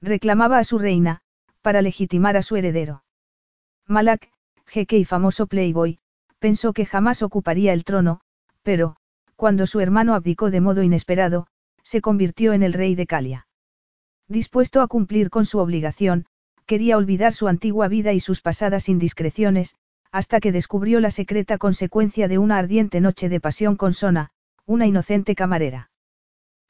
Reclamaba a su reina, para legitimar a su heredero. Malak, jeque y famoso playboy, pensó que jamás ocuparía el trono, pero, cuando su hermano abdicó de modo inesperado, se convirtió en el rey de Calia. Dispuesto a cumplir con su obligación, quería olvidar su antigua vida y sus pasadas indiscreciones, hasta que descubrió la secreta consecuencia de una ardiente noche de pasión con Sona, una inocente camarera.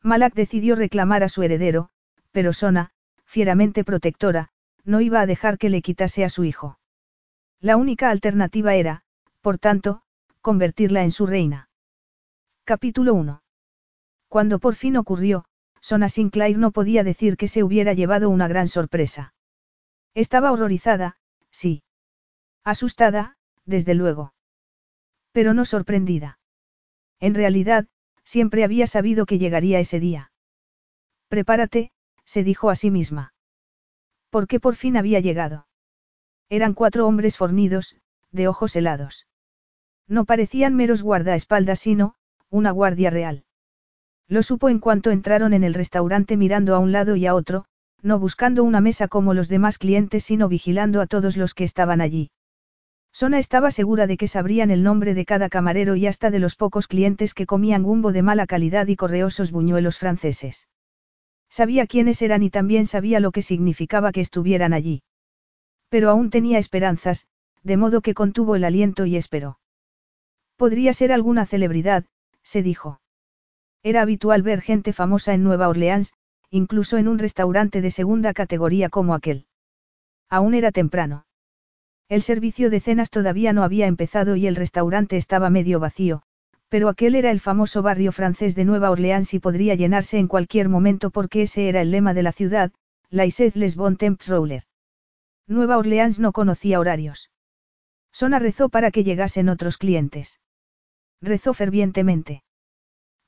Malak decidió reclamar a su heredero, pero Sona, fieramente protectora, no iba a dejar que le quitase a su hijo. La única alternativa era, por tanto, convertirla en su reina. Capítulo 1. Cuando por fin ocurrió, Sona Sinclair no podía decir que se hubiera llevado una gran sorpresa. Estaba horrorizada, sí. Asustada, desde luego. Pero no sorprendida. En realidad, siempre había sabido que llegaría ese día. Prepárate, se dijo a sí misma. Porque por fin había llegado. Eran cuatro hombres fornidos, de ojos helados. No parecían meros guardaespaldas sino, una guardia real. Lo supo en cuanto entraron en el restaurante mirando a un lado y a otro, no buscando una mesa como los demás clientes sino vigilando a todos los que estaban allí. Sona estaba segura de que sabrían el nombre de cada camarero y hasta de los pocos clientes que comían gumbo de mala calidad y correosos buñuelos franceses. Sabía quiénes eran y también sabía lo que significaba que estuvieran allí. Pero aún tenía esperanzas, de modo que contuvo el aliento y esperó. Podría ser alguna celebridad, se dijo. Era habitual ver gente famosa en Nueva Orleans, incluso en un restaurante de segunda categoría como aquel. Aún era temprano. El servicio de cenas todavía no había empezado y el restaurante estaba medio vacío, pero aquel era el famoso barrio francés de Nueva Orleans y podría llenarse en cualquier momento porque ese era el lema de la ciudad, Laissez les bon temps rouler. Nueva Orleans no conocía horarios. Sona rezó para que llegasen otros clientes. Rezó fervientemente.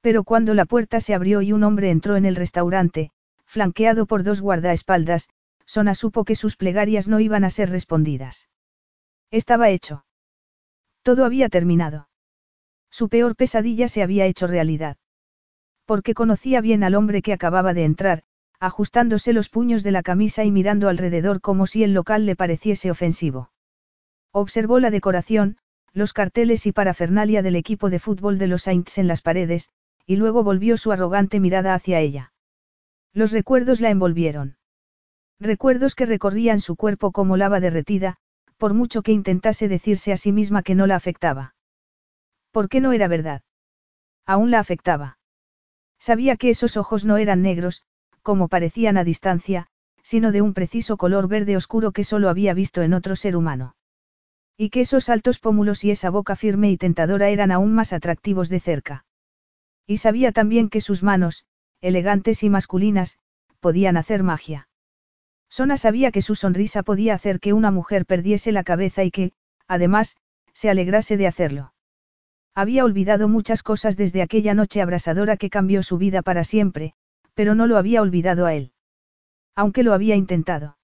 Pero cuando la puerta se abrió y un hombre entró en el restaurante, flanqueado por dos guardaespaldas, Sona supo que sus plegarias no iban a ser respondidas. Estaba hecho. Todo había terminado. Su peor pesadilla se había hecho realidad. Porque conocía bien al hombre que acababa de entrar, ajustándose los puños de la camisa y mirando alrededor como si el local le pareciese ofensivo. Observó la decoración, los carteles y parafernalia del equipo de fútbol de los Saints en las paredes, y luego volvió su arrogante mirada hacia ella. Los recuerdos la envolvieron. Recuerdos que recorrían su cuerpo como lava derretida, por mucho que intentase decirse a sí misma que no la afectaba. ¿Por qué no era verdad? Aún la afectaba. Sabía que esos ojos no eran negros, como parecían a distancia, sino de un preciso color verde oscuro que solo había visto en otro ser humano. Y que esos altos pómulos y esa boca firme y tentadora eran aún más atractivos de cerca. Y sabía también que sus manos, elegantes y masculinas, podían hacer magia. Sona sabía que su sonrisa podía hacer que una mujer perdiese la cabeza y que, además, se alegrase de hacerlo. Había olvidado muchas cosas desde aquella noche abrasadora que cambió su vida para siempre, pero no lo había olvidado a él. Aunque lo había intentado.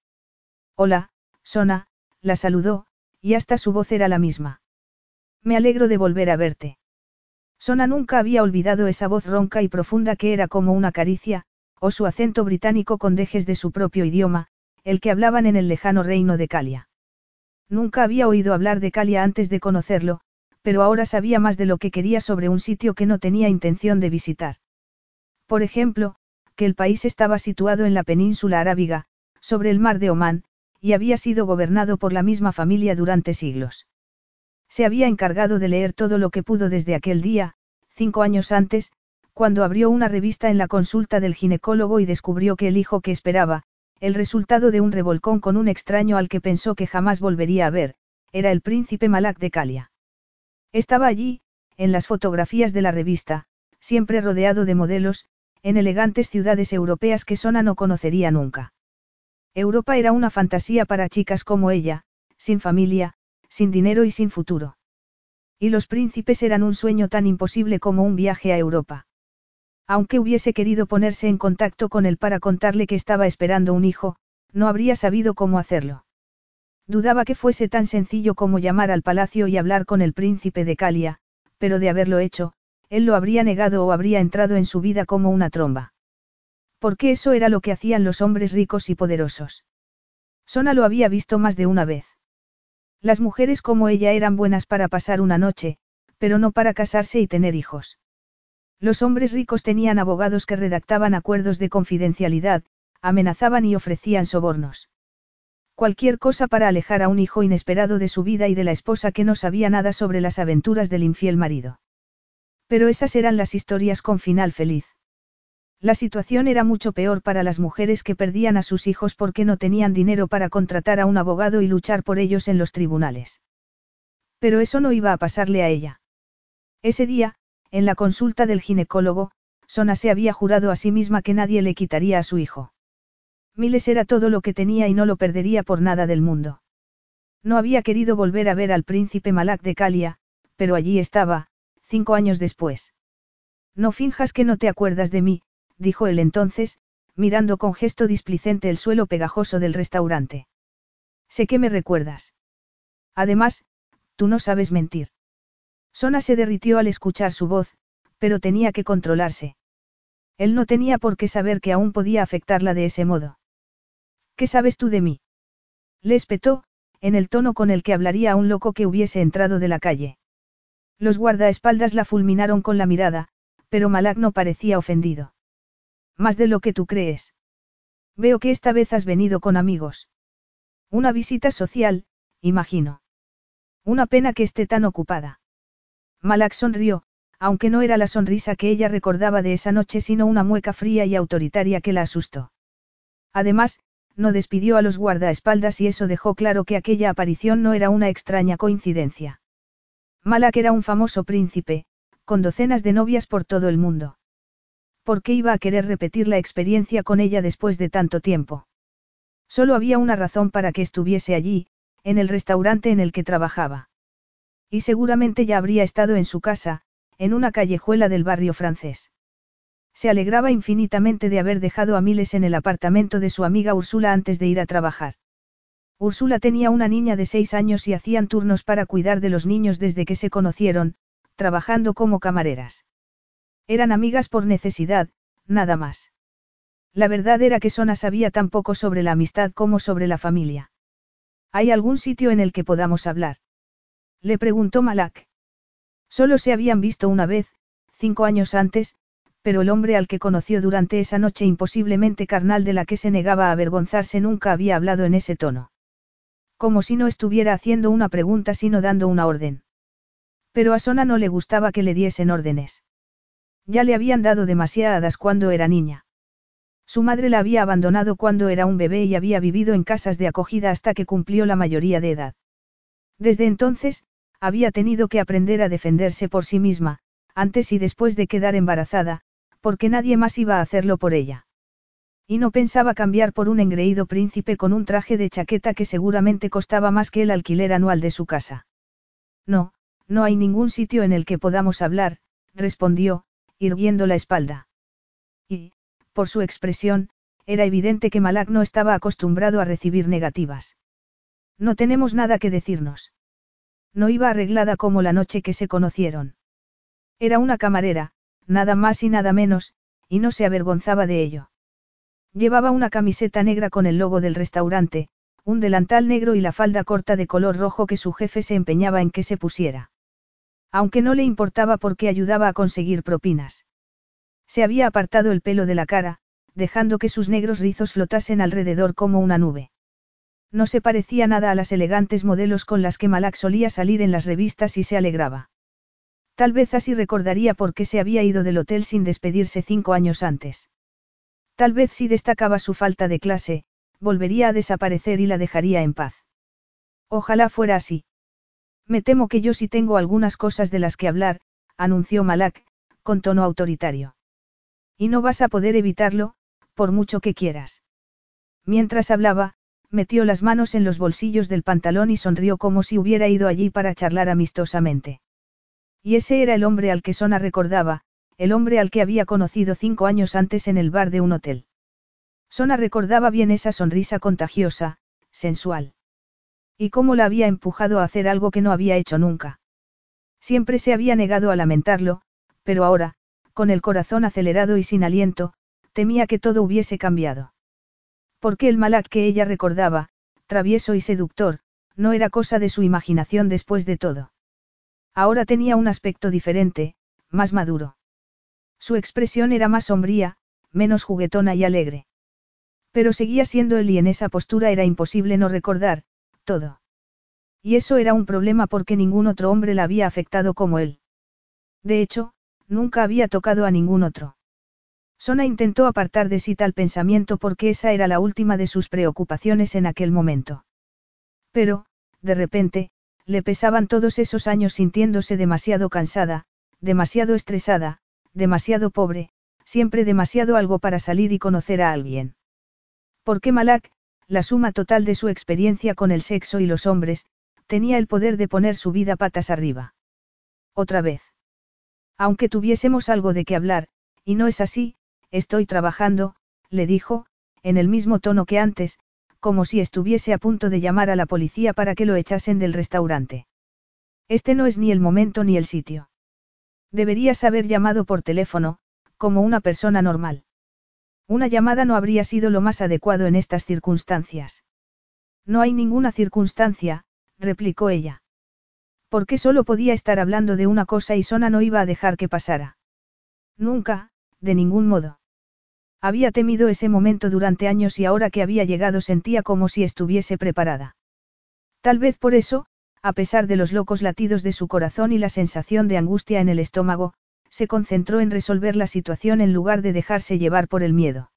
Hola, Sona, la saludó, y hasta su voz era la misma. Me alegro de volver a verte. Sona nunca había olvidado esa voz ronca y profunda que era como una caricia, o su acento británico con dejes de su propio idioma, el que hablaban en el lejano reino de Calia. Nunca había oído hablar de Calia antes de conocerlo, pero ahora sabía más de lo que quería sobre un sitio que no tenía intención de visitar. Por ejemplo, que el país estaba situado en la península arábiga, sobre el mar de Omán, y había sido gobernado por la misma familia durante siglos. Se había encargado de leer todo lo que pudo desde aquel día, cinco años antes, cuando abrió una revista en la consulta del ginecólogo y descubrió que el hijo que esperaba, el resultado de un revolcón con un extraño al que pensó que jamás volvería a ver, era el príncipe Malak de Calia. Estaba allí, en las fotografías de la revista, siempre rodeado de modelos, en elegantes ciudades europeas que Sona no conocería nunca. Europa era una fantasía para chicas como ella, sin familia, sin dinero y sin futuro. Y los príncipes eran un sueño tan imposible como un viaje a Europa. Aunque hubiese querido ponerse en contacto con él para contarle que estaba esperando un hijo, no habría sabido cómo hacerlo. Dudaba que fuese tan sencillo como llamar al palacio y hablar con el príncipe de Calia, pero de haberlo hecho, él lo habría negado o habría entrado en su vida como una tromba. Porque eso era lo que hacían los hombres ricos y poderosos. Sona lo había visto más de una vez. Las mujeres como ella eran buenas para pasar una noche, pero no para casarse y tener hijos. Los hombres ricos tenían abogados que redactaban acuerdos de confidencialidad, amenazaban y ofrecían sobornos. Cualquier cosa para alejar a un hijo inesperado de su vida y de la esposa que no sabía nada sobre las aventuras del infiel marido. Pero esas eran las historias con final feliz. La situación era mucho peor para las mujeres que perdían a sus hijos porque no tenían dinero para contratar a un abogado y luchar por ellos en los tribunales. Pero eso no iba a pasarle a ella. Ese día, en la consulta del ginecólogo, Sona se había jurado a sí misma que nadie le quitaría a su hijo. Miles era todo lo que tenía y no lo perdería por nada del mundo. No había querido volver a ver al príncipe Malak de Calia, pero allí estaba, cinco años después. No finjas que no te acuerdas de mí, dijo él entonces, mirando con gesto displicente el suelo pegajoso del restaurante. Sé que me recuerdas. Además, tú no sabes mentir. Sona se derritió al escuchar su voz, pero tenía que controlarse. Él no tenía por qué saber que aún podía afectarla de ese modo. ¿Qué sabes tú de mí? Le espetó, en el tono con el que hablaría a un loco que hubiese entrado de la calle. Los guardaespaldas la fulminaron con la mirada, pero Malak no parecía ofendido. Más de lo que tú crees. Veo que esta vez has venido con amigos. Una visita social, imagino. Una pena que esté tan ocupada. Malak sonrió, aunque no era la sonrisa que ella recordaba de esa noche, sino una mueca fría y autoritaria que la asustó. Además, no despidió a los guardaespaldas y eso dejó claro que aquella aparición no era una extraña coincidencia. Malak era un famoso príncipe, con docenas de novias por todo el mundo. ¿Por qué iba a querer repetir la experiencia con ella después de tanto tiempo? Solo había una razón para que estuviese allí, en el restaurante en el que trabajaba. Y seguramente ya habría estado en su casa, en una callejuela del barrio francés. Se alegraba infinitamente de haber dejado a Miles en el apartamento de su amiga Úrsula antes de ir a trabajar. Úrsula tenía una niña de seis años y hacían turnos para cuidar de los niños desde que se conocieron, trabajando como camareras. Eran amigas por necesidad, nada más. La verdad era que Sona sabía tan poco sobre la amistad como sobre la familia. ¿Hay algún sitio en el que podamos hablar? Le preguntó Malak. Solo se habían visto una vez, cinco años antes, pero el hombre al que conoció durante esa noche imposiblemente carnal de la que se negaba a avergonzarse nunca había hablado en ese tono. Como si no estuviera haciendo una pregunta sino dando una orden. Pero a Sona no le gustaba que le diesen órdenes. Ya le habían dado demasiadas cuando era niña. Su madre la había abandonado cuando era un bebé y había vivido en casas de acogida hasta que cumplió la mayoría de edad. Desde entonces, había tenido que aprender a defenderse por sí misma, antes y después de quedar embarazada, porque nadie más iba a hacerlo por ella. Y no pensaba cambiar por un engreído príncipe con un traje de chaqueta que seguramente costaba más que el alquiler anual de su casa. No, no hay ningún sitio en el que podamos hablar, respondió, irguiendo la espalda. Y, por su expresión, era evidente que Malak no estaba acostumbrado a recibir negativas. No tenemos nada que decirnos. No iba arreglada como la noche que se conocieron. Era una camarera, nada más y nada menos, y no se avergonzaba de ello. Llevaba una camiseta negra con el logo del restaurante, un delantal negro y la falda corta de color rojo que su jefe se empeñaba en que se pusiera. Aunque no le importaba porque ayudaba a conseguir propinas. Se había apartado el pelo de la cara, dejando que sus negros rizos flotasen alrededor como una nube. No se parecía nada a las elegantes modelos con las que Malak solía salir en las revistas y se alegraba. Tal vez así recordaría por qué se había ido del hotel sin despedirse cinco años antes. Tal vez si destacaba su falta de clase, volvería a desaparecer y la dejaría en paz. Ojalá fuera así. Me temo que yo sí tengo algunas cosas de las que hablar, anunció Malak, con tono autoritario. Y no vas a poder evitarlo, por mucho que quieras. Mientras hablaba, metió las manos en los bolsillos del pantalón y sonrió como si hubiera ido allí para charlar amistosamente. Y ese era el hombre al que Sona recordaba, el hombre al que había conocido cinco años antes en el bar de un hotel. Sona recordaba bien esa sonrisa contagiosa, sensual. Y cómo la había empujado a hacer algo que no había hecho nunca. Siempre se había negado a lamentarlo, pero ahora, con el corazón acelerado y sin aliento, temía que todo hubiese cambiado. Porque el Malak que ella recordaba, travieso y seductor, no era cosa de su imaginación después de todo. Ahora tenía un aspecto diferente, más maduro. Su expresión era más sombría, menos juguetona y alegre. Pero seguía siendo él y en esa postura era imposible no recordar, todo. Y eso era un problema porque ningún otro hombre la había afectado como él. De hecho, nunca había tocado a ningún otro. Sona intentó apartar de sí tal pensamiento porque esa era la última de sus preocupaciones en aquel momento. Pero, de repente, le pesaban todos esos años sintiéndose demasiado cansada, demasiado estresada, demasiado pobre, siempre demasiado algo para salir y conocer a alguien. Porque Malak, la suma total de su experiencia con el sexo y los hombres, tenía el poder de poner su vida patas arriba. Otra vez. Aunque tuviésemos algo de qué hablar, y no es así, estoy trabajando, le dijo, en el mismo tono que antes, como si estuviese a punto de llamar a la policía para que lo echasen del restaurante. Este no es ni el momento ni el sitio. Deberías haber llamado por teléfono, como una persona normal. Una llamada no habría sido lo más adecuado en estas circunstancias. No hay ninguna circunstancia, replicó ella. Porque solo podía estar hablando de una cosa y Sona no iba a dejar que pasara. Nunca, de ningún modo. Había temido ese momento durante años y ahora que había llegado sentía como si estuviese preparada. Tal vez por eso, a pesar de los locos latidos de su corazón y la sensación de angustia en el estómago, se concentró en resolver la situación en lugar de dejarse llevar por el miedo.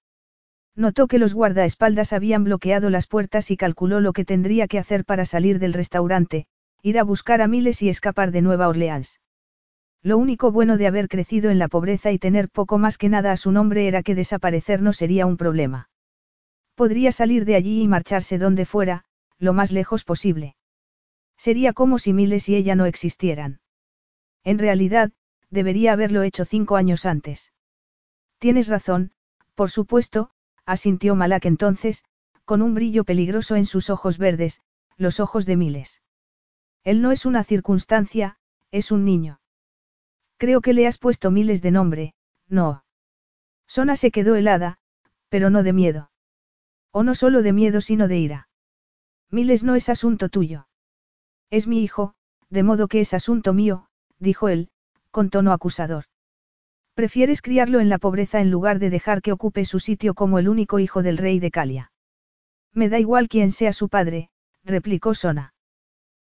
Notó que los guardaespaldas habían bloqueado las puertas y calculó lo que tendría que hacer para salir del restaurante, ir a buscar a Miles y escapar de Nueva Orleans. Lo único bueno de haber crecido en la pobreza y tener poco más que nada a su nombre era que desaparecer no sería un problema. Podría salir de allí y marcharse donde fuera, lo más lejos posible. Sería como si Miles y ella no existieran. En realidad, debería haberlo hecho cinco años antes. Tienes razón, por supuesto, asintió Malak entonces, con un brillo peligroso en sus ojos verdes, los ojos de Miles. Él no es una circunstancia, es un niño. Creo que le has puesto miles de nombre, no. Sona se quedó helada, pero no de miedo. O no solo de miedo sino de ira. Miles no es asunto tuyo. Es mi hijo, de modo que es asunto mío, dijo él, con tono acusador. Prefieres criarlo en la pobreza en lugar de dejar que ocupe su sitio como el único hijo del rey de Calia. Me da igual quién sea su padre, replicó Sona.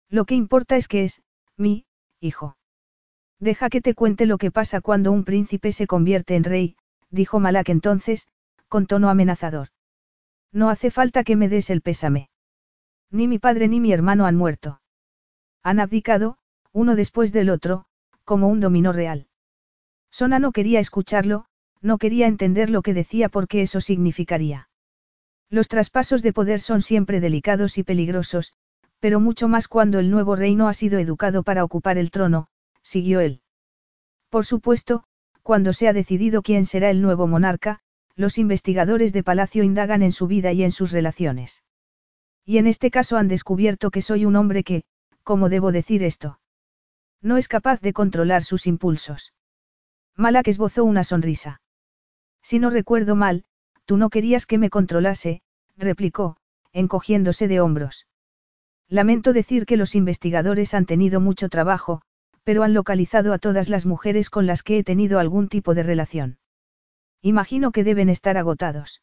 Lo que importa es que es, mi, hijo. Deja que te cuente lo que pasa cuando un príncipe se convierte en rey, dijo Malak entonces, con tono amenazador. No hace falta que me des el pésame. Ni mi padre ni mi hermano han muerto. Han abdicado, uno después del otro, como un dominó real. Sona no quería escucharlo, no quería entender lo que decía porque eso significaría. Los traspasos de poder son siempre delicados y peligrosos, pero mucho más cuando el nuevo reino ha sido educado para ocupar el trono, siguió él. Por supuesto, cuando se ha decidido quién será el nuevo monarca, los investigadores de Palacio indagan en su vida y en sus relaciones. Y en este caso han descubierto que soy un hombre que, ¿Cómo debo decir esto? No es capaz de controlar sus impulsos. Malak esbozó una sonrisa. Si no recuerdo mal, tú no querías que me controlase, replicó, encogiéndose de hombros. Lamento decir que los investigadores han tenido mucho trabajo, pero han localizado a todas las mujeres con las que he tenido algún tipo de relación. Imagino que deben estar agotados.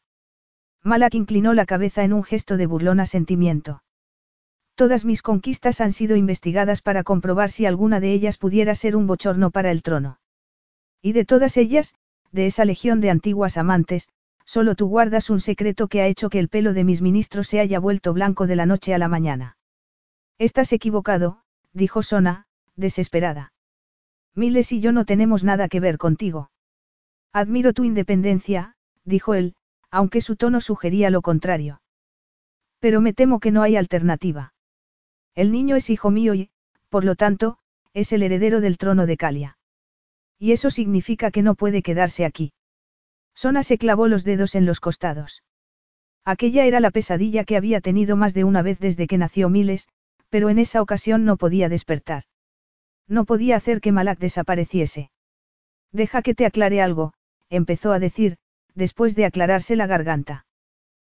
Malak inclinó la cabeza en un gesto de burlón asentimiento. Todas mis conquistas han sido investigadas para comprobar si alguna de ellas pudiera ser un bochorno para el trono. Y de todas ellas, de esa legión de antiguas amantes, solo tú guardas un secreto que ha hecho que el pelo de mis ministros se haya vuelto blanco de la noche a la mañana. Estás equivocado, dijo Sona, desesperada. Miles y yo no tenemos nada que ver contigo. Admiro tu independencia, dijo él, aunque su tono sugería lo contrario. Pero me temo que no hay alternativa. El niño es hijo mío y, por lo tanto, es el heredero del trono de Calia. Y eso significa que no puede quedarse aquí. Sona se clavó los dedos en los costados. Aquella era la pesadilla que había tenido más de una vez desde que nació Miles, pero en esa ocasión no podía despertar. No podía hacer que Malak desapareciese. Deja que te aclare algo, empezó a decir, después de aclararse la garganta.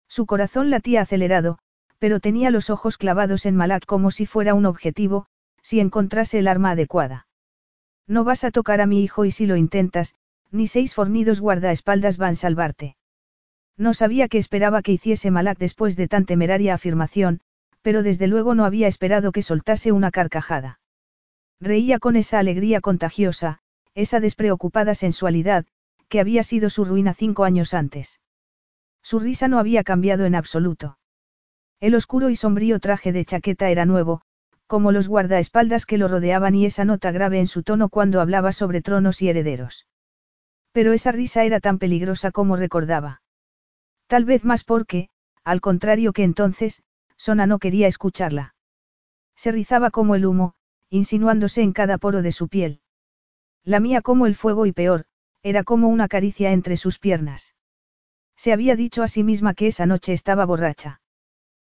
Su corazón latía acelerado, pero tenía los ojos clavados en Malak como si fuera un objetivo, si encontrase el arma adecuada. No vas a tocar a mi hijo y si lo intentas, ni seis fornidos guardaespaldas van a salvarte. No sabía qué esperaba que hiciese Malak después de tan temeraria afirmación, pero desde luego no había esperado que soltase una carcajada. Reía con esa alegría contagiosa, esa despreocupada sensualidad, que había sido su ruina cinco años antes. Su risa no había cambiado en absoluto. El oscuro y sombrío traje de chaqueta era nuevo, como los guardaespaldas que lo rodeaban y esa nota grave en su tono cuando hablaba sobre tronos y herederos. Pero esa risa era tan peligrosa como recordaba. Tal vez más porque, al contrario que entonces, Sona no quería escucharla. Se rizaba como el humo, insinuándose en cada poro de su piel. La mía como el fuego y peor, era como una caricia entre sus piernas. Se había dicho a sí misma que esa noche estaba borracha.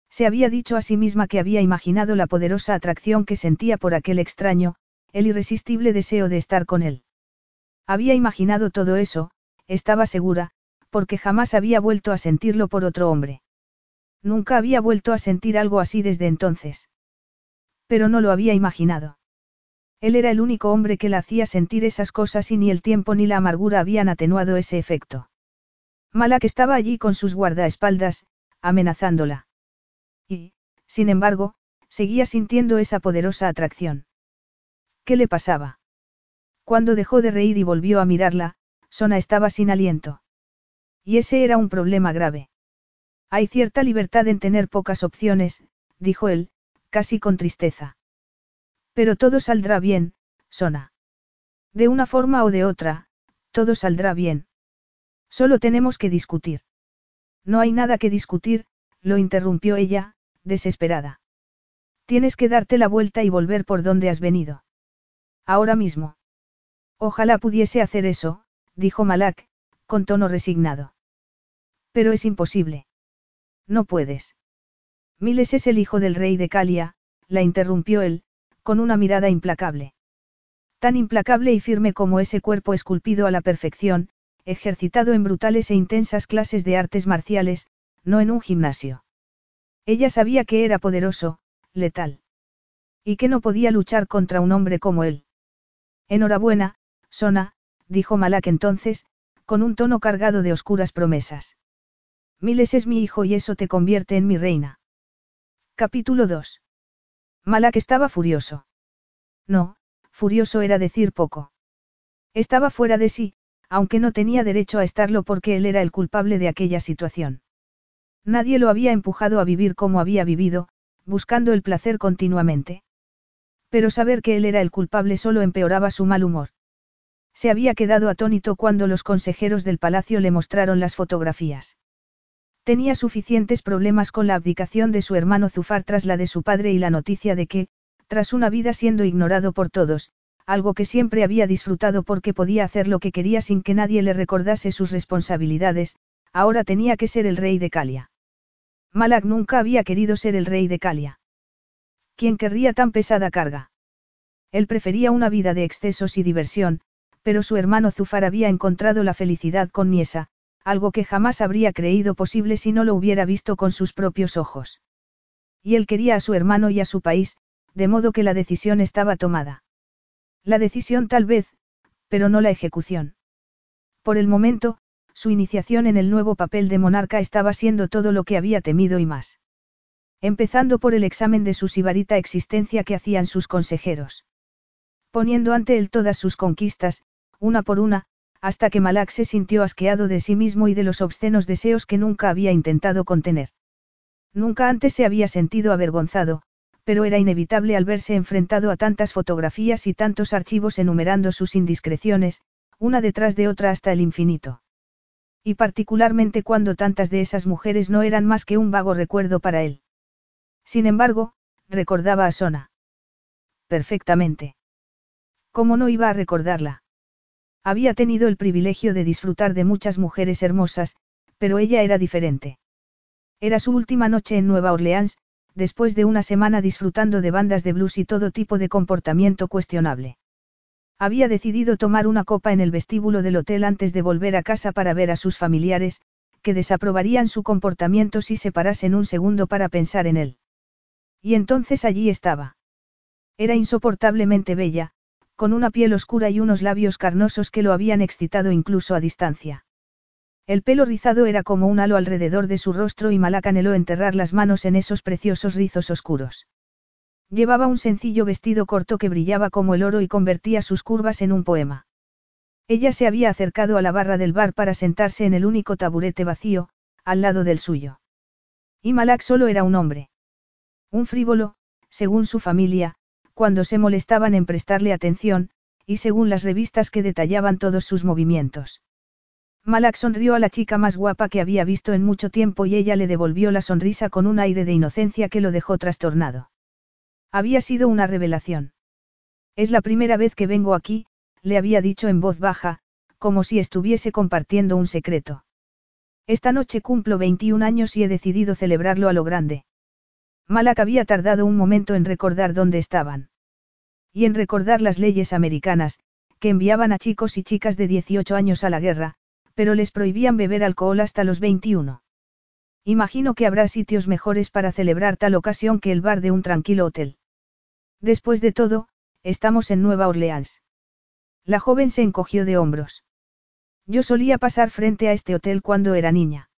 Se había dicho a sí misma que había imaginado la poderosa atracción que sentía por aquel extraño, el irresistible deseo de estar con él. Había imaginado todo eso, estaba segura, porque jamás había vuelto a sentirlo por otro hombre. Nunca había vuelto a sentir algo así desde entonces. Pero no lo había imaginado. Él era el único hombre que la hacía sentir esas cosas y ni el tiempo ni la amargura habían atenuado ese efecto. Malak estaba allí con sus guardaespaldas, amenazándola. Y, sin embargo, seguía sintiendo esa poderosa atracción. ¿Qué le pasaba? Cuando dejó de reír y volvió a mirarla, Sona estaba sin aliento. Y ese era un problema grave. Hay cierta libertad en tener pocas opciones, dijo él, casi con tristeza. Pero todo saldrá bien, Sona. De una forma o de otra, todo saldrá bien. Solo tenemos que discutir. No hay nada que discutir, lo interrumpió ella, desesperada. Tienes que darte la vuelta y volver por donde has venido. Ahora mismo. Ojalá pudiese hacer eso, dijo Malak, con tono resignado. Pero es imposible. No puedes. Miles es el hijo del rey de Calia, la interrumpió él, con una mirada implacable. Tan implacable y firme como ese cuerpo esculpido a la perfección, ejercitado en brutales e intensas clases de artes marciales, no en un gimnasio. Ella sabía que era poderoso, letal. Y que no podía luchar contra un hombre como él. Enhorabuena, Sona, dijo Malak entonces, con un tono cargado de oscuras promesas. Miles es mi hijo y eso te convierte en mi reina. Capítulo 2. Malak estaba furioso. No, furioso era decir poco. Estaba fuera de sí, aunque no tenía derecho a estarlo porque él era el culpable de aquella situación. Nadie lo había empujado a vivir como había vivido, buscando el placer continuamente. Pero saber que él era el culpable solo empeoraba su mal humor. Se había quedado atónito cuando los consejeros del palacio le mostraron las fotografías. Tenía suficientes problemas con la abdicación de su hermano Zufar tras la de su padre y la noticia de que, tras una vida siendo ignorado por todos, algo que siempre había disfrutado porque podía hacer lo que quería sin que nadie le recordase sus responsabilidades, ahora tenía que ser el rey de Calia. Malak nunca había querido ser el rey de Calia. ¿Quién querría tan pesada carga? Él prefería una vida de excesos y diversión, pero su hermano Zufar había encontrado la felicidad con Niesa, algo que jamás habría creído posible si no lo hubiera visto con sus propios ojos. Y él quería a su hermano y a su país, de modo que la decisión estaba tomada. La decisión tal vez, pero no la ejecución. Por el momento, su iniciación en el nuevo papel de monarca estaba siendo todo lo que había temido y más. Empezando por el examen de su sibarita existencia que hacían sus consejeros. Poniendo ante él todas sus conquistas, una por una, hasta que Malak se sintió asqueado de sí mismo y de los obscenos deseos que nunca había intentado contener. Nunca antes se había sentido avergonzado, pero era inevitable al verse enfrentado a tantas fotografías y tantos archivos enumerando sus indiscreciones, una detrás de otra hasta el infinito. Y particularmente cuando tantas de esas mujeres no eran más que un vago recuerdo para él. Sin embargo, recordaba a Sona. Perfectamente. ¿Cómo no iba a recordarla? Había tenido el privilegio de disfrutar de muchas mujeres hermosas, pero ella era diferente. Era su última noche en Nueva Orleans, después de una semana disfrutando de bandas de blues y todo tipo de comportamiento cuestionable. Había decidido tomar una copa en el vestíbulo del hotel antes de volver a casa para ver a sus familiares, que desaprobarían su comportamiento si se parasen un segundo para pensar en él. Y entonces allí estaba. Era insoportablemente bella, con una piel oscura y unos labios carnosos que lo habían excitado incluso a distancia. El pelo rizado era como un halo alrededor de su rostro y Malak anheló enterrar las manos en esos preciosos rizos oscuros. Llevaba un sencillo vestido corto que brillaba como el oro y convertía sus curvas en un poema. Ella se había acercado a la barra del bar para sentarse en el único taburete vacío, al lado del suyo. Y Malak solo era un hombre. Un frívolo, según su familia, cuando se molestaban en prestarle atención, y según las revistas que detallaban todos sus movimientos. Malak sonrió a la chica más guapa que había visto en mucho tiempo y ella le devolvió la sonrisa con un aire de inocencia que lo dejó trastornado. Había sido una revelación. Es la primera vez que vengo aquí, le había dicho en voz baja, como si estuviese compartiendo un secreto. Esta noche cumplo 21 años y he decidido celebrarlo a lo grande. Malak había tardado un momento en recordar dónde estaban. Y en recordar las leyes americanas, que enviaban a chicos y chicas de 18 años a la guerra, pero les prohibían beber alcohol hasta los 21. Imagino que habrá sitios mejores para celebrar tal ocasión que el bar de un tranquilo hotel. Después de todo, estamos en Nueva Orleans. La joven se encogió de hombros. Yo solía pasar frente a este hotel cuando era niña.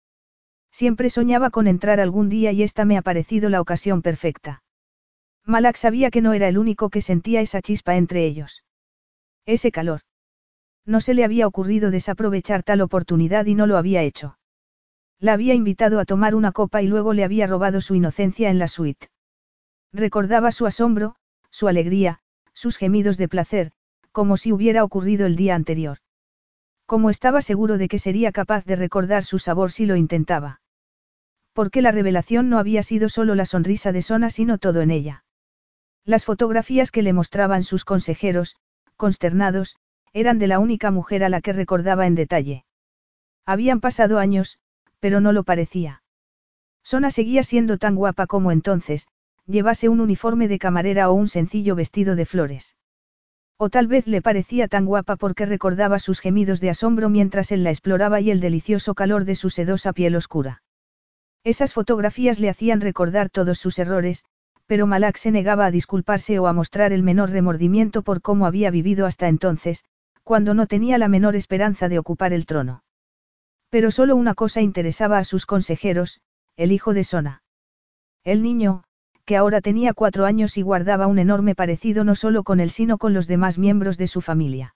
Siempre soñaba con entrar algún día y esta me ha parecido la ocasión perfecta. Malak sabía que no era el único que sentía esa chispa entre ellos. Ese calor. No se le había ocurrido desaprovechar tal oportunidad y no lo había hecho. La había invitado a tomar una copa y luego le había robado su inocencia en la suite. Recordaba su asombro, su alegría, sus gemidos de placer, como si hubiera ocurrido el día anterior. Como estaba seguro de que sería capaz de recordar su sabor si lo intentaba. Porque la revelación no había sido solo la sonrisa de Sona sino todo en ella. Las fotografías que le mostraban sus consejeros, consternados, eran de la única mujer a la que recordaba en detalle. Habían pasado años, pero no lo parecía. Sona seguía siendo tan guapa como entonces, llevase un uniforme de camarera o un sencillo vestido de flores. O tal vez le parecía tan guapa porque recordaba sus gemidos de asombro mientras él la exploraba y el delicioso calor de su sedosa piel oscura. Esas fotografías le hacían recordar todos sus errores, pero Malak se negaba a disculparse o a mostrar el menor remordimiento por cómo había vivido hasta entonces, cuando no tenía la menor esperanza de ocupar el trono. Pero solo una cosa interesaba a sus consejeros, el hijo de Sona. El niño, que ahora tenía cuatro años y guardaba un enorme parecido no solo con él sino con los demás miembros de su familia.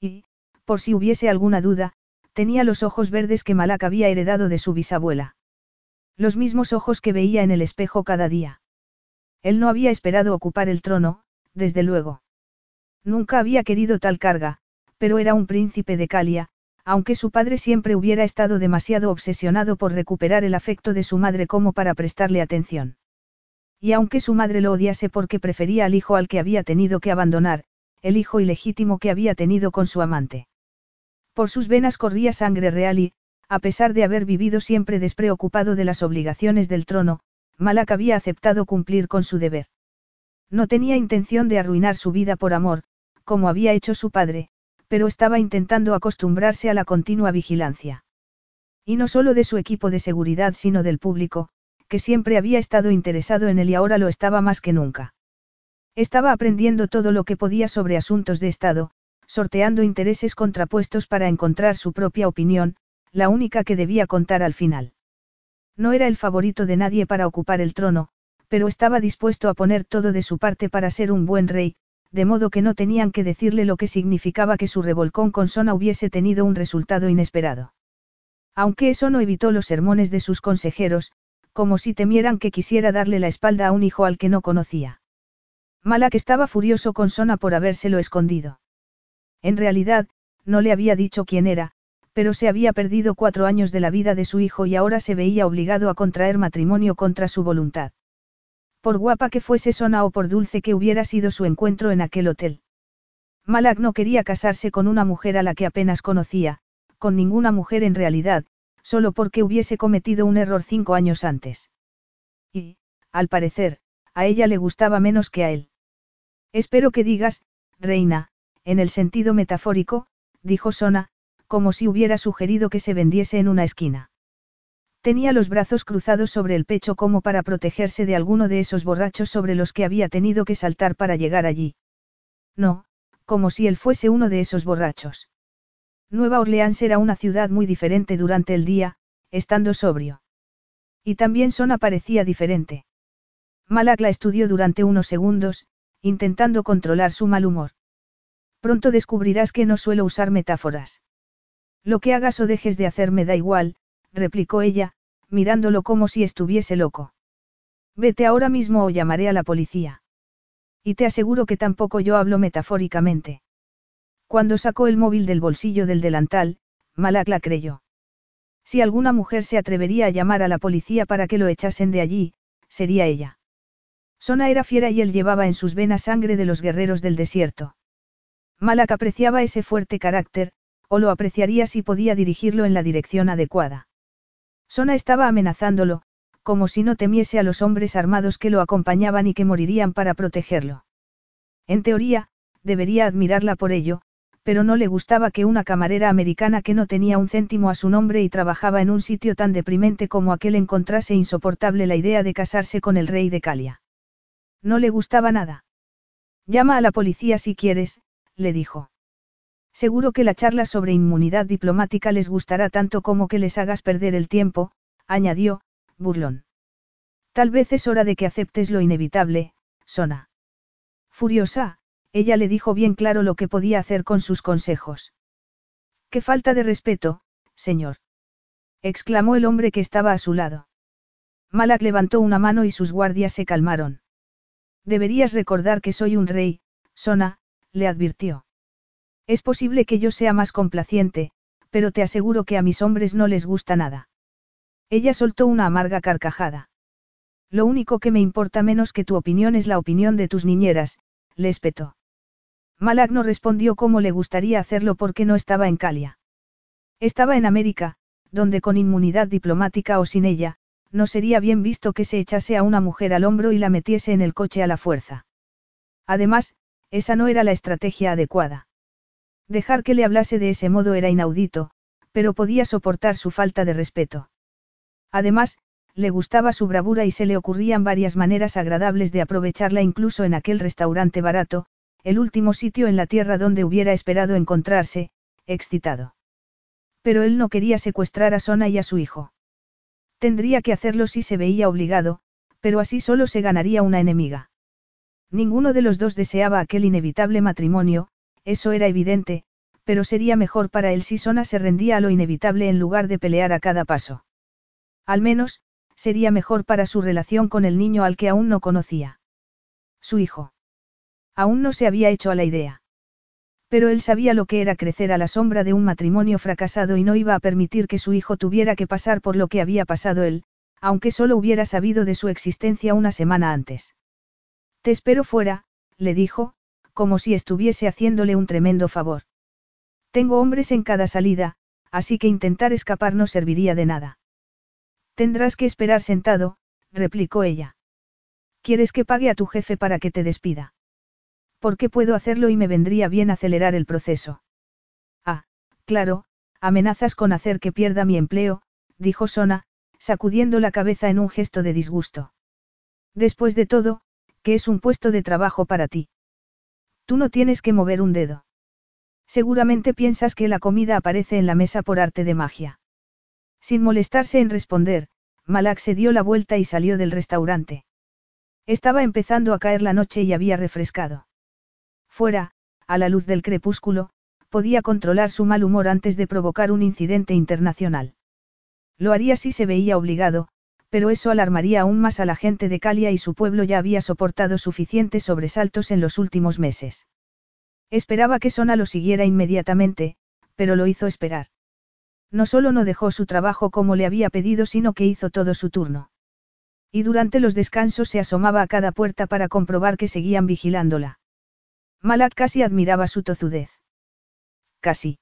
Y, por si hubiese alguna duda, tenía los ojos verdes que Malak había heredado de su bisabuela. Los mismos ojos que veía en el espejo cada día. Él no había esperado ocupar el trono, desde luego. Nunca había querido tal carga, pero era un príncipe de Calia, aunque su padre siempre hubiera estado demasiado obsesionado por recuperar el afecto de su madre como para prestarle atención. Y aunque su madre lo odiase porque prefería al hijo al que había tenido que abandonar, el hijo ilegítimo que había tenido con su amante. Por sus venas corría sangre real y, a pesar de haber vivido siempre despreocupado de las obligaciones del trono, Malak había aceptado cumplir con su deber. No tenía intención de arruinar su vida por amor, como había hecho su padre, pero estaba intentando acostumbrarse a la continua vigilancia. Y no solo de su equipo de seguridad sino del público, que siempre había estado interesado en él y ahora lo estaba más que nunca. Estaba aprendiendo todo lo que podía sobre asuntos de Estado, sorteando intereses contrapuestos para encontrar su propia opinión, la única que debía contar al final. No era el favorito de nadie para ocupar el trono, pero estaba dispuesto a poner todo de su parte para ser un buen rey, de modo que no tenían que decirle lo que significaba que su revolcón con Sona hubiese tenido un resultado inesperado. Aunque eso no evitó los sermones de sus consejeros, como si temieran que quisiera darle la espalda a un hijo al que no conocía. Malak estaba furioso con Sona por habérselo escondido. En realidad, no le había dicho quién era, pero se había perdido cuatro años de la vida de su hijo y ahora se veía obligado a contraer matrimonio contra su voluntad. Por guapa que fuese Sona o por dulce que hubiera sido su encuentro en aquel hotel. Malak no quería casarse con una mujer a la que apenas conocía, con ninguna mujer en realidad, solo porque hubiese cometido un error cinco años antes. Y, al parecer, a ella le gustaba menos que a él. Espero que digas, reina, en el sentido metafórico, dijo Sona, como si hubiera sugerido que se vendiese en una esquina. Tenía los brazos cruzados sobre el pecho como para protegerse de alguno de esos borrachos sobre los que había tenido que saltar para llegar allí. No, como si él fuese uno de esos borrachos. Nueva Orleans era una ciudad muy diferente durante el día, estando sobrio. Y también Sona parecía diferente. Malak la estudió durante unos segundos, intentando controlar su mal humor. Pronto descubrirás que no suelo usar metáforas. Lo que hagas o dejes de hacer me da igual, replicó ella, mirándolo como si estuviese loco. Vete ahora mismo o llamaré a la policía. Y te aseguro que tampoco yo hablo metafóricamente. Cuando sacó el móvil del bolsillo del delantal, Malak la creyó. Si alguna mujer se atrevería a llamar a la policía para que lo echasen de allí, sería ella. Sona era fiera y él llevaba en sus venas sangre de los guerreros del desierto. Malak apreciaba ese fuerte carácter, o lo apreciaría si podía dirigirlo en la dirección adecuada. Sona estaba amenazándolo, como si no temiese a los hombres armados que lo acompañaban y que morirían para protegerlo. En teoría, debería admirarla por ello, pero no le gustaba que una camarera americana que no tenía un céntimo a su nombre y trabajaba en un sitio tan deprimente como aquel encontrase insoportable la idea de casarse con el rey de Calia. No le gustaba nada. Llama a la policía si quieres, le dijo. Seguro que la charla sobre inmunidad diplomática les gustará tanto como que les hagas perder el tiempo, añadió, burlón. Tal vez es hora de que aceptes lo inevitable, Sona. Furiosa, ella le dijo bien claro lo que podía hacer con sus consejos. Qué falta de respeto, señor. exclamó el hombre que estaba a su lado. Malak levantó una mano y sus guardias se calmaron. Deberías recordar que soy un rey, Sona, le advirtió. Es posible que yo sea más complaciente, pero te aseguro que a mis hombres no les gusta nada. Ella soltó una amarga carcajada. Lo único que me importa menos que tu opinión es la opinión de tus niñeras, le espetó. Malak no respondió cómo le gustaría hacerlo porque no estaba en Calia. Estaba en América, donde con inmunidad diplomática o sin ella, no sería bien visto que se echase a una mujer al hombro y la metiese en el coche a la fuerza. Además, esa no era la estrategia adecuada. Dejar que le hablase de ese modo era inaudito, pero podía soportar su falta de respeto. Además, le gustaba su bravura y se le ocurrían varias maneras agradables de aprovecharla incluso en aquel restaurante barato, el último sitio en la tierra donde hubiera esperado encontrarse, excitado. Pero él no quería secuestrar a Sona y a su hijo. Tendría que hacerlo si se veía obligado, pero así solo se ganaría una enemiga. Ninguno de los dos deseaba aquel inevitable matrimonio, eso era evidente, pero sería mejor para él si Sona se rendía a lo inevitable en lugar de pelear a cada paso. Al menos, sería mejor para su relación con el niño al que aún no conocía. Su hijo. Aún no se había hecho a la idea. Pero él sabía lo que era crecer a la sombra de un matrimonio fracasado y no iba a permitir que su hijo tuviera que pasar por lo que había pasado él, aunque solo hubiera sabido de su existencia una semana antes. Te espero fuera, le dijo, como si estuviese haciéndole un tremendo favor. Tengo hombres en cada salida, así que intentar escapar no serviría de nada. Tendrás que esperar sentado, replicó ella. ¿Quieres que pague a tu jefe para que te despida? Porque puedo hacerlo y me vendría bien acelerar el proceso. Ah, claro, amenazas con hacer que pierda mi empleo, dijo Sona, sacudiendo la cabeza en un gesto de disgusto. Después de todo, ¿qué es un puesto de trabajo para ti? Tú no tienes que mover un dedo. Seguramente piensas que la comida aparece en la mesa por arte de magia. Sin molestarse en responder, Malak se dio la vuelta y salió del restaurante. Estaba empezando a caer la noche y había refrescado. Fuera, a la luz del crepúsculo, podía controlar su mal humor antes de provocar un incidente internacional. Lo haría si se veía obligado, pero eso alarmaría aún más a la gente de Calia y su pueblo ya había soportado suficientes sobresaltos en los últimos meses. Esperaba que Sona lo siguiera inmediatamente, pero lo hizo esperar. No solo no dejó su trabajo como le había pedido, sino que hizo todo su turno. Y durante los descansos se asomaba a cada puerta para comprobar que seguían vigilándola. Malak casi admiraba su tozudez. Casi.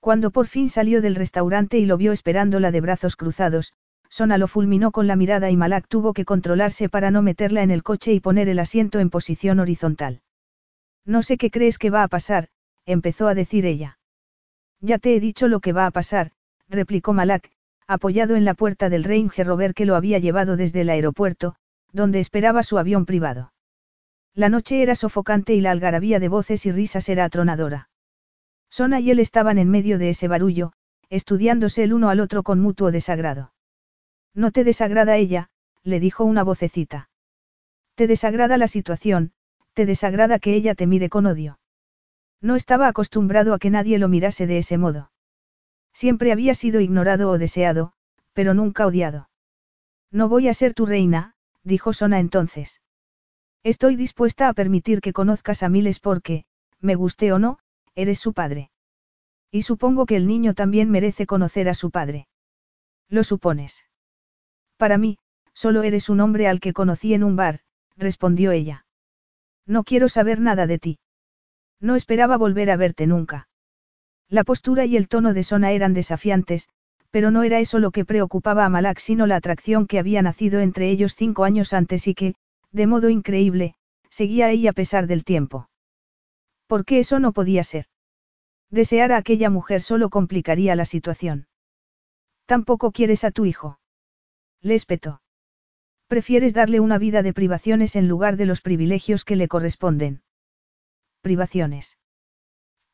Cuando por fin salió del restaurante y lo vio esperándola de brazos cruzados, Sona lo fulminó con la mirada y Malak tuvo que controlarse para no meterla en el coche y poner el asiento en posición horizontal. No sé qué crees que va a pasar, empezó a decir ella. Ya te he dicho lo que va a pasar, replicó Malak, apoyado en la puerta del Range Rover que lo había llevado desde el aeropuerto, donde esperaba su avión privado. La noche era sofocante y la algarabía de voces y risas era atronadora. Sona y él estaban en medio de ese barullo, estudiándose el uno al otro con mutuo desagrado. No te desagrada ella, le dijo una vocecita. Te desagrada la situación, te desagrada que ella te mire con odio. No estaba acostumbrado a que nadie lo mirase de ese modo. Siempre había sido ignorado o deseado, pero nunca odiado. No voy a ser tu reina, dijo Sona entonces. Estoy dispuesta a permitir que conozcas a Miles porque, me guste o no, eres su padre. Y supongo que el niño también merece conocer a su padre. ¿Lo supones? Para mí, solo eres un hombre al que conocí en un bar, respondió ella. No quiero saber nada de ti. No esperaba volver a verte nunca. La postura y el tono de Sona eran desafiantes, pero no era eso lo que preocupaba a Malak sino la atracción que había nacido entre ellos cinco años antes y que, de modo increíble, seguía ahí a pesar del tiempo. ¿Por qué eso no podía ser? Desear a aquella mujer solo complicaría la situación. Tampoco quieres a tu hijo. Le espetó. Prefieres darle una vida de privaciones en lugar de los privilegios que le corresponden. Privaciones.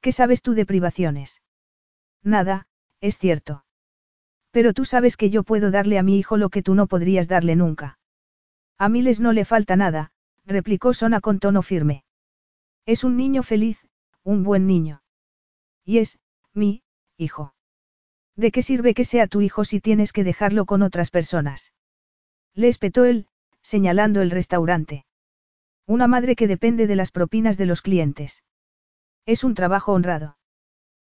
¿Qué sabes tú de privaciones? Nada, es cierto. Pero tú sabes que yo puedo darle a mi hijo lo que tú no podrías darle nunca. A Miles no le falta nada, replicó Sona con tono firme. Es un niño feliz, un buen niño. Y es, mi, hijo. ¿De qué sirve que sea tu hijo si tienes que dejarlo con otras personas? Le espetó él, señalando el restaurante. Una madre que depende de las propinas de los clientes. Es un trabajo honrado.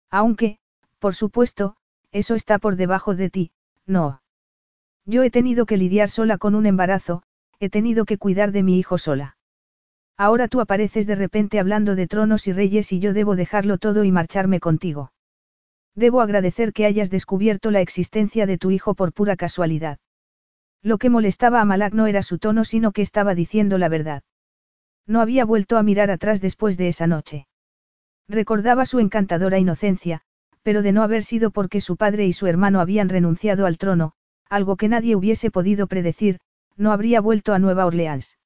Aunque, por supuesto, eso está por debajo de ti, no. Yo he tenido que lidiar sola con un embarazo, he tenido que cuidar de mi hijo sola. Ahora tú apareces de repente hablando de tronos y reyes y yo debo dejarlo todo y marcharme contigo. Debo agradecer que hayas descubierto la existencia de tu hijo por pura casualidad. Lo que molestaba a Malak no era su tono sino que estaba diciendo la verdad. No había vuelto a mirar atrás después de esa noche. Recordaba su encantadora inocencia, pero de no haber sido porque su padre y su hermano habían renunciado al trono, algo que nadie hubiese podido predecir, no habría vuelto a Nueva Orleans.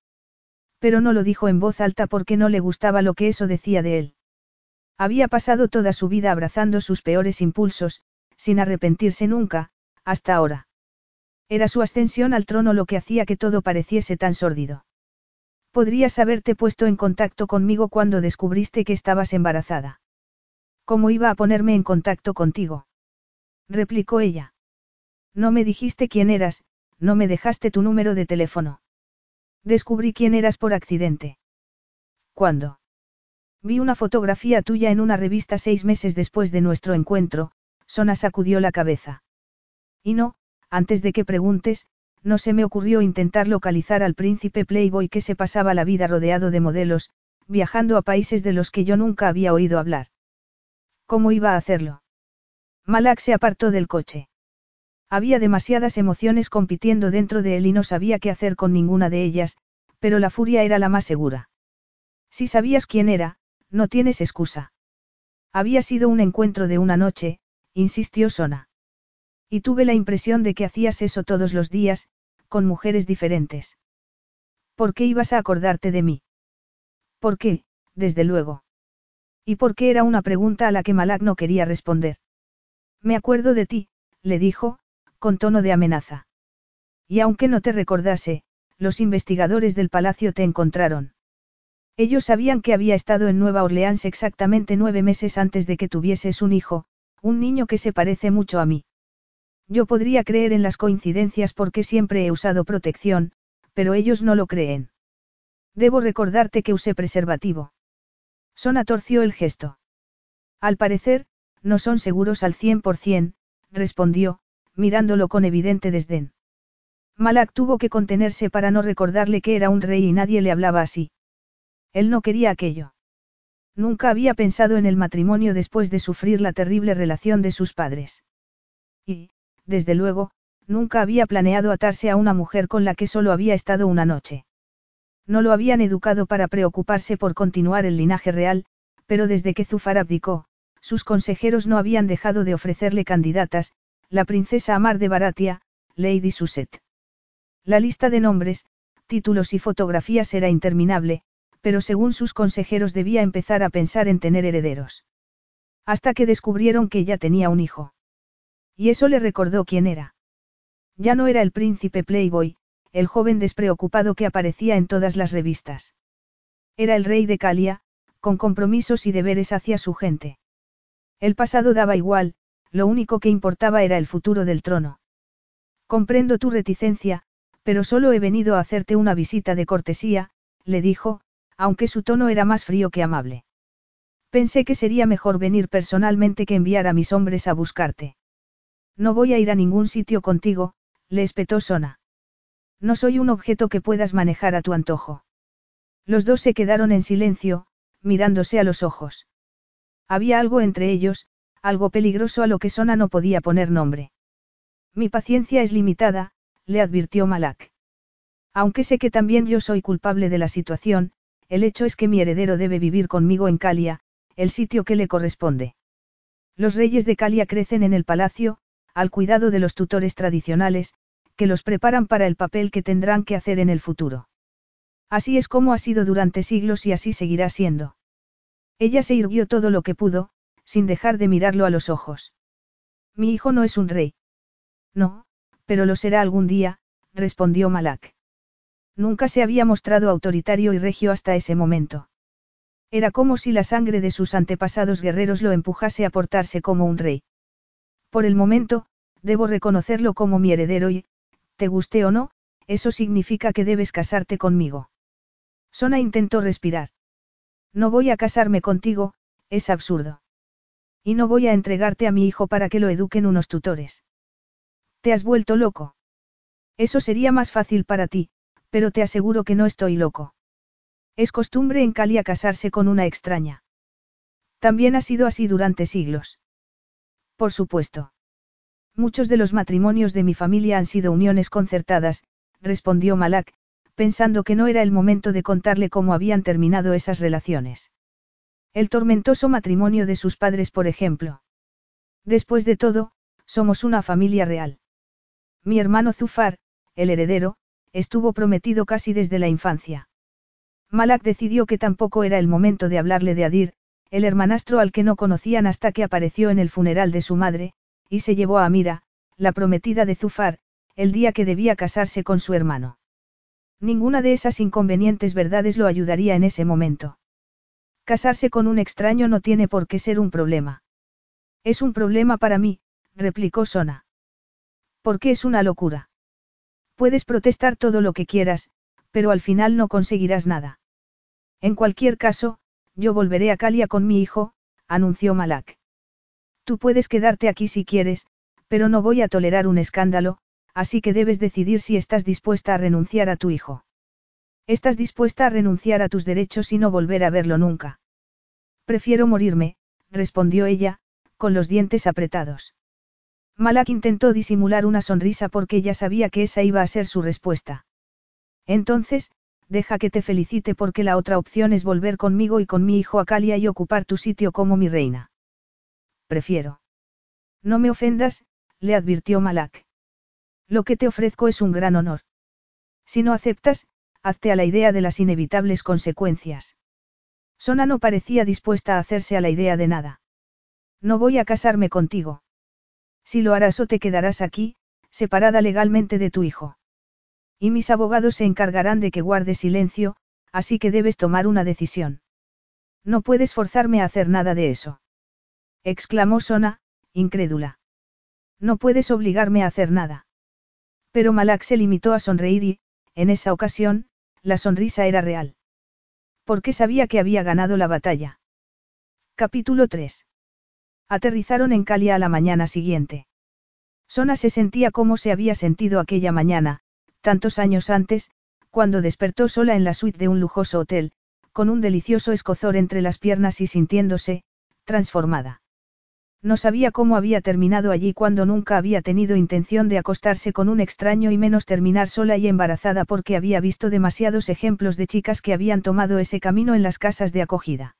Pero no lo dijo en voz alta porque no le gustaba lo que eso decía de él. Había pasado toda su vida abrazando sus peores impulsos, sin arrepentirse nunca, hasta ahora. Era su ascensión al trono lo que hacía que todo pareciese tan sórdido. Podrías haberte puesto en contacto conmigo cuando descubriste que estabas embarazada. ¿Cómo iba a ponerme en contacto contigo? replicó ella. No me dijiste quién eras, no me dejaste tu número de teléfono. Descubrí quién eras por accidente. ¿Cuándo? Vi una fotografía tuya en una revista seis meses después de nuestro encuentro, Sona sacudió la cabeza. Y no, antes de que preguntes, no se me ocurrió intentar localizar al príncipe Playboy que se pasaba la vida rodeado de modelos, viajando a países de los que yo nunca había oído hablar. ¿Cómo iba a hacerlo? Malak se apartó del coche. Había demasiadas emociones compitiendo dentro de él y no sabía qué hacer con ninguna de ellas, pero la furia era la más segura. Si sabías quién era, no tienes excusa. Había sido un encuentro de una noche, insistió Sona. Y tuve la impresión de que hacías eso todos los días, con mujeres diferentes. ¿Por qué ibas a acordarte de mí? ¿Por qué, desde luego? ¿Y por qué era una pregunta a la que Malak no quería responder? Me acuerdo de ti, le dijo, con tono de amenaza. Y aunque no te recordase, los investigadores del palacio te encontraron. Ellos sabían que había estado en Nueva Orleans exactamente nueve meses antes de que tuvieses un hijo, un niño que se parece mucho a mí. Yo podría creer en las coincidencias porque siempre he usado protección, pero ellos no lo creen. Debo recordarte que usé preservativo. Sona torció el gesto. Al parecer, no son seguros al cien por cien, respondió, mirándolo con evidente desdén. Malak tuvo que contenerse para no recordarle que era un rey y nadie le hablaba así. Él no quería aquello. Nunca había pensado en el matrimonio después de sufrir la terrible relación de sus padres. Y, desde luego, nunca había planeado atarse a una mujer con la que solo había estado una noche. No lo habían educado para preocuparse por continuar el linaje real, pero desde que Zufar abdicó, sus consejeros no habían dejado de ofrecerle candidatas, la princesa Amar de Baratia, Lady Suset. La lista de nombres, títulos y fotografías era interminable, pero según sus consejeros debía empezar a pensar en tener herederos. Hasta que descubrieron que ella tenía un hijo. Y eso le recordó quién era. Ya no era el príncipe Playboy, el joven despreocupado que aparecía en todas las revistas. Era el rey de Calia, con compromisos y deberes hacia su gente. El pasado daba igual, lo único que importaba era el futuro del trono. Comprendo tu reticencia, pero solo he venido a hacerte una visita de cortesía, le dijo, aunque su tono era más frío que amable. Pensé que sería mejor venir personalmente que enviar a mis hombres a buscarte. No voy a ir a ningún sitio contigo, le espetó Sona. No soy un objeto que puedas manejar a tu antojo. Los dos se quedaron en silencio, mirándose a los ojos. Había algo entre ellos, algo peligroso a lo que Sona no podía poner nombre. Mi paciencia es limitada, le advirtió Malak. Aunque sé que también yo soy culpable de la situación, el hecho es que mi heredero debe vivir conmigo en Calia, el sitio que le corresponde. Los reyes de Calia crecen en el palacio, al cuidado de los tutores tradicionales, que los preparan para el papel que tendrán que hacer en el futuro. Así es como ha sido durante siglos y así seguirá siendo. Ella se irguió todo lo que pudo, sin dejar de mirarlo a los ojos. Mi hijo no es un rey. No, pero lo será algún día, respondió Malak. Nunca se había mostrado autoritario y regio hasta ese momento. Era como si la sangre de sus antepasados guerreros lo empujase a portarse como un rey. Por el momento, debo reconocerlo como mi heredero y, te guste o no, eso significa que debes casarte conmigo. Sona intentó respirar. No voy a casarme contigo, es absurdo. Y no voy a entregarte a mi hijo para que lo eduquen unos tutores. Te has vuelto loco. Eso sería más fácil para ti, pero te aseguro que no estoy loco. Es costumbre en Calia casarse con una extraña. También ha sido así durante siglos. Por supuesto. Muchos de los matrimonios de mi familia han sido uniones concertadas, respondió Malak, pensando que no era el momento de contarle cómo habían terminado esas relaciones. El tormentoso matrimonio de sus padres, por ejemplo. Después de todo, somos una familia real. Mi hermano Zufar, el heredero, estuvo prometido casi desde la infancia. Malak decidió que tampoco era el momento de hablarle de Adir, el hermanastro al que no conocían hasta que apareció en el funeral de su madre, y se llevó a Amira, la prometida de Zufar, el día que debía casarse con su hermano. Ninguna de esas inconvenientes verdades lo ayudaría en ese momento. Casarse con un extraño no tiene por qué ser un problema. Es un problema para mí, replicó Sona. ¿Por qué es una locura? Puedes protestar todo lo que quieras, pero al final no conseguirás nada. En cualquier caso, yo volveré a Calia con mi hijo, anunció Malak. Tú puedes quedarte aquí si quieres, pero no voy a tolerar un escándalo, así que debes decidir si estás dispuesta a renunciar a tu hijo. Estás dispuesta a renunciar a tus derechos y no volver a verlo nunca. Prefiero morirme, respondió ella, con los dientes apretados. Malak intentó disimular una sonrisa porque ya sabía que esa iba a ser su respuesta. Entonces, deja que te felicite porque la otra opción es volver conmigo y con mi hijo a Calia y ocupar tu sitio como mi reina. Prefiero. No me ofendas, le advirtió Malak. Lo que te ofrezco es un gran honor. Si no aceptas, hazte a la idea de las inevitables consecuencias. Sona no parecía dispuesta a hacerse a la idea de nada. No voy a casarme contigo. Si lo harás o te quedarás aquí, separada legalmente de tu hijo. Y mis abogados se encargarán de que guarde silencio, así que debes tomar una decisión. No puedes forzarme a hacer nada de eso. Exclamó Sona, incrédula. No puedes obligarme a hacer nada. Pero Malak se limitó a sonreír y, en esa ocasión, la sonrisa era real. Porque sabía que había ganado la batalla. Capítulo 3. Aterrizaron en Calia a la mañana siguiente. Sona se sentía como se había sentido aquella mañana, tantos años antes, cuando despertó sola en la suite de un lujoso hotel, con un delicioso escozor entre las piernas y sintiéndose, transformada. No sabía cómo había terminado allí cuando nunca había tenido intención de acostarse con un extraño y menos terminar sola y embarazada porque había visto demasiados ejemplos de chicas que habían tomado ese camino en las casas de acogida.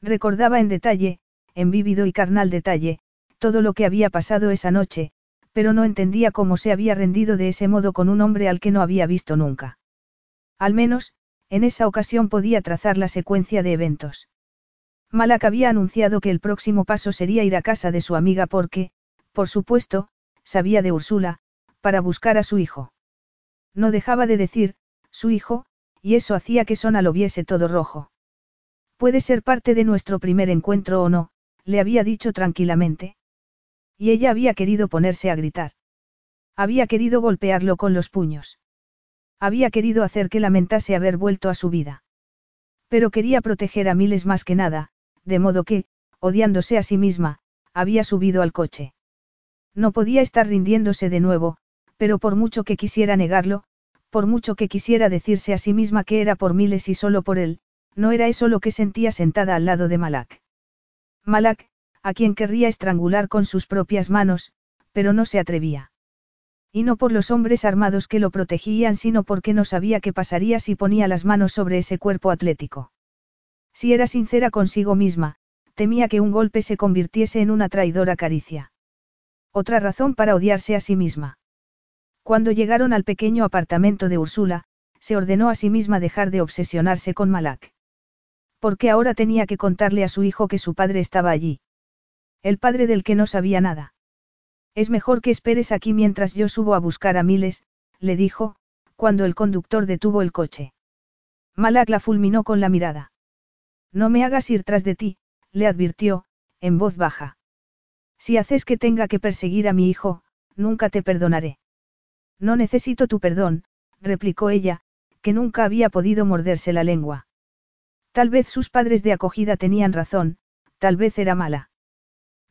Recordaba en detalle, en vívido y carnal detalle, todo lo que había pasado esa noche, pero no entendía cómo se había rendido de ese modo con un hombre al que no había visto nunca. Al menos, en esa ocasión podía trazar la secuencia de eventos. Malak había anunciado que el próximo paso sería ir a casa de su amiga porque, por supuesto, sabía de Úrsula, para buscar a su hijo. No dejaba de decir, su hijo, y eso hacía que Sona lo viese todo rojo. Puede ser parte de nuestro primer encuentro o no, le había dicho tranquilamente. Y ella había querido ponerse a gritar. Había querido golpearlo con los puños. Había querido hacer que lamentase haber vuelto a su vida. Pero quería proteger a Miles más que nada, de modo que, odiándose a sí misma, había subido al coche. No podía estar rindiéndose de nuevo, pero por mucho que quisiera negarlo, por mucho que quisiera decirse a sí misma que era por miles y solo por él, no era eso lo que sentía sentada al lado de Malak. Malak, a quien querría estrangular con sus propias manos, pero no se atrevía. Y no por los hombres armados que lo protegían, sino porque no sabía qué pasaría si ponía las manos sobre ese cuerpo atlético. Si era sincera consigo misma, temía que un golpe se convirtiese en una traidora caricia. Otra razón para odiarse a sí misma. Cuando llegaron al pequeño apartamento de Úrsula, se ordenó a sí misma dejar de obsesionarse con Malak. Porque ahora tenía que contarle a su hijo que su padre estaba allí. El padre del que no sabía nada. Es mejor que esperes aquí mientras yo subo a buscar a Miles, le dijo, cuando el conductor detuvo el coche. Malak la fulminó con la mirada. No me hagas ir tras de ti, le advirtió, en voz baja. Si haces que tenga que perseguir a mi hijo, nunca te perdonaré. No necesito tu perdón, replicó ella, que nunca había podido morderse la lengua. Tal vez sus padres de acogida tenían razón, tal vez era mala.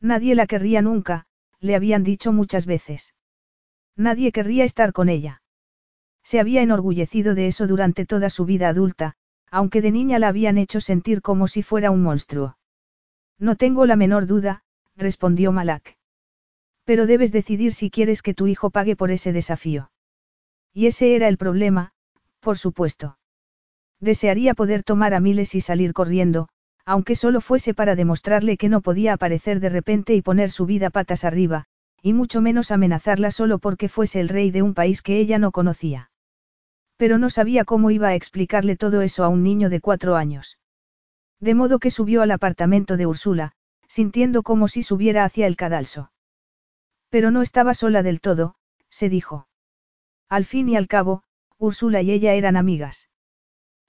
Nadie la querría nunca, le habían dicho muchas veces. Nadie querría estar con ella. Se había enorgullecido de eso durante toda su vida adulta, aunque de niña la habían hecho sentir como si fuera un monstruo. No tengo la menor duda, respondió Malak. Pero debes decidir si quieres que tu hijo pague por ese desafío. Y ese era el problema, por supuesto. Desearía poder tomar a Miles y salir corriendo, aunque solo fuese para demostrarle que no podía aparecer de repente y poner su vida patas arriba, y mucho menos amenazarla solo porque fuese el rey de un país que ella no conocía. Pero no sabía cómo iba a explicarle todo eso a un niño de cuatro años. De modo que subió al apartamento de Úrsula, sintiendo como si subiera hacia el cadalso. Pero no estaba sola del todo, se dijo. Al fin y al cabo, Úrsula y ella eran amigas.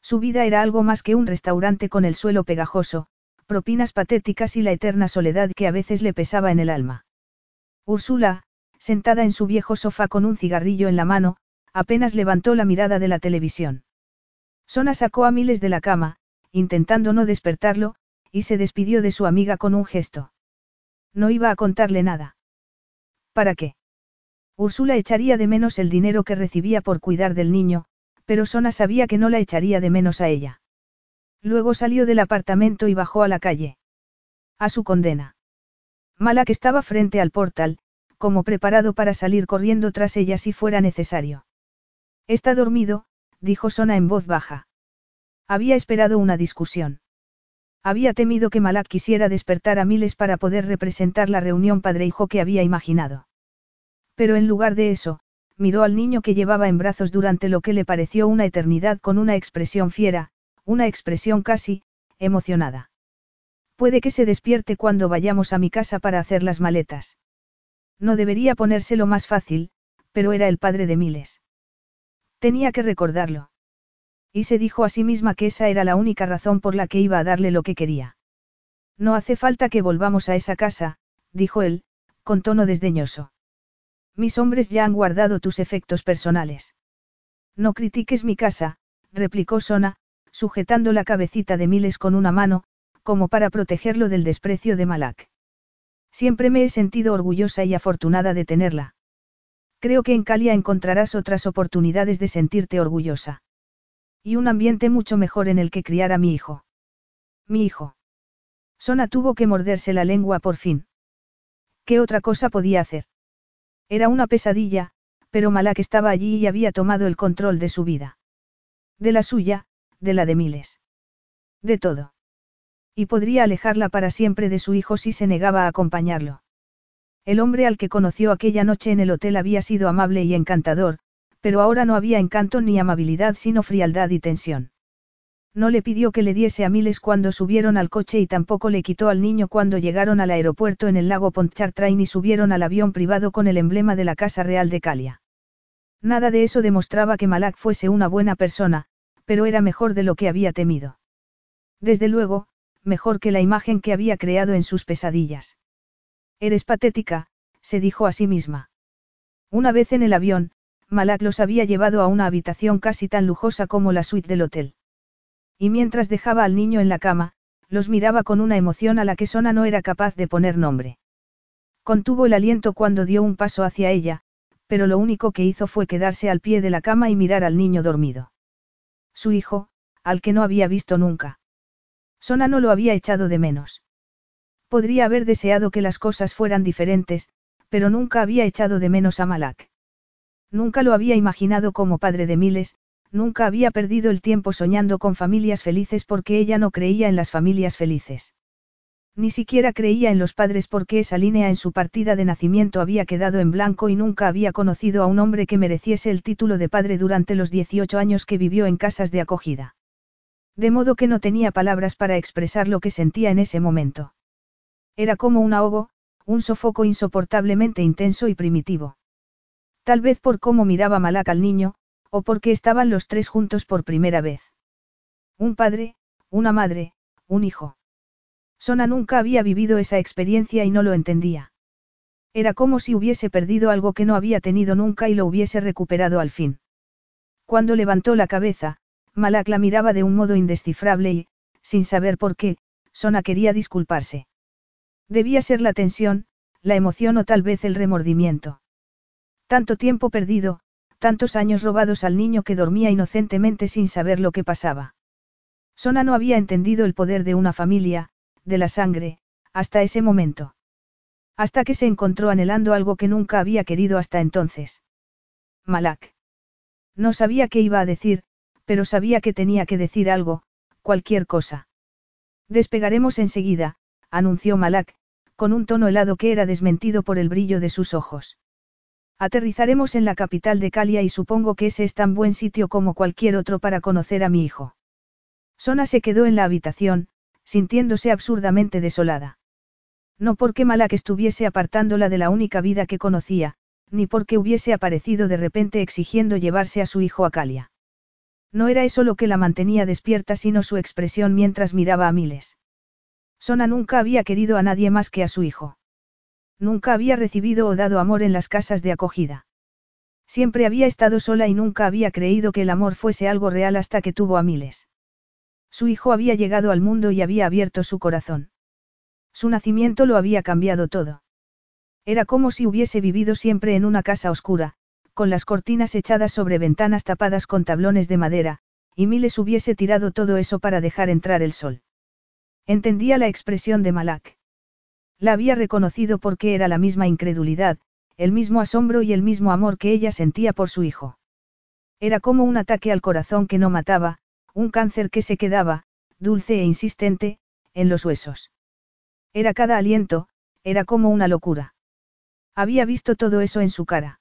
Su vida era algo más que un restaurante con el suelo pegajoso, propinas patéticas y la eterna soledad que a veces le pesaba en el alma. Úrsula, sentada en su viejo sofá con un cigarrillo en la mano, apenas levantó la mirada de la televisión. Sona sacó a Miles de la cama, intentando no despertarlo, y se despidió de su amiga con un gesto. No iba a contarle nada. ¿Para qué? Úrsula echaría de menos el dinero que recibía por cuidar del niño, pero Sona sabía que no la echaría de menos a ella. Luego salió del apartamento y bajó a la calle. A su condena. Mala que estaba frente al portal, como preparado para salir corriendo tras ella si fuera necesario. Está dormido, dijo Sona en voz baja. Había esperado una discusión. Había temido que Malak quisiera despertar a Miles para poder representar la reunión padre-hijo que había imaginado. Pero en lugar de eso, miró al niño que llevaba en brazos durante lo que le pareció una eternidad con una expresión fiera, una expresión casi, emocionada. Puede que se despierte cuando vayamos a mi casa para hacer las maletas. No debería ponérselo más fácil, pero era el padre de Miles. Tenía que recordarlo. Y se dijo a sí misma que esa era la única razón por la que iba a darle lo que quería. No hace falta que volvamos a esa casa, dijo él, con tono desdeñoso. Mis hombres ya han guardado tus efectos personales. No critiques mi casa, replicó Sona, sujetando la cabecita de Miles con una mano, como para protegerlo del desprecio de Malak. Siempre me he sentido orgullosa y afortunada de tenerla. Creo que en Calia encontrarás otras oportunidades de sentirte orgullosa. Y un ambiente mucho mejor en el que criar a mi hijo. Mi hijo. Sona tuvo que morderse la lengua por fin. ¿Qué otra cosa podía hacer? Era una pesadilla, pero Malak estaba allí y había tomado el control de su vida. De la suya, de la de miles. De todo. Y podría alejarla para siempre de su hijo si se negaba a acompañarlo. El hombre al que conoció aquella noche en el hotel había sido amable y encantador, pero ahora no había encanto ni amabilidad sino frialdad y tensión. No le pidió que le diese a miles cuando subieron al coche y tampoco le quitó al niño cuando llegaron al aeropuerto en el lago Pontchartrain y subieron al avión privado con el emblema de la Casa Real de Calia. Nada de eso demostraba que Malak fuese una buena persona, pero era mejor de lo que había temido. Desde luego, mejor que la imagen que había creado en sus pesadillas. Eres patética, se dijo a sí misma. Una vez en el avión, Malak los había llevado a una habitación casi tan lujosa como la suite del hotel. Y mientras dejaba al niño en la cama, los miraba con una emoción a la que Sona no era capaz de poner nombre. Contuvo el aliento cuando dio un paso hacia ella, pero lo único que hizo fue quedarse al pie de la cama y mirar al niño dormido. Su hijo, al que no había visto nunca. Sona no lo había echado de menos. Podría haber deseado que las cosas fueran diferentes, pero nunca había echado de menos a Malak. Nunca lo había imaginado como padre de miles, nunca había perdido el tiempo soñando con familias felices porque ella no creía en las familias felices. Ni siquiera creía en los padres porque esa línea en su partida de nacimiento había quedado en blanco y nunca había conocido a un hombre que mereciese el título de padre durante los 18 años que vivió en casas de acogida. De modo que no tenía palabras para expresar lo que sentía en ese momento. Era como un ahogo, un sofoco insoportablemente intenso y primitivo. Tal vez por cómo miraba Malak al niño, o porque estaban los tres juntos por primera vez. Un padre, una madre, un hijo. Sona nunca había vivido esa experiencia y no lo entendía. Era como si hubiese perdido algo que no había tenido nunca y lo hubiese recuperado al fin. Cuando levantó la cabeza, Malak la miraba de un modo indescifrable y, sin saber por qué, Sona quería disculparse. Debía ser la tensión, la emoción o tal vez el remordimiento. Tanto tiempo perdido, tantos años robados al niño que dormía inocentemente sin saber lo que pasaba. Sona no había entendido el poder de una familia, de la sangre, hasta ese momento. Hasta que se encontró anhelando algo que nunca había querido hasta entonces. Malak. No sabía qué iba a decir, pero sabía que tenía que decir algo, cualquier cosa. Despegaremos enseguida, anunció Malak, con un tono helado que era desmentido por el brillo de sus ojos. Aterrizaremos en la capital de Calia y supongo que ese es tan buen sitio como cualquier otro para conocer a mi hijo. Sona se quedó en la habitación, sintiéndose absurdamente desolada. No porque Malak estuviese apartándola de la única vida que conocía, ni porque hubiese aparecido de repente exigiendo llevarse a su hijo a Calia. No era eso lo que la mantenía despierta sino su expresión mientras miraba a Miles. Sona nunca había querido a nadie más que a su hijo. Nunca había recibido o dado amor en las casas de acogida. Siempre había estado sola y nunca había creído que el amor fuese algo real hasta que tuvo a miles. Su hijo había llegado al mundo y había abierto su corazón. Su nacimiento lo había cambiado todo. Era como si hubiese vivido siempre en una casa oscura, con las cortinas echadas sobre ventanas tapadas con tablones de madera, y Miles hubiese tirado todo eso para dejar entrar el sol. Entendía la expresión de Malak. La había reconocido porque era la misma incredulidad, el mismo asombro y el mismo amor que ella sentía por su hijo. Era como un ataque al corazón que no mataba, un cáncer que se quedaba, dulce e insistente, en los huesos. Era cada aliento, era como una locura. Había visto todo eso en su cara.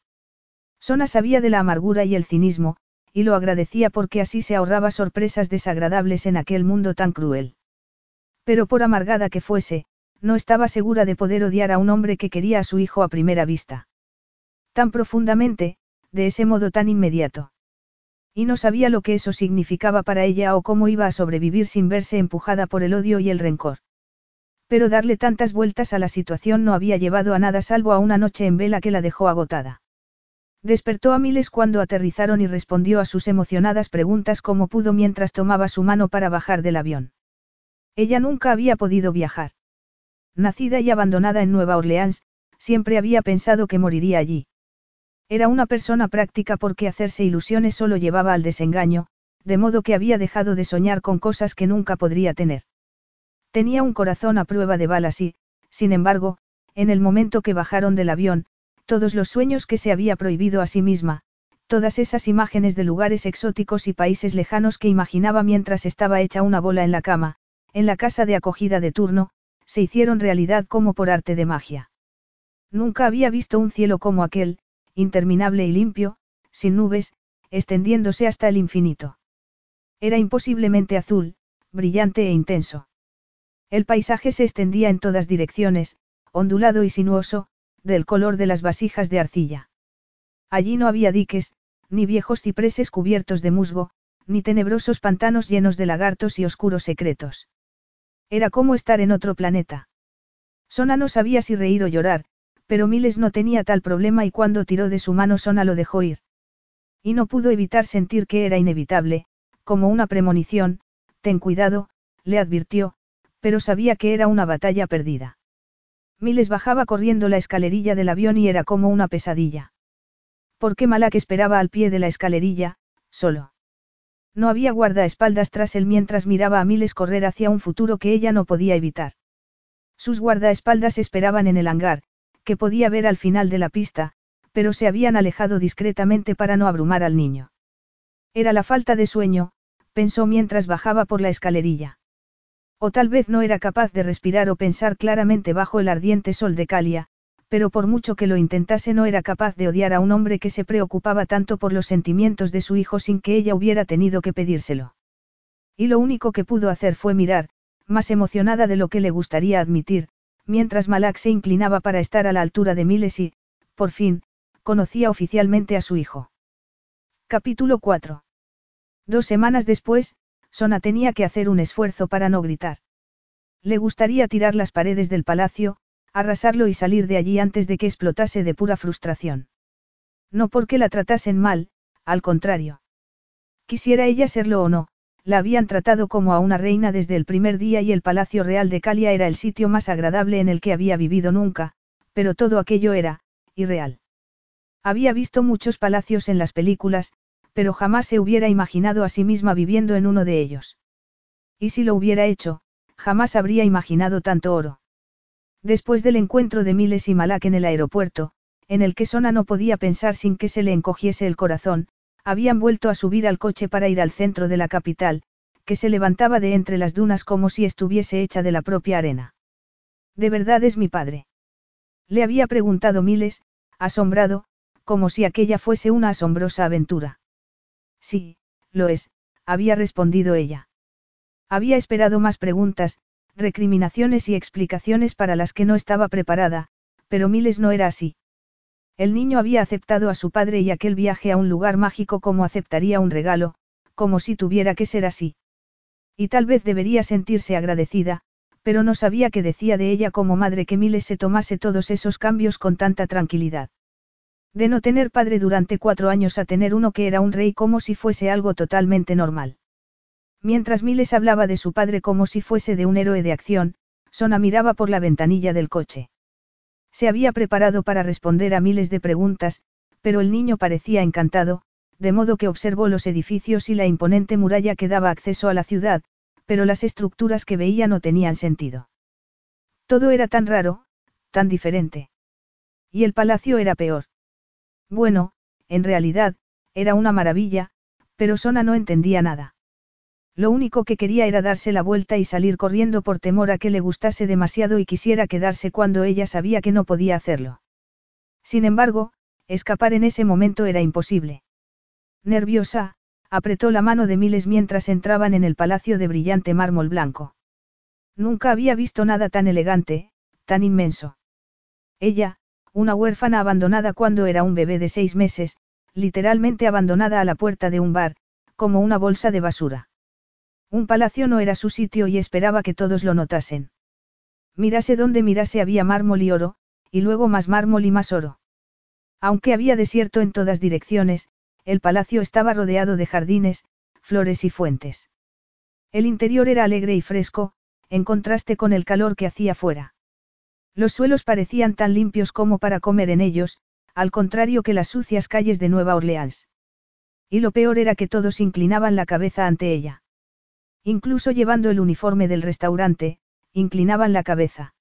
Sona sabía de la amargura y el cinismo, y lo agradecía porque así se ahorraba sorpresas desagradables en aquel mundo tan cruel. Pero por amargada que fuese, no estaba segura de poder odiar a un hombre que quería a su hijo a primera vista. Tan profundamente, de ese modo tan inmediato. Y no sabía lo que eso significaba para ella o cómo iba a sobrevivir sin verse empujada por el odio y el rencor. Pero darle tantas vueltas a la situación no había llevado a nada salvo a una noche en vela que la dejó agotada. Despertó a miles cuando aterrizaron y respondió a sus emocionadas preguntas como pudo mientras tomaba su mano para bajar del avión. Ella nunca había podido viajar. Nacida y abandonada en Nueva Orleans, siempre había pensado que moriría allí. Era una persona práctica porque hacerse ilusiones solo llevaba al desengaño, de modo que había dejado de soñar con cosas que nunca podría tener. Tenía un corazón a prueba de balas y, sin embargo, en el momento que bajaron del avión, todos los sueños que se había prohibido a sí misma, todas esas imágenes de lugares exóticos y países lejanos que imaginaba mientras estaba hecha una bola en la cama, en la casa de acogida de turno, se hicieron realidad como por arte de magia. Nunca había visto un cielo como aquel, interminable y limpio, sin nubes, extendiéndose hasta el infinito. Era imposiblemente azul, brillante e intenso. El paisaje se extendía en todas direcciones, ondulado y sinuoso, del color de las vasijas de arcilla. Allí no había diques, ni viejos cipreses cubiertos de musgo, ni tenebrosos pantanos llenos de lagartos y oscuros secretos. Era como estar en otro planeta. Sona no sabía si reír o llorar, pero Miles no tenía tal problema y cuando tiró de su mano Sona lo dejó ir. Y no pudo evitar sentir que era inevitable, como una premonición, ten cuidado, le advirtió, pero sabía que era una batalla perdida. Miles bajaba corriendo la escalerilla del avión y era como una pesadilla. ¿Por qué Malak esperaba al pie de la escalerilla, solo? No había guardaespaldas tras él mientras miraba a Miles correr hacia un futuro que ella no podía evitar. Sus guardaespaldas esperaban en el hangar, que podía ver al final de la pista, pero se habían alejado discretamente para no abrumar al niño. Era la falta de sueño, pensó mientras bajaba por la escalerilla. O tal vez no era capaz de respirar o pensar claramente bajo el ardiente sol de Calia, pero por mucho que lo intentase no era capaz de odiar a un hombre que se preocupaba tanto por los sentimientos de su hijo sin que ella hubiera tenido que pedírselo. Y lo único que pudo hacer fue mirar, más emocionada de lo que le gustaría admitir, mientras Malak se inclinaba para estar a la altura de Miles y, por fin, conocía oficialmente a su hijo. Capítulo 4. Dos semanas después, Sona tenía que hacer un esfuerzo para no gritar. Le gustaría tirar las paredes del palacio, arrasarlo y salir de allí antes de que explotase de pura frustración. No porque la tratasen mal, al contrario. Quisiera ella serlo o no, la habían tratado como a una reina desde el primer día y el Palacio Real de Calia era el sitio más agradable en el que había vivido nunca, pero todo aquello era, irreal. Había visto muchos palacios en las películas, pero jamás se hubiera imaginado a sí misma viviendo en uno de ellos. Y si lo hubiera hecho, jamás habría imaginado tanto oro. Después del encuentro de Miles y Malak en el aeropuerto, en el que Sona no podía pensar sin que se le encogiese el corazón, habían vuelto a subir al coche para ir al centro de la capital, que se levantaba de entre las dunas como si estuviese hecha de la propia arena. ¿De verdad es mi padre? Le había preguntado Miles, asombrado, como si aquella fuese una asombrosa aventura. Sí, lo es, había respondido ella. Había esperado más preguntas, recriminaciones y explicaciones para las que no estaba preparada, pero Miles no era así. El niño había aceptado a su padre y aquel viaje a un lugar mágico como aceptaría un regalo, como si tuviera que ser así. Y tal vez debería sentirse agradecida, pero no sabía qué decía de ella como madre que Miles se tomase todos esos cambios con tanta tranquilidad. De no tener padre durante cuatro años a tener uno que era un rey como si fuese algo totalmente normal. Mientras Miles hablaba de su padre como si fuese de un héroe de acción, Sona miraba por la ventanilla del coche. Se había preparado para responder a miles de preguntas, pero el niño parecía encantado, de modo que observó los edificios y la imponente muralla que daba acceso a la ciudad, pero las estructuras que veía no tenían sentido. Todo era tan raro, tan diferente. Y el palacio era peor. Bueno, en realidad, era una maravilla, pero Sona no entendía nada. Lo único que quería era darse la vuelta y salir corriendo por temor a que le gustase demasiado y quisiera quedarse cuando ella sabía que no podía hacerlo. Sin embargo, escapar en ese momento era imposible. Nerviosa, apretó la mano de Miles mientras entraban en el palacio de brillante mármol blanco. Nunca había visto nada tan elegante, tan inmenso. Ella, una huérfana abandonada cuando era un bebé de seis meses, literalmente abandonada a la puerta de un bar, como una bolsa de basura. Un palacio no era su sitio y esperaba que todos lo notasen. Mirase donde mirase había mármol y oro, y luego más mármol y más oro. Aunque había desierto en todas direcciones, el palacio estaba rodeado de jardines, flores y fuentes. El interior era alegre y fresco, en contraste con el calor que hacía fuera. Los suelos parecían tan limpios como para comer en ellos, al contrario que las sucias calles de Nueva Orleans. Y lo peor era que todos inclinaban la cabeza ante ella. Incluso llevando el uniforme del restaurante, inclinaban la cabeza.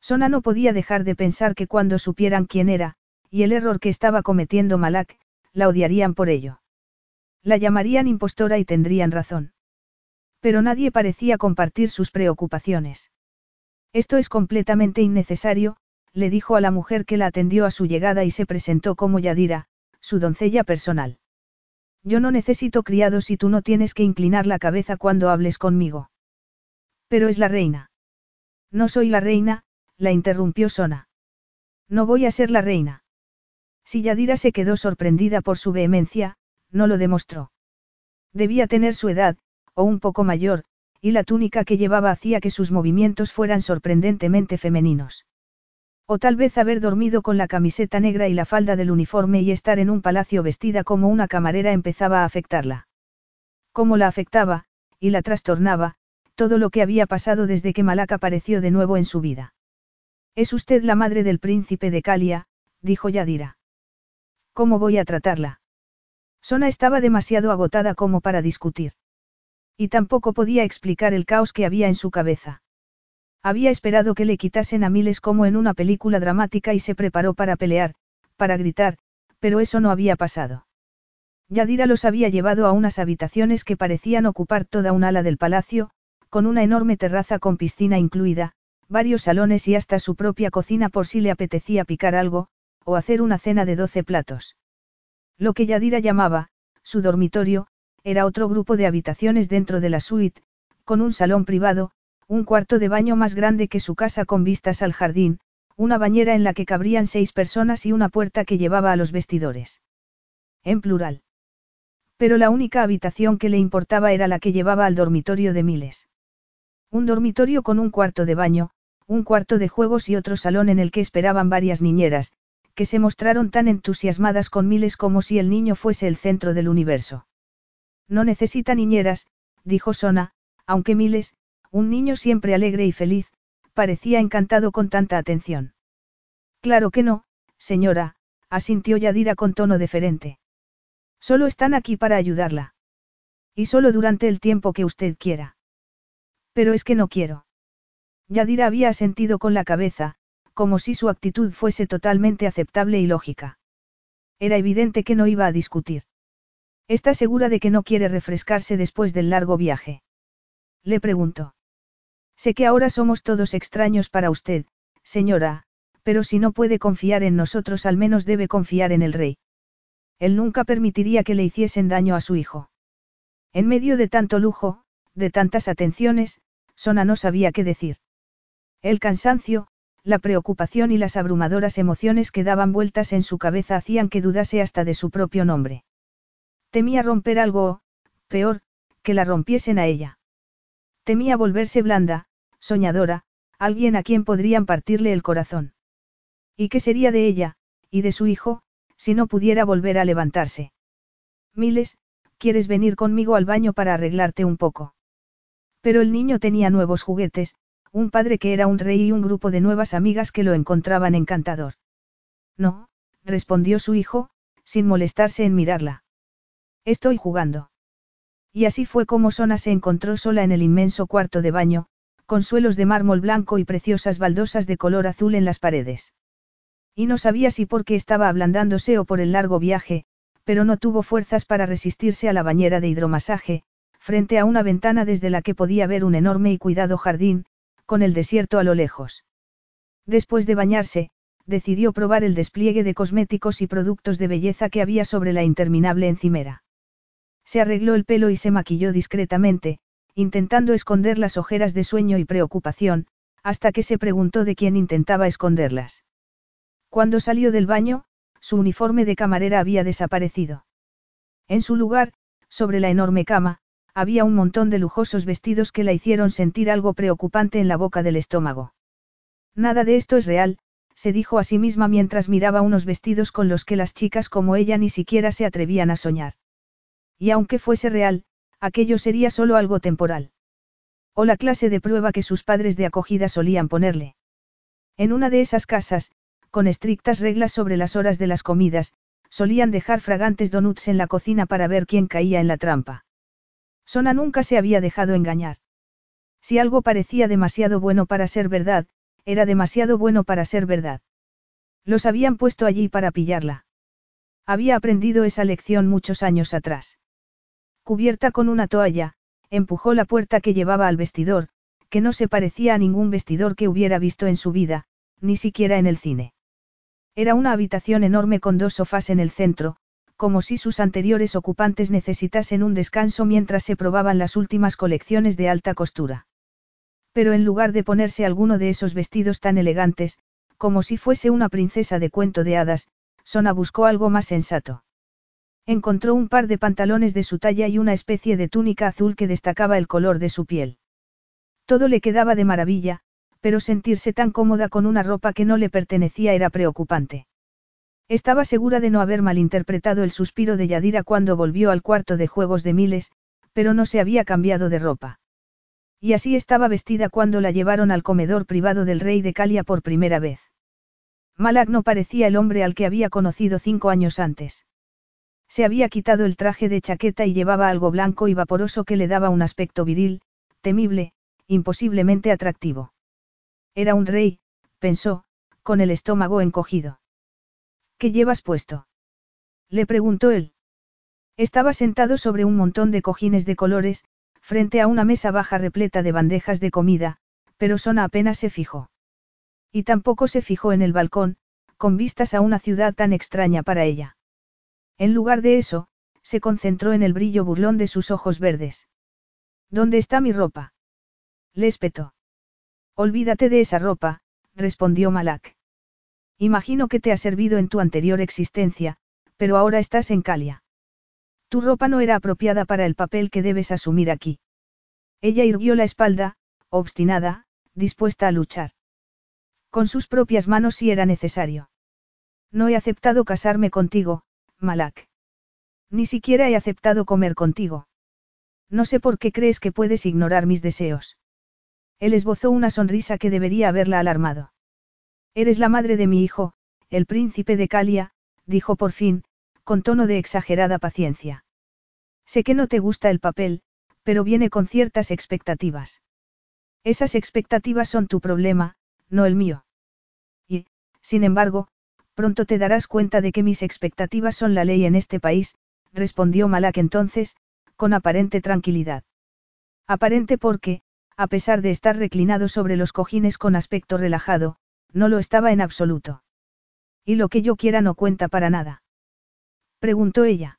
Sona no podía dejar de pensar que cuando supieran quién era, y el error que estaba cometiendo Malak, la odiarían por ello. La llamarían impostora y tendrían razón. Pero nadie parecía compartir sus preocupaciones. Esto es completamente innecesario, le dijo a la mujer que la atendió a su llegada y se presentó como Yadira, su doncella personal. Yo no necesito criados y tú no tienes que inclinar la cabeza cuando hables conmigo. Pero es la reina. No soy la reina, la interrumpió Sona. No voy a ser la reina. Si Yadira se quedó sorprendida por su vehemencia, no lo demostró. Debía tener su edad, o un poco mayor, y la túnica que llevaba hacía que sus movimientos fueran sorprendentemente femeninos. O tal vez haber dormido con la camiseta negra y la falda del uniforme y estar en un palacio vestida como una camarera empezaba a afectarla. Cómo la afectaba, y la trastornaba, todo lo que había pasado desde que Malak apareció de nuevo en su vida. Es usted la madre del príncipe de Calia, dijo Yadira. ¿Cómo voy a tratarla? Sona estaba demasiado agotada como para discutir. Y tampoco podía explicar el caos que había en su cabeza. Había esperado que le quitasen a miles como en una película dramática y se preparó para pelear, para gritar, pero eso no había pasado. Yadira los había llevado a unas habitaciones que parecían ocupar toda un ala del palacio, con una enorme terraza con piscina incluida, varios salones y hasta su propia cocina por si le apetecía picar algo, o hacer una cena de doce platos. Lo que Yadira llamaba, su dormitorio, era otro grupo de habitaciones dentro de la suite, con un salón privado, un cuarto de baño más grande que su casa con vistas al jardín, una bañera en la que cabrían seis personas y una puerta que llevaba a los vestidores. En plural. Pero la única habitación que le importaba era la que llevaba al dormitorio de Miles. Un dormitorio con un cuarto de baño, un cuarto de juegos y otro salón en el que esperaban varias niñeras, que se mostraron tan entusiasmadas con Miles como si el niño fuese el centro del universo. No necesita niñeras, dijo Sona, aunque Miles, un niño siempre alegre y feliz, parecía encantado con tanta atención. Claro que no, señora, asintió Yadira con tono deferente. Solo están aquí para ayudarla. Y solo durante el tiempo que usted quiera. Pero es que no quiero. Yadira había asentido con la cabeza, como si su actitud fuese totalmente aceptable y lógica. Era evidente que no iba a discutir. ¿Está segura de que no quiere refrescarse después del largo viaje? Le preguntó. Sé que ahora somos todos extraños para usted, señora, pero si no puede confiar en nosotros al menos debe confiar en el rey. Él nunca permitiría que le hiciesen daño a su hijo. En medio de tanto lujo, de tantas atenciones, Sona no sabía qué decir. El cansancio, la preocupación y las abrumadoras emociones que daban vueltas en su cabeza hacían que dudase hasta de su propio nombre. Temía romper algo, peor, que la rompiesen a ella. Temía volverse blanda, soñadora, alguien a quien podrían partirle el corazón. ¿Y qué sería de ella, y de su hijo, si no pudiera volver a levantarse? Miles, ¿quieres venir conmigo al baño para arreglarte un poco? Pero el niño tenía nuevos juguetes, un padre que era un rey y un grupo de nuevas amigas que lo encontraban encantador. No, respondió su hijo, sin molestarse en mirarla. Estoy jugando. Y así fue como Sona se encontró sola en el inmenso cuarto de baño, con suelos de mármol blanco y preciosas baldosas de color azul en las paredes. Y no sabía si porque estaba ablandándose o por el largo viaje, pero no tuvo fuerzas para resistirse a la bañera de hidromasaje, frente a una ventana desde la que podía ver un enorme y cuidado jardín, con el desierto a lo lejos. Después de bañarse, decidió probar el despliegue de cosméticos y productos de belleza que había sobre la interminable encimera. Se arregló el pelo y se maquilló discretamente, intentando esconder las ojeras de sueño y preocupación, hasta que se preguntó de quién intentaba esconderlas. Cuando salió del baño, su uniforme de camarera había desaparecido. En su lugar, sobre la enorme cama, había un montón de lujosos vestidos que la hicieron sentir algo preocupante en la boca del estómago. Nada de esto es real, se dijo a sí misma mientras miraba unos vestidos con los que las chicas como ella ni siquiera se atrevían a soñar. Y aunque fuese real, aquello sería solo algo temporal. O la clase de prueba que sus padres de acogida solían ponerle. En una de esas casas, con estrictas reglas sobre las horas de las comidas, solían dejar fragantes donuts en la cocina para ver quién caía en la trampa. Sona nunca se había dejado engañar. Si algo parecía demasiado bueno para ser verdad, era demasiado bueno para ser verdad. Los habían puesto allí para pillarla. Había aprendido esa lección muchos años atrás. Cubierta con una toalla, empujó la puerta que llevaba al vestidor, que no se parecía a ningún vestidor que hubiera visto en su vida, ni siquiera en el cine. Era una habitación enorme con dos sofás en el centro, como si sus anteriores ocupantes necesitasen un descanso mientras se probaban las últimas colecciones de alta costura. Pero en lugar de ponerse alguno de esos vestidos tan elegantes, como si fuese una princesa de cuento de hadas, Sona buscó algo más sensato. Encontró un par de pantalones de su talla y una especie de túnica azul que destacaba el color de su piel. Todo le quedaba de maravilla, pero sentirse tan cómoda con una ropa que no le pertenecía era preocupante. Estaba segura de no haber malinterpretado el suspiro de Yadira cuando volvió al cuarto de juegos de miles, pero no se había cambiado de ropa. Y así estaba vestida cuando la llevaron al comedor privado del rey de Calia por primera vez. Malak no parecía el hombre al que había conocido cinco años antes. Se había quitado el traje de chaqueta y llevaba algo blanco y vaporoso que le daba un aspecto viril, temible, imposiblemente atractivo. Era un rey, pensó, con el estómago encogido. ¿Qué llevas puesto? Le preguntó él. Estaba sentado sobre un montón de cojines de colores, frente a una mesa baja repleta de bandejas de comida, pero Sona apenas se fijó. Y tampoco se fijó en el balcón, con vistas a una ciudad tan extraña para ella. En lugar de eso, se concentró en el brillo burlón de sus ojos verdes. ¿Dónde está mi ropa? Le espetó. Olvídate de esa ropa, respondió Malak. Imagino que te ha servido en tu anterior existencia, pero ahora estás en Calia. Tu ropa no era apropiada para el papel que debes asumir aquí. Ella irguió la espalda, obstinada, dispuesta a luchar. Con sus propias manos si era necesario. No he aceptado casarme contigo, Malak. Ni siquiera he aceptado comer contigo. No sé por qué crees que puedes ignorar mis deseos. Él esbozó una sonrisa que debería haberla alarmado. Eres la madre de mi hijo, el príncipe de Calia, dijo por fin, con tono de exagerada paciencia. Sé que no te gusta el papel, pero viene con ciertas expectativas. Esas expectativas son tu problema, no el mío. Y, sin embargo, pronto te darás cuenta de que mis expectativas son la ley en este país, respondió Malak entonces, con aparente tranquilidad. Aparente porque, a pesar de estar reclinado sobre los cojines con aspecto relajado, no lo estaba en absoluto. ¿Y lo que yo quiera no cuenta para nada? Preguntó ella.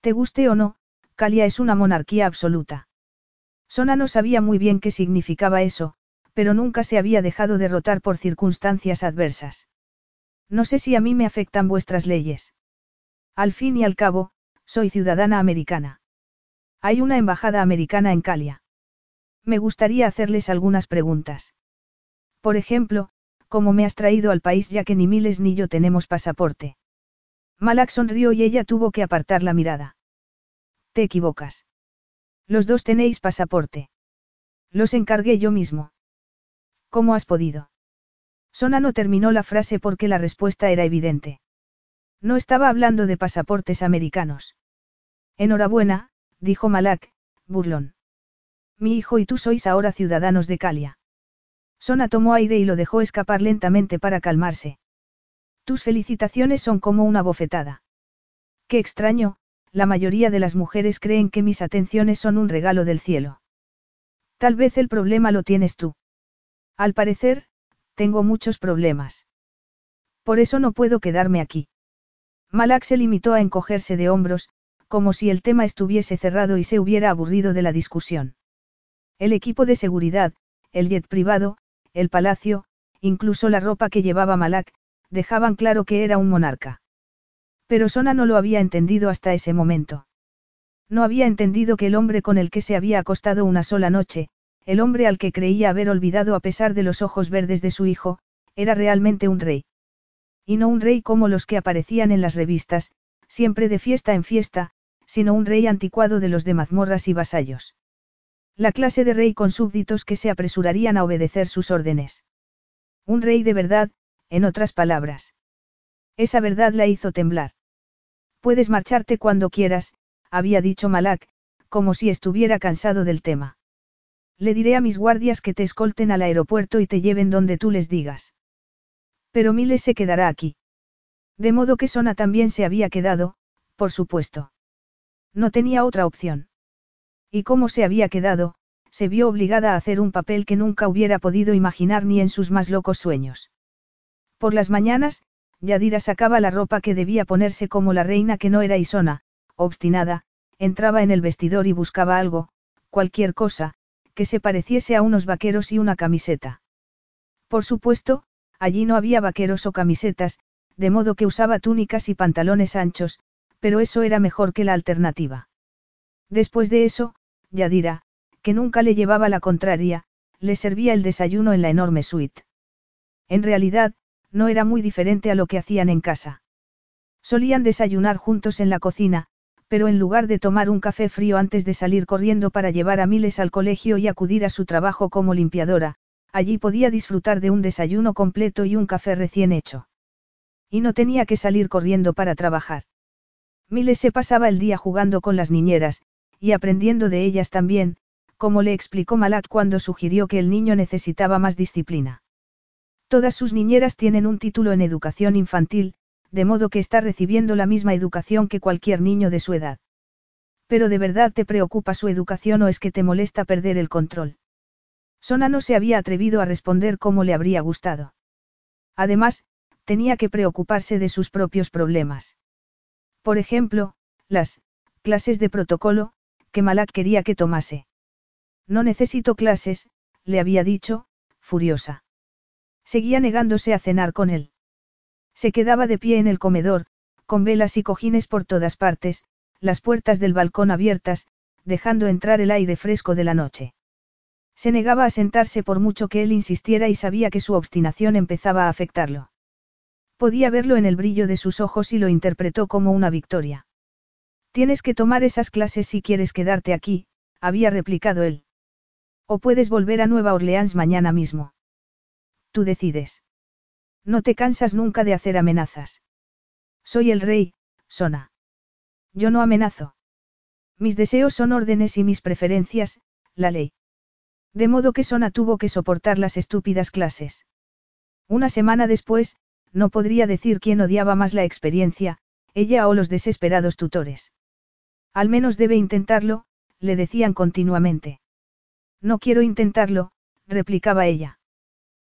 Te guste o no, Calia es una monarquía absoluta. Sona no sabía muy bien qué significaba eso, pero nunca se había dejado derrotar por circunstancias adversas. No sé si a mí me afectan vuestras leyes. Al fin y al cabo, soy ciudadana americana. Hay una embajada americana en Calia. Me gustaría hacerles algunas preguntas. Por ejemplo, ¿cómo me has traído al país ya que ni Miles ni yo tenemos pasaporte? Malak sonrió y ella tuvo que apartar la mirada. Te equivocas. Los dos tenéis pasaporte. Los encargué yo mismo. ¿Cómo has podido? Sona no terminó la frase porque la respuesta era evidente. No estaba hablando de pasaportes americanos. Enhorabuena, dijo Malak, burlón. Mi hijo y tú sois ahora ciudadanos de Calia. Sona tomó aire y lo dejó escapar lentamente para calmarse. Tus felicitaciones son como una bofetada. Qué extraño, la mayoría de las mujeres creen que mis atenciones son un regalo del cielo. Tal vez el problema lo tienes tú. Al parecer, tengo muchos problemas. Por eso no puedo quedarme aquí. Malak se limitó a encogerse de hombros, como si el tema estuviese cerrado y se hubiera aburrido de la discusión. El equipo de seguridad, el jet privado, el palacio, incluso la ropa que llevaba Malak, dejaban claro que era un monarca. Pero Sona no lo había entendido hasta ese momento. No había entendido que el hombre con el que se había acostado una sola noche, el hombre al que creía haber olvidado a pesar de los ojos verdes de su hijo, era realmente un rey. Y no un rey como los que aparecían en las revistas, siempre de fiesta en fiesta, sino un rey anticuado de los de mazmorras y vasallos. La clase de rey con súbditos que se apresurarían a obedecer sus órdenes. Un rey de verdad, en otras palabras. Esa verdad la hizo temblar. Puedes marcharte cuando quieras, había dicho Malak, como si estuviera cansado del tema. Le diré a mis guardias que te escolten al aeropuerto y te lleven donde tú les digas. Pero Miles se quedará aquí. De modo que Sona también se había quedado, por supuesto. No tenía otra opción. Y como se había quedado, se vio obligada a hacer un papel que nunca hubiera podido imaginar ni en sus más locos sueños. Por las mañanas, Yadira sacaba la ropa que debía ponerse como la reina que no era Isona, obstinada, entraba en el vestidor y buscaba algo, cualquier cosa, que se pareciese a unos vaqueros y una camiseta. Por supuesto, allí no había vaqueros o camisetas, de modo que usaba túnicas y pantalones anchos, pero eso era mejor que la alternativa. Después de eso, Yadira, que nunca le llevaba la contraria, le servía el desayuno en la enorme suite. En realidad, no era muy diferente a lo que hacían en casa. Solían desayunar juntos en la cocina, pero en lugar de tomar un café frío antes de salir corriendo para llevar a Miles al colegio y acudir a su trabajo como limpiadora, allí podía disfrutar de un desayuno completo y un café recién hecho. Y no tenía que salir corriendo para trabajar. Miles se pasaba el día jugando con las niñeras, y aprendiendo de ellas también, como le explicó Malak cuando sugirió que el niño necesitaba más disciplina. Todas sus niñeras tienen un título en educación infantil, de modo que está recibiendo la misma educación que cualquier niño de su edad. Pero de verdad te preocupa su educación o es que te molesta perder el control. Sona no se había atrevido a responder como le habría gustado. Además, tenía que preocuparse de sus propios problemas. Por ejemplo, las clases de protocolo, que Malak quería que tomase. No necesito clases, le había dicho, furiosa. Seguía negándose a cenar con él. Se quedaba de pie en el comedor, con velas y cojines por todas partes, las puertas del balcón abiertas, dejando entrar el aire fresco de la noche. Se negaba a sentarse por mucho que él insistiera y sabía que su obstinación empezaba a afectarlo. Podía verlo en el brillo de sus ojos y lo interpretó como una victoria. Tienes que tomar esas clases si quieres quedarte aquí, había replicado él. O puedes volver a Nueva Orleans mañana mismo. Tú decides. No te cansas nunca de hacer amenazas. Soy el rey, Sona. Yo no amenazo. Mis deseos son órdenes y mis preferencias, la ley. De modo que Sona tuvo que soportar las estúpidas clases. Una semana después, no podría decir quién odiaba más la experiencia, ella o los desesperados tutores. Al menos debe intentarlo, le decían continuamente. No quiero intentarlo, replicaba ella.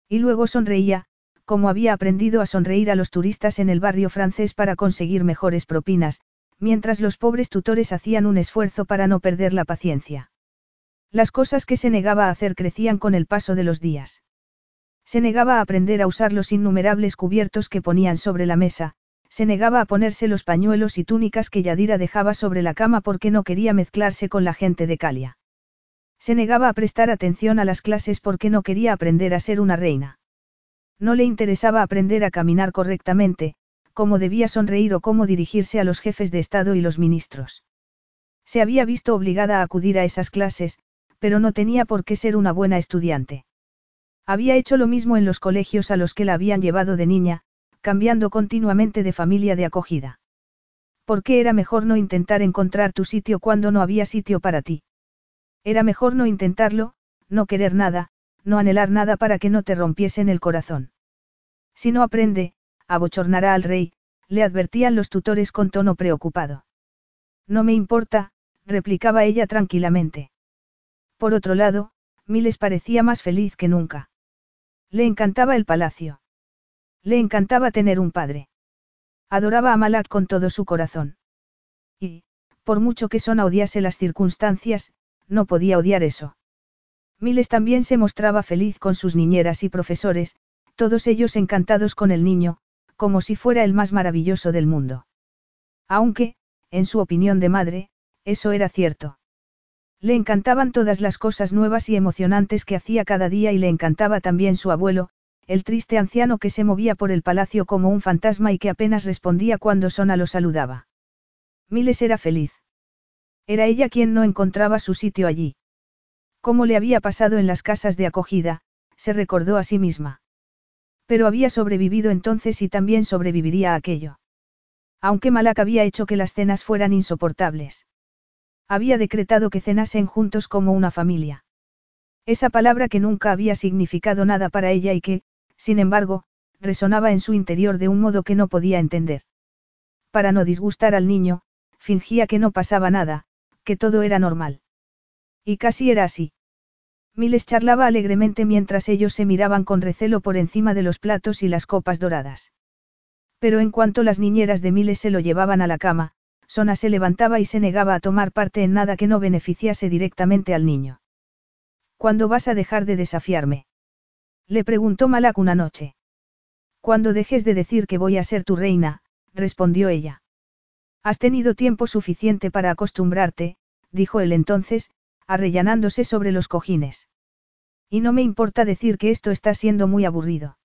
Y luego sonreía, como había aprendido a sonreír a los turistas en el barrio francés para conseguir mejores propinas, mientras los pobres tutores hacían un esfuerzo para no perder la paciencia. Las cosas que se negaba a hacer crecían con el paso de los días. Se negaba a aprender a usar los innumerables cubiertos que ponían sobre la mesa, se negaba a ponerse los pañuelos y túnicas que Yadira dejaba sobre la cama porque no quería mezclarse con la gente de Calia. Se negaba a prestar atención a las clases porque no quería aprender a ser una reina. No le interesaba aprender a caminar correctamente, cómo debía sonreír o cómo dirigirse a los jefes de Estado y los ministros. Se había visto obligada a acudir a esas clases, pero no tenía por qué ser una buena estudiante. Había hecho lo mismo en los colegios a los que la habían llevado de niña, cambiando continuamente de familia de acogida. ¿Por qué era mejor no intentar encontrar tu sitio cuando no había sitio para ti? Era mejor no intentarlo, no querer nada, no anhelar nada para que no te rompiesen el corazón. Si no aprende, abochornará al rey, le advertían los tutores con tono preocupado. No me importa, replicaba ella tranquilamente. Por otro lado, Miles parecía más feliz que nunca. Le encantaba el palacio. Le encantaba tener un padre. Adoraba a Malak con todo su corazón. Y, por mucho que Sona odiase las circunstancias, no podía odiar eso. Miles también se mostraba feliz con sus niñeras y profesores, todos ellos encantados con el niño, como si fuera el más maravilloso del mundo. Aunque, en su opinión de madre, eso era cierto. Le encantaban todas las cosas nuevas y emocionantes que hacía cada día y le encantaba también su abuelo, el triste anciano que se movía por el palacio como un fantasma y que apenas respondía cuando Sona lo saludaba. Miles era feliz. Era ella quien no encontraba su sitio allí. Como le había pasado en las casas de acogida, se recordó a sí misma. Pero había sobrevivido entonces y también sobreviviría a aquello. Aunque Malak había hecho que las cenas fueran insoportables. Había decretado que cenasen juntos como una familia. Esa palabra que nunca había significado nada para ella y que, sin embargo, resonaba en su interior de un modo que no podía entender. Para no disgustar al niño, fingía que no pasaba nada, que todo era normal. Y casi era así. Miles charlaba alegremente mientras ellos se miraban con recelo por encima de los platos y las copas doradas. Pero en cuanto las niñeras de Miles se lo llevaban a la cama, Sona se levantaba y se negaba a tomar parte en nada que no beneficiase directamente al niño. ¿Cuándo vas a dejar de desafiarme? Le preguntó Malak una noche. Cuando dejes de decir que voy a ser tu reina, respondió ella. Has tenido tiempo suficiente para acostumbrarte, dijo él entonces, arrellanándose sobre los cojines. Y no me importa decir que esto está siendo muy aburrido.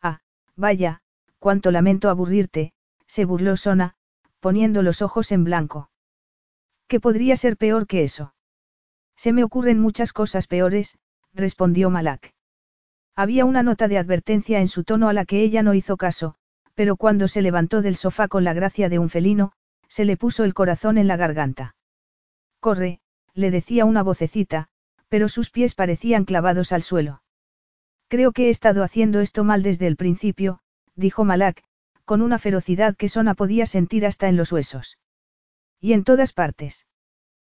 Ah, vaya, cuánto lamento aburrirte, se burló Sona, poniendo los ojos en blanco. ¿Qué podría ser peor que eso? Se me ocurren muchas cosas peores, respondió Malak. Había una nota de advertencia en su tono a la que ella no hizo caso, pero cuando se levantó del sofá con la gracia de un felino, se le puso el corazón en la garganta. Corre, le decía una vocecita, pero sus pies parecían clavados al suelo. Creo que he estado haciendo esto mal desde el principio, dijo Malak, con una ferocidad que Sona podía sentir hasta en los huesos. Y en todas partes.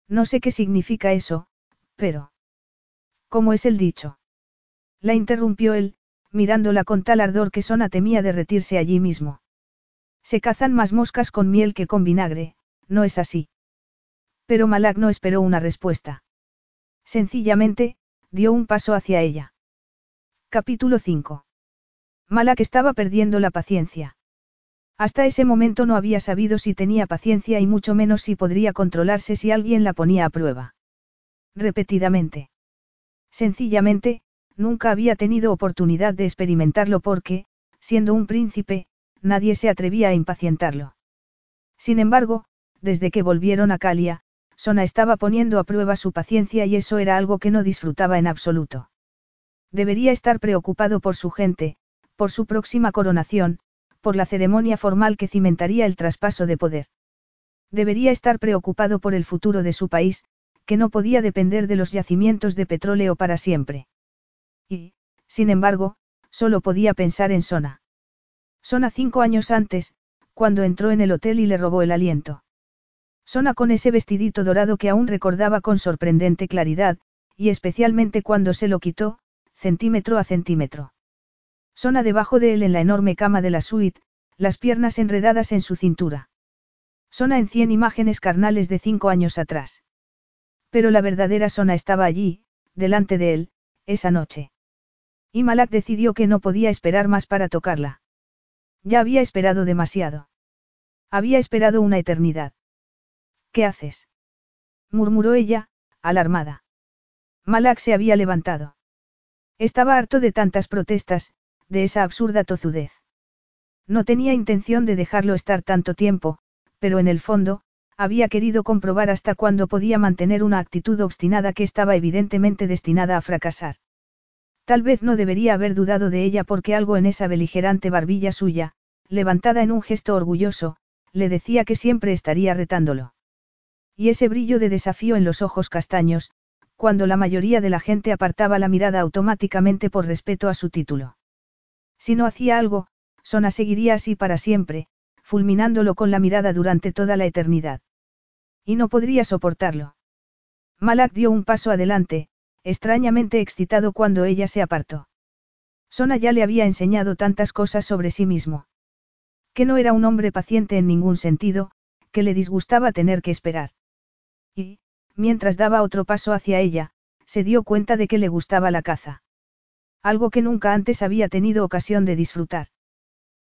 No sé qué significa eso, pero... ¿Cómo es el dicho? La interrumpió él, mirándola con tal ardor que Sona temía derretirse allí mismo. Se cazan más moscas con miel que con vinagre, ¿no es así? Pero Malak no esperó una respuesta. Sencillamente, dio un paso hacia ella. Capítulo 5. Malak estaba perdiendo la paciencia. Hasta ese momento no había sabido si tenía paciencia y mucho menos si podría controlarse si alguien la ponía a prueba. Repetidamente. Sencillamente, nunca había tenido oportunidad de experimentarlo porque, siendo un príncipe, nadie se atrevía a impacientarlo. Sin embargo, desde que volvieron a Calia, Sona estaba poniendo a prueba su paciencia y eso era algo que no disfrutaba en absoluto. Debería estar preocupado por su gente, por su próxima coronación, por la ceremonia formal que cimentaría el traspaso de poder. Debería estar preocupado por el futuro de su país, que no podía depender de los yacimientos de petróleo para siempre. Y, sin embargo, solo podía pensar en Sona. Sona cinco años antes, cuando entró en el hotel y le robó el aliento. Sona con ese vestidito dorado que aún recordaba con sorprendente claridad, y especialmente cuando se lo quitó, centímetro a centímetro. Sona debajo de él en la enorme cama de la suite, las piernas enredadas en su cintura. Sona en cien imágenes carnales de cinco años atrás. Pero la verdadera Sona estaba allí, delante de él, esa noche. Y Malak decidió que no podía esperar más para tocarla. Ya había esperado demasiado. Había esperado una eternidad. ¿Qué haces? murmuró ella, alarmada. Malak se había levantado. Estaba harto de tantas protestas, de esa absurda tozudez. No tenía intención de dejarlo estar tanto tiempo, pero en el fondo, había querido comprobar hasta cuándo podía mantener una actitud obstinada que estaba evidentemente destinada a fracasar. Tal vez no debería haber dudado de ella porque algo en esa beligerante barbilla suya, levantada en un gesto orgulloso, le decía que siempre estaría retándolo. Y ese brillo de desafío en los ojos castaños, cuando la mayoría de la gente apartaba la mirada automáticamente por respeto a su título. Si no hacía algo, Sona seguiría así para siempre, fulminándolo con la mirada durante toda la eternidad. Y no podría soportarlo. Malak dio un paso adelante, extrañamente excitado cuando ella se apartó. Sona ya le había enseñado tantas cosas sobre sí mismo. Que no era un hombre paciente en ningún sentido, que le disgustaba tener que esperar. Y, mientras daba otro paso hacia ella, se dio cuenta de que le gustaba la caza. Algo que nunca antes había tenido ocasión de disfrutar.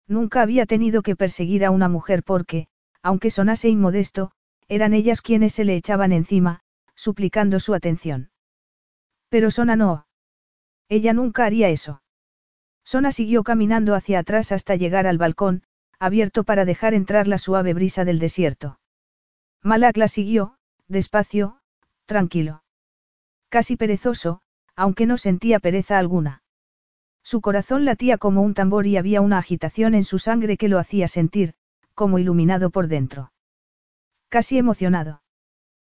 Nunca había tenido que perseguir a una mujer porque, aunque sonase inmodesto, eran ellas quienes se le echaban encima, suplicando su atención. Pero Sona no. Ella nunca haría eso. Sona siguió caminando hacia atrás hasta llegar al balcón, abierto para dejar entrar la suave brisa del desierto. Malak la siguió, despacio, tranquilo. Casi perezoso, aunque no sentía pereza alguna. Su corazón latía como un tambor y había una agitación en su sangre que lo hacía sentir, como iluminado por dentro. Casi emocionado.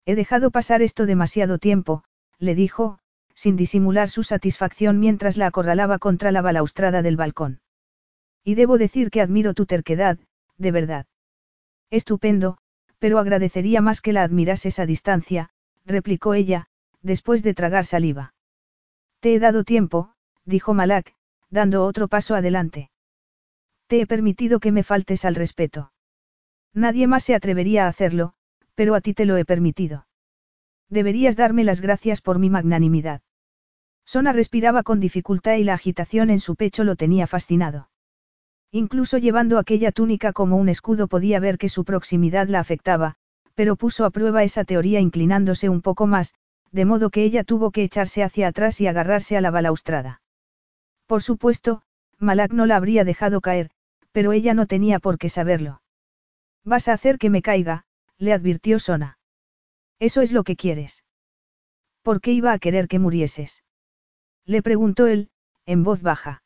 He dejado pasar esto demasiado tiempo, le dijo, sin disimular su satisfacción mientras la acorralaba contra la balaustrada del balcón. Y debo decir que admiro tu terquedad, de verdad. Estupendo, pero agradecería más que la admirases a distancia, replicó ella, después de tragar saliva. Te he dado tiempo, dijo Malak, dando otro paso adelante. Te he permitido que me faltes al respeto. Nadie más se atrevería a hacerlo, pero a ti te lo he permitido. Deberías darme las gracias por mi magnanimidad. Sona respiraba con dificultad y la agitación en su pecho lo tenía fascinado. Incluso llevando aquella túnica como un escudo podía ver que su proximidad la afectaba, pero puso a prueba esa teoría inclinándose un poco más, de modo que ella tuvo que echarse hacia atrás y agarrarse a la balaustrada. Por supuesto, Malak no la habría dejado caer, pero ella no tenía por qué saberlo. Vas a hacer que me caiga, le advirtió Sona. Eso es lo que quieres. ¿Por qué iba a querer que murieses? Le preguntó él, en voz baja.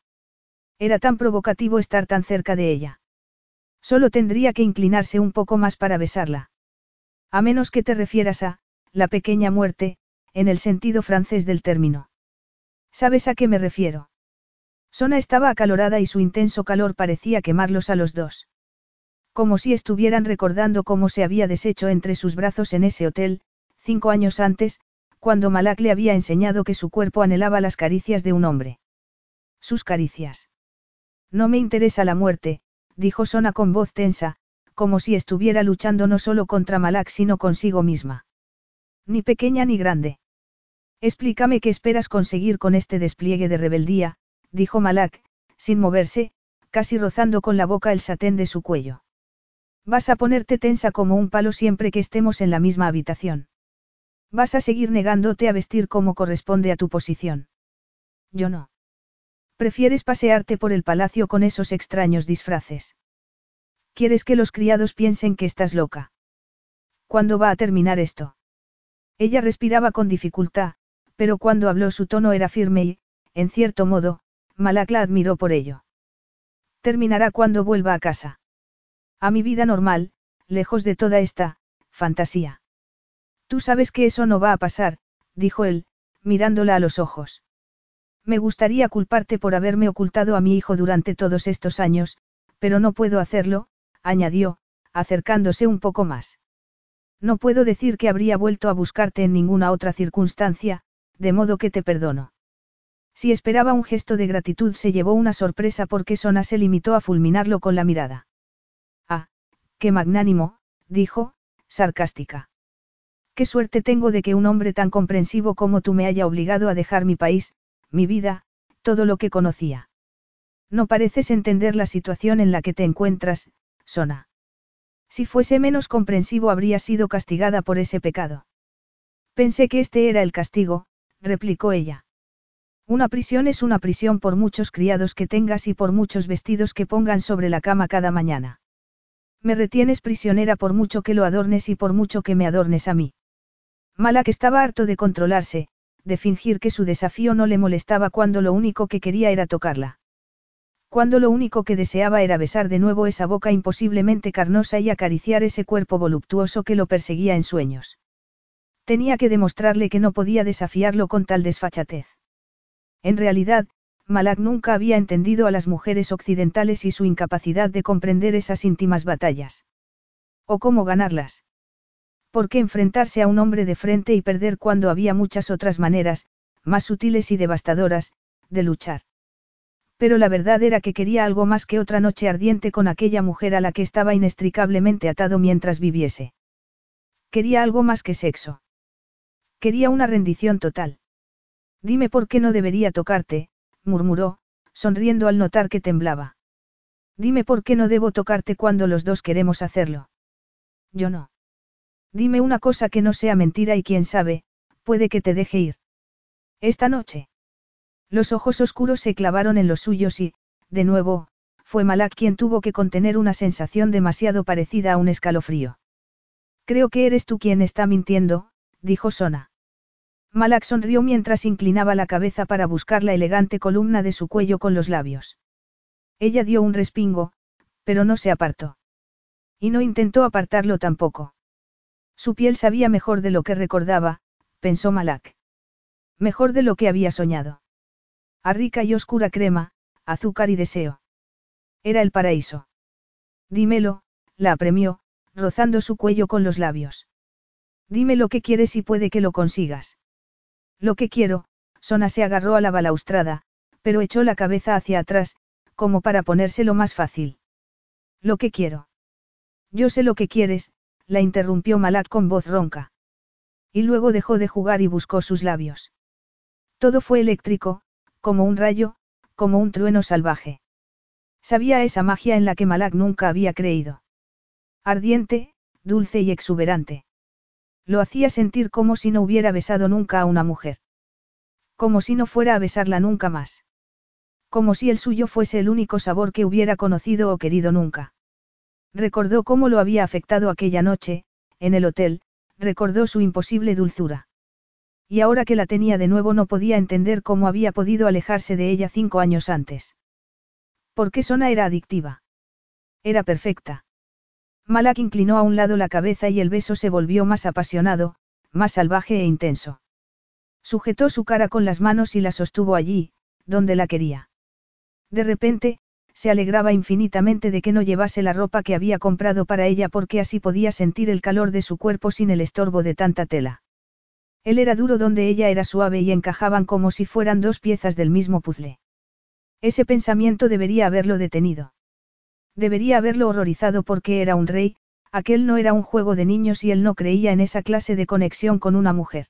Era tan provocativo estar tan cerca de ella. Solo tendría que inclinarse un poco más para besarla. A menos que te refieras a, la pequeña muerte, en el sentido francés del término. ¿Sabes a qué me refiero? Sona estaba acalorada y su intenso calor parecía quemarlos a los dos. Como si estuvieran recordando cómo se había deshecho entre sus brazos en ese hotel, cinco años antes, cuando Malak le había enseñado que su cuerpo anhelaba las caricias de un hombre. Sus caricias. No me interesa la muerte, dijo Sona con voz tensa, como si estuviera luchando no solo contra Malak sino consigo misma. Ni pequeña ni grande. Explícame qué esperas conseguir con este despliegue de rebeldía, dijo Malak, sin moverse, casi rozando con la boca el satén de su cuello. Vas a ponerte tensa como un palo siempre que estemos en la misma habitación. Vas a seguir negándote a vestir como corresponde a tu posición. Yo no. Prefieres pasearte por el palacio con esos extraños disfraces. ¿Quieres que los criados piensen que estás loca? ¿Cuándo va a terminar esto? Ella respiraba con dificultad, pero cuando habló su tono era firme y, en cierto modo, Malak la admiró por ello. Terminará cuando vuelva a casa. A mi vida normal, lejos de toda esta, fantasía. Tú sabes que eso no va a pasar, dijo él, mirándola a los ojos. Me gustaría culparte por haberme ocultado a mi hijo durante todos estos años, pero no puedo hacerlo, añadió, acercándose un poco más. No puedo decir que habría vuelto a buscarte en ninguna otra circunstancia, de modo que te perdono. Si esperaba un gesto de gratitud se llevó una sorpresa porque Sona se limitó a fulminarlo con la mirada. Ah, qué magnánimo, dijo, sarcástica. Qué suerte tengo de que un hombre tan comprensivo como tú me haya obligado a dejar mi país, mi vida, todo lo que conocía. No pareces entender la situación en la que te encuentras, Sona. Si fuese menos comprensivo habría sido castigada por ese pecado. Pensé que este era el castigo, replicó ella. Una prisión es una prisión por muchos criados que tengas y por muchos vestidos que pongan sobre la cama cada mañana. Me retienes prisionera por mucho que lo adornes y por mucho que me adornes a mí. Malak estaba harto de controlarse, de fingir que su desafío no le molestaba cuando lo único que quería era tocarla. Cuando lo único que deseaba era besar de nuevo esa boca imposiblemente carnosa y acariciar ese cuerpo voluptuoso que lo perseguía en sueños. Tenía que demostrarle que no podía desafiarlo con tal desfachatez. En realidad, Malak nunca había entendido a las mujeres occidentales y su incapacidad de comprender esas íntimas batallas. O cómo ganarlas. ¿Por qué enfrentarse a un hombre de frente y perder cuando había muchas otras maneras, más sutiles y devastadoras, de luchar? Pero la verdad era que quería algo más que otra noche ardiente con aquella mujer a la que estaba inextricablemente atado mientras viviese. Quería algo más que sexo. Quería una rendición total. Dime por qué no debería tocarte, murmuró, sonriendo al notar que temblaba. Dime por qué no debo tocarte cuando los dos queremos hacerlo. Yo no. Dime una cosa que no sea mentira y quién sabe, puede que te deje ir. Esta noche. Los ojos oscuros se clavaron en los suyos y, de nuevo, fue Malak quien tuvo que contener una sensación demasiado parecida a un escalofrío. Creo que eres tú quien está mintiendo, dijo Sona. Malak sonrió mientras inclinaba la cabeza para buscar la elegante columna de su cuello con los labios. Ella dio un respingo, pero no se apartó. Y no intentó apartarlo tampoco. Su piel sabía mejor de lo que recordaba, pensó Malak. Mejor de lo que había soñado. A rica y oscura crema, azúcar y deseo. Era el paraíso. Dímelo, la apremió, rozando su cuello con los labios. Dime lo que quieres y puede que lo consigas. Lo que quiero, Sona se agarró a la balaustrada, pero echó la cabeza hacia atrás, como para ponérselo más fácil. Lo que quiero. Yo sé lo que quieres, la interrumpió Malak con voz ronca. Y luego dejó de jugar y buscó sus labios. Todo fue eléctrico, como un rayo, como un trueno salvaje. Sabía esa magia en la que Malak nunca había creído. Ardiente, dulce y exuberante. Lo hacía sentir como si no hubiera besado nunca a una mujer. Como si no fuera a besarla nunca más. Como si el suyo fuese el único sabor que hubiera conocido o querido nunca. Recordó cómo lo había afectado aquella noche, en el hotel, recordó su imposible dulzura. Y ahora que la tenía de nuevo no podía entender cómo había podido alejarse de ella cinco años antes. ¿Por qué Sona era adictiva? Era perfecta. Malak inclinó a un lado la cabeza y el beso se volvió más apasionado, más salvaje e intenso. Sujetó su cara con las manos y la sostuvo allí, donde la quería. De repente, se alegraba infinitamente de que no llevase la ropa que había comprado para ella porque así podía sentir el calor de su cuerpo sin el estorbo de tanta tela. Él era duro donde ella era suave y encajaban como si fueran dos piezas del mismo puzzle. Ese pensamiento debería haberlo detenido. Debería haberlo horrorizado porque era un rey, aquel no era un juego de niños y él no creía en esa clase de conexión con una mujer.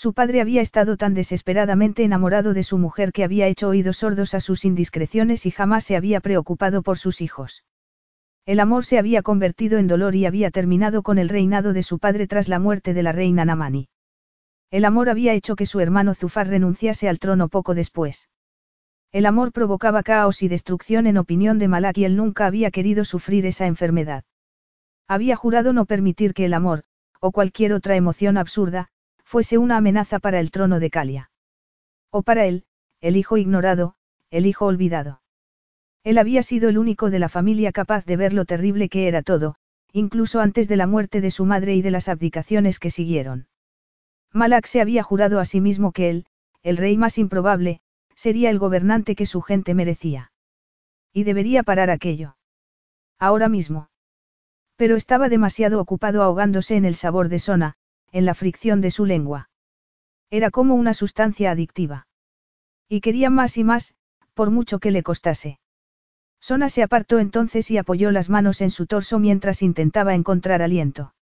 Su padre había estado tan desesperadamente enamorado de su mujer que había hecho oídos sordos a sus indiscreciones y jamás se había preocupado por sus hijos. El amor se había convertido en dolor y había terminado con el reinado de su padre tras la muerte de la reina Namani. El amor había hecho que su hermano Zufar renunciase al trono poco después. El amor provocaba caos y destrucción en opinión de Malak y él nunca había querido sufrir esa enfermedad. Había jurado no permitir que el amor, o cualquier otra emoción absurda, fuese una amenaza para el trono de Calia. O para él, el hijo ignorado, el hijo olvidado. Él había sido el único de la familia capaz de ver lo terrible que era todo, incluso antes de la muerte de su madre y de las abdicaciones que siguieron. Malak se había jurado a sí mismo que él, el rey más improbable, sería el gobernante que su gente merecía. Y debería parar aquello. Ahora mismo. Pero estaba demasiado ocupado ahogándose en el sabor de Sona, en la fricción de su lengua. Era como una sustancia adictiva. Y quería más y más, por mucho que le costase. Sona se apartó entonces y apoyó las manos en su torso mientras intentaba encontrar aliento.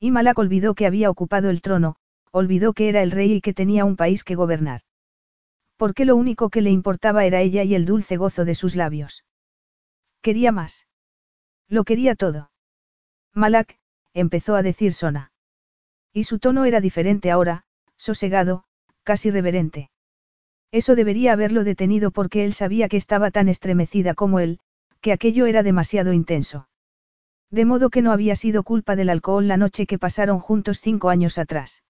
Y Malak olvidó que había ocupado el trono, olvidó que era el rey y que tenía un país que gobernar porque lo único que le importaba era ella y el dulce gozo de sus labios. Quería más. Lo quería todo. Malak, empezó a decir Sona. Y su tono era diferente ahora, sosegado, casi reverente. Eso debería haberlo detenido porque él sabía que estaba tan estremecida como él, que aquello era demasiado intenso. De modo que no había sido culpa del alcohol la noche que pasaron juntos cinco años atrás.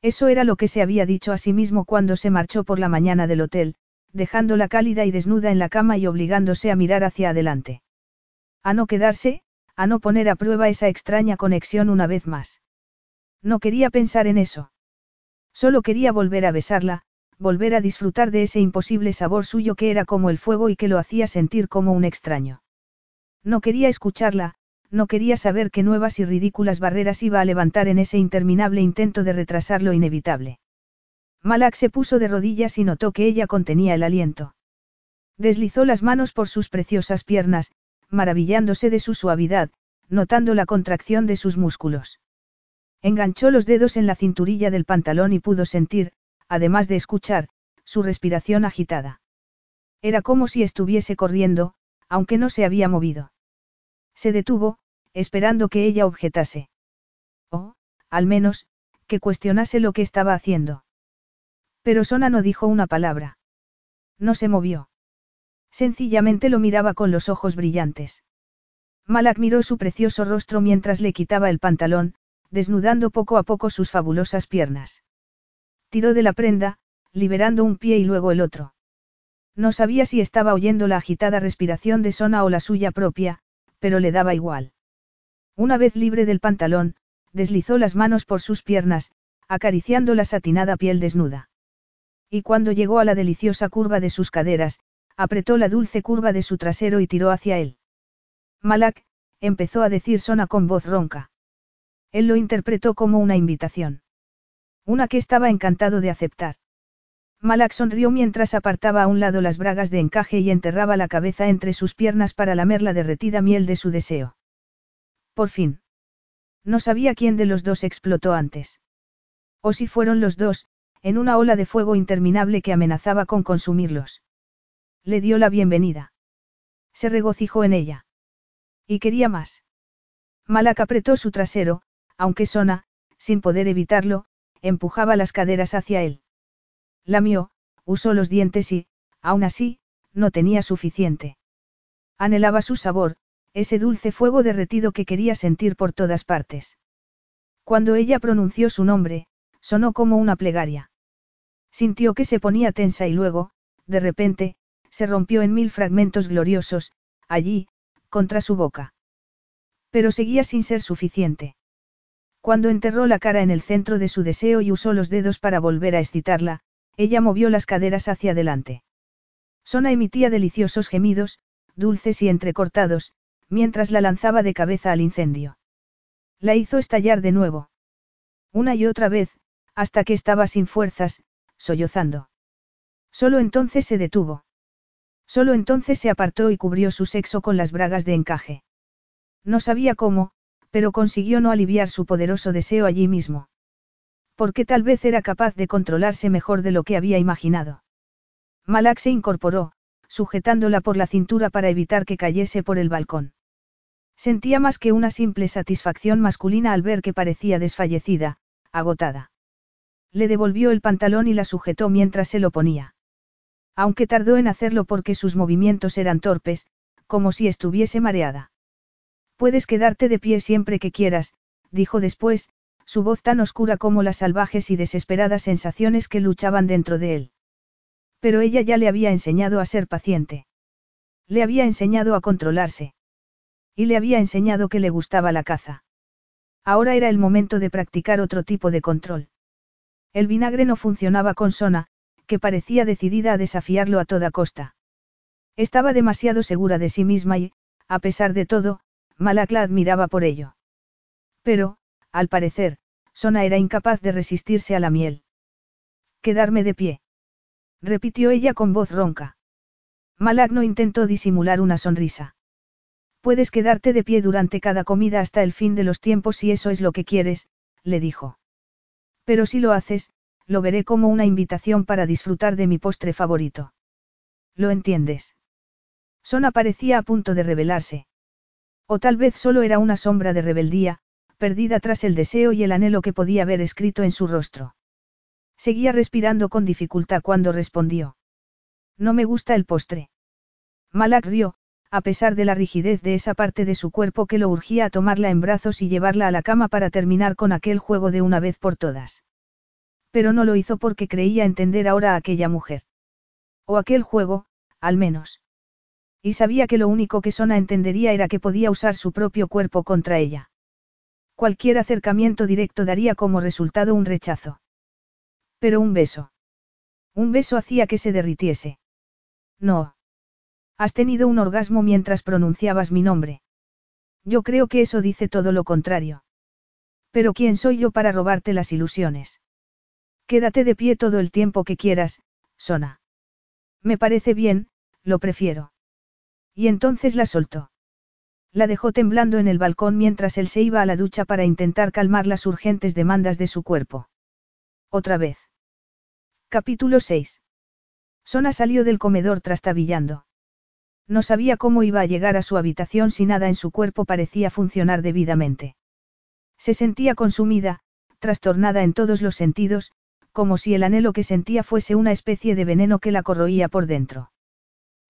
Eso era lo que se había dicho a sí mismo cuando se marchó por la mañana del hotel, dejándola cálida y desnuda en la cama y obligándose a mirar hacia adelante. A no quedarse, a no poner a prueba esa extraña conexión una vez más. No quería pensar en eso. Solo quería volver a besarla, volver a disfrutar de ese imposible sabor suyo que era como el fuego y que lo hacía sentir como un extraño. No quería escucharla, no quería saber qué nuevas y ridículas barreras iba a levantar en ese interminable intento de retrasar lo inevitable. Malak se puso de rodillas y notó que ella contenía el aliento. Deslizó las manos por sus preciosas piernas, maravillándose de su suavidad, notando la contracción de sus músculos. Enganchó los dedos en la cinturilla del pantalón y pudo sentir, además de escuchar, su respiración agitada. Era como si estuviese corriendo, aunque no se había movido. Se detuvo, esperando que ella objetase. O, al menos, que cuestionase lo que estaba haciendo. Pero Sona no dijo una palabra. No se movió. Sencillamente lo miraba con los ojos brillantes. Malak miró su precioso rostro mientras le quitaba el pantalón, desnudando poco a poco sus fabulosas piernas. Tiró de la prenda, liberando un pie y luego el otro. No sabía si estaba oyendo la agitada respiración de Sona o la suya propia, pero le daba igual. Una vez libre del pantalón, deslizó las manos por sus piernas, acariciando la satinada piel desnuda. Y cuando llegó a la deliciosa curva de sus caderas, apretó la dulce curva de su trasero y tiró hacia él. Malak, empezó a decir Sona con voz ronca. Él lo interpretó como una invitación. Una que estaba encantado de aceptar. Malak sonrió mientras apartaba a un lado las bragas de encaje y enterraba la cabeza entre sus piernas para lamer la derretida miel de su deseo. Por fin. No sabía quién de los dos explotó antes. O si fueron los dos, en una ola de fuego interminable que amenazaba con consumirlos. Le dio la bienvenida. Se regocijó en ella. Y quería más. Malak apretó su trasero, aunque Sona, sin poder evitarlo, empujaba las caderas hacia él. Lamió, usó los dientes y, aún así, no tenía suficiente. Anhelaba su sabor, ese dulce fuego derretido que quería sentir por todas partes. Cuando ella pronunció su nombre, sonó como una plegaria. Sintió que se ponía tensa y luego, de repente, se rompió en mil fragmentos gloriosos, allí, contra su boca. Pero seguía sin ser suficiente. Cuando enterró la cara en el centro de su deseo y usó los dedos para volver a excitarla, ella movió las caderas hacia adelante. Sona emitía deliciosos gemidos, dulces y entrecortados, mientras la lanzaba de cabeza al incendio. La hizo estallar de nuevo. Una y otra vez, hasta que estaba sin fuerzas, sollozando. Solo entonces se detuvo. Solo entonces se apartó y cubrió su sexo con las bragas de encaje. No sabía cómo, pero consiguió no aliviar su poderoso deseo allí mismo porque tal vez era capaz de controlarse mejor de lo que había imaginado. Malak se incorporó, sujetándola por la cintura para evitar que cayese por el balcón. Sentía más que una simple satisfacción masculina al ver que parecía desfallecida, agotada. Le devolvió el pantalón y la sujetó mientras se lo ponía. Aunque tardó en hacerlo porque sus movimientos eran torpes, como si estuviese mareada. Puedes quedarte de pie siempre que quieras, dijo después, su voz tan oscura como las salvajes y desesperadas sensaciones que luchaban dentro de él. Pero ella ya le había enseñado a ser paciente. Le había enseñado a controlarse. Y le había enseñado que le gustaba la caza. Ahora era el momento de practicar otro tipo de control. El vinagre no funcionaba con Sona, que parecía decidida a desafiarlo a toda costa. Estaba demasiado segura de sí misma y, a pesar de todo, Malak la admiraba por ello. Pero, al parecer, Sona era incapaz de resistirse a la miel. Quedarme de pie. Repitió ella con voz ronca. Malak no intentó disimular una sonrisa. Puedes quedarte de pie durante cada comida hasta el fin de los tiempos si eso es lo que quieres, le dijo. Pero si lo haces, lo veré como una invitación para disfrutar de mi postre favorito. ¿Lo entiendes? Sona parecía a punto de rebelarse. O tal vez solo era una sombra de rebeldía, perdida tras el deseo y el anhelo que podía haber escrito en su rostro. Seguía respirando con dificultad cuando respondió. No me gusta el postre. Malak rió, a pesar de la rigidez de esa parte de su cuerpo que lo urgía a tomarla en brazos y llevarla a la cama para terminar con aquel juego de una vez por todas. Pero no lo hizo porque creía entender ahora a aquella mujer. O aquel juego, al menos. Y sabía que lo único que Sona entendería era que podía usar su propio cuerpo contra ella. Cualquier acercamiento directo daría como resultado un rechazo. Pero un beso. Un beso hacía que se derritiese. No. Has tenido un orgasmo mientras pronunciabas mi nombre. Yo creo que eso dice todo lo contrario. Pero ¿quién soy yo para robarte las ilusiones? Quédate de pie todo el tiempo que quieras, Sona. Me parece bien, lo prefiero. Y entonces la soltó. La dejó temblando en el balcón mientras él se iba a la ducha para intentar calmar las urgentes demandas de su cuerpo. Otra vez. Capítulo 6. Sona salió del comedor trastabillando. No sabía cómo iba a llegar a su habitación si nada en su cuerpo parecía funcionar debidamente. Se sentía consumida, trastornada en todos los sentidos, como si el anhelo que sentía fuese una especie de veneno que la corroía por dentro.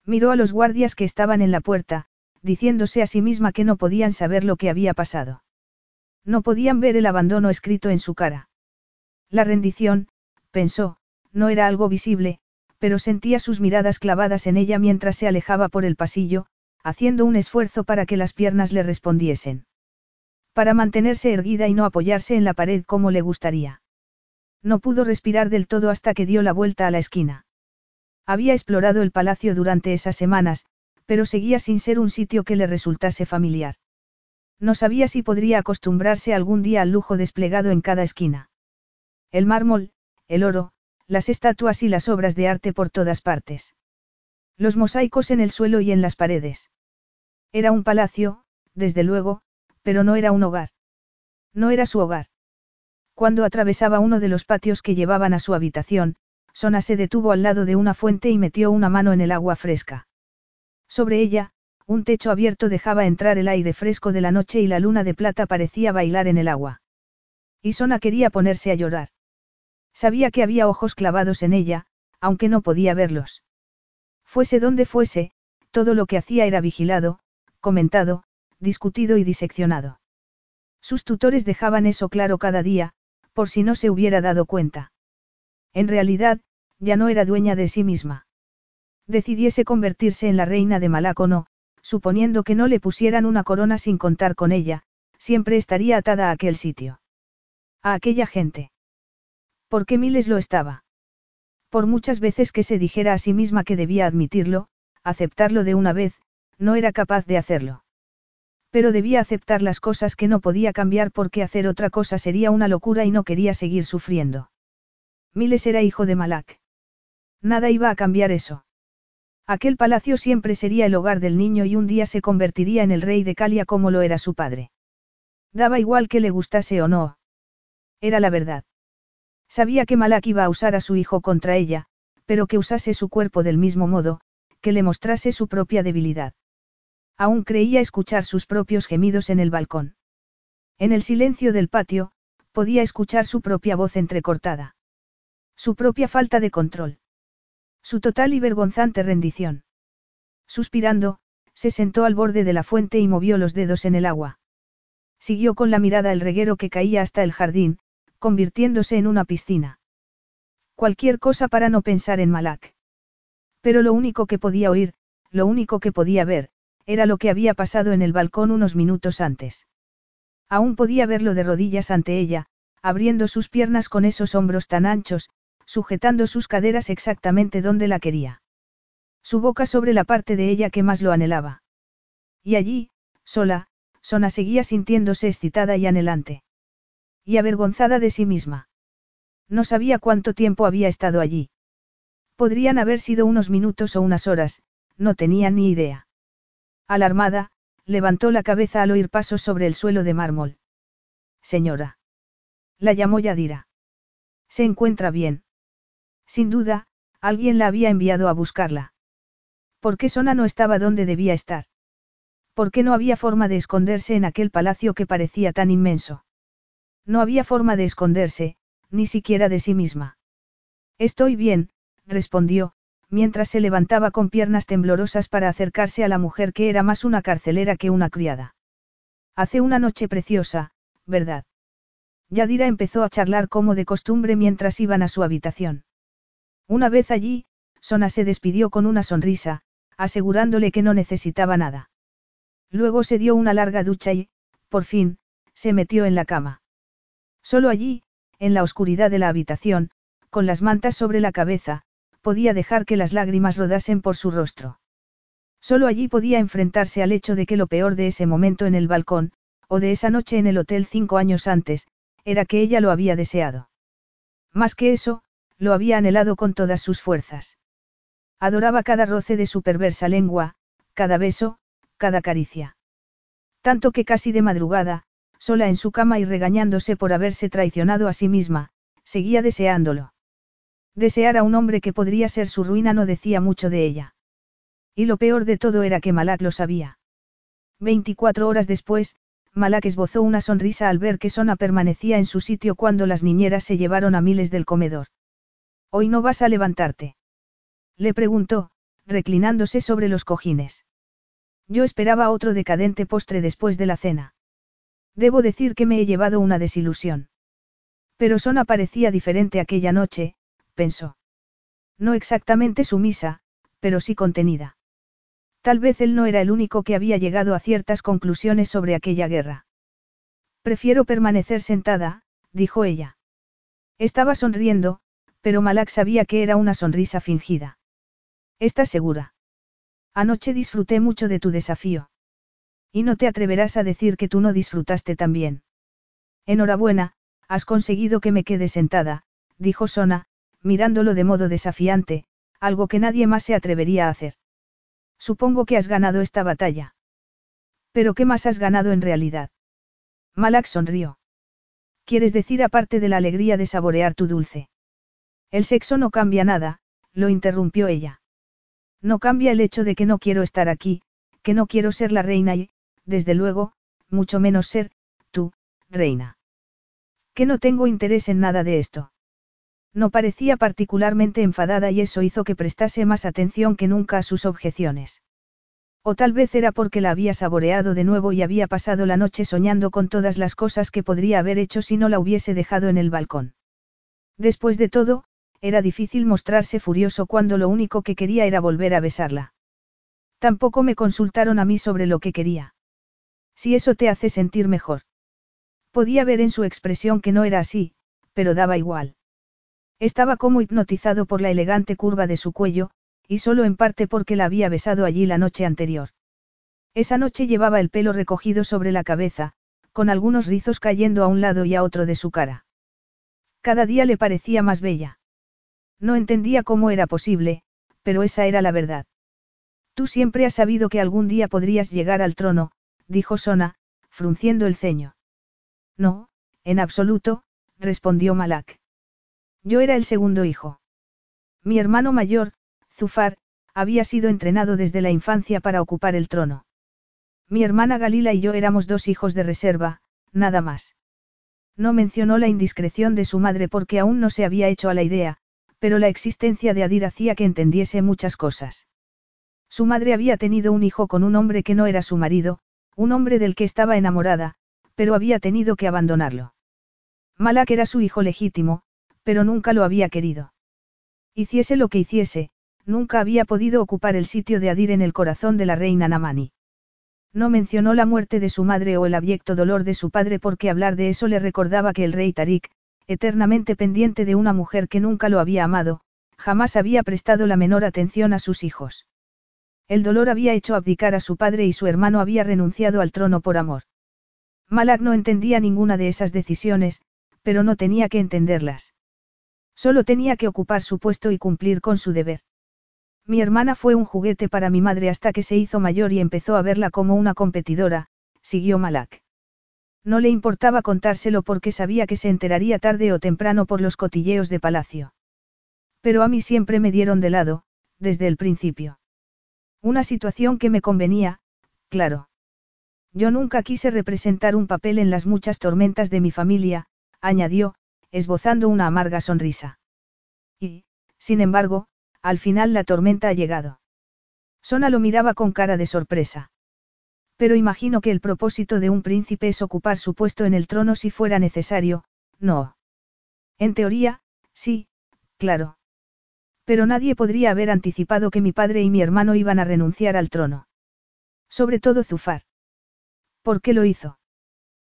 Miró a los guardias que estaban en la puerta, diciéndose a sí misma que no podían saber lo que había pasado. No podían ver el abandono escrito en su cara. La rendición, pensó, no era algo visible, pero sentía sus miradas clavadas en ella mientras se alejaba por el pasillo, haciendo un esfuerzo para que las piernas le respondiesen. Para mantenerse erguida y no apoyarse en la pared como le gustaría. No pudo respirar del todo hasta que dio la vuelta a la esquina. Había explorado el palacio durante esas semanas, pero seguía sin ser un sitio que le resultase familiar. No sabía si podría acostumbrarse algún día al lujo desplegado en cada esquina. El mármol, el oro, las estatuas y las obras de arte por todas partes. Los mosaicos en el suelo y en las paredes. Era un palacio, desde luego, pero no era un hogar. No era su hogar. Cuando atravesaba uno de los patios que llevaban a su habitación, Sona se detuvo al lado de una fuente y metió una mano en el agua fresca. Sobre ella, un techo abierto dejaba entrar el aire fresco de la noche y la luna de plata parecía bailar en el agua. Y Sona quería ponerse a llorar. Sabía que había ojos clavados en ella, aunque no podía verlos. Fuese donde fuese, todo lo que hacía era vigilado, comentado, discutido y diseccionado. Sus tutores dejaban eso claro cada día, por si no se hubiera dado cuenta. En realidad, ya no era dueña de sí misma. Decidiese convertirse en la reina de Malaco no, suponiendo que no le pusieran una corona sin contar con ella, siempre estaría atada a aquel sitio. A aquella gente. ¿Por qué Miles lo estaba? Por muchas veces que se dijera a sí misma que debía admitirlo, aceptarlo de una vez, no era capaz de hacerlo. Pero debía aceptar las cosas que no podía cambiar porque hacer otra cosa sería una locura y no quería seguir sufriendo. Miles era hijo de Malak. Nada iba a cambiar eso. Aquel palacio siempre sería el hogar del niño y un día se convertiría en el rey de Calia como lo era su padre. Daba igual que le gustase o no. Era la verdad. Sabía que Malak iba a usar a su hijo contra ella, pero que usase su cuerpo del mismo modo, que le mostrase su propia debilidad. Aún creía escuchar sus propios gemidos en el balcón. En el silencio del patio, podía escuchar su propia voz entrecortada. Su propia falta de control. Su total y vergonzante rendición. Suspirando, se sentó al borde de la fuente y movió los dedos en el agua. Siguió con la mirada el reguero que caía hasta el jardín, convirtiéndose en una piscina. Cualquier cosa para no pensar en Malak. Pero lo único que podía oír, lo único que podía ver, era lo que había pasado en el balcón unos minutos antes. Aún podía verlo de rodillas ante ella, abriendo sus piernas con esos hombros tan anchos, sujetando sus caderas exactamente donde la quería. Su boca sobre la parte de ella que más lo anhelaba. Y allí, sola, Sona seguía sintiéndose excitada y anhelante. Y avergonzada de sí misma. No sabía cuánto tiempo había estado allí. Podrían haber sido unos minutos o unas horas, no tenía ni idea. Alarmada, levantó la cabeza al oír pasos sobre el suelo de mármol. Señora. La llamó Yadira. Se encuentra bien. Sin duda, alguien la había enviado a buscarla. ¿Por qué Sona no estaba donde debía estar? ¿Por qué no había forma de esconderse en aquel palacio que parecía tan inmenso? No había forma de esconderse, ni siquiera de sí misma. Estoy bien, respondió, mientras se levantaba con piernas temblorosas para acercarse a la mujer que era más una carcelera que una criada. Hace una noche preciosa, ¿verdad? Yadira empezó a charlar como de costumbre mientras iban a su habitación. Una vez allí, Sona se despidió con una sonrisa, asegurándole que no necesitaba nada. Luego se dio una larga ducha y, por fin, se metió en la cama. Solo allí, en la oscuridad de la habitación, con las mantas sobre la cabeza, podía dejar que las lágrimas rodasen por su rostro. Solo allí podía enfrentarse al hecho de que lo peor de ese momento en el balcón, o de esa noche en el hotel cinco años antes, era que ella lo había deseado. Más que eso, lo había anhelado con todas sus fuerzas. Adoraba cada roce de su perversa lengua, cada beso, cada caricia. Tanto que casi de madrugada, sola en su cama y regañándose por haberse traicionado a sí misma, seguía deseándolo. Desear a un hombre que podría ser su ruina no decía mucho de ella. Y lo peor de todo era que Malak lo sabía. Veinticuatro horas después, Malak esbozó una sonrisa al ver que Sona permanecía en su sitio cuando las niñeras se llevaron a miles del comedor. Hoy no vas a levantarte. Le preguntó, reclinándose sobre los cojines. Yo esperaba otro decadente postre después de la cena. Debo decir que me he llevado una desilusión. Pero Sona parecía diferente aquella noche, pensó. No exactamente sumisa, pero sí contenida. Tal vez él no era el único que había llegado a ciertas conclusiones sobre aquella guerra. Prefiero permanecer sentada, dijo ella. Estaba sonriendo, pero Malak sabía que era una sonrisa fingida. ¿Estás segura? Anoche disfruté mucho de tu desafío. Y no te atreverás a decir que tú no disfrutaste también. Enhorabuena, has conseguido que me quede sentada, dijo Sona, mirándolo de modo desafiante, algo que nadie más se atrevería a hacer. Supongo que has ganado esta batalla. Pero ¿qué más has ganado en realidad? Malak sonrió. ¿Quieres decir aparte de la alegría de saborear tu dulce? El sexo no cambia nada, lo interrumpió ella. No cambia el hecho de que no quiero estar aquí, que no quiero ser la reina y, desde luego, mucho menos ser, tú, reina. Que no tengo interés en nada de esto. No parecía particularmente enfadada y eso hizo que prestase más atención que nunca a sus objeciones. O tal vez era porque la había saboreado de nuevo y había pasado la noche soñando con todas las cosas que podría haber hecho si no la hubiese dejado en el balcón. Después de todo, era difícil mostrarse furioso cuando lo único que quería era volver a besarla. Tampoco me consultaron a mí sobre lo que quería. Si eso te hace sentir mejor. Podía ver en su expresión que no era así, pero daba igual. Estaba como hipnotizado por la elegante curva de su cuello, y solo en parte porque la había besado allí la noche anterior. Esa noche llevaba el pelo recogido sobre la cabeza, con algunos rizos cayendo a un lado y a otro de su cara. Cada día le parecía más bella. No entendía cómo era posible, pero esa era la verdad. Tú siempre has sabido que algún día podrías llegar al trono, dijo Sona, frunciendo el ceño. No, en absoluto, respondió Malak. Yo era el segundo hijo. Mi hermano mayor, Zufar, había sido entrenado desde la infancia para ocupar el trono. Mi hermana Galila y yo éramos dos hijos de reserva, nada más. No mencionó la indiscreción de su madre porque aún no se había hecho a la idea, pero la existencia de Adir hacía que entendiese muchas cosas. Su madre había tenido un hijo con un hombre que no era su marido, un hombre del que estaba enamorada, pero había tenido que abandonarlo. Malak era su hijo legítimo, pero nunca lo había querido. Hiciese lo que hiciese, nunca había podido ocupar el sitio de Adir en el corazón de la reina Namani. No mencionó la muerte de su madre o el abyecto dolor de su padre porque hablar de eso le recordaba que el rey Tarik, eternamente pendiente de una mujer que nunca lo había amado, jamás había prestado la menor atención a sus hijos. El dolor había hecho abdicar a su padre y su hermano había renunciado al trono por amor. Malak no entendía ninguna de esas decisiones, pero no tenía que entenderlas. Solo tenía que ocupar su puesto y cumplir con su deber. Mi hermana fue un juguete para mi madre hasta que se hizo mayor y empezó a verla como una competidora, siguió Malak. No le importaba contárselo porque sabía que se enteraría tarde o temprano por los cotilleos de palacio. Pero a mí siempre me dieron de lado, desde el principio. Una situación que me convenía, claro. Yo nunca quise representar un papel en las muchas tormentas de mi familia, añadió, esbozando una amarga sonrisa. Y, sin embargo, al final la tormenta ha llegado. Sona lo miraba con cara de sorpresa. Pero imagino que el propósito de un príncipe es ocupar su puesto en el trono si fuera necesario, no. En teoría, sí, claro. Pero nadie podría haber anticipado que mi padre y mi hermano iban a renunciar al trono. Sobre todo Zufar. ¿Por qué lo hizo?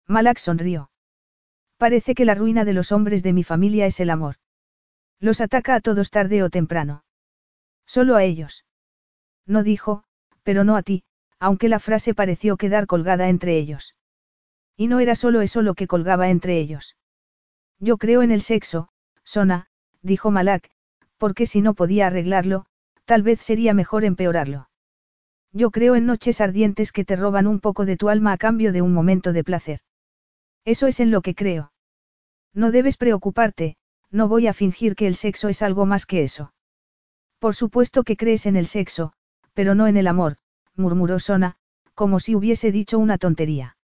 Malak sonrió. Parece que la ruina de los hombres de mi familia es el amor. Los ataca a todos tarde o temprano. Solo a ellos. No dijo, pero no a ti, aunque la frase pareció quedar colgada entre ellos. Y no era solo eso lo que colgaba entre ellos. Yo creo en el sexo, Sona, dijo Malak, porque si no podía arreglarlo, tal vez sería mejor empeorarlo. Yo creo en noches ardientes que te roban un poco de tu alma a cambio de un momento de placer. Eso es en lo que creo. No debes preocuparte, no voy a fingir que el sexo es algo más que eso. Por supuesto que crees en el sexo, pero no en el amor, murmuró Sona, como si hubiese dicho una tontería.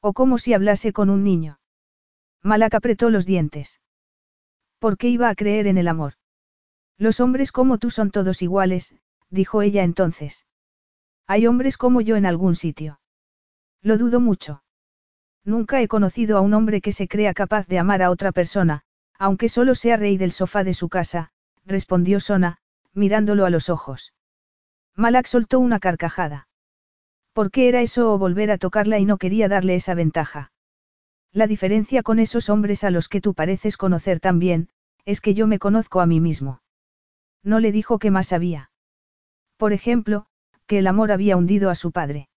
O como si hablase con un niño. Malak apretó los dientes. ¿Por qué iba a creer en el amor? Los hombres como tú son todos iguales, dijo ella entonces. Hay hombres como yo en algún sitio. Lo dudo mucho. Nunca he conocido a un hombre que se crea capaz de amar a otra persona, Aunque solo sea rey del sofá de su casa, respondió Sona, mirándolo a los ojos. Malak soltó una carcajada. ¿Por qué era eso o volver a tocarla y no quería darle esa ventaja? La diferencia con esos hombres a los que tú pareces conocer tan bien, es que yo me conozco a mí mismo. No le dijo que más había. Por ejemplo, que el amor había hundido a su padre.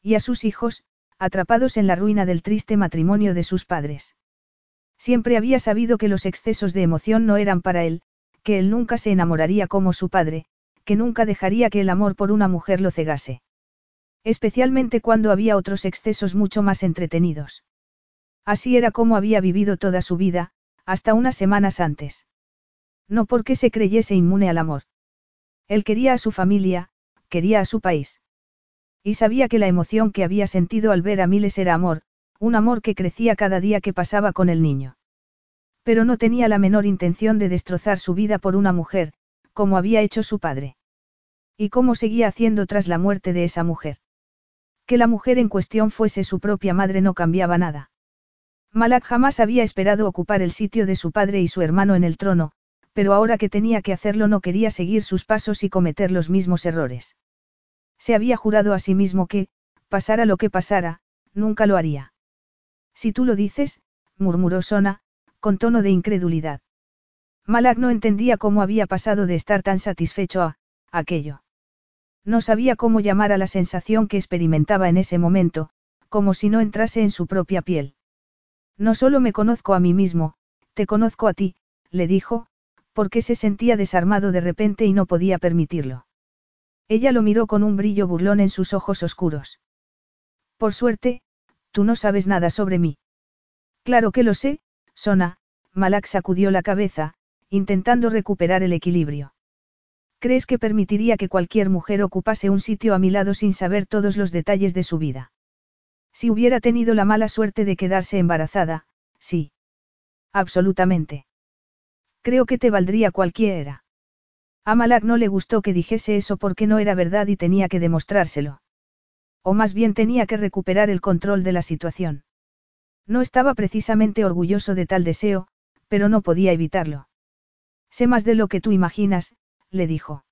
Y a sus hijos, atrapados en la ruina del triste matrimonio de sus padres. Siempre había sabido que los excesos de emoción no eran para él, que él nunca se enamoraría como su padre, que nunca dejaría que el amor por una mujer lo cegase. Especialmente cuando había otros excesos mucho más entretenidos. Así era como había vivido toda su vida, hasta unas semanas antes. No porque se creyese inmune al amor. Él quería a su familia, quería a su país. Y sabía que la emoción que había sentido al ver a Miles era amor, un amor que crecía cada día que pasaba con el niño. Pero no tenía la menor intención de destrozar su vida por una mujer, como había hecho su padre. ¿Y cómo seguía haciendo tras la muerte de esa mujer? Que la mujer en cuestión fuese su propia madre no cambiaba nada. Malak jamás había esperado ocupar el sitio de su padre y su hermano en el trono, pero ahora que tenía que hacerlo no quería seguir sus pasos y cometer los mismos errores. Se había jurado a sí mismo que, pasara lo que pasara, nunca lo haría. Si tú lo dices, murmuró Sona, con tono de incredulidad. Malak no entendía cómo había pasado de estar tan satisfecho a, aquello. No sabía cómo llamar a la sensación que experimentaba en ese momento, como si no entrase en su propia piel. No solo me conozco a mí mismo, te conozco a ti, le dijo, porque se sentía desarmado de repente y no podía permitirlo. Ella lo miró con un brillo burlón en sus ojos oscuros. Por suerte, tú no sabes nada sobre mí. Claro que lo sé, Sona, Malak sacudió la cabeza, intentando recuperar el equilibrio. ¿Crees que permitiría que cualquier mujer ocupase un sitio a mi lado sin saber todos los detalles de su vida? Si hubiera tenido la mala suerte de quedarse embarazada, sí. Absolutamente. Creo que te valdría cualquiera. A Malak no le gustó que dijese eso porque no era verdad y tenía que demostrárselo. O más bien tenía que recuperar el control de la situación. No estaba precisamente orgulloso de tal deseo, pero no podía evitarlo. Sé más de lo que tú imaginas, le dijo.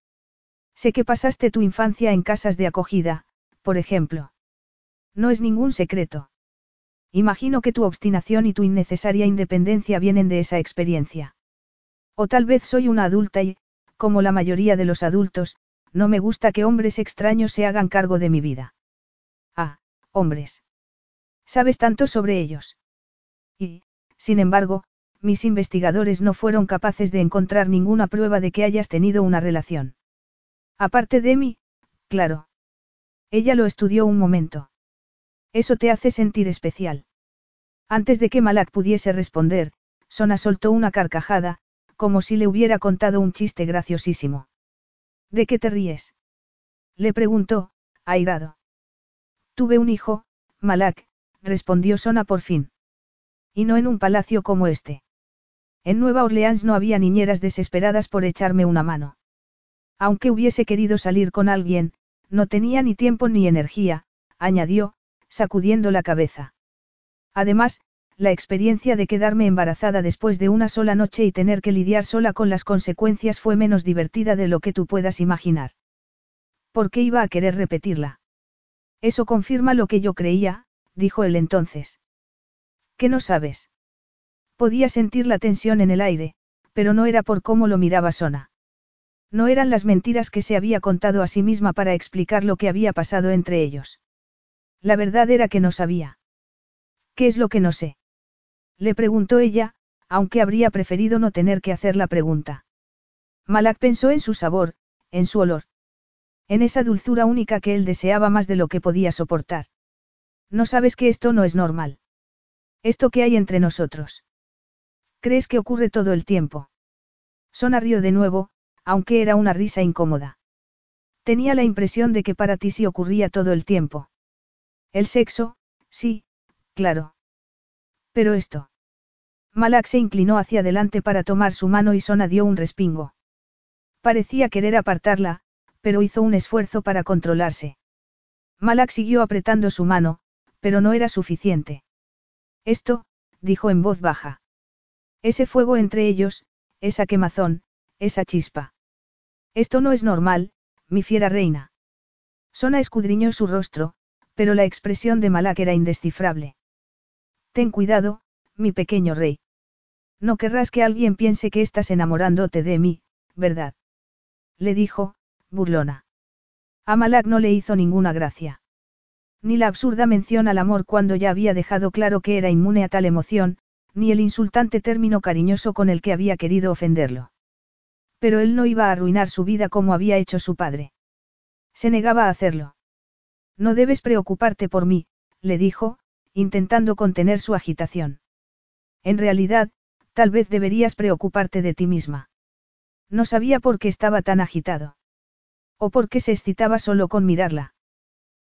Sé que pasaste tu infancia en casas de acogida, por ejemplo. No es ningún secreto. Imagino que tu obstinación y tu innecesaria independencia vienen de esa experiencia. O tal vez soy una adulta y, como la mayoría de los adultos, no me gusta que hombres extraños se hagan cargo de mi vida. Ah, hombres. ¿Sabes tanto sobre ellos? Y, sin embargo, mis investigadores no fueron capaces de encontrar ninguna prueba de que hayas tenido una relación. Aparte de mí, claro. Ella lo estudió un momento. Eso te hace sentir especial. Antes de que Malak pudiese responder, Sona soltó una carcajada, como si le hubiera contado un chiste graciosísimo. ¿De qué te ríes? Le preguntó, airado. Tuve un hijo, Malak, respondió Sona por fin. Y no en un palacio como este. En Nueva Orleans no había niñeras desesperadas por echarme una mano. Aunque hubiese querido salir con alguien, no tenía ni tiempo ni energía, añadió, sacudiendo la cabeza. Además, la experiencia de quedarme embarazada después de una sola noche y tener que lidiar sola con las consecuencias fue menos divertida de lo que tú puedas imaginar. ¿Por qué iba a querer repetirla? Eso confirma lo que yo creía, dijo él entonces. ¿Qué no sabes? Podía sentir la tensión en el aire, pero no era por cómo lo miraba Sona. No eran las mentiras que se había contado a sí misma para explicar lo que había pasado entre ellos. La verdad era que no sabía. ¿Qué es lo que no sé? Le preguntó ella, aunque habría preferido no tener que hacer la pregunta. Malak pensó en su sabor, en su olor. En esa dulzura única que él deseaba más de lo que podía soportar. No sabes que esto no es normal. Esto que hay entre nosotros. ¿Crees que ocurre todo el tiempo? Sona rió de nuevo, aunque era una risa incómoda. Tenía la impresión de que para ti sí ocurría todo el tiempo. El sexo, sí, claro. Pero esto. Malak se inclinó hacia adelante para tomar su mano y Sona dio un respingo. Parecía querer apartarla, pero hizo un esfuerzo para controlarse. Malak siguió apretando su mano, pero no era suficiente. Esto, dijo en voz baja. Ese fuego entre ellos, esa quemazón, esa chispa. Esto no es normal, mi fiera reina. Sona escudriñó su rostro, pero la expresión de Malak era indescifrable. Ten cuidado, mi pequeño rey. No querrás que alguien piense que estás enamorándote de mí, ¿verdad? Le dijo, burlona. A Malak no le hizo ninguna gracia. Ni la absurda mención al amor cuando ya había dejado claro que era inmune a tal emoción, ni el insultante término cariñoso con el que había querido ofenderlo. Pero él no iba a arruinar su vida como había hecho su padre. Se negaba a hacerlo. No debes preocuparte por mí, le dijo, intentando contener su agitación. En realidad, tal vez deberías preocuparte de ti misma. No sabía por qué estaba tan agitado. O por qué se excitaba solo con mirarla.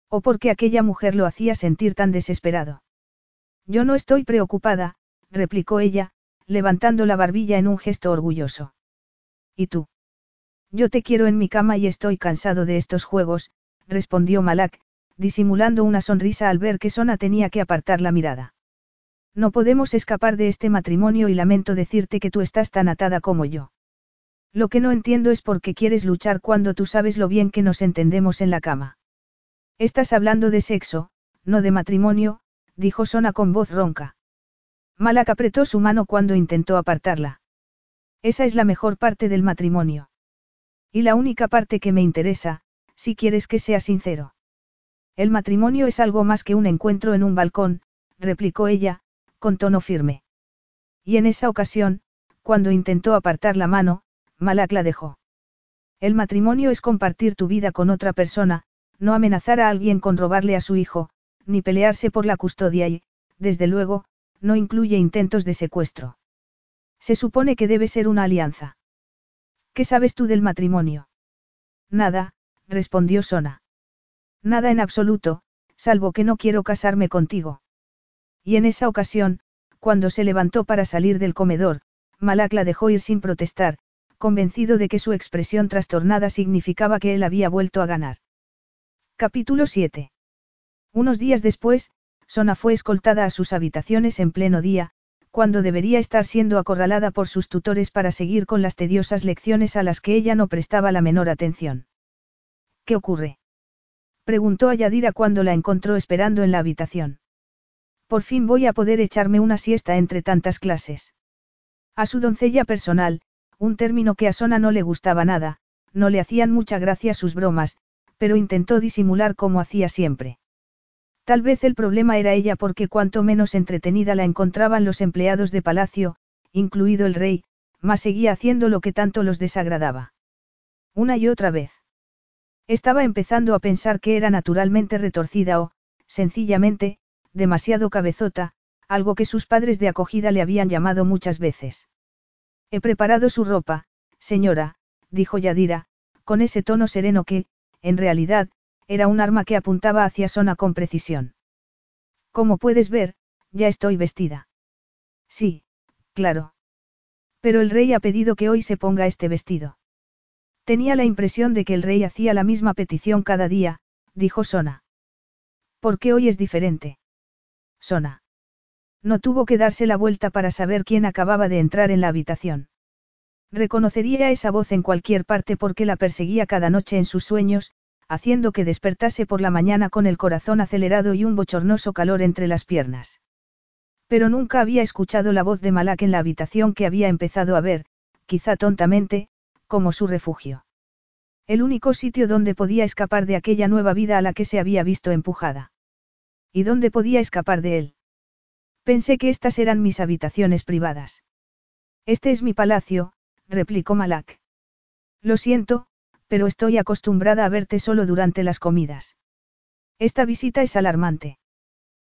O por qué aquella mujer lo hacía sentir tan desesperado. Yo no estoy preocupada, replicó ella, levantando la barbilla en un gesto orgulloso. ¿Y tú? Yo te quiero en mi cama y estoy cansado de estos juegos, respondió Malak, disimulando una sonrisa al ver que Sona tenía que apartar la mirada. No podemos escapar de este matrimonio y lamento decirte que tú estás tan atada como yo. Lo que no entiendo es por qué quieres luchar cuando tú sabes lo bien que nos entendemos en la cama. Estás hablando de sexo, no de matrimonio, dijo Sona con voz ronca. Malak apretó su mano cuando intentó apartarla. Esa es la mejor parte del matrimonio. Y la única parte que me interesa, si quieres que sea sincero. El matrimonio es algo más que un encuentro en un balcón, replicó ella, con tono firme. Y en esa ocasión, cuando intentó apartar la mano, Malak la dejó. El matrimonio es compartir tu vida con otra persona, no amenazar a alguien con robarle a su hijo, ni pelearse por la custodia y, desde luego, no incluye intentos de secuestro. Se supone que debe ser una alianza. ¿Qué sabes tú del matrimonio? Nada, respondió Sona. Nada en absoluto, salvo que no quiero casarme contigo. Y en esa ocasión, cuando se levantó para salir del comedor, Malak la dejó ir sin protestar, convencido de que su expresión trastornada significaba que él había vuelto a ganar. Capítulo 7. Unos días después, Sona fue escoltada a sus habitaciones en pleno día, cuando debería estar siendo acorralada por sus tutores para seguir con las tediosas lecciones a las que ella no prestaba la menor atención. ¿Qué ocurre? Preguntó a Yadira cuando la encontró esperando en la habitación. Por fin voy a poder echarme una siesta entre tantas clases. A su doncella personal, un término que a Sona no le gustaba nada, no le hacían mucha gracia sus bromas, pero intentó disimular como hacía siempre. Tal vez el problema era ella porque cuanto menos entretenida la encontraban los empleados de palacio, incluido el rey, más seguía haciendo lo que tanto los desagradaba. Una y otra vez. Estaba empezando a pensar que era naturalmente retorcida o, sencillamente, demasiado cabezota, algo que sus padres de acogida le habían llamado muchas veces. He preparado su ropa, señora, dijo Yadira, con ese tono sereno que, en realidad, era un arma que apuntaba hacia Sona con precisión. Como puedes ver, ya estoy vestida. Sí, claro. Pero el rey ha pedido que hoy se ponga este vestido. Tenía la impresión de que el rey hacía la misma petición cada día, dijo Sona. ¿Por qué hoy es diferente? Sona. No tuvo que darse la vuelta para saber quién acababa de entrar en la habitación. Reconocería esa voz en cualquier parte porque la perseguía cada noche en sus sueños, haciendo que despertase por la mañana con el corazón acelerado y un bochornoso calor entre las piernas. Pero nunca había escuchado la voz de Malak en la habitación que había empezado a ver, quizá tontamente, como su refugio. El único sitio donde podía escapar de aquella nueva vida a la que se había visto empujada. ¿Y dónde podía escapar de él? Pensé que estas eran mis habitaciones privadas. Este es mi palacio, replicó Malak. Lo siento, pero estoy acostumbrada a verte solo durante las comidas. Esta visita es alarmante.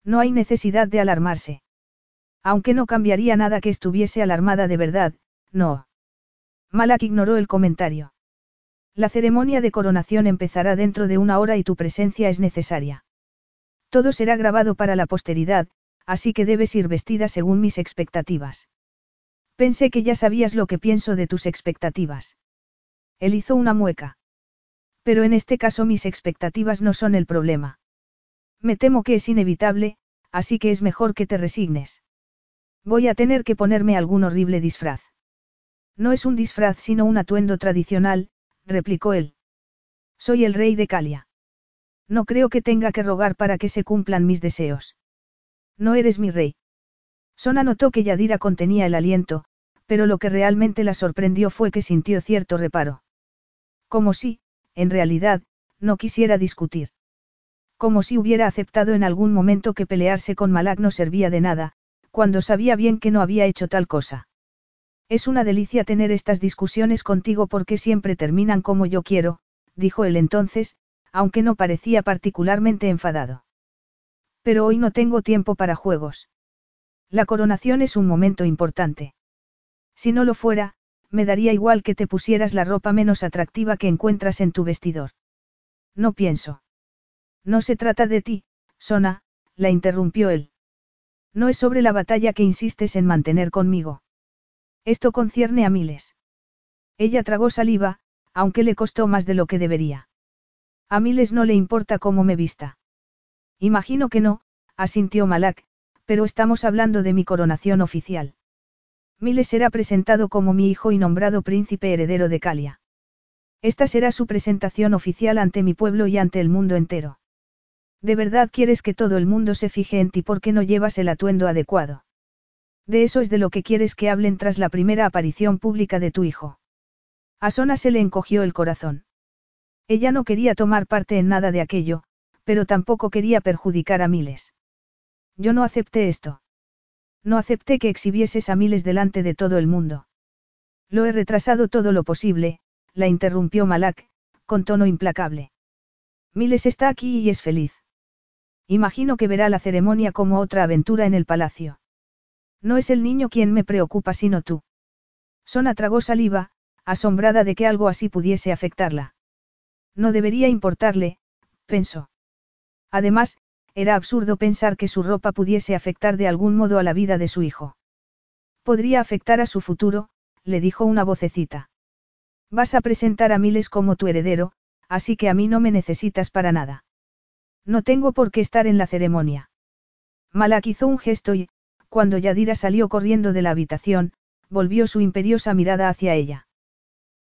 No hay necesidad de alarmarse. Aunque no cambiaría nada que estuviese alarmada de verdad, no. Malak ignoró el comentario. La ceremonia de coronación empezará dentro de una hora y tu presencia es necesaria. Todo será grabado para la posteridad, así que debes ir vestida según mis expectativas. Pensé que ya sabías lo que pienso de tus expectativas. Él hizo una mueca. Pero en este caso mis expectativas no son el problema. Me temo que es inevitable, así que es mejor que te resignes. Voy a tener que ponerme algún horrible disfraz. No es un disfraz sino un atuendo tradicional, replicó él. Soy el rey de Calia. No creo que tenga que rogar para que se cumplan mis deseos. No eres mi rey. Sona notó que Yadira contenía el aliento, pero lo que realmente la sorprendió fue que sintió cierto reparo. Como si, en realidad, no quisiera discutir. Como si hubiera aceptado en algún momento que pelearse con Malak no servía de nada, cuando sabía bien que no había hecho tal cosa. Es una delicia tener estas discusiones contigo porque siempre terminan como yo quiero, dijo él entonces, aunque no parecía particularmente enfadado. Pero hoy no tengo tiempo para juegos. La coronación es un momento importante. Si no lo fuera, me daría igual que te pusieras la ropa menos atractiva que encuentras en tu vestidor. No pienso. No se trata de ti, Sona, la interrumpió él. No es sobre la batalla que insistes en mantener conmigo. Esto concierne a miles. Ella tragó saliva, aunque le costó más de lo que debería. A miles no le importa cómo me vista. Imagino que no, asintió Malak, pero estamos hablando de mi coronación oficial. Miles será presentado como mi hijo y nombrado príncipe heredero de Calia. Esta será su presentación oficial ante mi pueblo y ante el mundo entero. ¿De verdad quieres que todo el mundo se fije en ti porque no llevas el atuendo adecuado? De eso es de lo que quieres que hablen tras la primera aparición pública de tu hijo. A Sona se le encogió el corazón. Ella no quería tomar parte en nada de aquello, pero tampoco quería perjudicar a miles. Yo no acepté esto. No acepté que exhibieses a miles delante de todo el mundo. Lo he retrasado todo lo posible, la interrumpió Malak, con tono implacable. Miles está aquí y es feliz. Imagino que verá la ceremonia como otra aventura en el palacio. No es el niño quien me preocupa sino tú. Sona tragó saliva, asombrada de que algo así pudiese afectarla. No debería importarle, pensó. Además, era absurdo pensar que su ropa pudiese afectar de algún modo a la vida de su hijo. Podría afectar a su futuro, le dijo una vocecita. Vas a presentar a Miles como tu heredero, así que a mí no me necesitas para nada. No tengo por qué estar en la ceremonia. Malak hizo un gesto y, cuando Yadira salió corriendo de la habitación, volvió su imperiosa mirada hacia ella.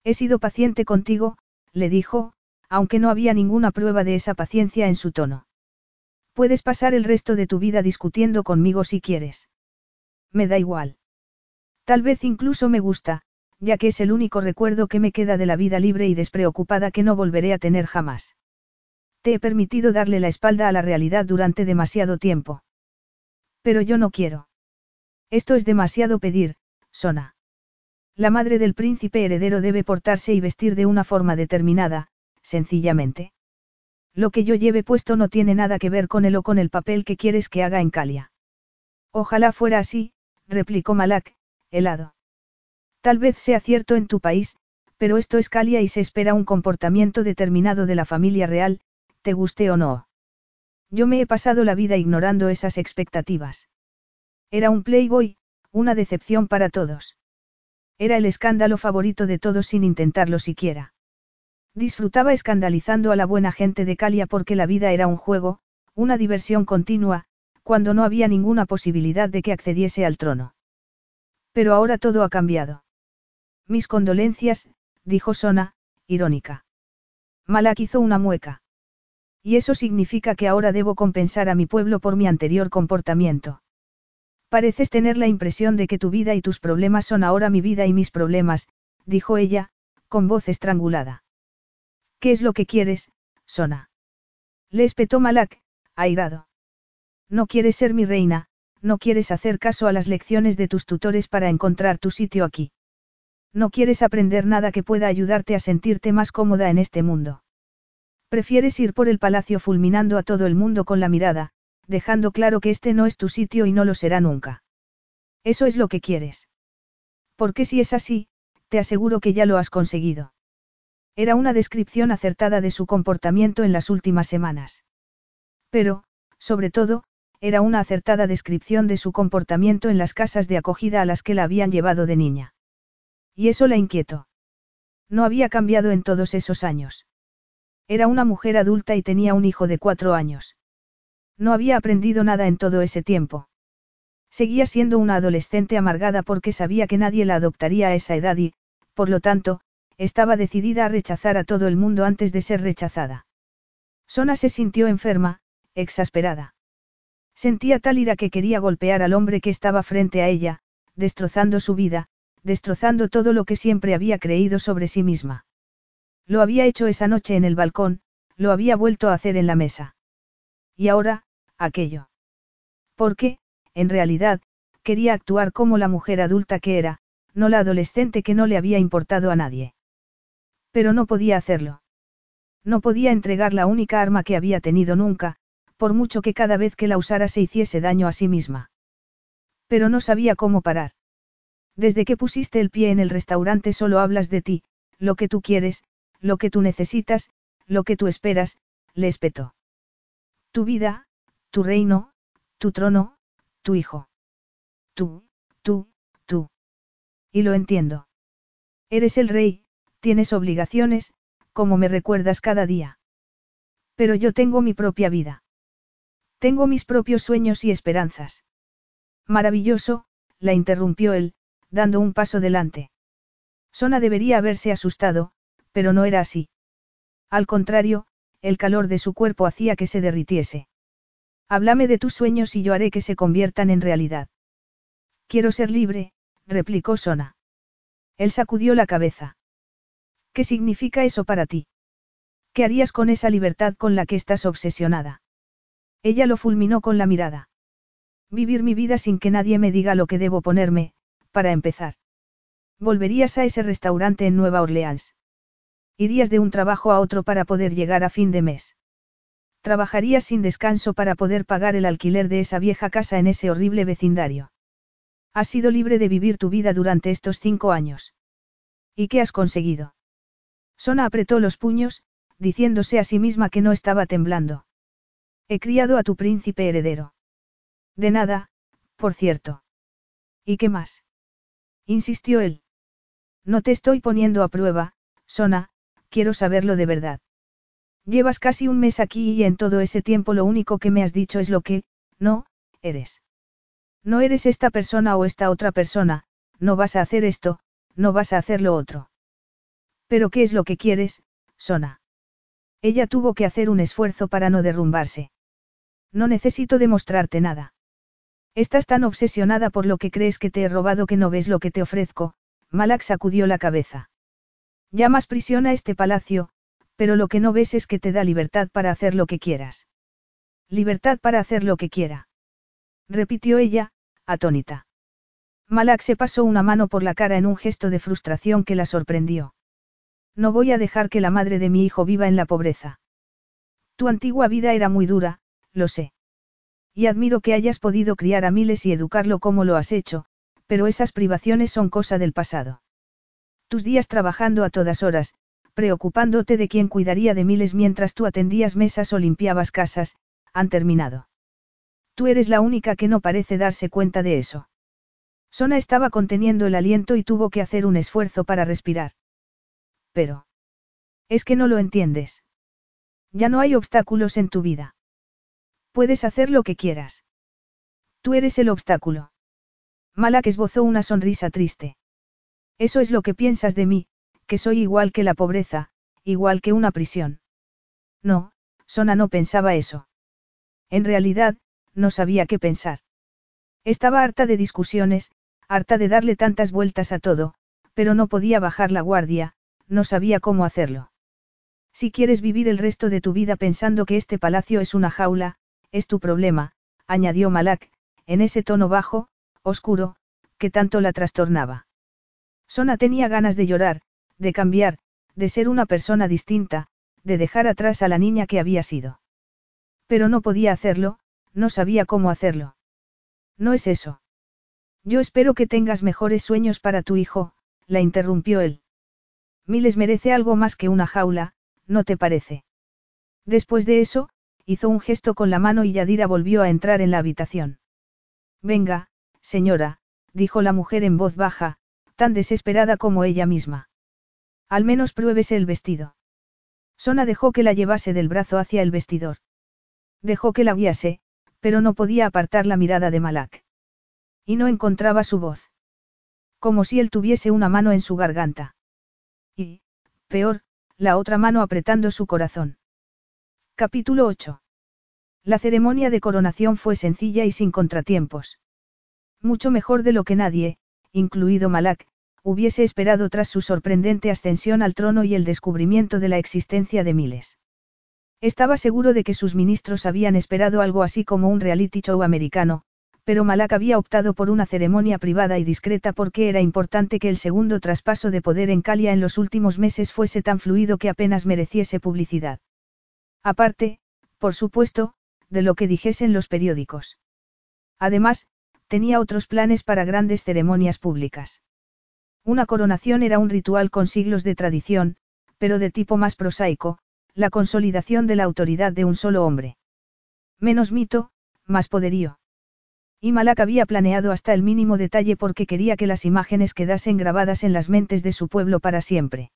He sido paciente contigo, le dijo, aunque no había ninguna prueba de esa paciencia en su tono. Puedes pasar el resto de tu vida discutiendo conmigo si quieres. Me da igual. Tal vez incluso me gusta, ya que es el único recuerdo que me queda de la vida libre y despreocupada que no volveré a tener jamás. Te he permitido darle la espalda a la realidad durante demasiado tiempo. Pero yo no quiero. Esto es demasiado pedir, Sona. La madre del príncipe heredero debe portarse y vestir de una forma determinada, sencillamente. Lo que yo lleve puesto no tiene nada que ver con él o con el papel que quieres que haga en Calia. Ojalá fuera así, replicó Malak, helado. Tal vez sea cierto en tu país, pero esto es Calia y se espera un comportamiento determinado de la familia real, te guste o no. Yo me he pasado la vida ignorando esas expectativas. Era un playboy, una decepción para todos. Era el escándalo favorito de todos sin intentarlo siquiera. Disfrutaba escandalizando a la buena gente de Calia porque la vida era un juego, una diversión continua, cuando no había ninguna posibilidad de que accediese al trono. Pero ahora todo ha cambiado. Mis condolencias, dijo Sona, irónica. Malak hizo una mueca. Y eso significa que ahora debo compensar a mi pueblo por mi anterior comportamiento. Pareces tener la impresión de que tu vida y tus problemas son ahora mi vida y mis problemas, dijo ella, con voz estrangulada. ¿Qué es lo que quieres, Sona? Le espetó Malak, airado. No quieres ser mi reina, no quieres hacer caso a las lecciones de tus tutores para encontrar tu sitio aquí. No quieres aprender nada que pueda ayudarte a sentirte más cómoda en este mundo. Prefieres ir por el palacio fulminando a todo el mundo con la mirada, dejando claro que este no es tu sitio y no lo será nunca. Eso es lo que quieres. Porque si es así, te aseguro que ya lo has conseguido. Era una descripción acertada de su comportamiento en las últimas semanas. Pero, sobre todo, era una acertada descripción de su comportamiento en las casas de acogida a las que la habían llevado de niña. Y eso la inquietó. No había cambiado en todos esos años. Era una mujer adulta y tenía un hijo de cuatro años. No había aprendido nada en todo ese tiempo. Seguía siendo una adolescente amargada porque sabía que nadie la adoptaría a esa edad y, por lo tanto, estaba decidida a rechazar a todo el mundo antes de ser rechazada. Sona se sintió enferma, exasperada. Sentía tal ira que quería golpear al hombre que estaba frente a ella, destrozando su vida, destrozando todo lo que siempre había creído sobre sí misma. Lo había hecho esa noche en el balcón, lo había vuelto a hacer en la mesa. Y ahora, aquello. Porque, en realidad, quería actuar como la mujer adulta que era, no la adolescente que no le había importado a nadie. Pero no podía hacerlo. No podía entregar la única arma que había tenido nunca, por mucho que cada vez que la usara se hiciese daño a sí misma. Pero no sabía cómo parar. Desde que pusiste el pie en el restaurante solo hablas de ti, lo que tú quieres, lo que tú necesitas, lo que tú esperas, le espetó. Tu vida, tu reino, tu trono, tu hijo. Tú, tú, tú. Y lo entiendo. Eres el rey, tienes obligaciones, como me recuerdas cada día. Pero yo tengo mi propia vida. Tengo mis propios sueños y esperanzas. Maravilloso, la interrumpió él, dando un paso delante. Sona debería haberse asustado, pero no era así. Al contrario, el calor de su cuerpo hacía que se derritiese. Háblame de tus sueños y yo haré que se conviertan en realidad. Quiero ser libre, replicó Sona. Él sacudió la cabeza. ¿Qué significa eso para ti? ¿Qué harías con esa libertad con la que estás obsesionada? Ella lo fulminó con la mirada. Vivir mi vida sin que nadie me diga lo que debo ponerme, para empezar. Volverías a ese restaurante en Nueva Orleans. Irías de un trabajo a otro para poder llegar a fin de mes. Trabajarías sin descanso para poder pagar el alquiler de esa vieja casa en ese horrible vecindario. Has sido libre de vivir tu vida durante estos cinco años. ¿Y qué has conseguido? Sona apretó los puños, diciéndose a sí misma que no estaba temblando. He criado a tu príncipe heredero. De nada, por cierto. ¿Y qué más? Insistió él. No te estoy poniendo a prueba, Sona, quiero saberlo de verdad. Llevas casi un mes aquí y en todo ese tiempo lo único que me has dicho es lo que, no, eres. No eres esta persona o esta otra persona, no vas a hacer esto, no vas a hacer lo otro. Pero ¿qué es lo que quieres, Sona? Ella tuvo que hacer un esfuerzo para no derrumbarse. No necesito demostrarte nada. Estás tan obsesionada por lo que crees que te he robado que no ves lo que te ofrezco, Malak sacudió la cabeza. Llamas prisión a este palacio, pero lo que no ves es que te da libertad para hacer lo que quieras. Libertad para hacer lo que quiera. Repitió ella, atónita. Malak se pasó una mano por la cara en un gesto de frustración que la sorprendió. No voy a dejar que la madre de mi hijo viva en la pobreza. Tu antigua vida era muy dura, lo sé. Y admiro que hayas podido criar a miles y educarlo como lo has hecho, pero esas privaciones son cosa del pasado. Tus días trabajando a todas horas, preocupándote de quién cuidaría de miles mientras tú atendías mesas o limpiabas casas, han terminado. Tú eres la única que no parece darse cuenta de eso. Sona estaba conteniendo el aliento y tuvo que hacer un esfuerzo para respirar. Pero. Es que no lo entiendes. Ya no hay obstáculos en tu vida. Puedes hacer lo que quieras. Tú eres el obstáculo. Malak esbozó una sonrisa triste. Eso es lo que piensas de mí, que soy igual que la pobreza, igual que una prisión. No, Sona no pensaba eso. En realidad, no sabía qué pensar. Estaba harta de discusiones, harta de darle tantas vueltas a todo, pero no podía bajar la guardia, no sabía cómo hacerlo. Si quieres vivir el resto de tu vida pensando que este palacio es una jaula, es tu problema, añadió Malak, en ese tono bajo, oscuro, que tanto la trastornaba. Sona tenía ganas de llorar, de cambiar, de ser una persona distinta, de dejar atrás a la niña que había sido. Pero no podía hacerlo, no sabía cómo hacerlo. No es eso. Yo espero que tengas mejores sueños para tu hijo, la interrumpió él. Miles merece algo más que una jaula, ¿no te parece? Después de eso, hizo un gesto con la mano y Yadira volvió a entrar en la habitación. Venga, señora, dijo la mujer en voz baja, tan desesperada como ella misma. Al menos pruébese el vestido. Sona dejó que la llevase del brazo hacia el vestidor. Dejó que la guiase, pero no podía apartar la mirada de Malak. Y no encontraba su voz. Como si él tuviese una mano en su garganta. Y, peor, la otra mano apretando su corazón. Capítulo 8. La ceremonia de coronación fue sencilla y sin contratiempos. Mucho mejor de lo que nadie, incluido Malak, hubiese esperado tras su sorprendente ascensión al trono y el descubrimiento de la existencia de miles. Estaba seguro de que sus ministros habían esperado algo así como un reality show americano, pero Malak había optado por una ceremonia privada y discreta porque era importante que el segundo traspaso de poder en Calia en los últimos meses fuese tan fluido que apenas mereciese publicidad. Aparte, por supuesto, de lo que dijesen los periódicos. Además, tenía otros planes para grandes ceremonias públicas. Una coronación era un ritual con siglos de tradición, pero de tipo más prosaico, la consolidación de la autoridad de un solo hombre. Menos mito, más poderío. Y Malak había planeado hasta el mínimo detalle porque quería que las imágenes quedasen grabadas en las mentes de su pueblo para siempre.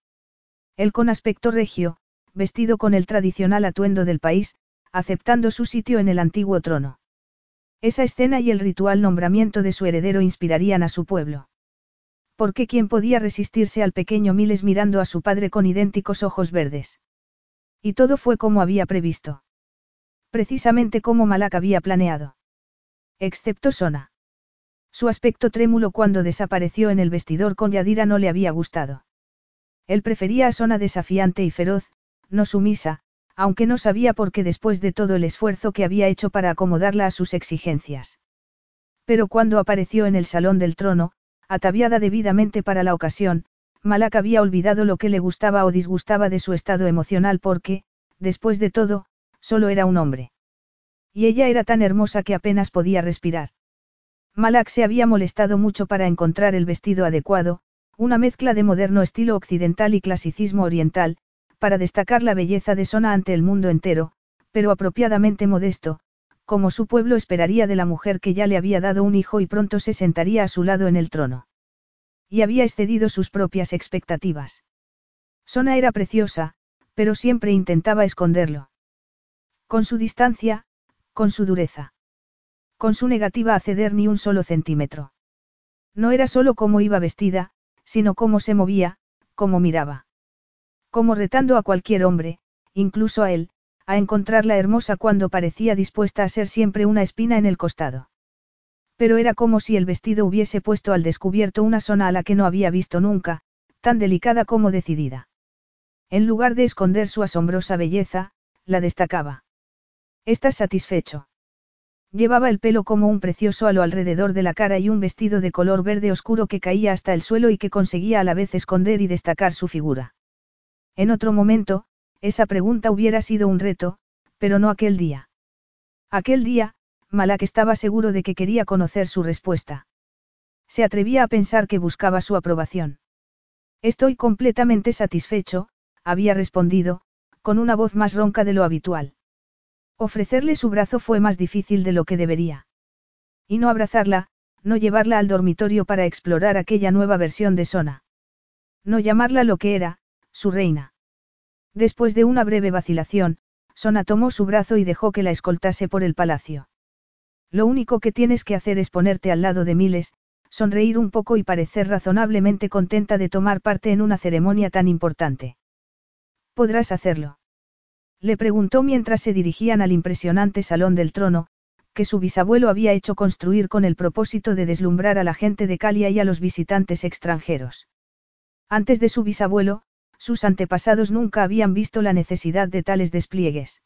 Él con aspecto regio, vestido con el tradicional atuendo del país, aceptando su sitio en el antiguo trono. Esa escena y el ritual nombramiento de su heredero inspirarían a su pueblo. Porque quién podía resistirse al pequeño Miles mirando a su padre con idénticos ojos verdes? Y todo fue como había previsto. Precisamente como Malak había planeado. Excepto Sona. Su aspecto trémulo cuando desapareció en el vestidor con Yadira no le había gustado. Él prefería a Sona desafiante y feroz, no sumisa, aunque no sabía por qué después de todo el esfuerzo que había hecho para acomodarla a sus exigencias. Pero cuando apareció en el salón del trono, ataviada debidamente para la ocasión, Malak había olvidado lo que le gustaba o disgustaba de su estado emocional porque, después de todo, solo era un hombre. Y ella era tan hermosa que apenas podía respirar. Malak se había molestado mucho para encontrar el vestido adecuado, una mezcla de moderno estilo occidental y clasicismo oriental, para destacar la belleza de Sona ante el mundo entero, pero apropiadamente modesto, como su pueblo esperaría de la mujer que ya le había dado un hijo y pronto se sentaría a su lado en el trono. Y había excedido sus propias expectativas. Sona era preciosa, pero siempre intentaba esconderlo. Con su distancia, con su dureza. Con su negativa a ceder ni un solo centímetro. No era solo cómo iba vestida, sino cómo se movía, cómo miraba. Como retando a cualquier hombre, incluso a él, a encontrarla hermosa cuando parecía dispuesta a ser siempre una espina en el costado. Pero era como si el vestido hubiese puesto al descubierto una zona a la que no había visto nunca, tan delicada como decidida. En lugar de esconder su asombrosa belleza, la destacaba. ¿Estás satisfecho? Llevaba el pelo como un precioso halo alrededor de la cara y un vestido de color verde oscuro que caía hasta el suelo y que conseguía a la vez esconder y destacar su figura. En otro momento, esa pregunta hubiera sido un reto, pero no aquel día. Aquel día, Malak estaba seguro de que quería conocer su respuesta. Se atrevía a pensar que buscaba su aprobación. Estoy completamente satisfecho, había respondido, con una voz más ronca de lo habitual. Ofrecerle su brazo fue más difícil de lo que debería. Y no abrazarla, no llevarla al dormitorio para explorar aquella nueva versión de Sona. No llamarla lo que era, su reina. Después de una breve vacilación, Sona tomó su brazo y dejó que la escoltase por el palacio. Lo único que tienes que hacer es ponerte al lado de Miles, sonreír un poco y parecer razonablemente contenta de tomar parte en una ceremonia tan importante. ¿Podrás hacerlo? Le preguntó mientras se dirigían al impresionante salón del trono, que su bisabuelo había hecho construir con el propósito de deslumbrar a la gente de Calia y a los visitantes extranjeros. Antes de su bisabuelo, sus antepasados nunca habían visto la necesidad de tales despliegues.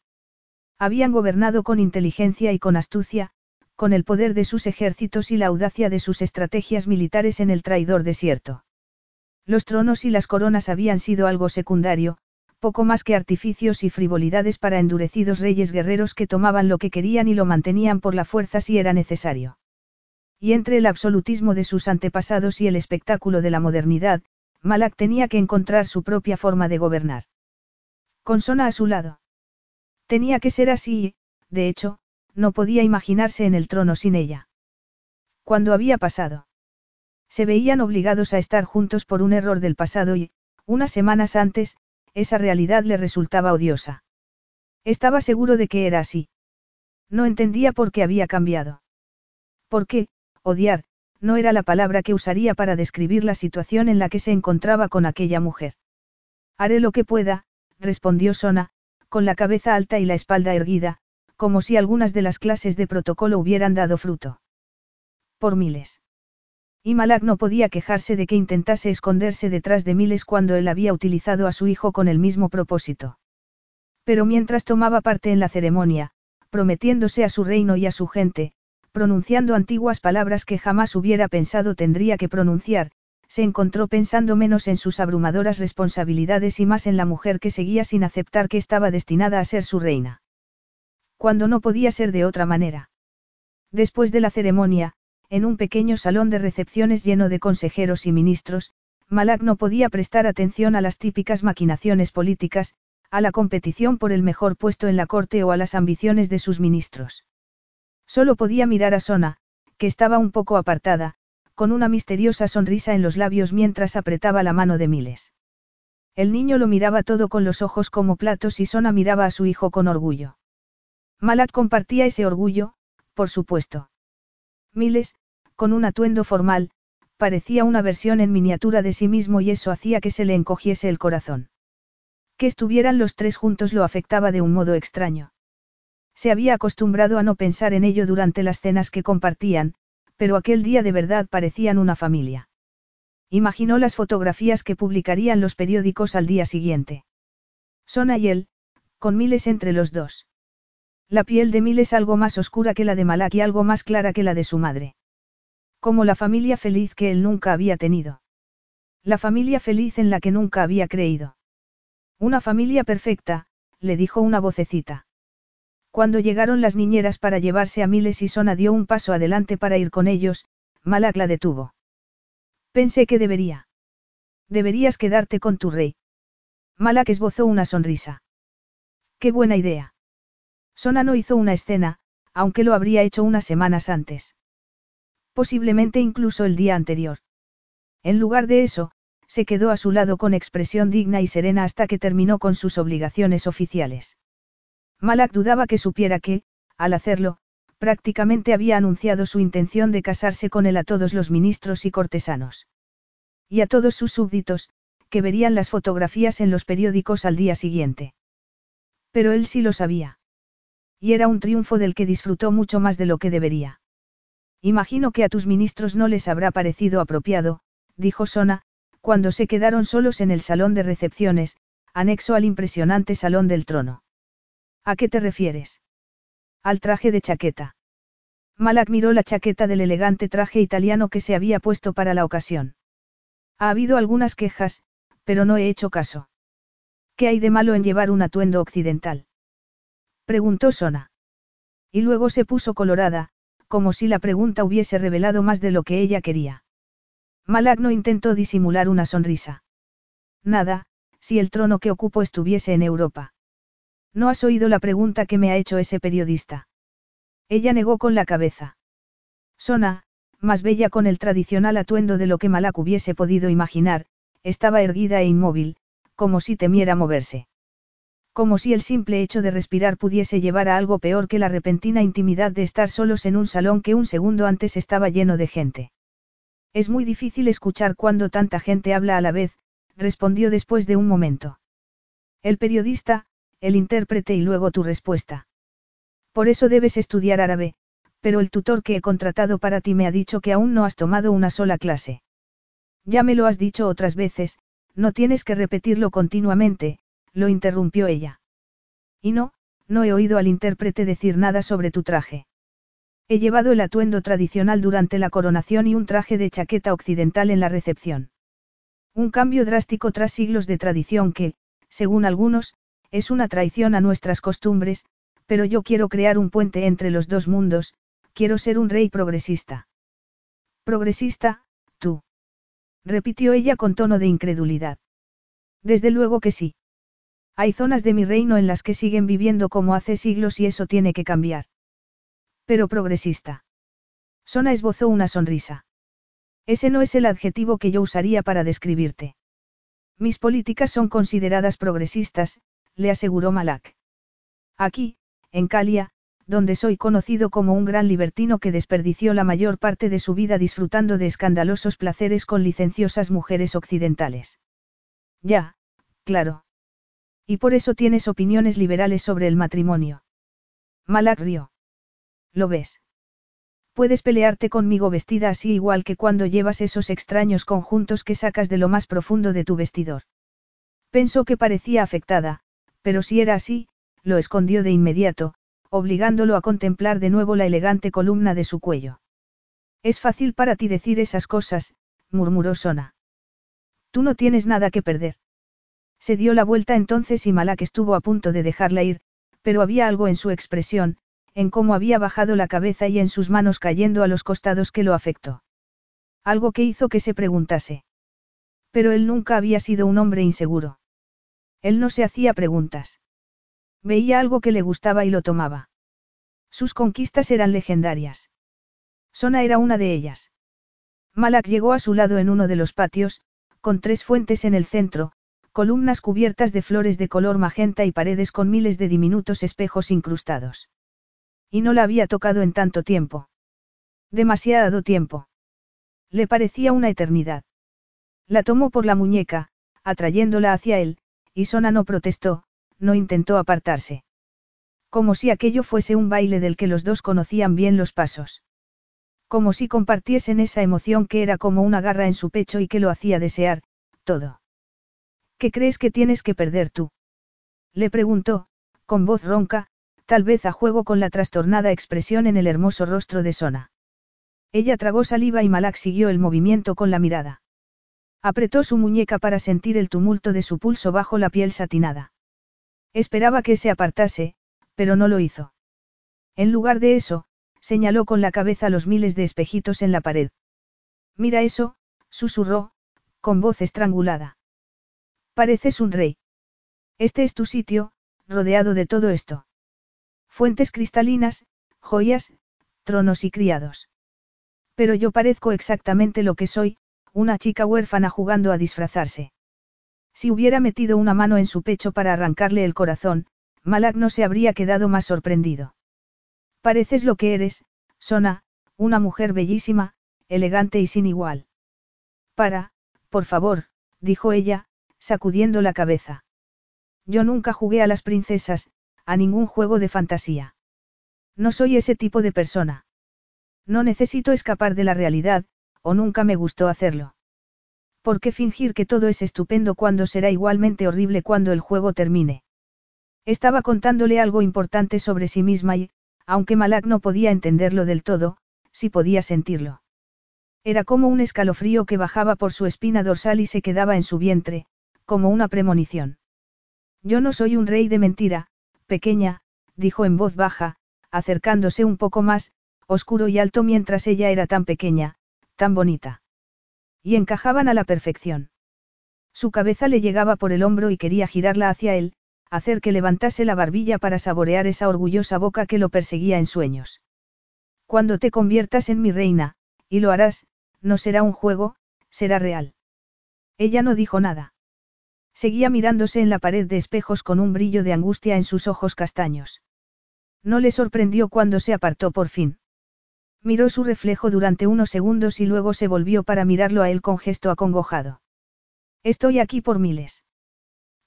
Habían gobernado con inteligencia y con astucia, con el poder de sus ejércitos y la audacia de sus estrategias militares en el traidor desierto. Los tronos y las coronas habían sido algo secundario, poco más que artificios y frivolidades para endurecidos reyes guerreros que tomaban lo que querían y lo mantenían por la fuerza si era necesario. Y entre el absolutismo de sus antepasados y el espectáculo de la modernidad, Malak tenía que encontrar su propia forma de gobernar. Con Sona a su lado. Tenía que ser así y, de hecho, no podía imaginarse en el trono sin ella. Cuando había pasado. Se veían obligados a estar juntos por un error del pasado y, unas semanas antes, esa realidad le resultaba odiosa. Estaba seguro de que era así. No entendía por qué había cambiado. ¿Por qué, odiar, no era la palabra que usaría para describir la situación en la que se encontraba con aquella mujer. Haré lo que pueda, respondió Sona, con la cabeza alta y la espalda erguida, como si algunas de las clases de protocolo hubieran dado fruto. Por miles. Y Malak no podía quejarse de que intentase esconderse detrás de miles cuando él había utilizado a su hijo con el mismo propósito. Pero mientras tomaba parte en la ceremonia, prometiéndose a su reino y a su gente, pronunciando antiguas palabras que jamás hubiera pensado tendría que pronunciar, se encontró pensando menos en sus abrumadoras responsabilidades y más en la mujer que seguía sin aceptar que estaba destinada a ser su reina. Cuando no podía ser de otra manera. Después de la ceremonia, en un pequeño salón de recepciones lleno de consejeros y ministros, Malak no podía prestar atención a las típicas maquinaciones políticas, a la competición por el mejor puesto en la corte o a las ambiciones de sus ministros. Solo podía mirar a Sona, que estaba un poco apartada, con una misteriosa sonrisa en los labios mientras apretaba la mano de Miles. El niño lo miraba todo con los ojos como platos y Sona miraba a su hijo con orgullo. Malak compartía ese orgullo, por supuesto. Miles, con un atuendo formal, parecía una versión en miniatura de sí mismo y eso hacía que se le encogiese el corazón. Que estuvieran los tres juntos lo afectaba de un modo extraño. Se había acostumbrado a no pensar en ello durante las cenas que compartían, pero aquel día de verdad parecían una familia. Imaginó las fotografías que publicarían los periódicos al día siguiente. Sona y él, con miles entre los dos. La piel de Miles algo más oscura que la de Malak y algo más clara que la de su madre. Como la familia feliz que él nunca había tenido. La familia feliz en la que nunca había creído. Una familia perfecta, le dijo una vocecita. Cuando llegaron las niñeras para llevarse a Miles y Sona dio un paso adelante para ir con ellos, Malak la detuvo. Pensé que debería. Deberías quedarte con tu rey. Malak esbozó una sonrisa. Qué buena idea. No hizo una escena, aunque lo habría hecho unas semanas antes. Posiblemente incluso el día anterior. En lugar de eso, se quedó a su lado con expresión digna y serena hasta que terminó con sus obligaciones oficiales. Malak dudaba que supiera que, al hacerlo, prácticamente había anunciado su intención de casarse con él a todos los ministros y cortesanos. Y a todos sus súbditos, que verían las fotografías en los periódicos al día siguiente. Pero él sí lo sabía. Y era un triunfo del que disfrutó mucho más de lo que debería. Imagino que a tus ministros no les habrá parecido apropiado, dijo Sona, cuando se quedaron solos en el salón de recepciones, anexo al impresionante salón del trono. ¿A qué te refieres? Al traje de chaqueta. Malak miró la chaqueta del elegante traje italiano que se había puesto para la ocasión. Ha habido algunas quejas, pero no he hecho caso. ¿Qué hay de malo en llevar un atuendo occidental? Preguntó Sona. Y luego se puso colorada, como si la pregunta hubiese revelado más de lo que ella quería. Malak no intentó disimular una sonrisa. Nada, si el trono que ocupo estuviese en Europa. ¿No has oído la pregunta que me ha hecho ese periodista? Ella negó con la cabeza. Sona, más bella con el tradicional atuendo de lo que Malak hubiese podido imaginar, estaba erguida e inmóvil, como si temiera moverse. Como si el simple hecho de respirar pudiese llevar a algo peor que la repentina intimidad de estar solos en un salón que un segundo antes estaba lleno de gente. Es muy difícil escuchar cuando tanta gente habla a la vez, respondió después de un momento. El periodista, el intérprete y luego tu respuesta. Por eso debes estudiar árabe, pero el tutor que he contratado para ti me ha dicho que aún no has tomado una sola clase. Ya me lo has dicho otras veces, no tienes que repetirlo continuamente, lo interrumpió ella. Y no, no he oído al intérprete decir nada sobre tu traje. He llevado el atuendo tradicional durante la coronación y un traje de chaqueta occidental en la recepción. Un cambio drástico tras siglos de tradición que, según algunos, es una traición a nuestras costumbres, pero yo quiero crear un puente entre los dos mundos, quiero ser un rey progresista. Progresista, tú. Repitió ella con tono de incredulidad. Desde luego que sí. Hay zonas de mi reino en las que siguen viviendo como hace siglos y eso tiene que cambiar. Pero progresista. Sona esbozó una sonrisa. Ese no es el adjetivo que yo usaría para describirte. Mis políticas son consideradas progresistas, le aseguró Malak. Aquí, en Calia, donde soy conocido como un gran libertino que desperdició la mayor parte de su vida disfrutando de escandalosos placeres con licenciosas mujeres occidentales. Ya, claro. Y por eso tienes opiniones liberales sobre el matrimonio. Malak rió. ¿Lo ves? Puedes pelearte conmigo vestida así igual que cuando llevas esos extraños conjuntos que sacas de lo más profundo de tu vestidor. Pensó que parecía afectada, pero si era así, lo escondió de inmediato, obligándolo a contemplar de nuevo la elegante columna de su cuello. Es fácil para ti decir esas cosas, murmuró Sona. Tú no tienes nada que perder. Se dio la vuelta entonces y Malak estuvo a punto de dejarla ir, pero había algo en su expresión, en cómo había bajado la cabeza y en sus manos cayendo a los costados que lo afectó. Algo que hizo que se preguntase. Pero él nunca había sido un hombre inseguro. Él no se hacía preguntas. Veía algo que le gustaba y lo tomaba. Sus conquistas eran legendarias. Sona era una de ellas. Malak llegó a su lado en uno de los patios, con tres fuentes en el centro, columnas cubiertas de flores de color magenta y paredes con miles de diminutos espejos incrustados. Y no la había tocado en tanto tiempo. Demasiado tiempo. Le parecía una eternidad. La tomó por la muñeca, atrayéndola hacia él, y Sona no protestó, no intentó apartarse. Como si aquello fuese un baile del que los dos conocían bien los pasos. Como si compartiesen esa emoción que era como una garra en su pecho y que lo hacía desear, todo. ¿Qué crees que tienes que perder tú? Le preguntó, con voz ronca, tal vez a juego con la trastornada expresión en el hermoso rostro de Sona. Ella tragó saliva y Malak siguió el movimiento con la mirada. Apretó su muñeca para sentir el tumulto de su pulso bajo la piel satinada. Esperaba que se apartase, pero no lo hizo. En lugar de eso, señaló con la cabeza los miles de espejitos en la pared. Mira eso, susurró, con voz estrangulada. Pareces un rey. Este es tu sitio, rodeado de todo esto. Fuentes cristalinas, joyas, tronos y criados. Pero yo parezco exactamente lo que soy, una chica huérfana jugando a disfrazarse. Si hubiera metido una mano en su pecho para arrancarle el corazón, Malak no se habría quedado más sorprendido. Pareces lo que eres, Sona, una mujer bellísima, elegante y sin igual. Para, por favor, dijo ella, sacudiendo la cabeza. Yo nunca jugué a las princesas, a ningún juego de fantasía. No soy ese tipo de persona. No necesito escapar de la realidad, o nunca me gustó hacerlo. ¿Por qué fingir que todo es estupendo cuando será igualmente horrible cuando el juego termine? Estaba contándole algo importante sobre sí misma y, aunque Malak no podía entenderlo del todo, sí podía sentirlo. Era como un escalofrío que bajaba por su espina dorsal y se quedaba en su vientre, como una premonición. Yo no soy un rey de mentira, pequeña, dijo en voz baja, acercándose un poco más, oscuro y alto mientras ella era tan pequeña, tan bonita. Y encajaban a la perfección. Su cabeza le llegaba por el hombro y quería girarla hacia él, hacer que levantase la barbilla para saborear esa orgullosa boca que lo perseguía en sueños. Cuando te conviertas en mi reina, y lo harás, no será un juego, será real. Ella no dijo nada. Seguía mirándose en la pared de espejos con un brillo de angustia en sus ojos castaños. No le sorprendió cuando se apartó por fin. Miró su reflejo durante unos segundos y luego se volvió para mirarlo a él con gesto acongojado. Estoy aquí por miles.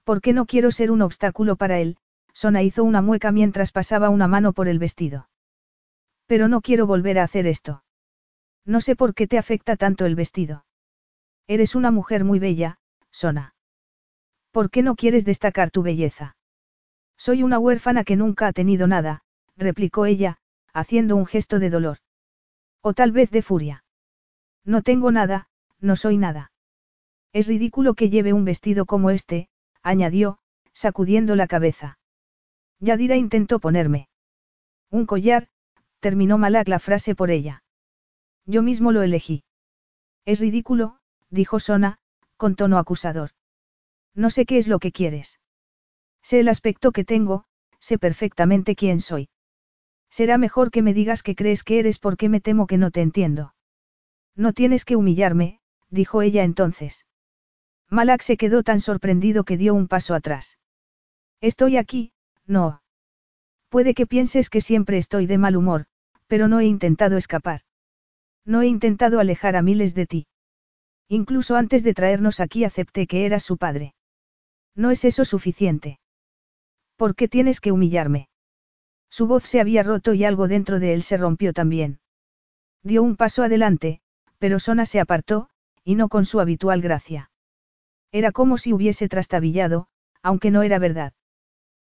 ¿Por qué no quiero ser un obstáculo para él? Sona hizo una mueca mientras pasaba una mano por el vestido. Pero no quiero volver a hacer esto. No sé por qué te afecta tanto el vestido. Eres una mujer muy bella, Sona. ¿Por qué no quieres destacar tu belleza? Soy una huérfana que nunca ha tenido nada, replicó ella, haciendo un gesto de dolor. O tal vez de furia. No tengo nada, no soy nada. Es ridículo que lleve un vestido como este, añadió, sacudiendo la cabeza. Yadira intentó ponerme. Un collar, terminó Malak la frase por ella. Yo mismo lo elegí. Es ridículo, dijo Sona, con tono acusador. No sé qué es lo que quieres. Sé el aspecto que tengo, sé perfectamente quién soy. Será mejor que me digas que crees que eres porque me temo que no te entiendo. No tienes que humillarme, dijo ella entonces. Malak se quedó tan sorprendido que dio un paso atrás. Estoy aquí, no. Puede que pienses que siempre estoy de mal humor, pero no he intentado escapar. No he intentado alejar a miles de ti. Incluso antes de traernos aquí acepté que eras su padre. ¿No es eso suficiente? ¿Por qué tienes que humillarme? Su voz se había roto y algo dentro de él se rompió también. Dio un paso adelante, pero Sona se apartó, y no con su habitual gracia. Era como si hubiese trastabillado, aunque no era verdad.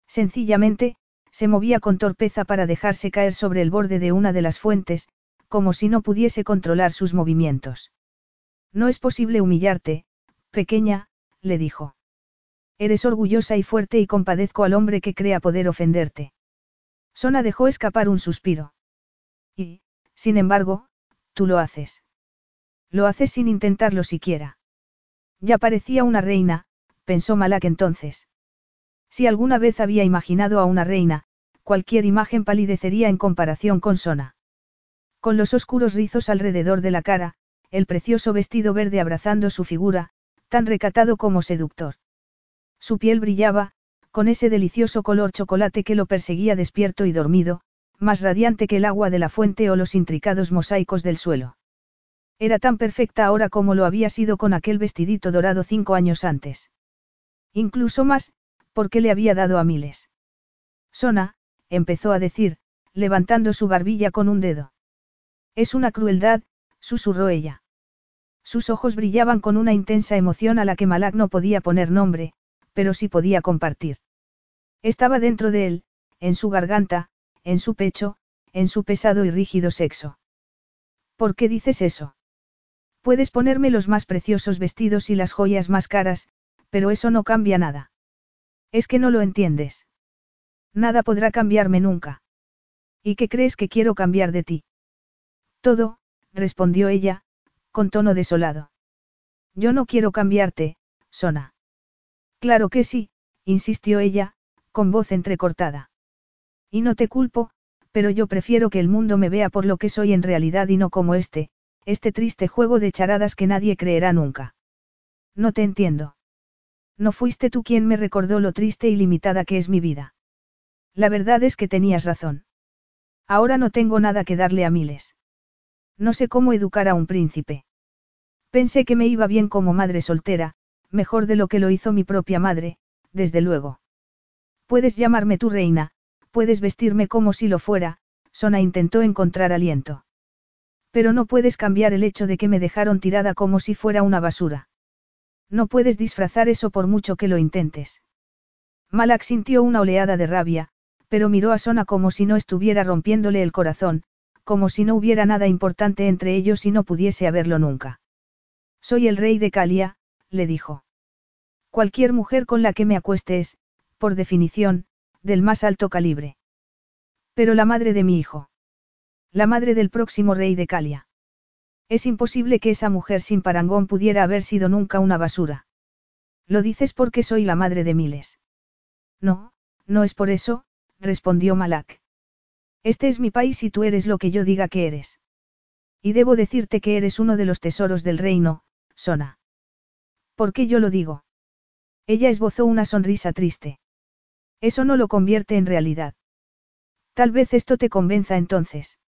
Sencillamente, se movía con torpeza para dejarse caer sobre el borde de una de las fuentes, como si no pudiese controlar sus movimientos. No es posible humillarte, pequeña, le dijo. Eres orgullosa y fuerte y compadezco al hombre que crea poder ofenderte. Sona dejó escapar un suspiro. Y, sin embargo, tú lo haces. Lo haces sin intentarlo siquiera. Ya parecía una reina, pensó Malak entonces. Si alguna vez había imaginado a una reina, cualquier imagen palidecería en comparación con Sona. Con los oscuros rizos alrededor de la cara, el precioso vestido verde abrazando su figura, tan recatado como seductor. Su piel brillaba, con ese delicioso color chocolate que lo perseguía despierto y dormido, más radiante que el agua de la fuente o los intricados mosaicos del suelo. Era tan perfecta ahora como lo había sido con aquel vestidito dorado cinco años antes. Incluso más, porque le había dado a miles. Sona, empezó a decir, levantando su barbilla con un dedo. Es una crueldad, susurró ella. Sus ojos brillaban con una intensa emoción a la que Malak no podía poner nombre, pero sí podía compartir. Estaba dentro de él, en su garganta, en su pecho, en su pesado y rígido sexo. ¿Por qué dices eso? Puedes ponerme los más preciosos vestidos y las joyas más caras, pero eso no cambia nada. Es que no lo entiendes. Nada podrá cambiarme nunca. ¿Y qué crees que quiero cambiar de ti? Todo, respondió ella, con tono desolado. Yo no quiero cambiarte, Sona. Claro que sí, insistió ella, con voz entrecortada. Y no te culpo, pero yo prefiero que el mundo me vea por lo que soy en realidad y no como este, este triste juego de charadas que nadie creerá nunca. No te entiendo. No fuiste tú quien me recordó lo triste y limitada que es mi vida. La verdad es que tenías razón. Ahora no tengo nada que darle a miles. No sé cómo educar a un príncipe. Pensé que me iba bien como madre soltera, mejor de lo que lo hizo mi propia madre, desde luego. Puedes llamarme tu reina, puedes vestirme como si lo fuera, Sona intentó encontrar aliento. Pero no puedes cambiar el hecho de que me dejaron tirada como si fuera una basura. No puedes disfrazar eso por mucho que lo intentes. Malak sintió una oleada de rabia, pero miró a Sona como si no estuviera rompiéndole el corazón, como si no hubiera nada importante entre ellos y no pudiese haberlo nunca. Soy el rey de Calia, le dijo. Cualquier mujer con la que me acueste es, por definición, del más alto calibre. Pero la madre de mi hijo. La madre del próximo rey de Calia. Es imposible que esa mujer sin parangón pudiera haber sido nunca una basura. Lo dices porque soy la madre de miles. No, no es por eso, respondió Malak. Este es mi país y tú eres lo que yo diga que eres. Y debo decirte que eres uno de los tesoros del reino, Sona. ¿Por qué yo lo digo? Ella esbozó una sonrisa triste. Eso no lo convierte en realidad. Tal vez esto te convenza entonces.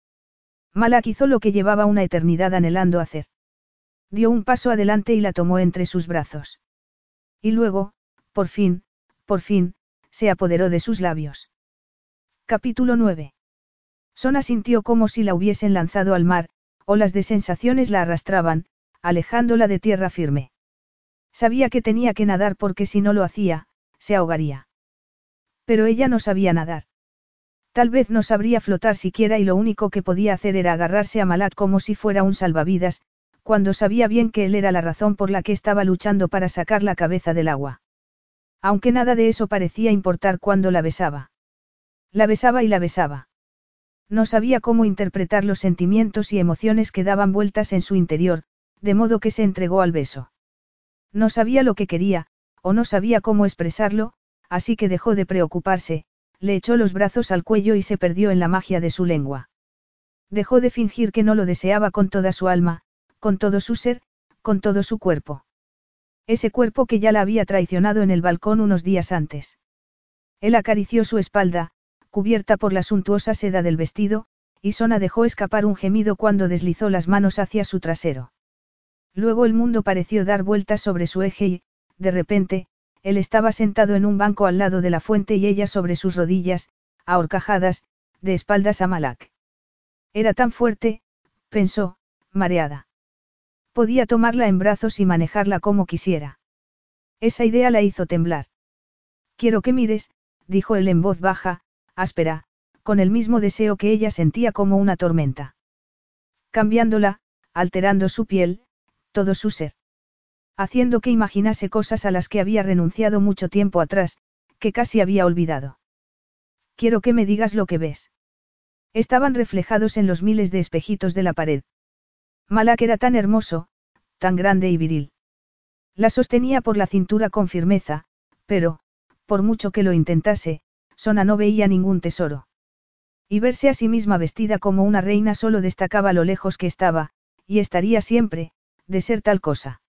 Malak hizo lo que llevaba una eternidad anhelando hacer. Dio un paso adelante y la tomó entre sus brazos. Y luego, por fin, por fin, se apoderó de sus labios. Capítulo 9. Sona sintió como si la hubiesen lanzado al mar, olas de sensaciones la arrastraban, alejándola de tierra firme. Sabía que tenía que nadar porque si no lo hacía, se ahogaría. Pero ella no sabía nadar. Tal vez no sabría flotar siquiera y lo único que podía hacer era agarrarse a Malat como si fuera un salvavidas, cuando sabía bien que él era la razón por la que estaba luchando para sacar la cabeza del agua. Aunque nada de eso parecía importar cuando la besaba. La besaba y la besaba. No sabía cómo interpretar los sentimientos y emociones que daban vueltas en su interior, de modo que se entregó al beso. No sabía lo que quería, o no sabía cómo expresarlo, así que dejó de preocuparse, le echó los brazos al cuello y se perdió en la magia de su lengua. Dejó de fingir que no lo deseaba con toda su alma, con todo su ser, con todo su cuerpo. Ese cuerpo que ya la había traicionado en el balcón unos días antes. Él acarició su espalda, cubierta por la suntuosa seda del vestido, y Sona dejó escapar un gemido cuando deslizó las manos hacia su trasero. Luego el mundo pareció dar vueltas sobre su eje y, de repente, él estaba sentado en un banco al lado de la fuente y ella sobre sus rodillas, ahorcajadas, de espaldas a Malak. Era tan fuerte, pensó, mareada. Podía tomarla en brazos y manejarla como quisiera. Esa idea la hizo temblar. Quiero que mires, dijo él en voz baja, áspera, con el mismo deseo que ella sentía como una tormenta. Cambiándola, alterando su piel, todo su ser. Haciendo que imaginase cosas a las que había renunciado mucho tiempo atrás, que casi había olvidado. Quiero que me digas lo que ves. Estaban reflejados en los miles de espejitos de la pared. Malak era tan hermoso, tan grande y viril. La sostenía por la cintura con firmeza, pero, por mucho que lo intentase, Sona no veía ningún tesoro. Y verse a sí misma vestida como una reina solo destacaba lo lejos que estaba, y estaría siempre, de ser tal cosa.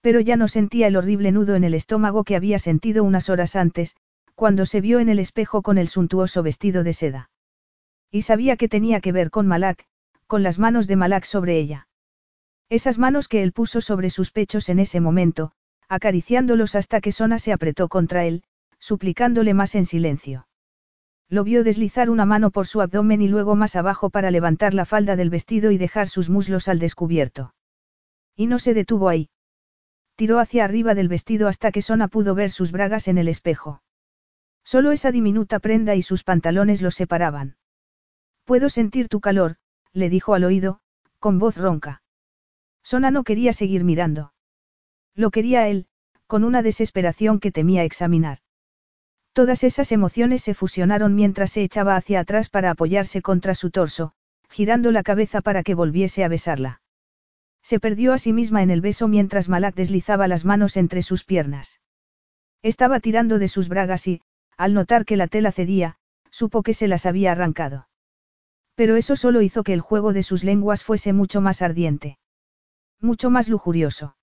Pero ya no sentía el horrible nudo en el estómago que había sentido unas horas antes, cuando se vio en el espejo con el suntuoso vestido de seda. Y sabía que tenía que ver con Malak, con las manos de Malak sobre ella. Esas manos que él puso sobre sus pechos en ese momento, acariciándolos hasta que Sona se apretó contra él, suplicándole más en silencio. Lo vio deslizar una mano por su abdomen y luego más abajo para levantar la falda del vestido y dejar sus muslos al descubierto. Y no se detuvo ahí. Tiró hacia arriba del vestido hasta que Sona pudo ver sus bragas en el espejo. Solo esa diminuta prenda y sus pantalones los separaban. Puedo sentir tu calor, le dijo al oído, con voz ronca. Sona no quería seguir mirando. Lo quería él, con una desesperación que temía examinar. Todas esas emociones se fusionaron mientras se echaba hacia atrás para apoyarse contra su torso, girando la cabeza para que volviese a besarla. Se perdió a sí misma en el beso mientras Malak deslizaba las manos entre sus piernas. Estaba tirando de sus bragas y, al notar que la tela cedía, supo que se las había arrancado. Pero eso solo hizo que el juego de sus lenguas fuese mucho más ardiente. Mucho más lujurioso.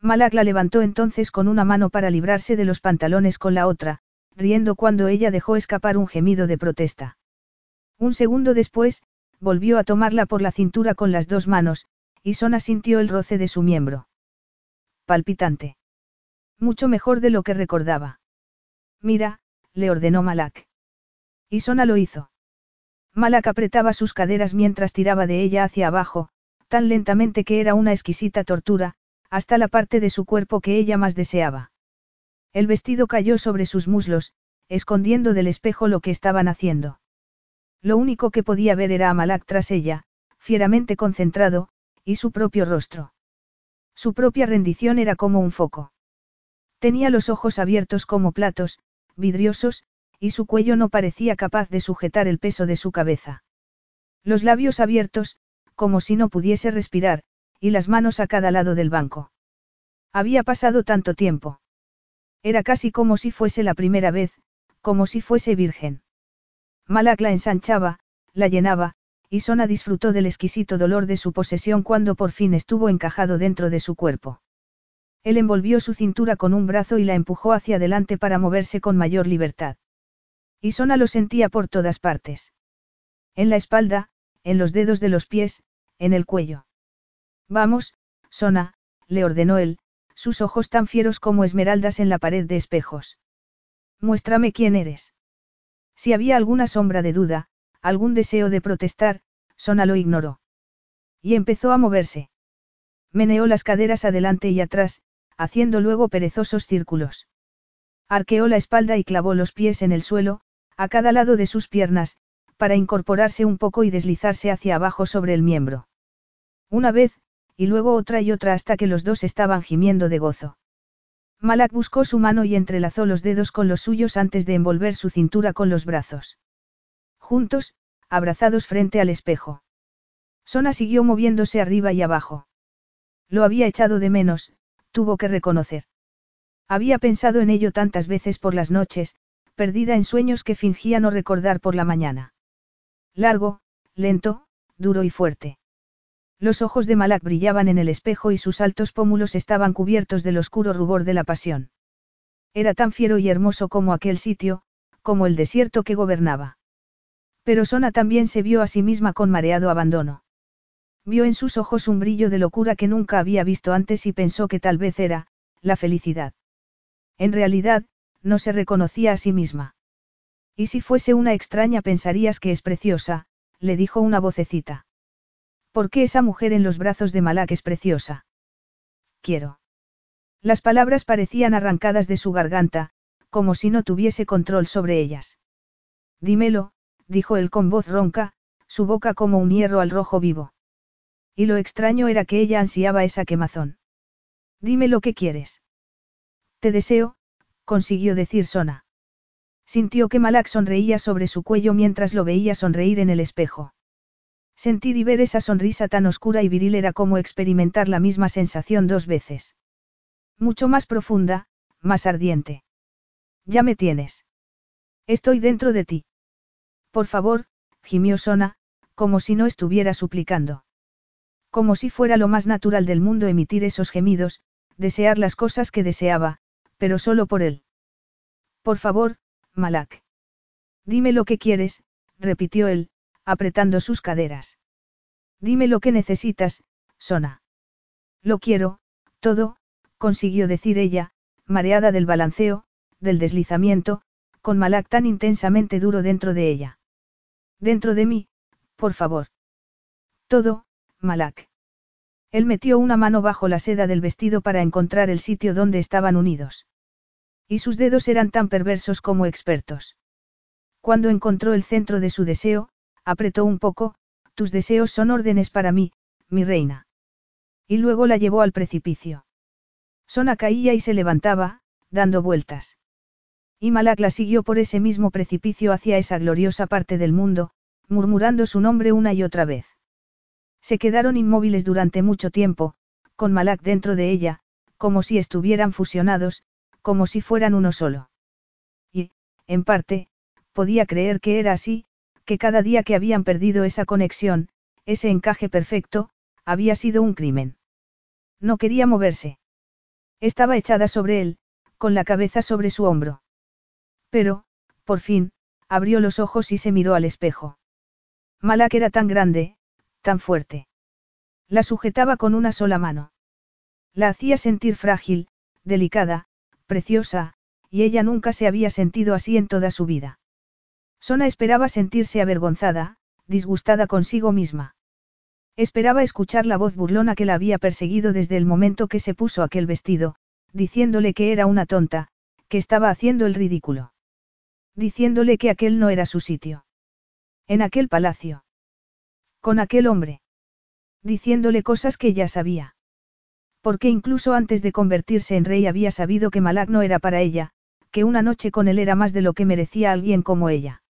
Malak la levantó entonces con una mano para librarse de los pantalones con la otra, riendo cuando ella dejó escapar un gemido de protesta. Un segundo después, volvió a tomarla por la cintura con las dos manos, y Sona sintió el roce de su miembro. Palpitante. Mucho mejor de lo que recordaba. Mira, le ordenó Malak. Y Sona lo hizo. Malak apretaba sus caderas mientras tiraba de ella hacia abajo, tan lentamente que era una exquisita tortura, hasta la parte de su cuerpo que ella más deseaba. El vestido cayó sobre sus muslos, escondiendo del espejo lo que estaban haciendo. Lo único que podía ver era a Malak tras ella, fieramente concentrado, y su propio rostro. Su propia rendición era como un foco. Tenía los ojos abiertos como platos, vidriosos, y su cuello no parecía capaz de sujetar el peso de su cabeza. Los labios abiertos, como si no pudiese respirar, y las manos a cada lado del banco. Había pasado tanto tiempo. Era casi como si fuese la primera vez, como si fuese virgen. Malak la ensanchaba, la llenaba, y Sona disfrutó del exquisito dolor de su posesión cuando por fin estuvo encajado dentro de su cuerpo. Él envolvió su cintura con un brazo y la empujó hacia adelante para moverse con mayor libertad. Y Sona lo sentía por todas partes. En la espalda, en los dedos de los pies, en el cuello. Vamos, Sona, le ordenó él, sus ojos tan fieros como esmeraldas en la pared de espejos. Muéstrame quién eres. Si había alguna sombra de duda, algún deseo de protestar, Sona lo ignoró. Y empezó a moverse. Meneó las caderas adelante y atrás, haciendo luego perezosos círculos. Arqueó la espalda y clavó los pies en el suelo, a cada lado de sus piernas, para incorporarse un poco y deslizarse hacia abajo sobre el miembro. Una vez, y luego otra y otra hasta que los dos estaban gimiendo de gozo. Malak buscó su mano y entrelazó los dedos con los suyos antes de envolver su cintura con los brazos. Juntos, abrazados frente al espejo. Sona siguió moviéndose arriba y abajo. Lo había echado de menos, tuvo que reconocer. Había pensado en ello tantas veces por las noches, perdida en sueños que fingía no recordar por la mañana. Largo, lento, duro y fuerte. Los ojos de Malak brillaban en el espejo y sus altos pómulos estaban cubiertos del oscuro rubor de la pasión. Era tan fiero y hermoso como aquel sitio, como el desierto que gobernaba. Pero Sona también se vio a sí misma con mareado abandono. Vio en sus ojos un brillo de locura que nunca había visto antes y pensó que tal vez era, la felicidad. En realidad, no se reconocía a sí misma. Y si fuese una extraña pensarías que es preciosa, le dijo una vocecita. ¿Por qué esa mujer en los brazos de Malak es preciosa? Quiero. Las palabras parecían arrancadas de su garganta, como si no tuviese control sobre ellas. Dímelo, dijo él con voz ronca, su boca como un hierro al rojo vivo. Y lo extraño era que ella ansiaba esa quemazón. Dime lo que quieres. Te deseo, consiguió decir Sona. Sintió que Malak sonreía sobre su cuello mientras lo veía sonreír en el espejo. Sentir y ver esa sonrisa tan oscura y viril era como experimentar la misma sensación dos veces. Mucho más profunda, más ardiente. Ya me tienes. Estoy dentro de ti. Por favor, gimió Sona, como si no estuviera suplicando. Como si fuera lo más natural del mundo emitir esos gemidos, desear las cosas que deseaba, pero solo por él. Por favor, Malak. Dime lo que quieres, repitió él, apretando sus caderas. Dime lo que necesitas, Sona. Lo quiero, todo, consiguió decir ella, mareada del balanceo, del deslizamiento, con Malak tan intensamente duro dentro de ella. Dentro de mí, por favor. Todo, Malak. Él metió una mano bajo la seda del vestido para encontrar el sitio donde estaban unidos. Y sus dedos eran tan perversos como expertos. Cuando encontró el centro de su deseo, apretó un poco, tus deseos son órdenes para mí, mi reina. Y luego la llevó al precipicio. Sona caía y se levantaba, dando vueltas. Y Malak la siguió por ese mismo precipicio hacia esa gloriosa parte del mundo, murmurando su nombre una y otra vez. Se quedaron inmóviles durante mucho tiempo, con Malak dentro de ella, como si estuvieran fusionados, como si fueran uno solo. Y, en parte, podía creer que era así, que cada día que habían perdido esa conexión, ese encaje perfecto, había sido un crimen. No quería moverse. Estaba echada sobre él, con la cabeza sobre su hombro. Pero, por fin, abrió los ojos y se miró al espejo. Malak era tan grande, tan fuerte. La sujetaba con una sola mano. La hacía sentir frágil, delicada, preciosa, y ella nunca se había sentido así en toda su vida. Sona esperaba sentirse avergonzada, disgustada consigo misma. Esperaba escuchar la voz burlona que la había perseguido desde el momento que se puso aquel vestido, diciéndole que era una tonta, que estaba haciendo el ridículo. Diciéndole que aquel no era su sitio. En aquel palacio. Con aquel hombre. Diciéndole cosas que ya sabía. Porque incluso antes de convertirse en rey había sabido que Malak no era para ella, que una noche con él era más de lo que merecía alguien como ella.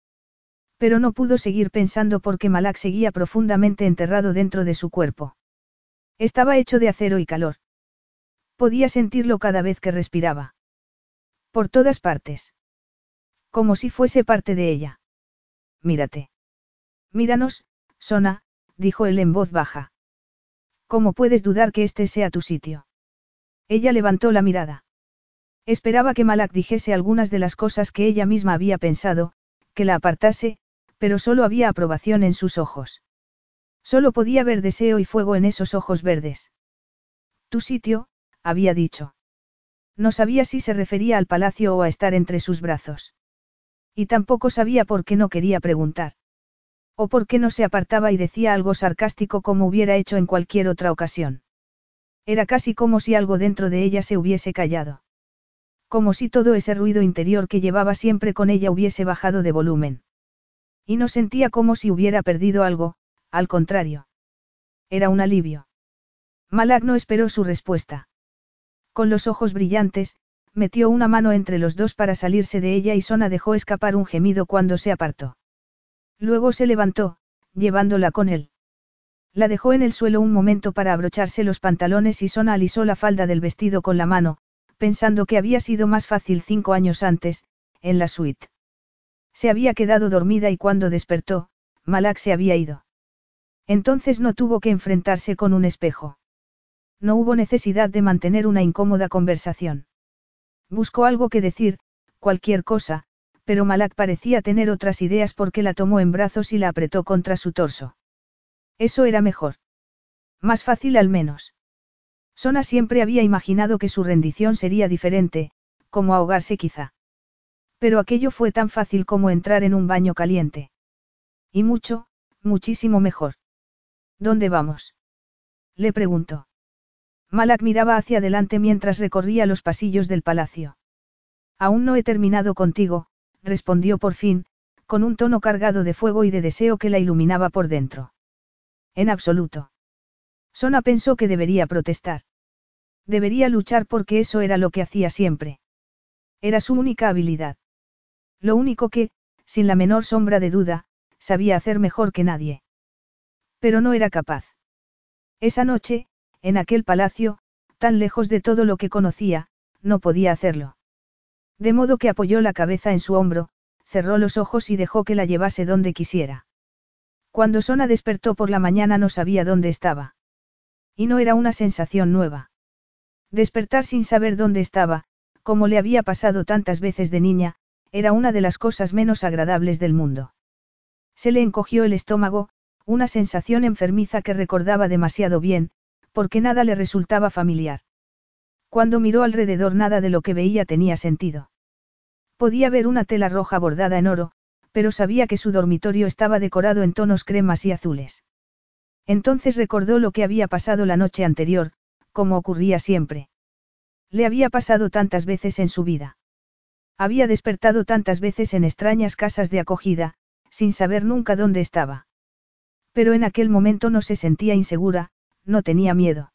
Pero no pudo seguir pensando porque Malak seguía profundamente enterrado dentro de su cuerpo. Estaba hecho de acero y calor. Podía sentirlo cada vez que respiraba. Por todas partes. Como si fuese parte de ella. Mírate. Míranos, Sona, dijo él en voz baja. ¿Cómo puedes dudar que este sea tu sitio? Ella levantó la mirada. Esperaba que Malak dijese algunas de las cosas que ella misma había pensado, que la apartase, pero solo había aprobación en sus ojos. Solo podía ver deseo y fuego en esos ojos verdes. Tu sitio, había dicho. No sabía si se refería al palacio o a estar entre sus brazos. Y tampoco sabía por qué no quería preguntar. O por qué no se apartaba y decía algo sarcástico como hubiera hecho en cualquier otra ocasión. Era casi como si algo dentro de ella se hubiese callado. Como si todo ese ruido interior que llevaba siempre con ella hubiese bajado de volumen. Y no sentía como si hubiera perdido algo, al contrario. Era un alivio. Malak no esperó su respuesta. Con los ojos brillantes, metió una mano entre los dos para salirse de ella y Sona dejó escapar un gemido cuando se apartó. Luego se levantó, llevándola con él. La dejó en el suelo un momento para abrocharse los pantalones y Sona alisó la falda del vestido con la mano, pensando que había sido más fácil cinco años antes, en la suite. Se había quedado dormida y cuando despertó, Malak se había ido. Entonces no tuvo que enfrentarse con un espejo. No hubo necesidad de mantener una incómoda conversación. Buscó algo que decir, cualquier cosa, pero Malak parecía tener otras ideas porque la tomó en brazos y la apretó contra su torso. Eso era mejor. Más fácil al menos. Sona siempre había imaginado que su rendición sería diferente, como ahogarse quizá. Pero aquello fue tan fácil como entrar en un baño caliente. Y mucho, muchísimo mejor. ¿Dónde vamos? Le preguntó. Malak miraba hacia adelante mientras recorría los pasillos del palacio. Aún no he terminado contigo, respondió por fin, con un tono cargado de fuego y de deseo que la iluminaba por dentro. En absoluto. Sona pensó que debería protestar. Debería luchar porque eso era lo que hacía siempre. Era su única habilidad. Lo único que, sin la menor sombra de duda, sabía hacer mejor que nadie. Pero no era capaz. Esa noche, en aquel palacio, tan lejos de todo lo que conocía, no podía hacerlo. De modo que apoyó la cabeza en su hombro, cerró los ojos y dejó que la llevase donde quisiera. Cuando Sona despertó por la mañana no sabía dónde estaba. Y no era una sensación nueva. Despertar sin saber dónde estaba, como le había pasado tantas veces de niña, era una de las cosas menos agradables del mundo. Se le encogió el estómago, una sensación enfermiza que recordaba demasiado bien, porque nada le resultaba familiar. Cuando miró alrededor nada de lo que veía tenía sentido. Podía ver una tela roja bordada en oro, pero sabía que su dormitorio estaba decorado en tonos cremas y azules. Entonces recordó lo que había pasado la noche anterior, como ocurría siempre. Le había pasado tantas veces en su vida. Había despertado tantas veces en extrañas casas de acogida, sin saber nunca dónde estaba. Pero en aquel momento no se sentía insegura, no tenía miedo.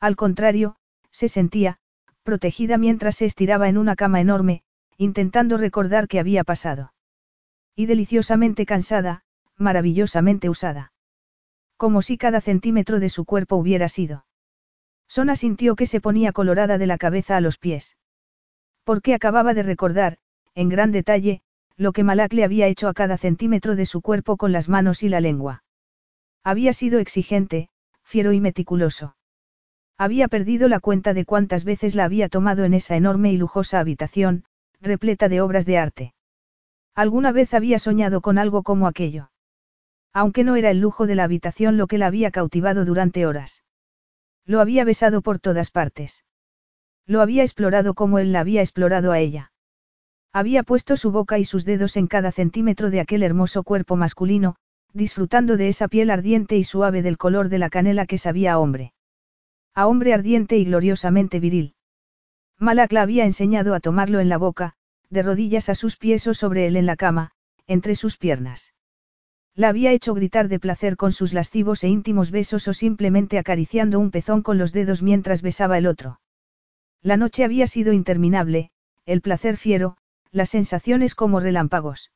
Al contrario, se sentía, protegida mientras se estiraba en una cama enorme, intentando recordar qué había pasado. Y deliciosamente cansada, maravillosamente usada. Como si cada centímetro de su cuerpo hubiera sido. Sona sintió que se ponía colorada de la cabeza a los pies. Porque acababa de recordar, en gran detalle, lo que Malak le había hecho a cada centímetro de su cuerpo con las manos y la lengua. Había sido exigente, fiero y meticuloso. Había perdido la cuenta de cuántas veces la había tomado en esa enorme y lujosa habitación, repleta de obras de arte. Alguna vez había soñado con algo como aquello. Aunque no era el lujo de la habitación lo que la había cautivado durante horas. Lo había besado por todas partes. Lo había explorado como él la había explorado a ella. Había puesto su boca y sus dedos en cada centímetro de aquel hermoso cuerpo masculino, disfrutando de esa piel ardiente y suave del color de la canela que sabía a hombre. A hombre ardiente y gloriosamente viril. Malak la había enseñado a tomarlo en la boca, de rodillas a sus pies o sobre él en la cama, entre sus piernas. La había hecho gritar de placer con sus lascivos e íntimos besos o simplemente acariciando un pezón con los dedos mientras besaba el otro. La noche había sido interminable, el placer fiero, las sensaciones como relámpagos.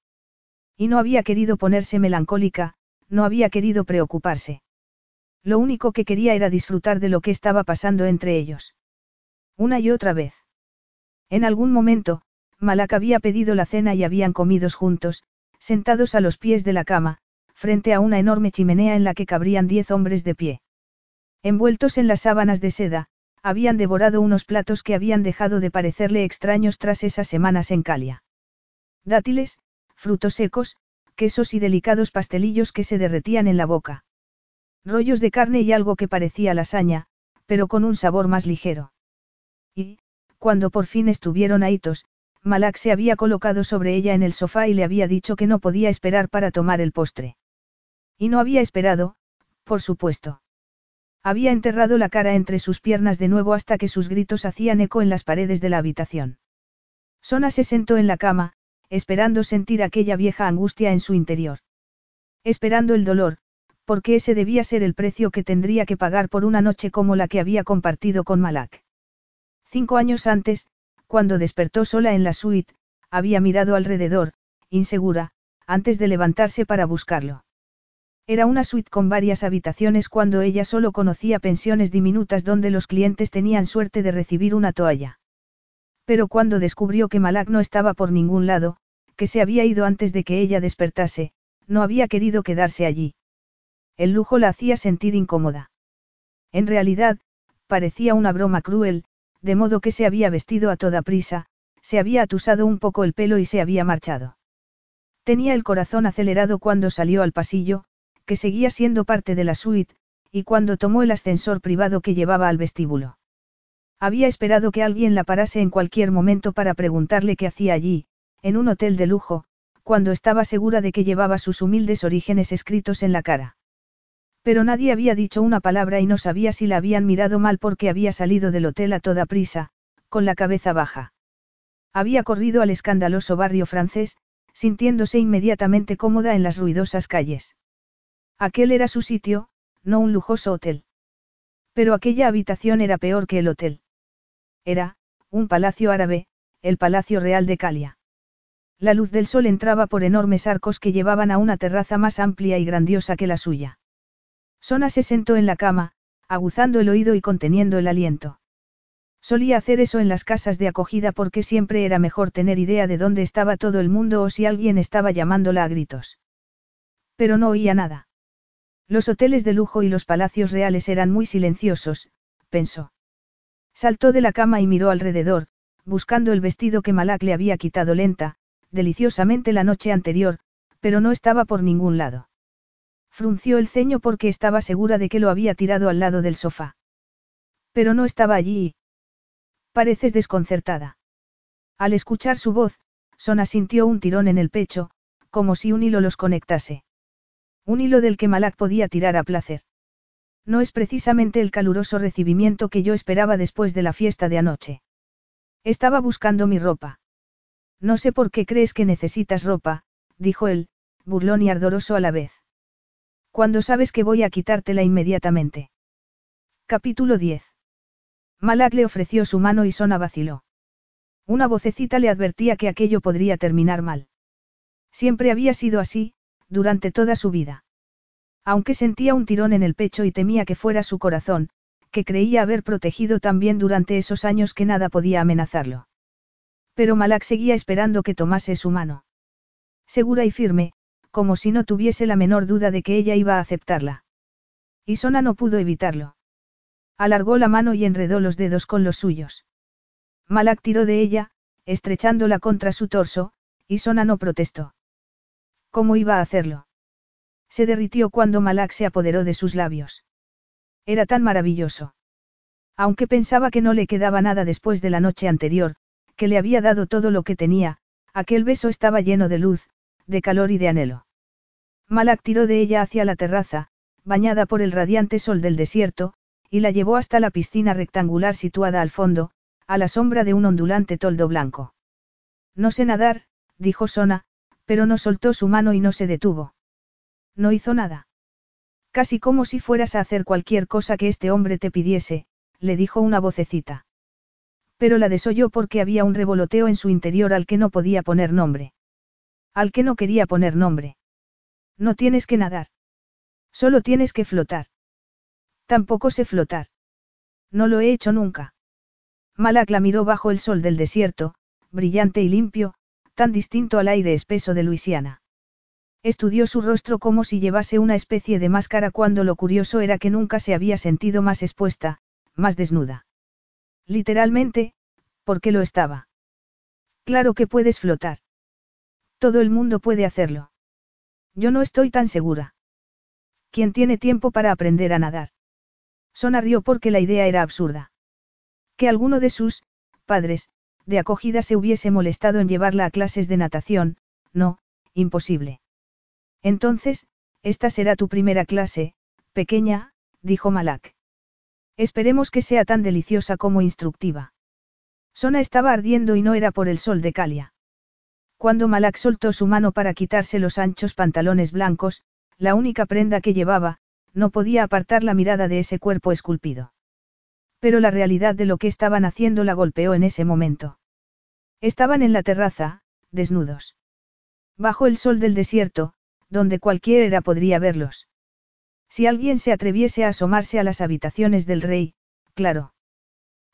Y no había querido ponerse melancólica, no había querido preocuparse. Lo único que quería era disfrutar de lo que estaba pasando entre ellos. Una y otra vez. En algún momento, Malak había pedido la cena y habían comido juntos, sentados a los pies de la cama, frente a una enorme chimenea en la que cabrían diez hombres de pie. Envueltos en las sábanas de seda, habían devorado unos platos que habían dejado de parecerle extraños tras esas semanas en Calia. Dátiles, frutos secos, quesos y delicados pastelillos que se derretían en la boca. Rollos de carne y algo que parecía lasaña, pero con un sabor más ligero. Y, cuando por fin estuvieron ahitos, Malak se había colocado sobre ella en el sofá y le había dicho que no podía esperar para tomar el postre. Y no había esperado, por supuesto. Había enterrado la cara entre sus piernas de nuevo hasta que sus gritos hacían eco en las paredes de la habitación. Sona se sentó en la cama, esperando sentir aquella vieja angustia en su interior. Esperando el dolor, porque ese debía ser el precio que tendría que pagar por una noche como la que había compartido con Malak. Cinco años antes, cuando despertó sola en la suite, había mirado alrededor, insegura, antes de levantarse para buscarlo. Era una suite con varias habitaciones cuando ella solo conocía pensiones diminutas donde los clientes tenían suerte de recibir una toalla. Pero cuando descubrió que Malak no estaba por ningún lado, que se había ido antes de que ella despertase, no había querido quedarse allí. El lujo la hacía sentir incómoda. En realidad, parecía una broma cruel, de modo que se había vestido a toda prisa, se había atusado un poco el pelo y se había marchado. Tenía el corazón acelerado cuando salió al pasillo, que seguía siendo parte de la suite, y cuando tomó el ascensor privado que llevaba al vestíbulo. Había esperado que alguien la parase en cualquier momento para preguntarle qué hacía allí, en un hotel de lujo, cuando estaba segura de que llevaba sus humildes orígenes escritos en la cara. Pero nadie había dicho una palabra y no sabía si la habían mirado mal porque había salido del hotel a toda prisa, con la cabeza baja. Había corrido al escandaloso barrio francés, sintiéndose inmediatamente cómoda en las ruidosas calles. Aquel era su sitio, no un lujoso hotel. Pero aquella habitación era peor que el hotel. Era, un palacio árabe, el Palacio Real de Calia. La luz del sol entraba por enormes arcos que llevaban a una terraza más amplia y grandiosa que la suya. Sona se sentó en la cama, aguzando el oído y conteniendo el aliento. Solía hacer eso en las casas de acogida porque siempre era mejor tener idea de dónde estaba todo el mundo o si alguien estaba llamándola a gritos. Pero no oía nada. Los hoteles de lujo y los palacios reales eran muy silenciosos, pensó. Saltó de la cama y miró alrededor, buscando el vestido que Malak le había quitado lenta, deliciosamente la noche anterior, pero no estaba por ningún lado. Frunció el ceño porque estaba segura de que lo había tirado al lado del sofá. Pero no estaba allí. Pareces desconcertada. Al escuchar su voz, Sona sintió un tirón en el pecho, como si un hilo los conectase. Un hilo del que Malak podía tirar a placer. No es precisamente el caluroso recibimiento que yo esperaba después de la fiesta de anoche. Estaba buscando mi ropa. No sé por qué crees que necesitas ropa, dijo él, burlón y ardoroso a la vez. Cuando sabes que voy a quitártela inmediatamente. Capítulo 10. Malak le ofreció su mano y Sona vaciló. Una vocecita le advertía que aquello podría terminar mal. Siempre había sido así, durante toda su vida. Aunque sentía un tirón en el pecho y temía que fuera su corazón, que creía haber protegido tan bien durante esos años que nada podía amenazarlo. Pero Malak seguía esperando que tomase su mano. Segura y firme, como si no tuviese la menor duda de que ella iba a aceptarla. Y Sona no pudo evitarlo. Alargó la mano y enredó los dedos con los suyos. Malak tiró de ella, estrechándola contra su torso, y Sona no protestó. ¿Cómo iba a hacerlo? Se derritió cuando Malak se apoderó de sus labios. Era tan maravilloso. Aunque pensaba que no le quedaba nada después de la noche anterior, que le había dado todo lo que tenía, aquel beso estaba lleno de luz, de calor y de anhelo. Malak tiró de ella hacia la terraza, bañada por el radiante sol del desierto, y la llevó hasta la piscina rectangular situada al fondo, a la sombra de un ondulante toldo blanco. No sé nadar, dijo Sona, pero no soltó su mano y no se detuvo. No hizo nada. Casi como si fueras a hacer cualquier cosa que este hombre te pidiese, le dijo una vocecita. Pero la desoyó porque había un revoloteo en su interior al que no podía poner nombre. Al que no quería poner nombre. No tienes que nadar. Solo tienes que flotar. Tampoco sé flotar. No lo he hecho nunca. Malak la miró bajo el sol del desierto, brillante y limpio, tan distinto al aire espeso de Luisiana. Estudió su rostro como si llevase una especie de máscara cuando lo curioso era que nunca se había sentido más expuesta, más desnuda. Literalmente, porque lo estaba. Claro que puedes flotar. Todo el mundo puede hacerlo. Yo no estoy tan segura. ¿Quién tiene tiempo para aprender a nadar? Sona rió porque la idea era absurda. Que alguno de sus padres, de acogida se hubiese molestado en llevarla a clases de natación, no, imposible. Entonces, esta será tu primera clase, pequeña, dijo Malak. Esperemos que sea tan deliciosa como instructiva. Sona estaba ardiendo y no era por el sol de Calia. Cuando Malak soltó su mano para quitarse los anchos pantalones blancos, la única prenda que llevaba, no podía apartar la mirada de ese cuerpo esculpido. Pero la realidad de lo que estaban haciendo la golpeó en ese momento. Estaban en la terraza, desnudos. Bajo el sol del desierto, donde cualquiera podría verlos. Si alguien se atreviese a asomarse a las habitaciones del rey, claro.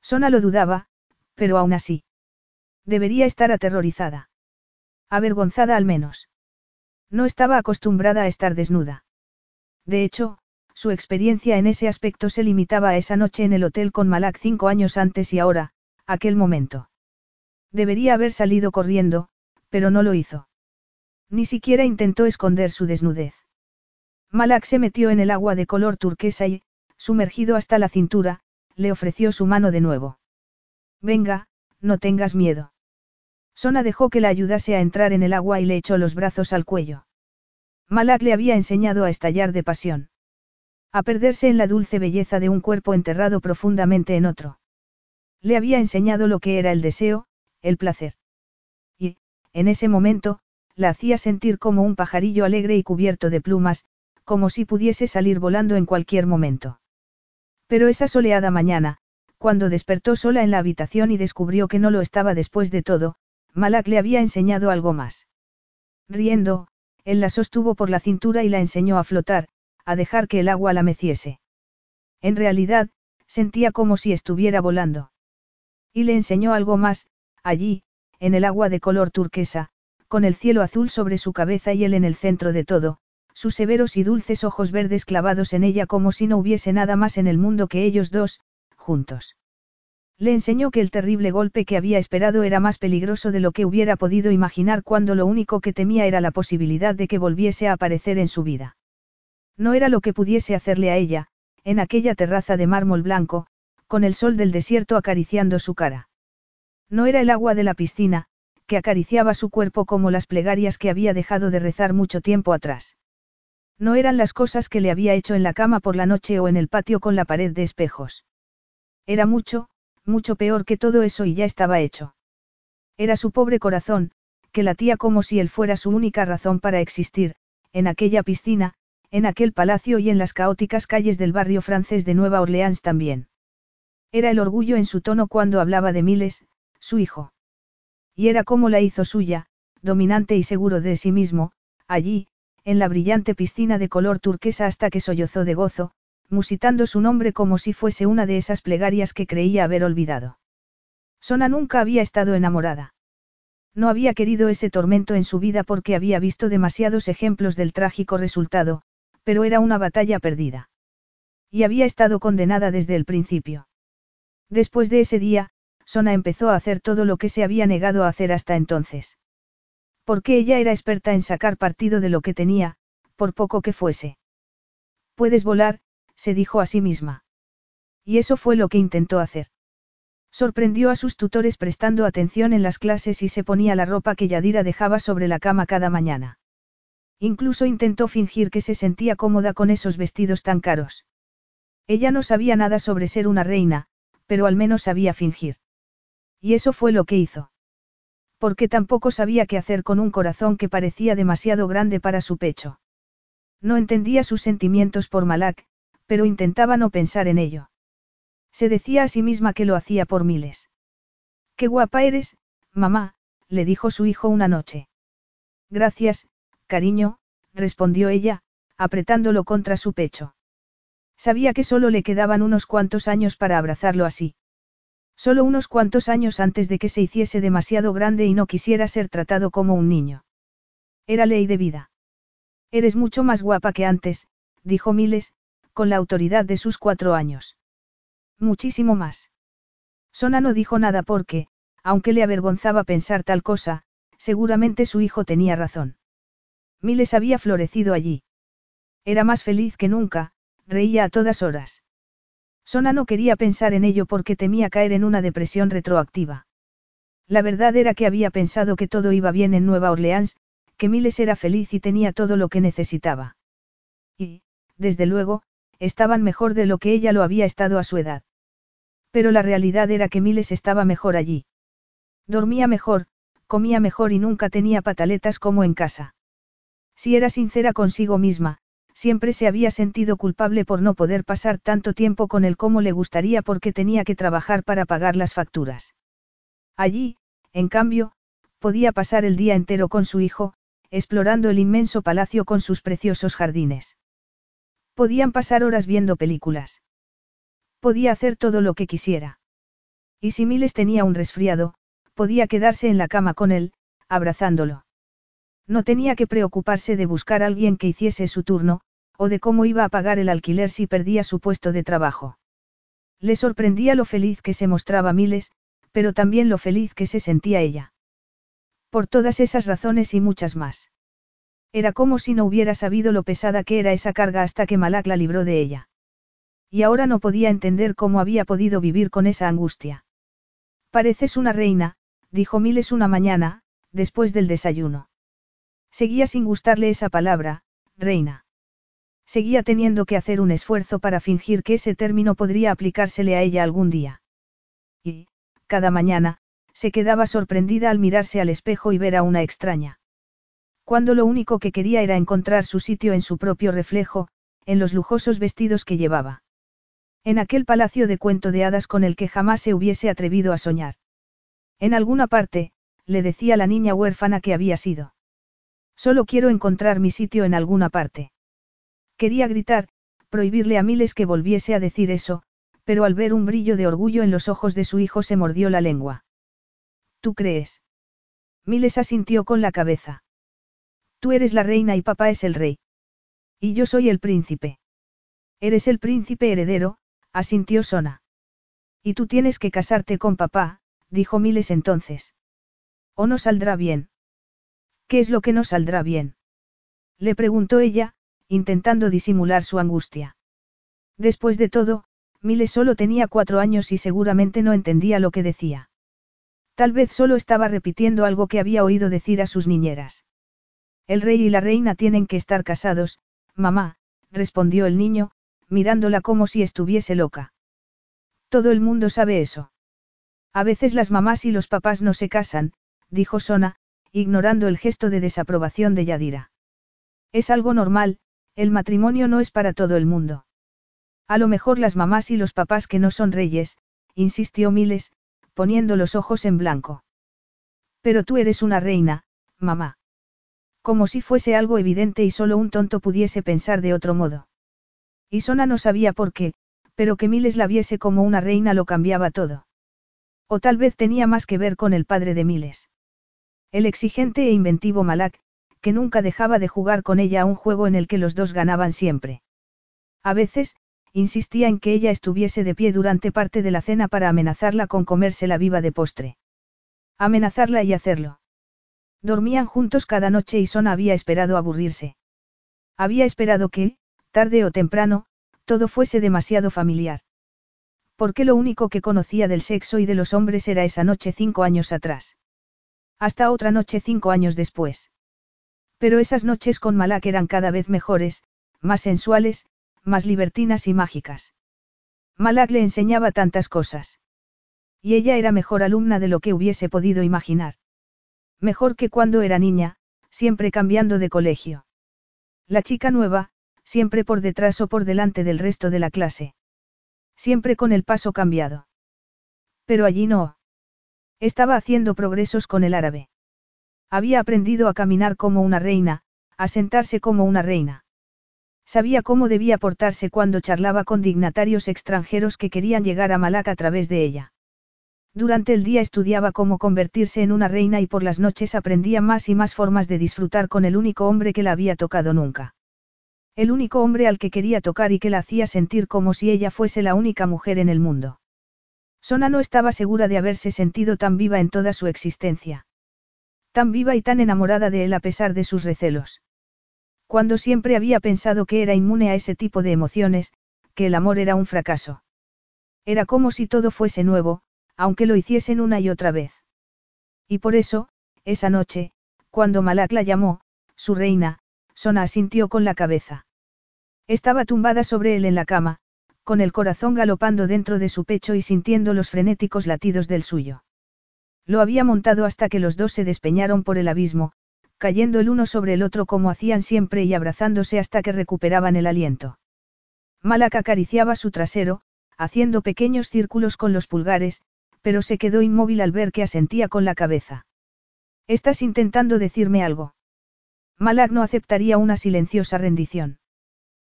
Sona lo dudaba, pero aún así. Debería estar aterrorizada. Avergonzada al menos. No estaba acostumbrada a estar desnuda. De hecho, su experiencia en ese aspecto se limitaba a esa noche en el hotel con Malak cinco años antes y ahora, aquel momento. Debería haber salido corriendo, pero no lo hizo. Ni siquiera intentó esconder su desnudez. Malak se metió en el agua de color turquesa y, sumergido hasta la cintura, le ofreció su mano de nuevo. Venga, no tengas miedo. Sona dejó que la ayudase a entrar en el agua y le echó los brazos al cuello. Malak le había enseñado a estallar de pasión. A perderse en la dulce belleza de un cuerpo enterrado profundamente en otro. Le había enseñado lo que era el deseo, el placer. Y, en ese momento, la hacía sentir como un pajarillo alegre y cubierto de plumas, como si pudiese salir volando en cualquier momento. Pero esa soleada mañana, cuando despertó sola en la habitación y descubrió que no lo estaba después de todo, Malak le había enseñado algo más. Riendo, él la sostuvo por la cintura y la enseñó a flotar, a dejar que el agua la meciese. En realidad, sentía como si estuviera volando. Y le enseñó algo más, allí, en el agua de color turquesa, con el cielo azul sobre su cabeza y él en el centro de todo, sus severos y dulces ojos verdes clavados en ella como si no hubiese nada más en el mundo que ellos dos, juntos. Le enseñó que el terrible golpe que había esperado era más peligroso de lo que hubiera podido imaginar cuando lo único que temía era la posibilidad de que volviese a aparecer en su vida. No era lo que pudiese hacerle a ella, en aquella terraza de mármol blanco, con el sol del desierto acariciando su cara. No era el agua de la piscina, que acariciaba su cuerpo como las plegarias que había dejado de rezar mucho tiempo atrás. No eran las cosas que le había hecho en la cama por la noche o en el patio con la pared de espejos. Era mucho, mucho peor que todo eso y ya estaba hecho. Era su pobre corazón, que latía como si él fuera su única razón para existir, en aquella piscina, en aquel palacio y en las caóticas calles del barrio francés de Nueva Orleans también. Era el orgullo en su tono cuando hablaba de Miles, su hijo. Y era como la hizo suya, dominante y seguro de sí mismo, allí, en la brillante piscina de color turquesa hasta que sollozó de gozo, musitando su nombre como si fuese una de esas plegarias que creía haber olvidado. Sona nunca había estado enamorada. No había querido ese tormento en su vida porque había visto demasiados ejemplos del trágico resultado, pero era una batalla perdida. Y había estado condenada desde el principio. Después de ese día, Sona empezó a hacer todo lo que se había negado a hacer hasta entonces. Porque ella era experta en sacar partido de lo que tenía, por poco que fuese. Puedes volar, se dijo a sí misma. Y eso fue lo que intentó hacer. Sorprendió a sus tutores prestando atención en las clases y se ponía la ropa que Yadira dejaba sobre la cama cada mañana. Incluso intentó fingir que se sentía cómoda con esos vestidos tan caros. Ella no sabía nada sobre ser una reina, pero al menos sabía fingir. Y eso fue lo que hizo. Porque tampoco sabía qué hacer con un corazón que parecía demasiado grande para su pecho. No entendía sus sentimientos por Malak, pero intentaba no pensar en ello. Se decía a sí misma que lo hacía por miles. Qué guapa eres, mamá, le dijo su hijo una noche. Gracias, Cariño, respondió ella, apretándolo contra su pecho. Sabía que solo le quedaban unos cuantos años para abrazarlo así. Solo unos cuantos años antes de que se hiciese demasiado grande y no quisiera ser tratado como un niño. Era ley de vida. Eres mucho más guapa que antes, dijo Miles, con la autoridad de sus cuatro años. Muchísimo más. Sona no dijo nada porque, aunque le avergonzaba pensar tal cosa, seguramente su hijo tenía razón. Miles había florecido allí. Era más feliz que nunca, reía a todas horas. Sona no quería pensar en ello porque temía caer en una depresión retroactiva. La verdad era que había pensado que todo iba bien en Nueva Orleans, que Miles era feliz y tenía todo lo que necesitaba. Y, desde luego, estaban mejor de lo que ella lo había estado a su edad. Pero la realidad era que Miles estaba mejor allí. Dormía mejor, comía mejor y nunca tenía pataletas como en casa. Si era sincera consigo misma, siempre se había sentido culpable por no poder pasar tanto tiempo con él como le gustaría porque tenía que trabajar para pagar las facturas. Allí, en cambio, podía pasar el día entero con su hijo, explorando el inmenso palacio con sus preciosos jardines. Podían pasar horas viendo películas. Podía hacer todo lo que quisiera. Y si Miles tenía un resfriado, podía quedarse en la cama con él, abrazándolo. No tenía que preocuparse de buscar a alguien que hiciese su turno, o de cómo iba a pagar el alquiler si perdía su puesto de trabajo. Le sorprendía lo feliz que se mostraba Miles, pero también lo feliz que se sentía ella. Por todas esas razones y muchas más. Era como si no hubiera sabido lo pesada que era esa carga hasta que Malak la libró de ella. Y ahora no podía entender cómo había podido vivir con esa angustia. Pareces una reina, dijo Miles una mañana, después del desayuno. Seguía sin gustarle esa palabra, reina. Seguía teniendo que hacer un esfuerzo para fingir que ese término podría aplicársele a ella algún día. Y, cada mañana, se quedaba sorprendida al mirarse al espejo y ver a una extraña. Cuando lo único que quería era encontrar su sitio en su propio reflejo, en los lujosos vestidos que llevaba. En aquel palacio de cuento de hadas con el que jamás se hubiese atrevido a soñar. En alguna parte, le decía la niña huérfana que había sido. Solo quiero encontrar mi sitio en alguna parte. Quería gritar, prohibirle a Miles que volviese a decir eso, pero al ver un brillo de orgullo en los ojos de su hijo se mordió la lengua. ¿Tú crees? Miles asintió con la cabeza. Tú eres la reina y papá es el rey. Y yo soy el príncipe. Eres el príncipe heredero, asintió Sona. Y tú tienes que casarte con papá, dijo Miles entonces. O no saldrá bien. ¿Qué es lo que no saldrá bien? Le preguntó ella, intentando disimular su angustia. Después de todo, Miles solo tenía cuatro años y seguramente no entendía lo que decía. Tal vez solo estaba repitiendo algo que había oído decir a sus niñeras. El rey y la reina tienen que estar casados, mamá, respondió el niño, mirándola como si estuviese loca. Todo el mundo sabe eso. A veces las mamás y los papás no se casan, dijo Sona, ignorando el gesto de desaprobación de Yadira. Es algo normal, el matrimonio no es para todo el mundo. A lo mejor las mamás y los papás que no son reyes, insistió Miles, poniendo los ojos en blanco. Pero tú eres una reina, mamá. Como si fuese algo evidente y solo un tonto pudiese pensar de otro modo. Y Sona no sabía por qué, pero que Miles la viese como una reina lo cambiaba todo. O tal vez tenía más que ver con el padre de Miles. El exigente e inventivo Malak, que nunca dejaba de jugar con ella a un juego en el que los dos ganaban siempre. A veces, insistía en que ella estuviese de pie durante parte de la cena para amenazarla con comérsela viva de postre. Amenazarla y hacerlo. Dormían juntos cada noche y Sona había esperado aburrirse. Había esperado que, tarde o temprano, todo fuese demasiado familiar. Porque lo único que conocía del sexo y de los hombres era esa noche cinco años atrás. Hasta otra noche cinco años después. Pero esas noches con Malak eran cada vez mejores, más sensuales, más libertinas y mágicas. Malak le enseñaba tantas cosas. Y ella era mejor alumna de lo que hubiese podido imaginar. Mejor que cuando era niña, siempre cambiando de colegio. La chica nueva, siempre por detrás o por delante del resto de la clase. Siempre con el paso cambiado. Pero allí no. Estaba haciendo progresos con el árabe. Había aprendido a caminar como una reina, a sentarse como una reina. Sabía cómo debía portarse cuando charlaba con dignatarios extranjeros que querían llegar a Malak a través de ella. Durante el día estudiaba cómo convertirse en una reina y por las noches aprendía más y más formas de disfrutar con el único hombre que la había tocado nunca. El único hombre al que quería tocar y que la hacía sentir como si ella fuese la única mujer en el mundo. Sona no estaba segura de haberse sentido tan viva en toda su existencia. Tan viva y tan enamorada de él a pesar de sus recelos. Cuando siempre había pensado que era inmune a ese tipo de emociones, que el amor era un fracaso. Era como si todo fuese nuevo, aunque lo hiciesen una y otra vez. Y por eso, esa noche, cuando Malak la llamó, su reina, Sona asintió con la cabeza. Estaba tumbada sobre él en la cama, con el corazón galopando dentro de su pecho y sintiendo los frenéticos latidos del suyo. Lo había montado hasta que los dos se despeñaron por el abismo, cayendo el uno sobre el otro como hacían siempre y abrazándose hasta que recuperaban el aliento. Malak acariciaba su trasero, haciendo pequeños círculos con los pulgares, pero se quedó inmóvil al ver que asentía con la cabeza. ¿Estás intentando decirme algo? Malak no aceptaría una silenciosa rendición.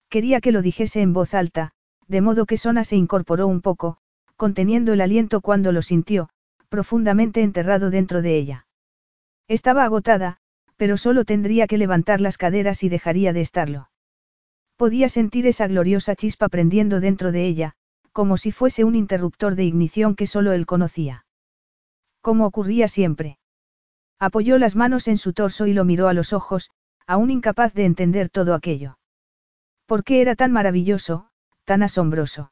Quería que lo dijese en voz alta, de modo que Sona se incorporó un poco, conteniendo el aliento cuando lo sintió, profundamente enterrado dentro de ella. Estaba agotada, pero solo tendría que levantar las caderas y dejaría de estarlo. Podía sentir esa gloriosa chispa prendiendo dentro de ella, como si fuese un interruptor de ignición que solo él conocía. Como ocurría siempre. Apoyó las manos en su torso y lo miró a los ojos, aún incapaz de entender todo aquello. ¿Por qué era tan maravilloso, tan asombroso?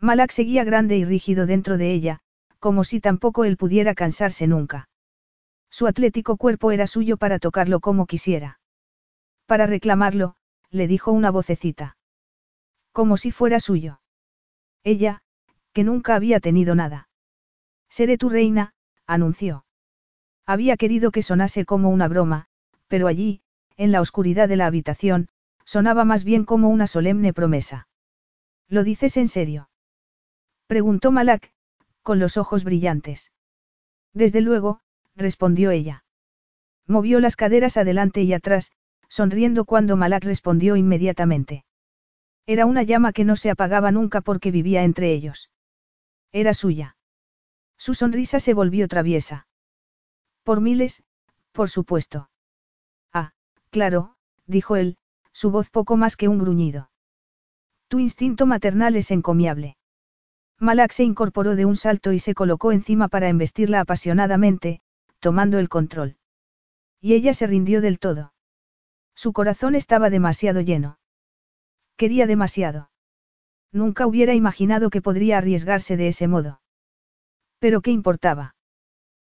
Malak seguía grande y rígido dentro de ella, como si tampoco él pudiera cansarse nunca. Su atlético cuerpo era suyo para tocarlo como quisiera. Para reclamarlo, le dijo una vocecita. Como si fuera suyo. Ella, que nunca había tenido nada. Seré tu reina, anunció. Había querido que sonase como una broma, pero allí, en la oscuridad de la habitación, sonaba más bien como una solemne promesa. ¿Lo dices en serio? Preguntó Malak, con los ojos brillantes. Desde luego, respondió ella. Movió las caderas adelante y atrás, sonriendo cuando Malak respondió inmediatamente. Era una llama que no se apagaba nunca porque vivía entre ellos. Era suya. Su sonrisa se volvió traviesa. Por miles, por supuesto. Ah, claro, dijo él, su voz poco más que un gruñido. Tu instinto maternal es encomiable. Malak se incorporó de un salto y se colocó encima para embestirla apasionadamente, tomando el control. Y ella se rindió del todo. Su corazón estaba demasiado lleno. Quería demasiado. Nunca hubiera imaginado que podría arriesgarse de ese modo. Pero ¿qué importaba?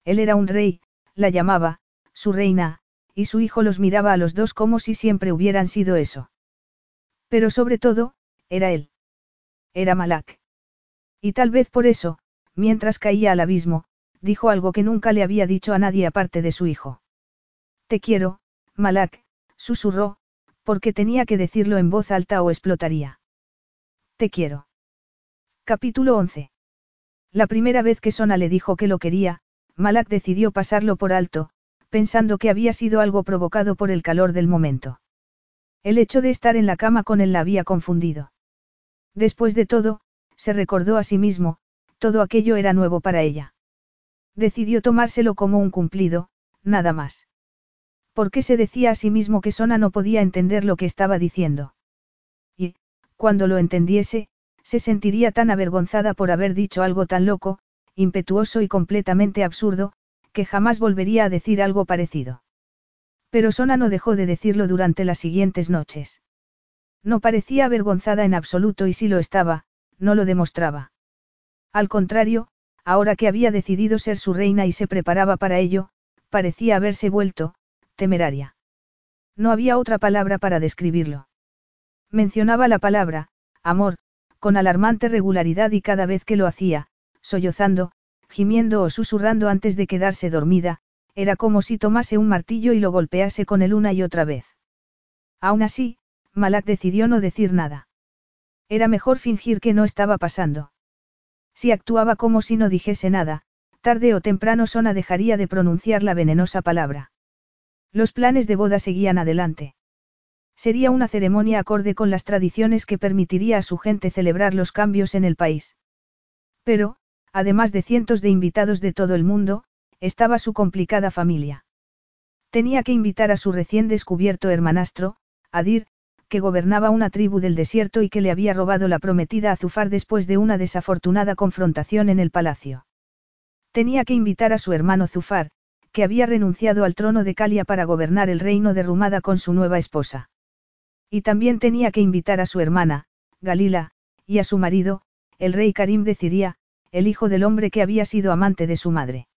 Él era un rey, la llamaba, su reina, y su hijo los miraba a los dos como si siempre hubieran sido eso. Pero sobre todo, era él. Era Malak. Y tal vez por eso, mientras caía al abismo, dijo algo que nunca le había dicho a nadie aparte de su hijo. Te quiero, Malak, susurró, porque tenía que decirlo en voz alta o explotaría. Te quiero. Capítulo 11. La primera vez que Sona le dijo que lo quería, Malak decidió pasarlo por alto, pensando que había sido algo provocado por el calor del momento. El hecho de estar en la cama con él la había confundido. Después de todo, se recordó a sí mismo, todo aquello era nuevo para ella. Decidió tomárselo como un cumplido, nada más. ¿Por qué se decía a sí mismo que Sona no podía entender lo que estaba diciendo? Y, cuando lo entendiese, se sentiría tan avergonzada por haber dicho algo tan loco, impetuoso y completamente absurdo, que jamás volvería a decir algo parecido. Pero Sona no dejó de decirlo durante las siguientes noches. No parecía avergonzada en absoluto y si lo estaba, no lo demostraba. Al contrario, ahora que había decidido ser su reina y se preparaba para ello, parecía haberse vuelto, temeraria. No había otra palabra para describirlo. Mencionaba la palabra, amor, con alarmante regularidad y cada vez que lo hacía, sollozando, gimiendo o susurrando antes de quedarse dormida, era como si tomase un martillo y lo golpease con él una y otra vez. Aún así, Malak decidió no decir nada. Era mejor fingir que no estaba pasando. Si actuaba como si no dijese nada, tarde o temprano Sona dejaría de pronunciar la venenosa palabra. Los planes de boda seguían adelante. Sería una ceremonia acorde con las tradiciones que permitiría a su gente celebrar los cambios en el país. Pero, además de cientos de invitados de todo el mundo, estaba su complicada familia. Tenía que invitar a su recién descubierto hermanastro, Adir, que gobernaba una tribu del desierto y que le había robado la prometida a Zufar después de una desafortunada confrontación en el palacio. Tenía que invitar a su hermano Zufar, que había renunciado al trono de Calia para gobernar el reino de Rumada con su nueva esposa. Y también tenía que invitar a su hermana, Galila, y a su marido, el rey Karim de Ciria, el hijo del hombre que había sido amante de su madre.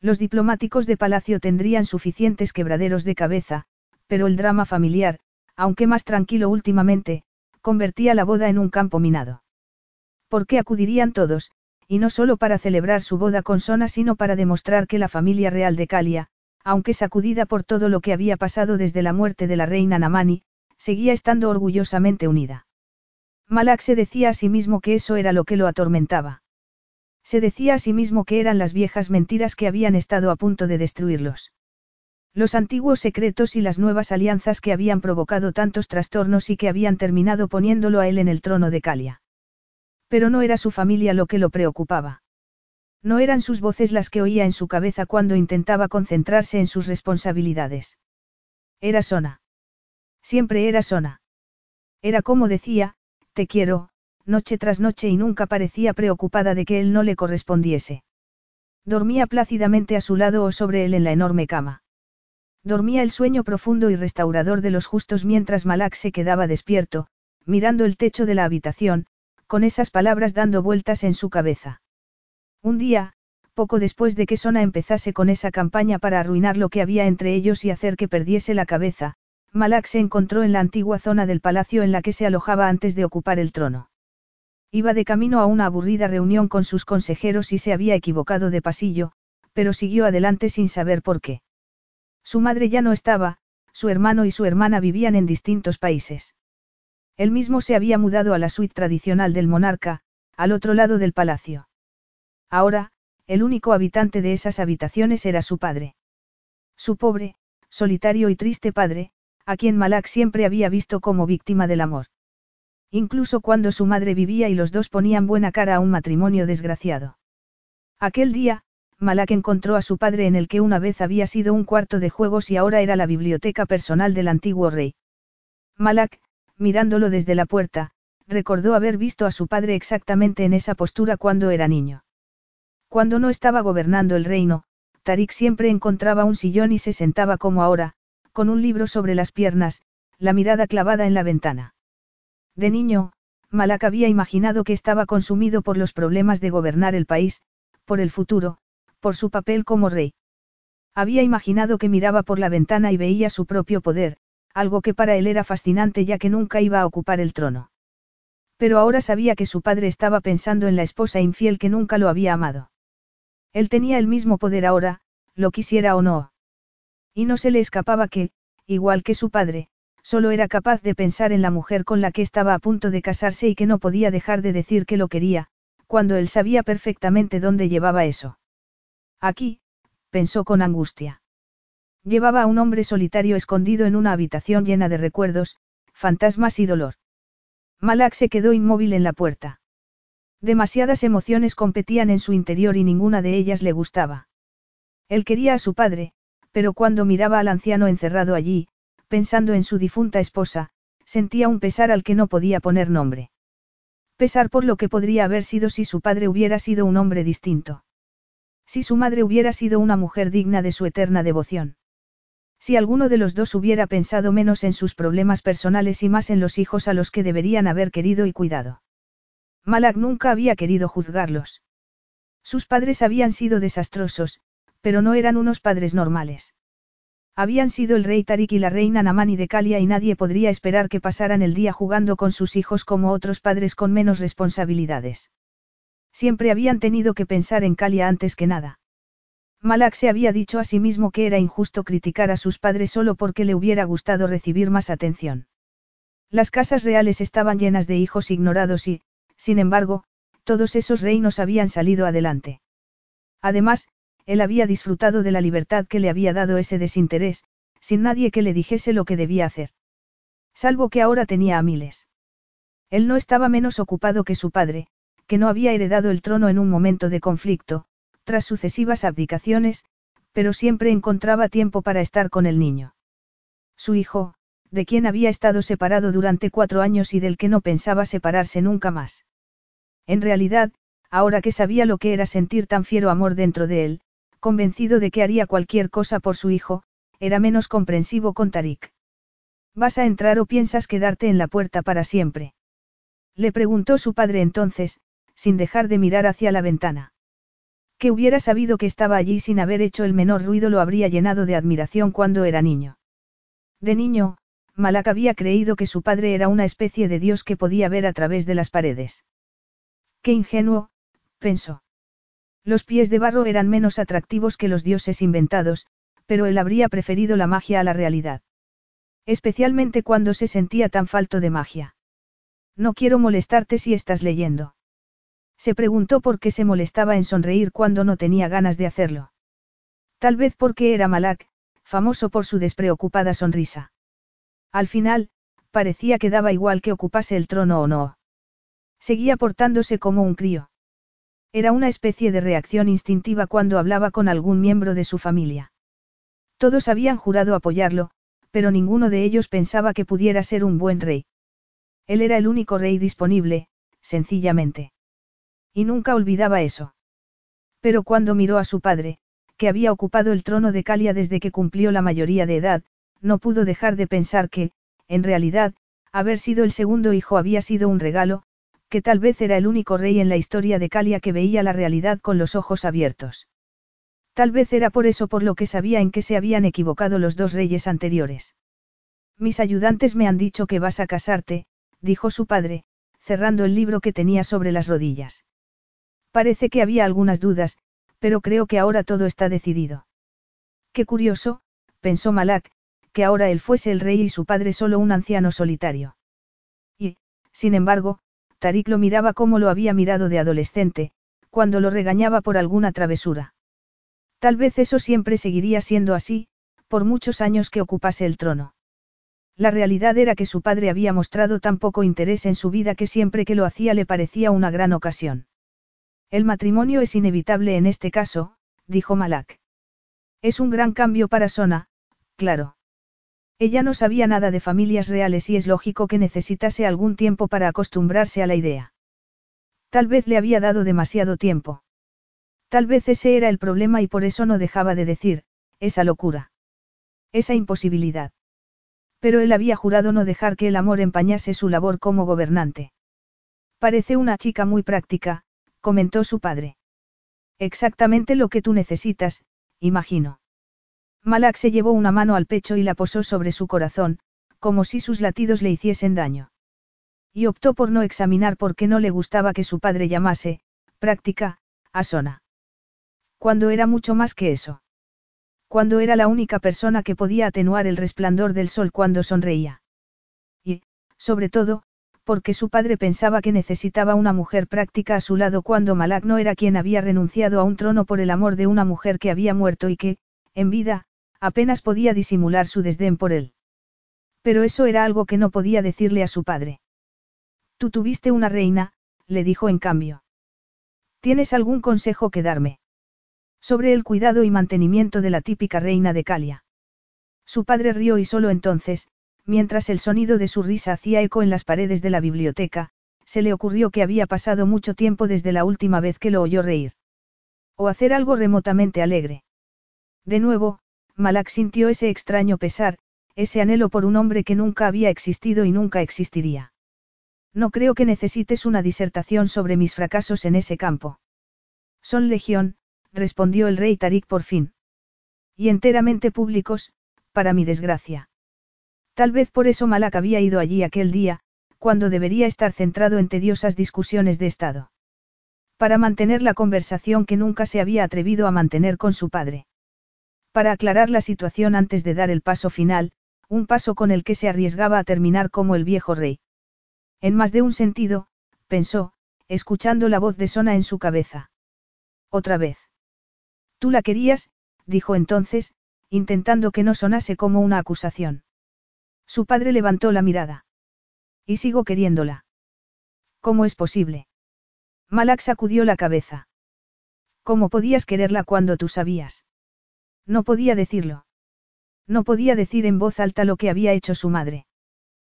Los diplomáticos de palacio tendrían suficientes quebraderos de cabeza, pero el drama familiar, aunque más tranquilo últimamente, convertía la boda en un campo minado. ¿Por qué acudirían todos, y no solo para celebrar su boda con Sona, sino para demostrar que la familia real de Calia, aunque sacudida por todo lo que había pasado desde la muerte de la reina Namani, seguía estando orgullosamente unida. Malak se decía a sí mismo que eso era lo que lo atormentaba. Se decía a sí mismo que eran las viejas mentiras que habían estado a punto de destruirlos. Los antiguos secretos y las nuevas alianzas que habían provocado tantos trastornos y que habían terminado poniéndolo a él en el trono de Calia. Pero no era su familia lo que lo preocupaba. No eran sus voces las que oía en su cabeza cuando intentaba concentrarse en sus responsabilidades. Era Sona. Siempre era Sona. Era como decía, te quiero, noche tras noche y nunca parecía preocupada de que él no le correspondiese. Dormía plácidamente a su lado o sobre él en la enorme cama. Dormía el sueño profundo y restaurador de los justos mientras Malak se quedaba despierto, mirando el techo de la habitación, con esas palabras dando vueltas en su cabeza. Un día, poco después de que Sona empezase con esa campaña para arruinar lo que había entre ellos y hacer que perdiese la cabeza, Malak se encontró en la antigua zona del palacio en la que se alojaba antes de ocupar el trono. Iba de camino a una aburrida reunión con sus consejeros y se había equivocado de pasillo, pero siguió adelante sin saber por qué. Su madre ya no estaba, su hermano y su hermana vivían en distintos países. Él mismo se había mudado a la suite tradicional del monarca, al otro lado del palacio. Ahora, el único habitante de esas habitaciones era su padre. Su pobre, solitario y triste padre, a quien Malak siempre había visto como víctima del amor. Incluso cuando su madre vivía y los dos ponían buena cara a un matrimonio desgraciado. Aquel día, Malak encontró a su padre en el que una vez había sido un cuarto de juegos y ahora era la biblioteca personal del antiguo rey. Malak, mirándolo desde la puerta, recordó haber visto a su padre exactamente en esa postura cuando era niño. Cuando no estaba gobernando el reino, Tarik siempre encontraba un sillón y se sentaba como ahora, con un libro sobre las piernas, la mirada clavada en la ventana. De niño, Malak había imaginado que estaba consumido por los problemas de gobernar el país, por el futuro, por su papel como rey. Había imaginado que miraba por la ventana y veía su propio poder, algo que para él era fascinante ya que nunca iba a ocupar el trono. Pero ahora sabía que su padre estaba pensando en la esposa infiel que nunca lo había amado. Él tenía el mismo poder ahora, lo quisiera o no. Y no se le escapaba que, igual que su padre, solo era capaz de pensar en la mujer con la que estaba a punto de casarse y que no podía dejar de decir que lo quería, cuando él sabía perfectamente dónde llevaba eso. Aquí, pensó con angustia. Llevaba a un hombre solitario escondido en una habitación llena de recuerdos, fantasmas y dolor. Malak se quedó inmóvil en la puerta. Demasiadas emociones competían en su interior y ninguna de ellas le gustaba. Él quería a su padre, pero cuando miraba al anciano encerrado allí, pensando en su difunta esposa, sentía un pesar al que no podía poner nombre. Pesar por lo que podría haber sido si su padre hubiera sido un hombre distinto. Si su madre hubiera sido una mujer digna de su eterna devoción. Si alguno de los dos hubiera pensado menos en sus problemas personales y más en los hijos a los que deberían haber querido y cuidado. Malak nunca había querido juzgarlos. Sus padres habían sido desastrosos, pero no eran unos padres normales. Habían sido el rey Tarik y la reina Namani de Kalia y nadie podría esperar que pasaran el día jugando con sus hijos como otros padres con menos responsabilidades. Siempre habían tenido que pensar en Kalia antes que nada. Malak se había dicho a sí mismo que era injusto criticar a sus padres solo porque le hubiera gustado recibir más atención. Las casas reales estaban llenas de hijos ignorados y, sin embargo, todos esos reinos habían salido adelante. Además, él había disfrutado de la libertad que le había dado ese desinterés, sin nadie que le dijese lo que debía hacer. Salvo que ahora tenía a miles. Él no estaba menos ocupado que su padre, que no había heredado el trono en un momento de conflicto, tras sucesivas abdicaciones, pero siempre encontraba tiempo para estar con el niño. Su hijo, de quien había estado separado durante cuatro años y del que no pensaba separarse nunca más. En realidad, ahora que sabía lo que era sentir tan fiero amor dentro de él, convencido de que haría cualquier cosa por su hijo, era menos comprensivo con Tarik. ¿Vas a entrar o piensas quedarte en la puerta para siempre? Le preguntó su padre entonces, sin dejar de mirar hacia la ventana. Que hubiera sabido que estaba allí sin haber hecho el menor ruido lo habría llenado de admiración cuando era niño. De niño, Malak había creído que su padre era una especie de dios que podía ver a través de las paredes. Qué ingenuo, pensó. Los pies de barro eran menos atractivos que los dioses inventados, pero él habría preferido la magia a la realidad. Especialmente cuando se sentía tan falto de magia. No quiero molestarte si estás leyendo. Se preguntó por qué se molestaba en sonreír cuando no tenía ganas de hacerlo. Tal vez porque era Malak, famoso por su despreocupada sonrisa. Al final, parecía que daba igual que ocupase el trono o no. Seguía portándose como un crío. Era una especie de reacción instintiva cuando hablaba con algún miembro de su familia. Todos habían jurado apoyarlo, pero ninguno de ellos pensaba que pudiera ser un buen rey. Él era el único rey disponible, sencillamente. Y nunca olvidaba eso. Pero cuando miró a su padre, que había ocupado el trono de Calia desde que cumplió la mayoría de edad, no pudo dejar de pensar que, en realidad, haber sido el segundo hijo había sido un regalo, que tal vez era el único rey en la historia de Calia que veía la realidad con los ojos abiertos. Tal vez era por eso por lo que sabía en que se habían equivocado los dos reyes anteriores. Mis ayudantes me han dicho que vas a casarte, dijo su padre, cerrando el libro que tenía sobre las rodillas. Parece que había algunas dudas, pero creo que ahora todo está decidido. Qué curioso, pensó Malak, que ahora él fuese el rey y su padre solo un anciano solitario. Y, sin embargo, Tarik lo miraba como lo había mirado de adolescente, cuando lo regañaba por alguna travesura. Tal vez eso siempre seguiría siendo así, por muchos años que ocupase el trono. La realidad era que su padre había mostrado tan poco interés en su vida que siempre que lo hacía le parecía una gran ocasión. El matrimonio es inevitable en este caso, dijo Malak. Es un gran cambio para Sona, claro. Ella no sabía nada de familias reales y es lógico que necesitase algún tiempo para acostumbrarse a la idea. Tal vez le había dado demasiado tiempo. Tal vez ese era el problema y por eso no dejaba de decir, esa locura. Esa imposibilidad. Pero él había jurado no dejar que el amor empañase su labor como gobernante. Parece una chica muy práctica, comentó su padre. Exactamente lo que tú necesitas, imagino. Malak se llevó una mano al pecho y la posó sobre su corazón, como si sus latidos le hiciesen daño. Y optó por no examinar por qué no le gustaba que su padre llamase, práctica, a Sona. Cuando era mucho más que eso. Cuando era la única persona que podía atenuar el resplandor del sol cuando sonreía. Y, sobre todo, porque su padre pensaba que necesitaba una mujer práctica a su lado cuando Malak no era quien había renunciado a un trono por el amor de una mujer que había muerto y que, en vida, apenas podía disimular su desdén por él. Pero eso era algo que no podía decirle a su padre. Tú tuviste una reina, le dijo en cambio. ¿Tienes algún consejo que darme? Sobre el cuidado y mantenimiento de la típica reina de Calia. Su padre rió y solo entonces, mientras el sonido de su risa hacía eco en las paredes de la biblioteca, se le ocurrió que había pasado mucho tiempo desde la última vez que lo oyó reír. O hacer algo remotamente alegre. De nuevo, Malak sintió ese extraño pesar, ese anhelo por un hombre que nunca había existido y nunca existiría. No creo que necesites una disertación sobre mis fracasos en ese campo. Son legión, respondió el rey Tarik por fin. Y enteramente públicos, para mi desgracia. Tal vez por eso Malak había ido allí aquel día, cuando debería estar centrado en tediosas discusiones de Estado. Para mantener la conversación que nunca se había atrevido a mantener con su padre. Para aclarar la situación antes de dar el paso final, un paso con el que se arriesgaba a terminar como el viejo rey. En más de un sentido, pensó, escuchando la voz de Sona en su cabeza. Otra vez. Tú la querías, dijo entonces, intentando que no sonase como una acusación. Su padre levantó la mirada. Y sigo queriéndola. ¿Cómo es posible? Malak sacudió la cabeza. ¿Cómo podías quererla cuando tú sabías? No podía decirlo. No podía decir en voz alta lo que había hecho su madre.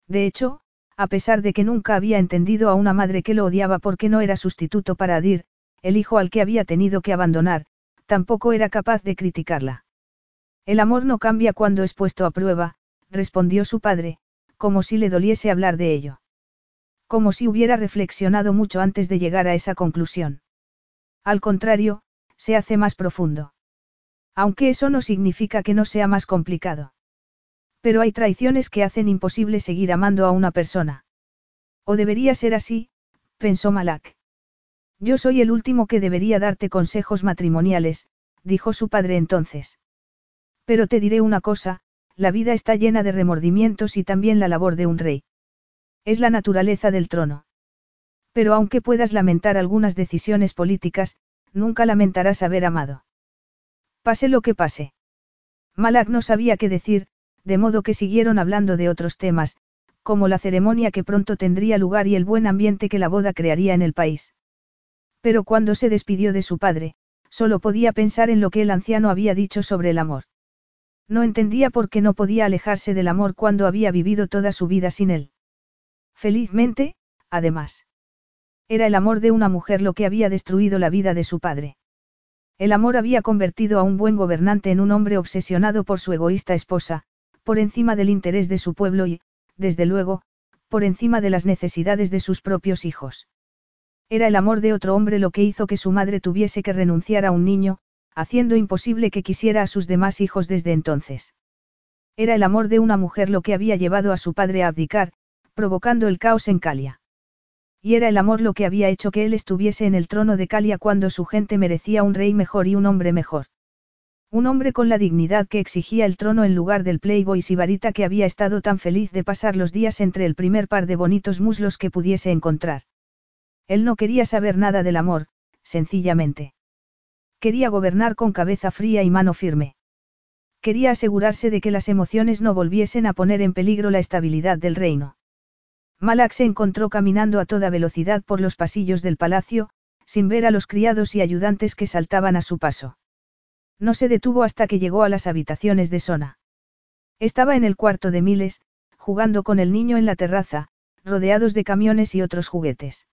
De hecho, a pesar de que nunca había entendido a una madre que lo odiaba porque no era sustituto para Adir, el hijo al que había tenido que abandonar, tampoco era capaz de criticarla. El amor no cambia cuando es puesto a prueba, respondió su padre, como si le doliese hablar de ello. Como si hubiera reflexionado mucho antes de llegar a esa conclusión. Al contrario, se hace más profundo. Aunque eso no significa que no sea más complicado. Pero hay traiciones que hacen imposible seguir amando a una persona. O debería ser así, pensó Malak. Yo soy el último que debería darte consejos matrimoniales, dijo su padre entonces. Pero te diré una cosa, la vida está llena de remordimientos y también la labor de un rey. Es la naturaleza del trono. Pero aunque puedas lamentar algunas decisiones políticas, nunca lamentarás haber amado. Pase lo que pase. Malak no sabía qué decir, de modo que siguieron hablando de otros temas, como la ceremonia que pronto tendría lugar y el buen ambiente que la boda crearía en el país. Pero cuando se despidió de su padre, solo podía pensar en lo que el anciano había dicho sobre el amor. No entendía por qué no podía alejarse del amor cuando había vivido toda su vida sin él. Felizmente, además. Era el amor de una mujer lo que había destruido la vida de su padre. El amor había convertido a un buen gobernante en un hombre obsesionado por su egoísta esposa, por encima del interés de su pueblo y, desde luego, por encima de las necesidades de sus propios hijos. Era el amor de otro hombre lo que hizo que su madre tuviese que renunciar a un niño, haciendo imposible que quisiera a sus demás hijos desde entonces. Era el amor de una mujer lo que había llevado a su padre a abdicar, provocando el caos en Calia. Y era el amor lo que había hecho que él estuviese en el trono de Calia cuando su gente merecía un rey mejor y un hombre mejor. Un hombre con la dignidad que exigía el trono en lugar del playboy sibarita que había estado tan feliz de pasar los días entre el primer par de bonitos muslos que pudiese encontrar. Él no quería saber nada del amor, sencillamente. Quería gobernar con cabeza fría y mano firme. Quería asegurarse de que las emociones no volviesen a poner en peligro la estabilidad del reino. Malak se encontró caminando a toda velocidad por los pasillos del palacio, sin ver a los criados y ayudantes que saltaban a su paso. No se detuvo hasta que llegó a las habitaciones de Sona. Estaba en el cuarto de Miles, jugando con el niño en la terraza, rodeados de camiones y otros juguetes.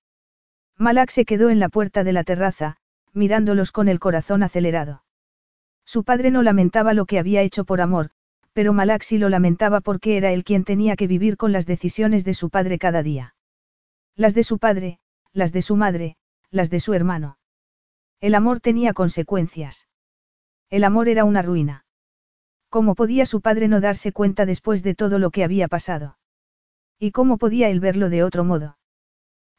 Malak se quedó en la puerta de la terraza, mirándolos con el corazón acelerado. Su padre no lamentaba lo que había hecho por amor, pero Malak sí lo lamentaba porque era él quien tenía que vivir con las decisiones de su padre cada día. Las de su padre, las de su madre, las de su hermano. El amor tenía consecuencias. El amor era una ruina. ¿Cómo podía su padre no darse cuenta después de todo lo que había pasado? ¿Y cómo podía él verlo de otro modo?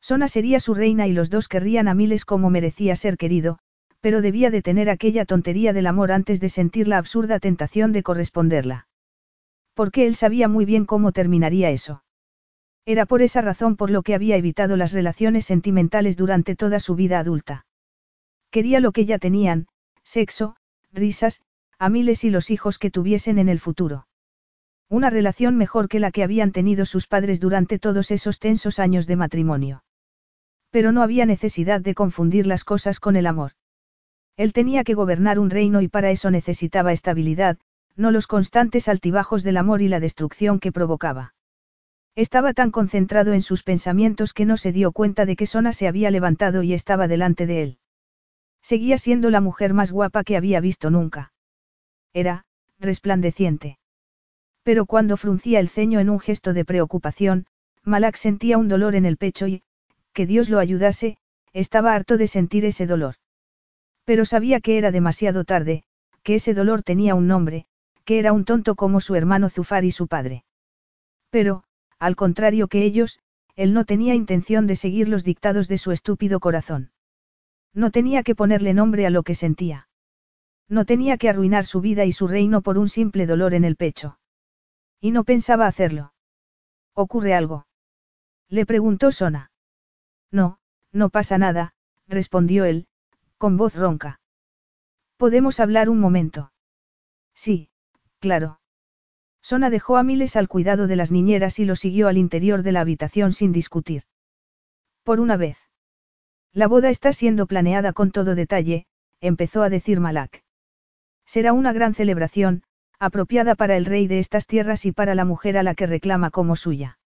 Sona sería su reina y los dos querrían a miles como merecía ser querido, pero debía de tener aquella tontería del amor antes de sentir la absurda tentación de corresponderla. Porque él sabía muy bien cómo terminaría eso. Era por esa razón por lo que había evitado las relaciones sentimentales durante toda su vida adulta. Quería lo que ya tenían, sexo, risas, a miles y los hijos que tuviesen en el futuro. Una relación mejor que la que habían tenido sus padres durante todos esos tensos años de matrimonio. Pero no había necesidad de confundir las cosas con el amor. Él tenía que gobernar un reino y para eso necesitaba estabilidad, no los constantes altibajos del amor y la destrucción que provocaba. Estaba tan concentrado en sus pensamientos que no se dio cuenta de que Sona se había levantado y estaba delante de él. Seguía siendo la mujer más guapa que había visto nunca. Era, resplandeciente. Pero cuando fruncía el ceño en un gesto de preocupación, Malak sentía un dolor en el pecho y, que Dios lo ayudase, estaba harto de sentir ese dolor. Pero sabía que era demasiado tarde, que ese dolor tenía un nombre, que era un tonto como su hermano Zufar y su padre. Pero, al contrario que ellos, él no tenía intención de seguir los dictados de su estúpido corazón. No tenía que ponerle nombre a lo que sentía. No tenía que arruinar su vida y su reino por un simple dolor en el pecho. Y no pensaba hacerlo. ¿Ocurre algo? Le preguntó Sona. No, no pasa nada, respondió él, con voz ronca. ¿Podemos hablar un momento? Sí, claro. Sona dejó a Miles al cuidado de las niñeras y lo siguió al interior de la habitación sin discutir. Por una vez. La boda está siendo planeada con todo detalle, empezó a decir Malak. Será una gran celebración, apropiada para el rey de estas tierras y para la mujer a la que reclama como suya.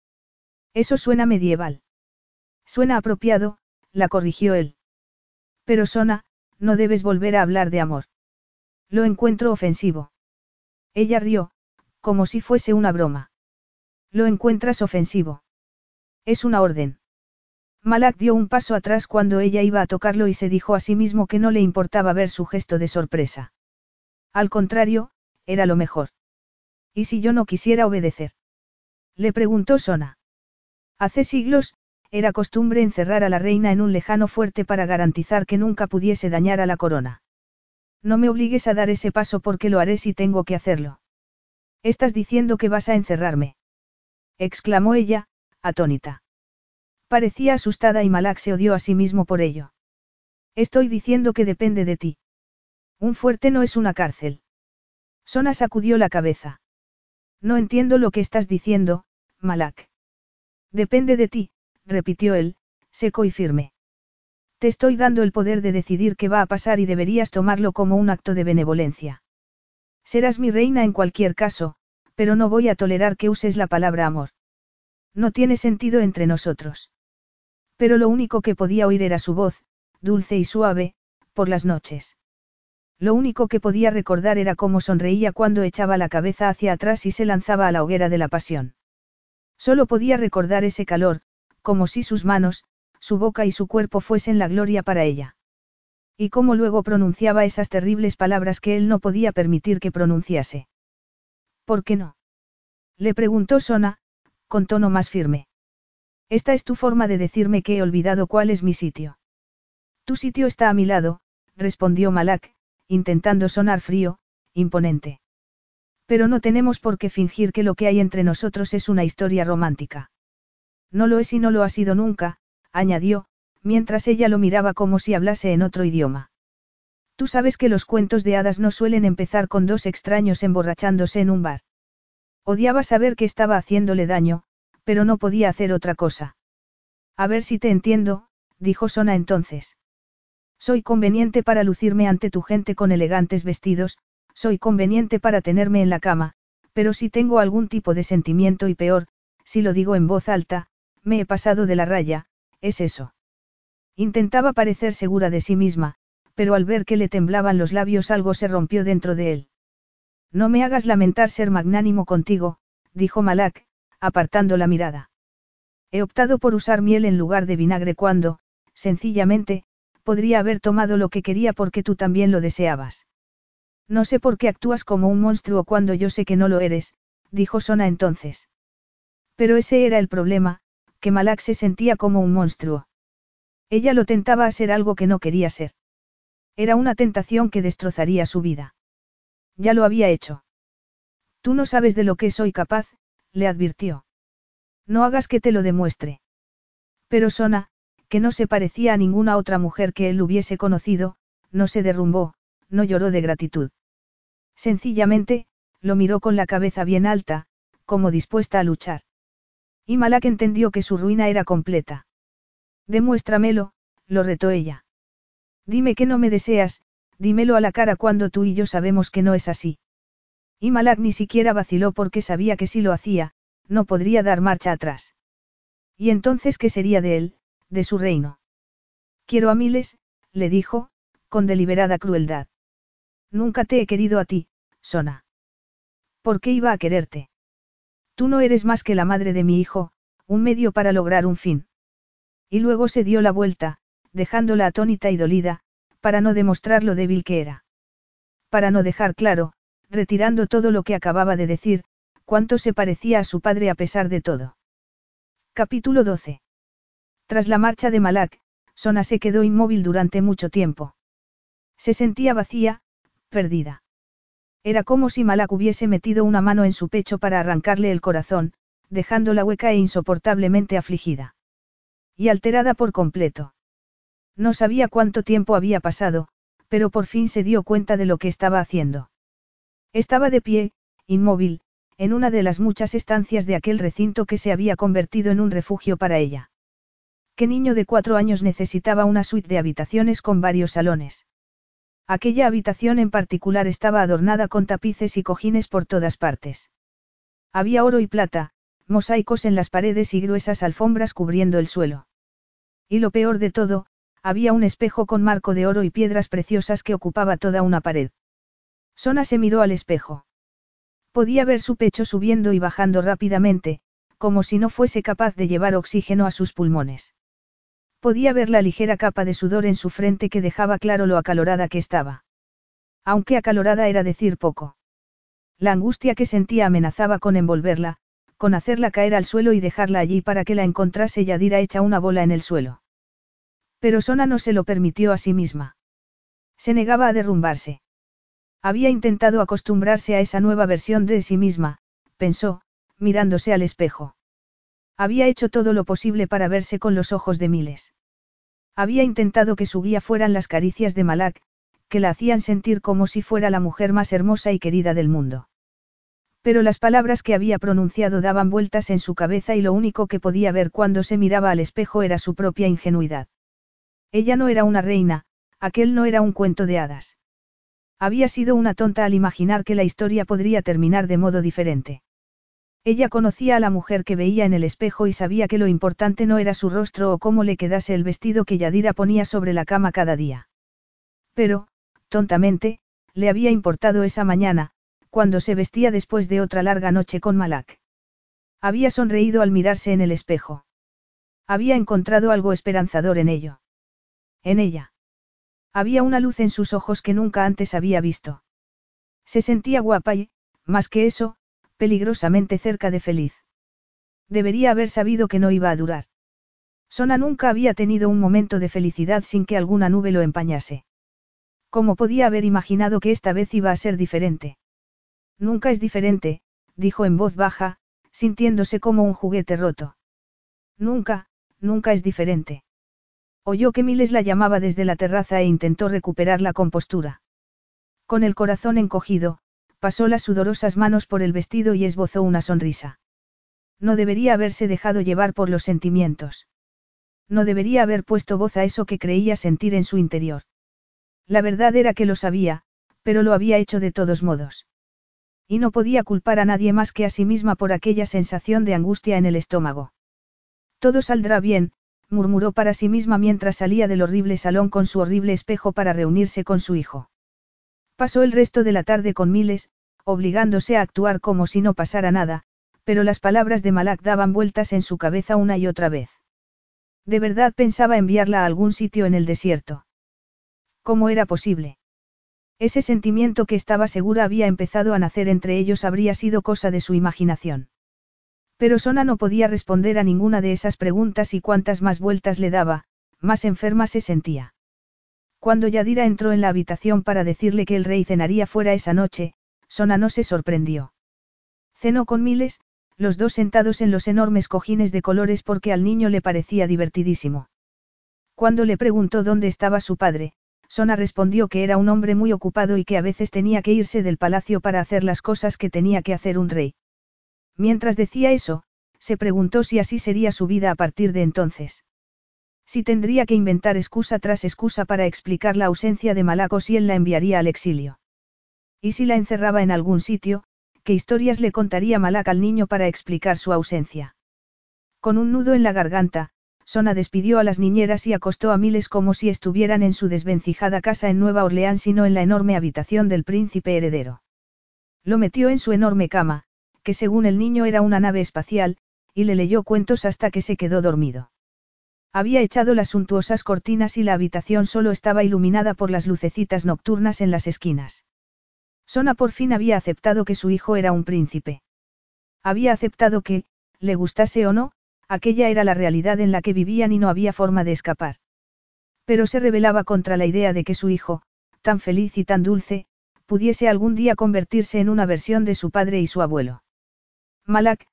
Eso suena medieval. Suena apropiado, la corrigió él. Pero Sona, no debes volver a hablar de amor. Lo encuentro ofensivo. Ella rió, como si fuese una broma. Lo encuentras ofensivo. Es una orden. Malak dio un paso atrás cuando ella iba a tocarlo y se dijo a sí mismo que no le importaba ver su gesto de sorpresa. Al contrario, era lo mejor. ¿Y si yo no quisiera obedecer? Le preguntó Sona. Hace siglos, era costumbre encerrar a la reina en un lejano fuerte para garantizar que nunca pudiese dañar a la corona. No me obligues a dar ese paso porque lo haré si tengo que hacerlo. Estás diciendo que vas a encerrarme. exclamó ella, atónita. Parecía asustada y Malak se odió a sí mismo por ello. Estoy diciendo que depende de ti. Un fuerte no es una cárcel. Sona sacudió la cabeza. No entiendo lo que estás diciendo, Malak. Depende de ti, repitió él, seco y firme. Te estoy dando el poder de decidir qué va a pasar y deberías tomarlo como un acto de benevolencia. Serás mi reina en cualquier caso, pero no voy a tolerar que uses la palabra amor. No tiene sentido entre nosotros. Pero lo único que podía oír era su voz, dulce y suave, por las noches. Lo único que podía recordar era cómo sonreía cuando echaba la cabeza hacia atrás y se lanzaba a la hoguera de la pasión. Solo podía recordar ese calor, como si sus manos, su boca y su cuerpo fuesen la gloria para ella. Y cómo luego pronunciaba esas terribles palabras que él no podía permitir que pronunciase. ¿Por qué no? Le preguntó Sona, con tono más firme. Esta es tu forma de decirme que he olvidado cuál es mi sitio. Tu sitio está a mi lado, respondió Malak, intentando sonar frío, imponente. Pero no tenemos por qué fingir que lo que hay entre nosotros es una historia romántica. No lo es y no lo ha sido nunca, añadió, mientras ella lo miraba como si hablase en otro idioma. Tú sabes que los cuentos de hadas no suelen empezar con dos extraños emborrachándose en un bar. Odiaba saber que estaba haciéndole daño, pero no podía hacer otra cosa. A ver si te entiendo, dijo Sona entonces. Soy conveniente para lucirme ante tu gente con elegantes vestidos, soy conveniente para tenerme en la cama, pero si tengo algún tipo de sentimiento y peor, si lo digo en voz alta, me he pasado de la raya, es eso. Intentaba parecer segura de sí misma, pero al ver que le temblaban los labios algo se rompió dentro de él. No me hagas lamentar ser magnánimo contigo, dijo Malak, apartando la mirada. He optado por usar miel en lugar de vinagre cuando, sencillamente, podría haber tomado lo que quería porque tú también lo deseabas. No sé por qué actúas como un monstruo cuando yo sé que no lo eres, dijo Sona entonces. Pero ese era el problema, que Malak se sentía como un monstruo. Ella lo tentaba a ser algo que no quería ser. Era una tentación que destrozaría su vida. Ya lo había hecho. Tú no sabes de lo que soy capaz, le advirtió. No hagas que te lo demuestre. Pero Sona, que no se parecía a ninguna otra mujer que él hubiese conocido, no se derrumbó, no lloró de gratitud. Sencillamente, lo miró con la cabeza bien alta, como dispuesta a luchar. Y Malak entendió que su ruina era completa. Demuéstramelo, lo retó ella. Dime que no me deseas, dímelo a la cara cuando tú y yo sabemos que no es así. Y Malak ni siquiera vaciló porque sabía que si lo hacía, no podría dar marcha atrás. ¿Y entonces qué sería de él, de su reino. Quiero a miles, le dijo, con deliberada crueldad. Nunca te he querido a ti, Sona. ¿Por qué iba a quererte? Tú no eres más que la madre de mi hijo, un medio para lograr un fin. Y luego se dio la vuelta, dejándola atónita y dolida, para no demostrar lo débil que era. Para no dejar claro, retirando todo lo que acababa de decir, cuánto se parecía a su padre a pesar de todo. Capítulo 12. Tras la marcha de Malak, Sona se quedó inmóvil durante mucho tiempo. Se sentía vacía, perdida. Era como si Malak hubiese metido una mano en su pecho para arrancarle el corazón, dejándola hueca e insoportablemente afligida. Y alterada por completo. No sabía cuánto tiempo había pasado, pero por fin se dio cuenta de lo que estaba haciendo. Estaba de pie, inmóvil, en una de las muchas estancias de aquel recinto que se había convertido en un refugio para ella. ¿Qué niño de cuatro años necesitaba una suite de habitaciones con varios salones? Aquella habitación en particular estaba adornada con tapices y cojines por todas partes. Había oro y plata, mosaicos en las paredes y gruesas alfombras cubriendo el suelo. Y lo peor de todo, había un espejo con marco de oro y piedras preciosas que ocupaba toda una pared. Sona se miró al espejo. Podía ver su pecho subiendo y bajando rápidamente, como si no fuese capaz de llevar oxígeno a sus pulmones. Podía ver la ligera capa de sudor en su frente que dejaba claro lo acalorada que estaba. Aunque acalorada era decir poco. La angustia que sentía amenazaba con envolverla, con hacerla caer al suelo y dejarla allí para que la encontrase Yadira hecha una bola en el suelo. Pero Sona no se lo permitió a sí misma. Se negaba a derrumbarse. Había intentado acostumbrarse a esa nueva versión de sí misma, pensó, mirándose al espejo. Había hecho todo lo posible para verse con los ojos de miles. Había intentado que su guía fueran las caricias de Malak, que la hacían sentir como si fuera la mujer más hermosa y querida del mundo. Pero las palabras que había pronunciado daban vueltas en su cabeza y lo único que podía ver cuando se miraba al espejo era su propia ingenuidad. Ella no era una reina, aquel no era un cuento de hadas. Había sido una tonta al imaginar que la historia podría terminar de modo diferente. Ella conocía a la mujer que veía en el espejo y sabía que lo importante no era su rostro o cómo le quedase el vestido que Yadira ponía sobre la cama cada día. Pero, tontamente, le había importado esa mañana, cuando se vestía después de otra larga noche con Malak. Había sonreído al mirarse en el espejo. Había encontrado algo esperanzador en ello. En ella. Había una luz en sus ojos que nunca antes había visto. Se sentía guapa y, más que eso, peligrosamente cerca de feliz. Debería haber sabido que no iba a durar. Sona nunca había tenido un momento de felicidad sin que alguna nube lo empañase. ¿Cómo podía haber imaginado que esta vez iba a ser diferente? Nunca es diferente, dijo en voz baja, sintiéndose como un juguete roto. Nunca, nunca es diferente. Oyó que Miles la llamaba desde la terraza e intentó recuperar la compostura. Con el corazón encogido, pasó las sudorosas manos por el vestido y esbozó una sonrisa. No debería haberse dejado llevar por los sentimientos. No debería haber puesto voz a eso que creía sentir en su interior. La verdad era que lo sabía, pero lo había hecho de todos modos. Y no podía culpar a nadie más que a sí misma por aquella sensación de angustia en el estómago. Todo saldrá bien, murmuró para sí misma mientras salía del horrible salón con su horrible espejo para reunirse con su hijo. Pasó el resto de la tarde con Miles, obligándose a actuar como si no pasara nada, pero las palabras de Malak daban vueltas en su cabeza una y otra vez. De verdad pensaba enviarla a algún sitio en el desierto. ¿Cómo era posible? Ese sentimiento que estaba segura había empezado a nacer entre ellos habría sido cosa de su imaginación. Pero Sona no podía responder a ninguna de esas preguntas y cuantas más vueltas le daba, más enferma se sentía. Cuando Yadira entró en la habitación para decirle que el rey cenaría fuera esa noche, Sona no se sorprendió. Cenó con Miles, los dos sentados en los enormes cojines de colores porque al niño le parecía divertidísimo. Cuando le preguntó dónde estaba su padre, Sona respondió que era un hombre muy ocupado y que a veces tenía que irse del palacio para hacer las cosas que tenía que hacer un rey. Mientras decía eso, se preguntó si así sería su vida a partir de entonces. Si tendría que inventar excusa tras excusa para explicar la ausencia de Malaco si él la enviaría al exilio. Y si la encerraba en algún sitio, qué historias le contaría Malak al niño para explicar su ausencia. Con un nudo en la garganta, Sona despidió a las niñeras y acostó a Miles como si estuvieran en su desvencijada casa en Nueva Orleans y no en la enorme habitación del príncipe heredero. Lo metió en su enorme cama, que según el niño era una nave espacial, y le leyó cuentos hasta que se quedó dormido. Había echado las suntuosas cortinas y la habitación solo estaba iluminada por las lucecitas nocturnas en las esquinas. Sona por fin había aceptado que su hijo era un príncipe. Había aceptado que, le gustase o no, aquella era la realidad en la que vivían y no había forma de escapar. Pero se rebelaba contra la idea de que su hijo, tan feliz y tan dulce, pudiese algún día convertirse en una versión de su padre y su abuelo. Malak,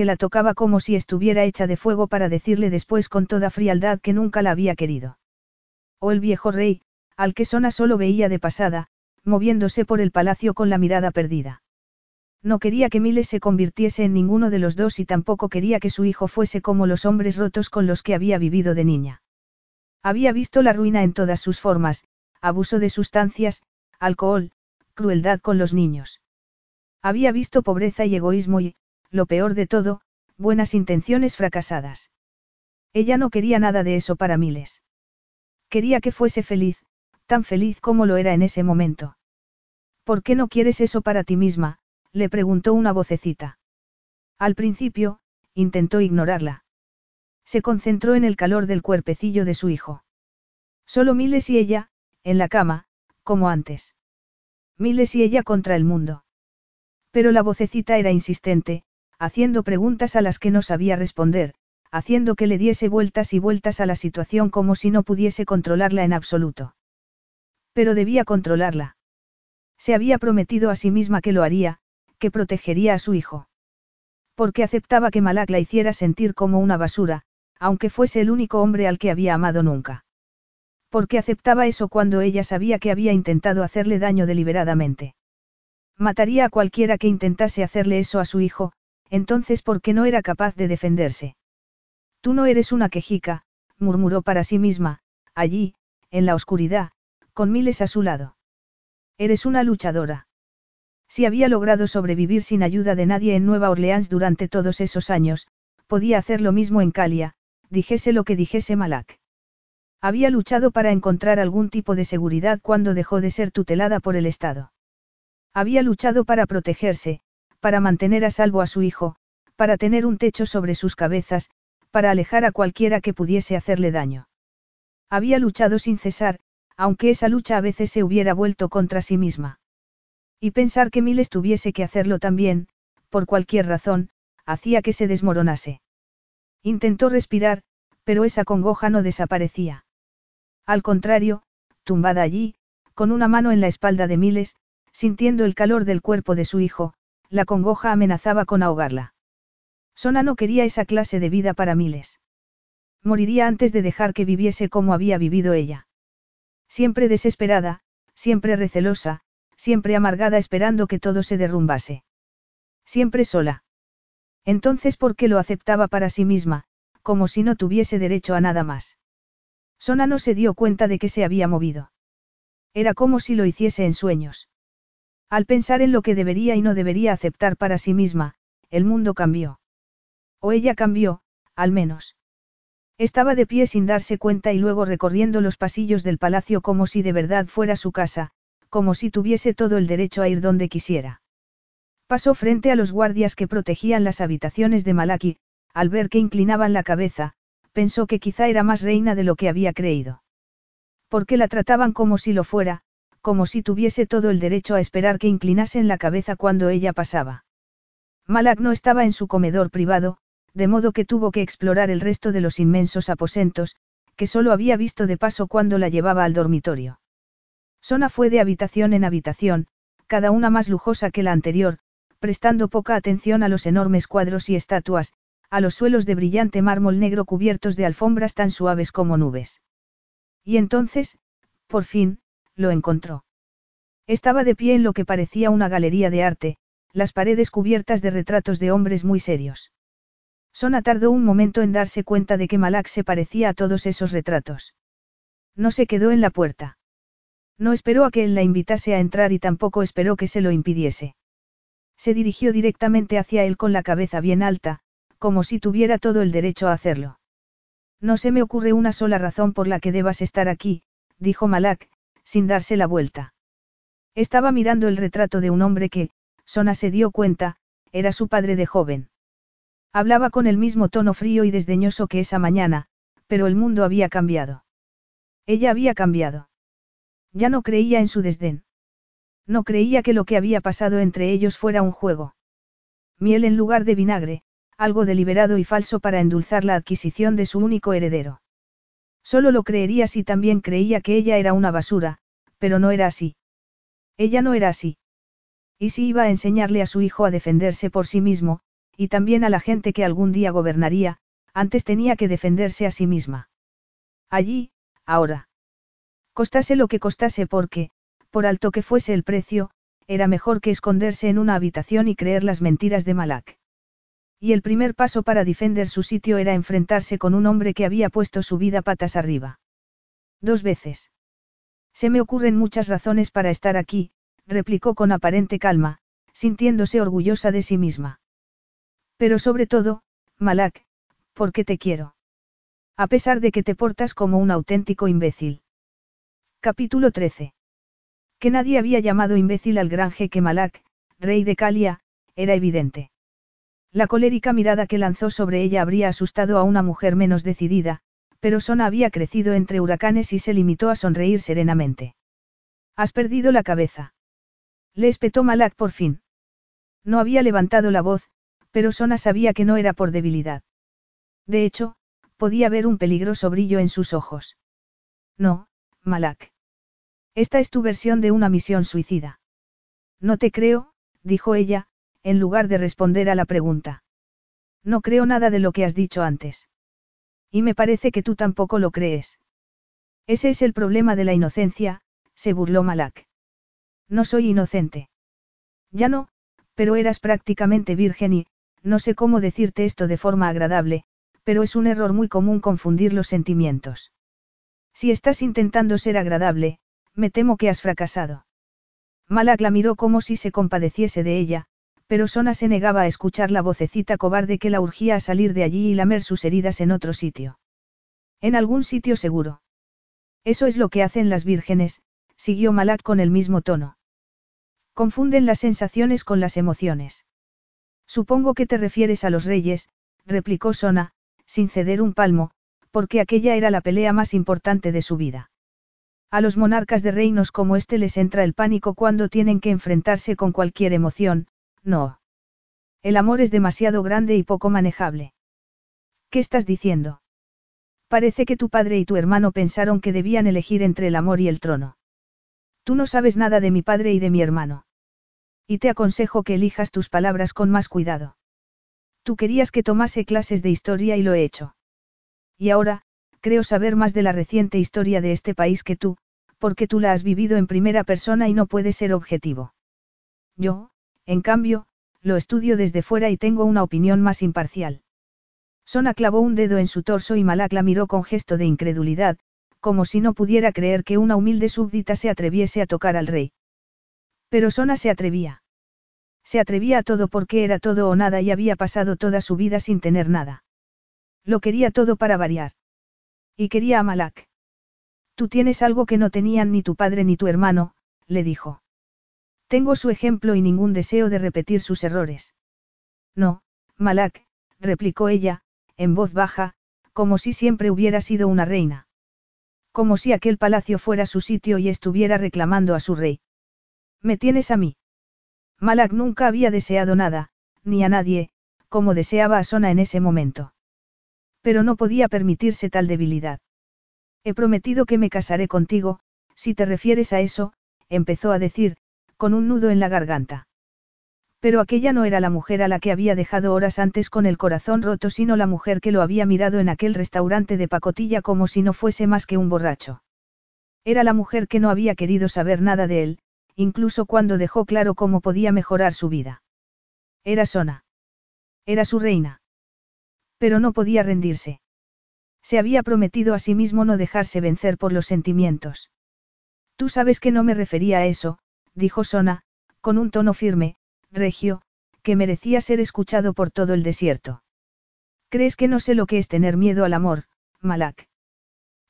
que la tocaba como si estuviera hecha de fuego para decirle después con toda frialdad que nunca la había querido. O el viejo rey, al que Sona solo veía de pasada, moviéndose por el palacio con la mirada perdida. No quería que Miles se convirtiese en ninguno de los dos y tampoco quería que su hijo fuese como los hombres rotos con los que había vivido de niña. Había visto la ruina en todas sus formas, abuso de sustancias, alcohol, crueldad con los niños. Había visto pobreza y egoísmo y, lo peor de todo, buenas intenciones fracasadas. Ella no quería nada de eso para Miles. Quería que fuese feliz, tan feliz como lo era en ese momento. ¿Por qué no quieres eso para ti misma? le preguntó una vocecita. Al principio, intentó ignorarla. Se concentró en el calor del cuerpecillo de su hijo. Solo Miles y ella, en la cama, como antes. Miles y ella contra el mundo. Pero la vocecita era insistente, haciendo preguntas a las que no sabía responder, haciendo que le diese vueltas y vueltas a la situación como si no pudiese controlarla en absoluto. Pero debía controlarla. Se había prometido a sí misma que lo haría, que protegería a su hijo. Porque aceptaba que Malak la hiciera sentir como una basura, aunque fuese el único hombre al que había amado nunca. Porque aceptaba eso cuando ella sabía que había intentado hacerle daño deliberadamente. Mataría a cualquiera que intentase hacerle eso a su hijo, entonces ¿por qué no era capaz de defenderse? Tú no eres una quejica, murmuró para sí misma, allí, en la oscuridad, con Miles a su lado. Eres una luchadora. Si había logrado sobrevivir sin ayuda de nadie en Nueva Orleans durante todos esos años, podía hacer lo mismo en Calia, dijese lo que dijese Malak. Había luchado para encontrar algún tipo de seguridad cuando dejó de ser tutelada por el Estado. Había luchado para protegerse, para mantener a salvo a su hijo, para tener un techo sobre sus cabezas, para alejar a cualquiera que pudiese hacerle daño. Había luchado sin cesar, aunque esa lucha a veces se hubiera vuelto contra sí misma. Y pensar que Miles tuviese que hacerlo también, por cualquier razón, hacía que se desmoronase. Intentó respirar, pero esa congoja no desaparecía. Al contrario, tumbada allí, con una mano en la espalda de Miles, sintiendo el calor del cuerpo de su hijo, la congoja amenazaba con ahogarla. Sona no quería esa clase de vida para Miles. Moriría antes de dejar que viviese como había vivido ella. Siempre desesperada, siempre recelosa, siempre amargada esperando que todo se derrumbase. Siempre sola. Entonces, ¿por qué lo aceptaba para sí misma, como si no tuviese derecho a nada más? Sona no se dio cuenta de que se había movido. Era como si lo hiciese en sueños. Al pensar en lo que debería y no debería aceptar para sí misma, el mundo cambió. O ella cambió, al menos. Estaba de pie sin darse cuenta y luego recorriendo los pasillos del palacio como si de verdad fuera su casa, como si tuviese todo el derecho a ir donde quisiera. Pasó frente a los guardias que protegían las habitaciones de Malaki, al ver que inclinaban la cabeza, pensó que quizá era más reina de lo que había creído. Porque la trataban como si lo fuera, como si tuviese todo el derecho a esperar que inclinasen la cabeza cuando ella pasaba. Malak no estaba en su comedor privado, de modo que tuvo que explorar el resto de los inmensos aposentos, que solo había visto de paso cuando la llevaba al dormitorio. Sona fue de habitación en habitación, cada una más lujosa que la anterior, prestando poca atención a los enormes cuadros y estatuas, a los suelos de brillante mármol negro cubiertos de alfombras tan suaves como nubes. Y entonces, por fin, lo encontró. Estaba de pie en lo que parecía una galería de arte, las paredes cubiertas de retratos de hombres muy serios. Sona tardó un momento en darse cuenta de que Malak se parecía a todos esos retratos. No se quedó en la puerta. No esperó a que él la invitase a entrar y tampoco esperó que se lo impidiese. Se dirigió directamente hacia él con la cabeza bien alta, como si tuviera todo el derecho a hacerlo. No se me ocurre una sola razón por la que debas estar aquí, dijo Malak, sin darse la vuelta. Estaba mirando el retrato de un hombre que, Sona se dio cuenta, era su padre de joven. Hablaba con el mismo tono frío y desdeñoso que esa mañana, pero el mundo había cambiado. Ella había cambiado. Ya no creía en su desdén. No creía que lo que había pasado entre ellos fuera un juego. Miel en lugar de vinagre, algo deliberado y falso para endulzar la adquisición de su único heredero. Solo lo creería si también creía que ella era una basura, pero no era así. Ella no era así. Y si iba a enseñarle a su hijo a defenderse por sí mismo, y también a la gente que algún día gobernaría, antes tenía que defenderse a sí misma. Allí, ahora. Costase lo que costase porque, por alto que fuese el precio, era mejor que esconderse en una habitación y creer las mentiras de Malak. Y el primer paso para defender su sitio era enfrentarse con un hombre que había puesto su vida patas arriba. Dos veces. Se me ocurren muchas razones para estar aquí, replicó con aparente calma, sintiéndose orgullosa de sí misma. Pero sobre todo, Malak, porque te quiero. A pesar de que te portas como un auténtico imbécil. Capítulo 13. Que nadie había llamado imbécil al gran jeque Malak, rey de Calia, era evidente. La colérica mirada que lanzó sobre ella habría asustado a una mujer menos decidida, pero Sona había crecido entre huracanes y se limitó a sonreír serenamente. Has perdido la cabeza. Le espetó Malak por fin. No había levantado la voz, pero Sona sabía que no era por debilidad. De hecho, podía ver un peligroso brillo en sus ojos. No, Malak. Esta es tu versión de una misión suicida. No te creo, dijo ella, en lugar de responder a la pregunta. No creo nada de lo que has dicho antes. Y me parece que tú tampoco lo crees. Ese es el problema de la inocencia, se burló Malak. No soy inocente. Ya no, pero eras prácticamente virgen y, no sé cómo decirte esto de forma agradable, pero es un error muy común confundir los sentimientos. Si estás intentando ser agradable, me temo que has fracasado. Malak la miró como si se compadeciese de ella, pero Sona se negaba a escuchar la vocecita cobarde que la urgía a salir de allí y lamer sus heridas en otro sitio. En algún sitio seguro. Eso es lo que hacen las vírgenes, siguió Malak con el mismo tono. Confunden las sensaciones con las emociones. Supongo que te refieres a los reyes, replicó Sona, sin ceder un palmo, porque aquella era la pelea más importante de su vida. A los monarcas de reinos como este les entra el pánico cuando tienen que enfrentarse con cualquier emoción, no. El amor es demasiado grande y poco manejable. ¿Qué estás diciendo? Parece que tu padre y tu hermano pensaron que debían elegir entre el amor y el trono. Tú no sabes nada de mi padre y de mi hermano. Y te aconsejo que elijas tus palabras con más cuidado. Tú querías que tomase clases de historia y lo he hecho. Y ahora, creo saber más de la reciente historia de este país que tú, porque tú la has vivido en primera persona y no puedes ser objetivo. Yo, en cambio, lo estudio desde fuera y tengo una opinión más imparcial. Sona clavó un dedo en su torso y Malak la miró con gesto de incredulidad, como si no pudiera creer que una humilde súbdita se atreviese a tocar al rey. Pero Sona se atrevía. Se atrevía a todo porque era todo o nada y había pasado toda su vida sin tener nada. Lo quería todo para variar. Y quería a Malak. Tú tienes algo que no tenían ni tu padre ni tu hermano, le dijo. Tengo su ejemplo y ningún deseo de repetir sus errores. No, Malak, replicó ella, en voz baja, como si siempre hubiera sido una reina. Como si aquel palacio fuera su sitio y estuviera reclamando a su rey. Me tienes a mí. Malak nunca había deseado nada, ni a nadie, como deseaba a Sona en ese momento. Pero no podía permitirse tal debilidad. He prometido que me casaré contigo, si te refieres a eso, empezó a decir, con un nudo en la garganta. Pero aquella no era la mujer a la que había dejado horas antes con el corazón roto, sino la mujer que lo había mirado en aquel restaurante de pacotilla como si no fuese más que un borracho. Era la mujer que no había querido saber nada de él, incluso cuando dejó claro cómo podía mejorar su vida. Era Sona. Era su reina. Pero no podía rendirse. Se había prometido a sí mismo no dejarse vencer por los sentimientos. Tú sabes que no me refería a eso, dijo Sona, con un tono firme, Regio, que merecía ser escuchado por todo el desierto. ¿Crees que no sé lo que es tener miedo al amor, Malak?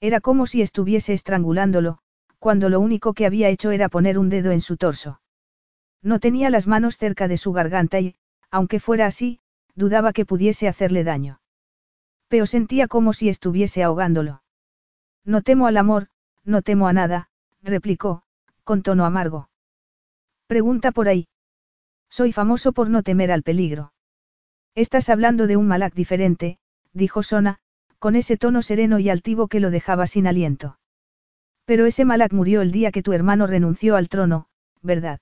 Era como si estuviese estrangulándolo, cuando lo único que había hecho era poner un dedo en su torso. No tenía las manos cerca de su garganta y, aunque fuera así, dudaba que pudiese hacerle daño. Pero sentía como si estuviese ahogándolo. No temo al amor, no temo a nada, replicó, con tono amargo. Pregunta por ahí. Soy famoso por no temer al peligro. Estás hablando de un Malak diferente, dijo Sona, con ese tono sereno y altivo que lo dejaba sin aliento. Pero ese Malak murió el día que tu hermano renunció al trono, ¿verdad?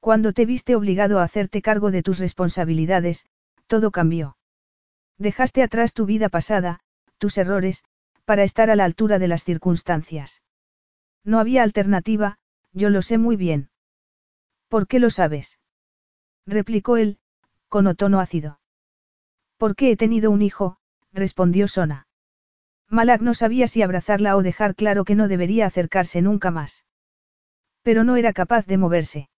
Cuando te viste obligado a hacerte cargo de tus responsabilidades, todo cambió. Dejaste atrás tu vida pasada, tus errores, para estar a la altura de las circunstancias. No había alternativa, yo lo sé muy bien. ¿Por qué lo sabes? replicó él, con tono ácido. qué he tenido un hijo, respondió Sona. Malak no sabía si abrazarla o dejar claro que no debería acercarse nunca más. Pero no era capaz de moverse.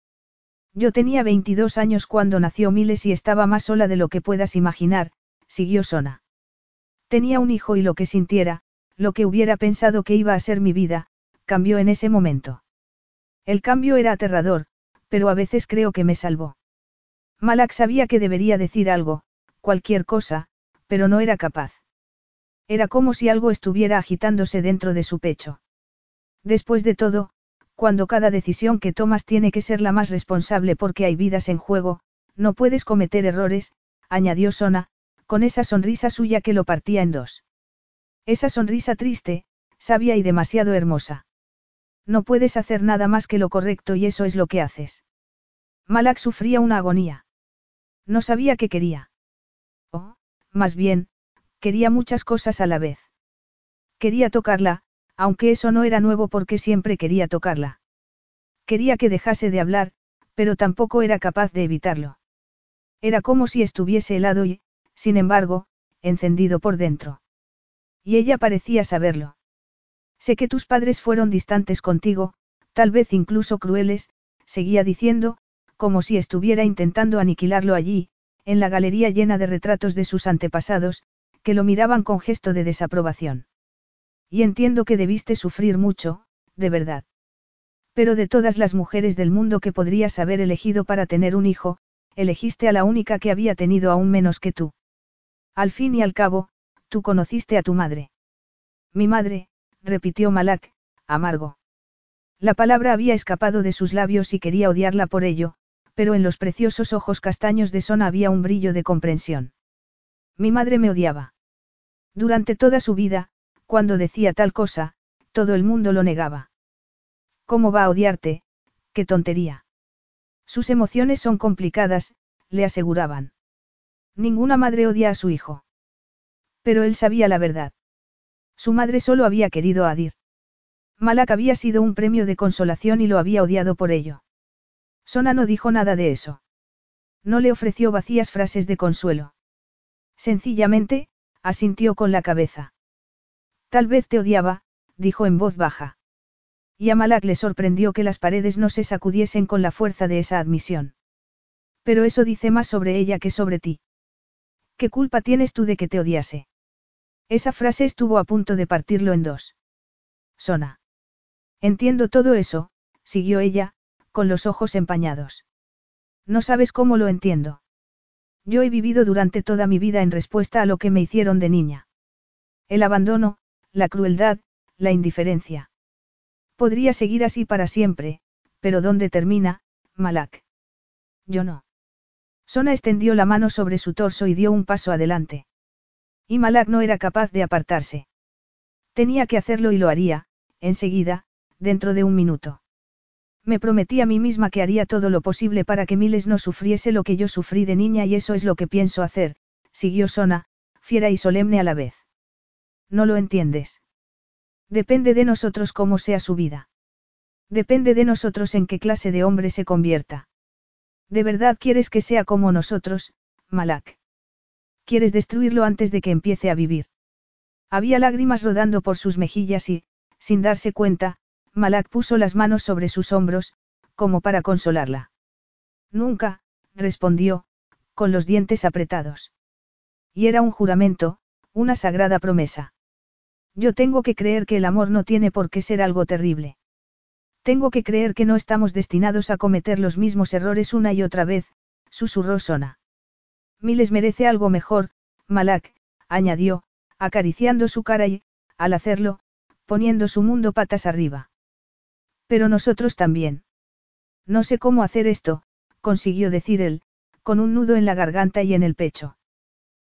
Yo tenía 22 años cuando nació Miles y estaba más sola de lo que puedas imaginar, siguió Sona. Tenía un hijo y lo que sintiera, lo que hubiera pensado que iba a ser mi vida, cambió en ese momento. El cambio era aterrador, pero a veces creo que me salvó. Malak sabía que debería decir algo, cualquier cosa, pero no era capaz. Era como si algo estuviera agitándose dentro de su pecho. Después de todo, cuando cada decisión que tomas tiene que ser la más responsable porque hay vidas en juego, no puedes cometer errores, añadió Sona, con esa sonrisa suya que lo partía en dos. Esa sonrisa triste, sabia y demasiado hermosa. No puedes hacer nada más que lo correcto y eso es lo que haces. Malak sufría una agonía. No sabía qué quería. O, más bien, quería muchas cosas a la vez. Quería tocarla, aunque eso no era nuevo porque siempre quería tocarla. Quería que dejase de hablar, pero tampoco era capaz de evitarlo. Era como si estuviese helado y, sin embargo, encendido por dentro. Y ella parecía saberlo. Sé que tus padres fueron distantes contigo, tal vez incluso crueles, seguía diciendo, como si estuviera intentando aniquilarlo allí, en la galería llena de retratos de sus antepasados, que lo miraban con gesto de desaprobación. Y entiendo que debiste sufrir mucho, de verdad. Pero de todas las mujeres del mundo que podrías haber elegido para tener un hijo, elegiste a la única que había tenido aún menos que tú. Al fin y al cabo, tú conociste a tu madre. Mi madre, repitió Malak, amargo. La palabra había escapado de sus labios y quería odiarla por ello, pero en los preciosos ojos castaños de Sona había un brillo de comprensión. Mi madre me odiaba. Durante toda su vida, cuando decía tal cosa, todo el mundo lo negaba. ¿Cómo va a odiarte? ¡Qué tontería! Sus emociones son complicadas, le aseguraban. Ninguna madre odia a su hijo. Pero él sabía la verdad. Su madre solo había querido a Adir. Malak había sido un premio de consolación y lo había odiado por ello. Sona no dijo nada de eso. No le ofreció vacías frases de consuelo. Sencillamente, asintió con la cabeza. Tal vez te odiaba, dijo en voz baja. Y a Malak le sorprendió que las paredes no se sacudiesen con la fuerza de esa admisión. Pero eso dice más sobre ella que sobre ti. ¿Qué culpa tienes tú de que te odiase? Esa frase estuvo a punto de partirlo en dos. Sona. Entiendo todo eso, siguió ella, con los ojos empañados. No sabes cómo lo entiendo. Yo he vivido durante toda mi vida en respuesta a lo que me hicieron de niña. El abandono, la crueldad, la indiferencia. Podría seguir así para siempre, pero ¿dónde termina, Malak? Yo no. Sona extendió la mano sobre su torso y dio un paso adelante. Y Malak no era capaz de apartarse. Tenía que hacerlo y lo haría, enseguida, dentro de un minuto. Me prometí a mí misma que haría todo lo posible para que Miles no sufriese lo que yo sufrí de niña y eso es lo que pienso hacer, siguió Sona, fiera y solemne a la vez. No lo entiendes. Depende de nosotros cómo sea su vida. Depende de nosotros en qué clase de hombre se convierta. ¿De verdad quieres que sea como nosotros, Malak? ¿Quieres destruirlo antes de que empiece a vivir? Había lágrimas rodando por sus mejillas y, sin darse cuenta, Malak puso las manos sobre sus hombros, como para consolarla. Nunca, respondió, con los dientes apretados. Y era un juramento, una sagrada promesa. Yo tengo que creer que el amor no tiene por qué ser algo terrible. Tengo que creer que no estamos destinados a cometer los mismos errores una y otra vez, susurró Sona. Miles merece algo mejor, Malak, añadió, acariciando su cara y, al hacerlo, poniendo su mundo patas arriba. Pero nosotros también. No sé cómo hacer esto, consiguió decir él, con un nudo en la garganta y en el pecho.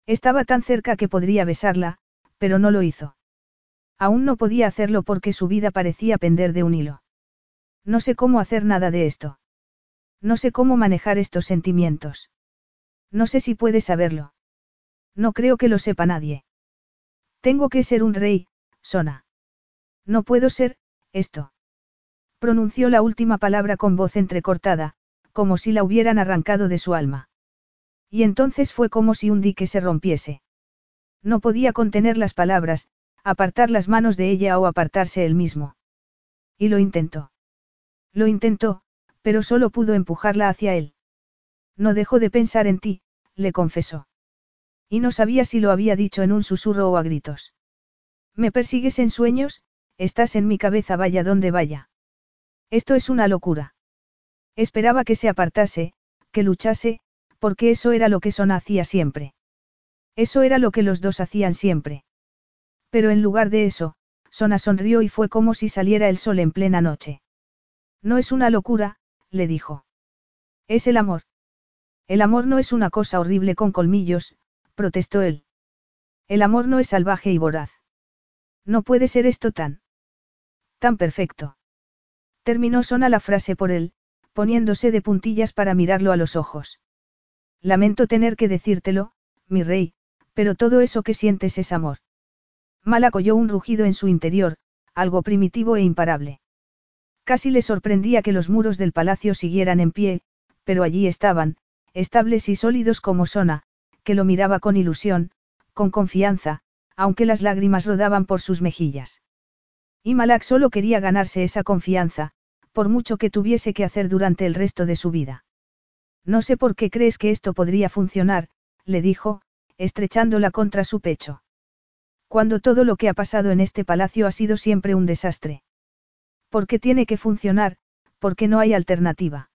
Estaba tan cerca que podría besarla, pero no lo hizo. Aún no podía hacerlo porque su vida parecía pender de un hilo. No sé cómo hacer nada de esto. No sé cómo manejar estos sentimientos. No sé si puedes saberlo. No creo que lo sepa nadie. Tengo que ser un rey, Sona. No puedo ser, esto. Pronunció la última palabra con voz entrecortada, como si la hubieran arrancado de su alma. Y entonces fue como si un dique se rompiese. No podía contener las palabras, apartar las manos de ella o apartarse él mismo. Y lo intentó. Lo intentó, pero solo pudo empujarla hacia él. No dejó de pensar en ti, le confesó. Y no sabía si lo había dicho en un susurro o a gritos. Me persigues en sueños, estás en mi cabeza vaya donde vaya. Esto es una locura. Esperaba que se apartase, que luchase, porque eso era lo que Sona hacía siempre. Eso era lo que los dos hacían siempre. Pero en lugar de eso, Sona sonrió y fue como si saliera el sol en plena noche. No es una locura, le dijo. Es el amor. El amor no es una cosa horrible con colmillos, protestó él. El amor no es salvaje y voraz. No puede ser esto tan. tan perfecto. Terminó Sona la frase por él, poniéndose de puntillas para mirarlo a los ojos. Lamento tener que decírtelo, mi rey, pero todo eso que sientes es amor. Malak oyó un rugido en su interior, algo primitivo e imparable. Casi le sorprendía que los muros del palacio siguieran en pie, pero allí estaban, estables y sólidos como Sona, que lo miraba con ilusión, con confianza, aunque las lágrimas rodaban por sus mejillas. Y Malak solo quería ganarse esa confianza, por mucho que tuviese que hacer durante el resto de su vida. No sé por qué crees que esto podría funcionar, le dijo, estrechándola contra su pecho. Cuando todo lo que ha pasado en este palacio ha sido siempre un desastre. ¿Por qué tiene que funcionar? Porque no hay alternativa.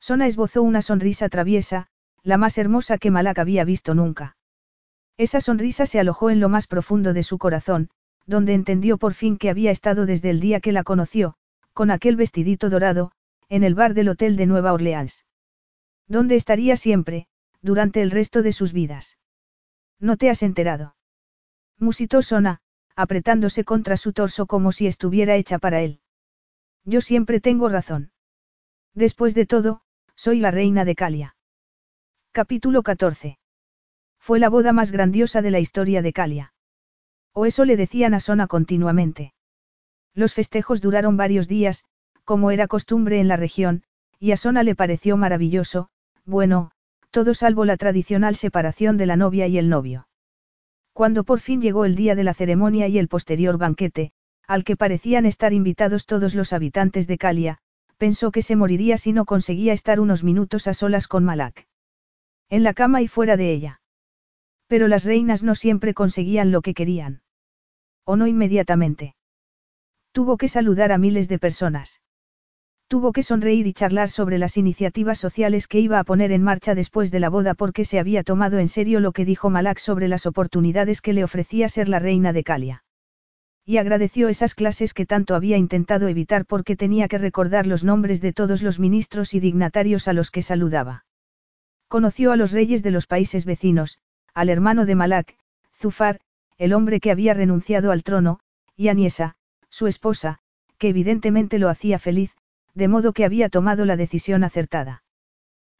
Sona esbozó una sonrisa traviesa, la más hermosa que Malak había visto nunca. Esa sonrisa se alojó en lo más profundo de su corazón, donde entendió por fin que había estado desde el día que la conoció, con aquel vestidito dorado, en el bar del hotel de Nueva Orleans. ¿Dónde estaría siempre, durante el resto de sus vidas? ¿No te has enterado? Musitó Sona, apretándose contra su torso como si estuviera hecha para él. Yo siempre tengo razón. Después de todo, soy la reina de Calia. Capítulo 14. Fue la boda más grandiosa de la historia de Calia. O eso le decían a Sona continuamente. Los festejos duraron varios días, como era costumbre en la región, y a Sona le pareció maravilloso, bueno, todo salvo la tradicional separación de la novia y el novio. Cuando por fin llegó el día de la ceremonia y el posterior banquete, al que parecían estar invitados todos los habitantes de Calia, pensó que se moriría si no conseguía estar unos minutos a solas con Malak. En la cama y fuera de ella. Pero las reinas no siempre conseguían lo que querían. O no inmediatamente. Tuvo que saludar a miles de personas. Tuvo que sonreír y charlar sobre las iniciativas sociales que iba a poner en marcha después de la boda porque se había tomado en serio lo que dijo Malak sobre las oportunidades que le ofrecía ser la reina de Calia. Y agradeció esas clases que tanto había intentado evitar porque tenía que recordar los nombres de todos los ministros y dignatarios a los que saludaba. Conoció a los reyes de los países vecinos, al hermano de Malak, Zufar, el hombre que había renunciado al trono, y a Niesa, su esposa, que evidentemente lo hacía feliz, de modo que había tomado la decisión acertada.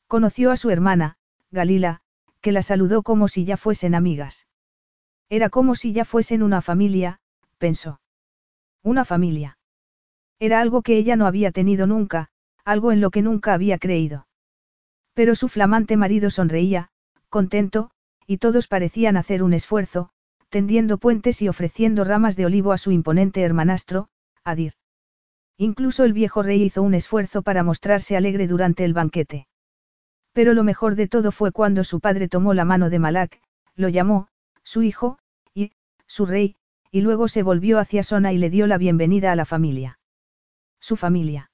Conoció a su hermana, Galila, que la saludó como si ya fuesen amigas. Era como si ya fuesen una familia, pensó. Una familia. Era algo que ella no había tenido nunca, algo en lo que nunca había creído. Pero su flamante marido sonreía, contento, y todos parecían hacer un esfuerzo, tendiendo puentes y ofreciendo ramas de olivo a su imponente hermanastro, Adir. Incluso el viejo rey hizo un esfuerzo para mostrarse alegre durante el banquete. Pero lo mejor de todo fue cuando su padre tomó la mano de Malak, lo llamó, su hijo, y, su rey, y luego se volvió hacia Sona y le dio la bienvenida a la familia. Su familia.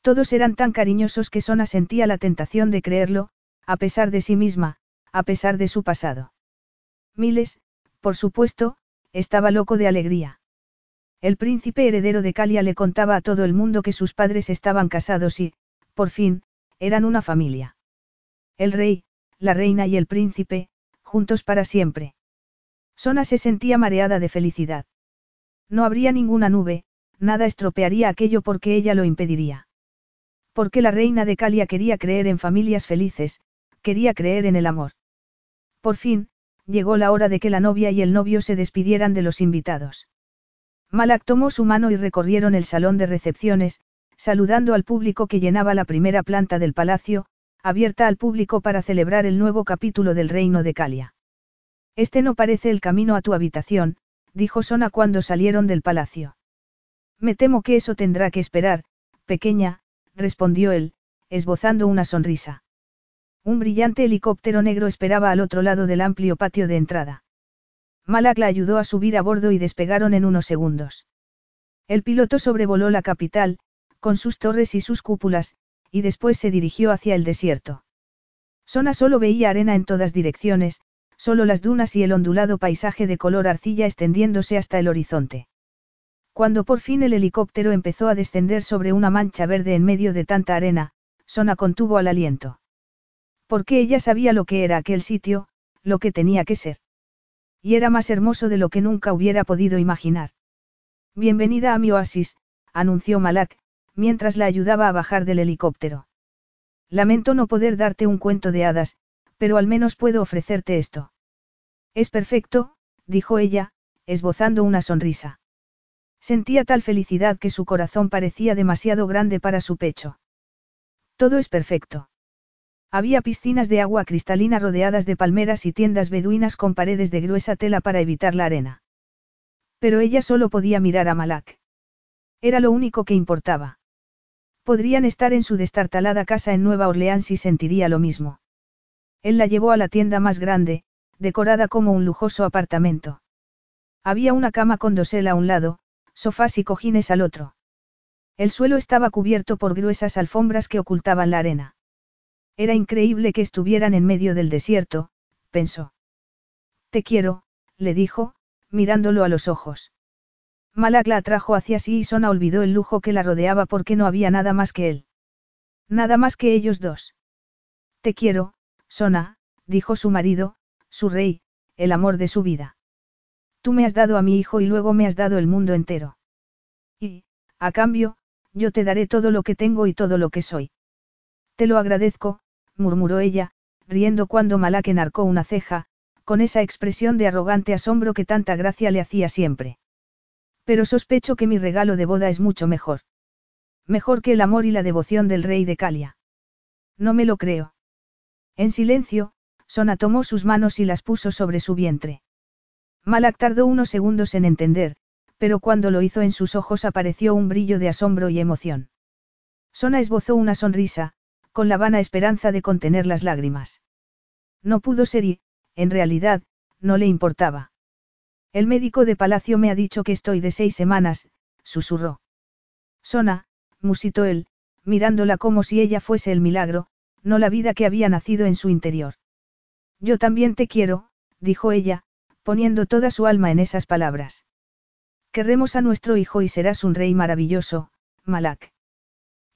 Todos eran tan cariñosos que Sona sentía la tentación de creerlo, a pesar de sí misma, a pesar de su pasado. Miles, por supuesto, estaba loco de alegría. El príncipe heredero de Calia le contaba a todo el mundo que sus padres estaban casados y, por fin, eran una familia. El rey, la reina y el príncipe, juntos para siempre. Sona se sentía mareada de felicidad. No habría ninguna nube, nada estropearía aquello porque ella lo impediría. Porque la reina de Calia quería creer en familias felices, quería creer en el amor. Por fin, llegó la hora de que la novia y el novio se despidieran de los invitados. Malak tomó su mano y recorrieron el salón de recepciones, saludando al público que llenaba la primera planta del palacio, abierta al público para celebrar el nuevo capítulo del reino de Calia. Este no parece el camino a tu habitación, dijo Sona cuando salieron del palacio. Me temo que eso tendrá que esperar, pequeña, respondió él, esbozando una sonrisa. Un brillante helicóptero negro esperaba al otro lado del amplio patio de entrada. Malak la ayudó a subir a bordo y despegaron en unos segundos. El piloto sobrevoló la capital, con sus torres y sus cúpulas, y después se dirigió hacia el desierto. Sona solo veía arena en todas direcciones, solo las dunas y el ondulado paisaje de color arcilla extendiéndose hasta el horizonte. Cuando por fin el helicóptero empezó a descender sobre una mancha verde en medio de tanta arena, Sona contuvo al aliento. Porque ella sabía lo que era aquel sitio, lo que tenía que ser. Y era más hermoso de lo que nunca hubiera podido imaginar. Bienvenida a mi oasis, anunció Malak, mientras la ayudaba a bajar del helicóptero. Lamento no poder darte un cuento de hadas, pero al menos puedo ofrecerte esto. Es perfecto, dijo ella, esbozando una sonrisa. Sentía tal felicidad que su corazón parecía demasiado grande para su pecho. Todo es perfecto. Había piscinas de agua cristalina rodeadas de palmeras y tiendas beduinas con paredes de gruesa tela para evitar la arena. Pero ella solo podía mirar a Malak. Era lo único que importaba. Podrían estar en su destartalada casa en Nueva Orleans y sentiría lo mismo. Él la llevó a la tienda más grande, decorada como un lujoso apartamento. Había una cama con dosel a un lado, sofás y cojines al otro. El suelo estaba cubierto por gruesas alfombras que ocultaban la arena. Era increíble que estuvieran en medio del desierto, pensó. Te quiero, le dijo, mirándolo a los ojos. Malak la atrajo hacia sí y Sona olvidó el lujo que la rodeaba porque no había nada más que él. Nada más que ellos dos. Te quiero, Sona, dijo su marido, su rey, el amor de su vida. Tú me has dado a mi hijo y luego me has dado el mundo entero. Y, a cambio, yo te daré todo lo que tengo y todo lo que soy. Te lo agradezco, murmuró ella, riendo cuando Malak enarcó una ceja, con esa expresión de arrogante asombro que tanta gracia le hacía siempre. Pero sospecho que mi regalo de boda es mucho mejor. Mejor que el amor y la devoción del rey de Calia. No me lo creo. En silencio, Sona tomó sus manos y las puso sobre su vientre. Malak tardó unos segundos en entender, pero cuando lo hizo en sus ojos apareció un brillo de asombro y emoción. Sona esbozó una sonrisa, con la vana esperanza de contener las lágrimas. No pudo ser y, en realidad, no le importaba. El médico de palacio me ha dicho que estoy de seis semanas, susurró. Sona, musitó él, mirándola como si ella fuese el milagro, no la vida que había nacido en su interior. Yo también te quiero, dijo ella, poniendo toda su alma en esas palabras. Querremos a nuestro hijo y serás un rey maravilloso, Malak.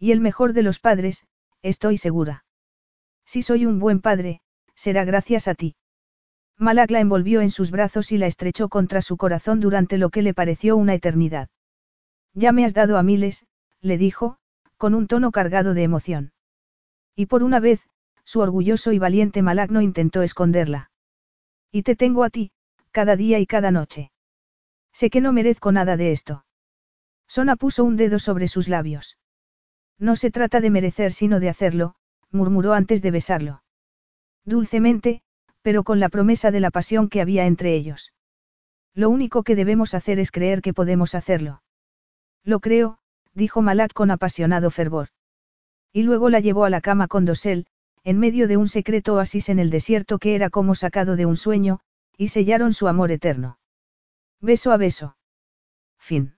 Y el mejor de los padres, estoy segura. Si soy un buen padre, será gracias a ti. Malak la envolvió en sus brazos y la estrechó contra su corazón durante lo que le pareció una eternidad. Ya me has dado a miles, le dijo, con un tono cargado de emoción. Y por una vez, su orgulloso y valiente Malak no intentó esconderla. Y te tengo a ti, cada día y cada noche. Sé que no merezco nada de esto. Sona puso un dedo sobre sus labios. No se trata de merecer sino de hacerlo, murmuró antes de besarlo. Dulcemente, pero con la promesa de la pasión que había entre ellos. Lo único que debemos hacer es creer que podemos hacerlo. Lo creo, dijo Malak con apasionado fervor. Y luego la llevó a la cama con dosel, en medio de un secreto oasis en el desierto que era como sacado de un sueño, y sellaron su amor eterno. Beso a beso. Fin.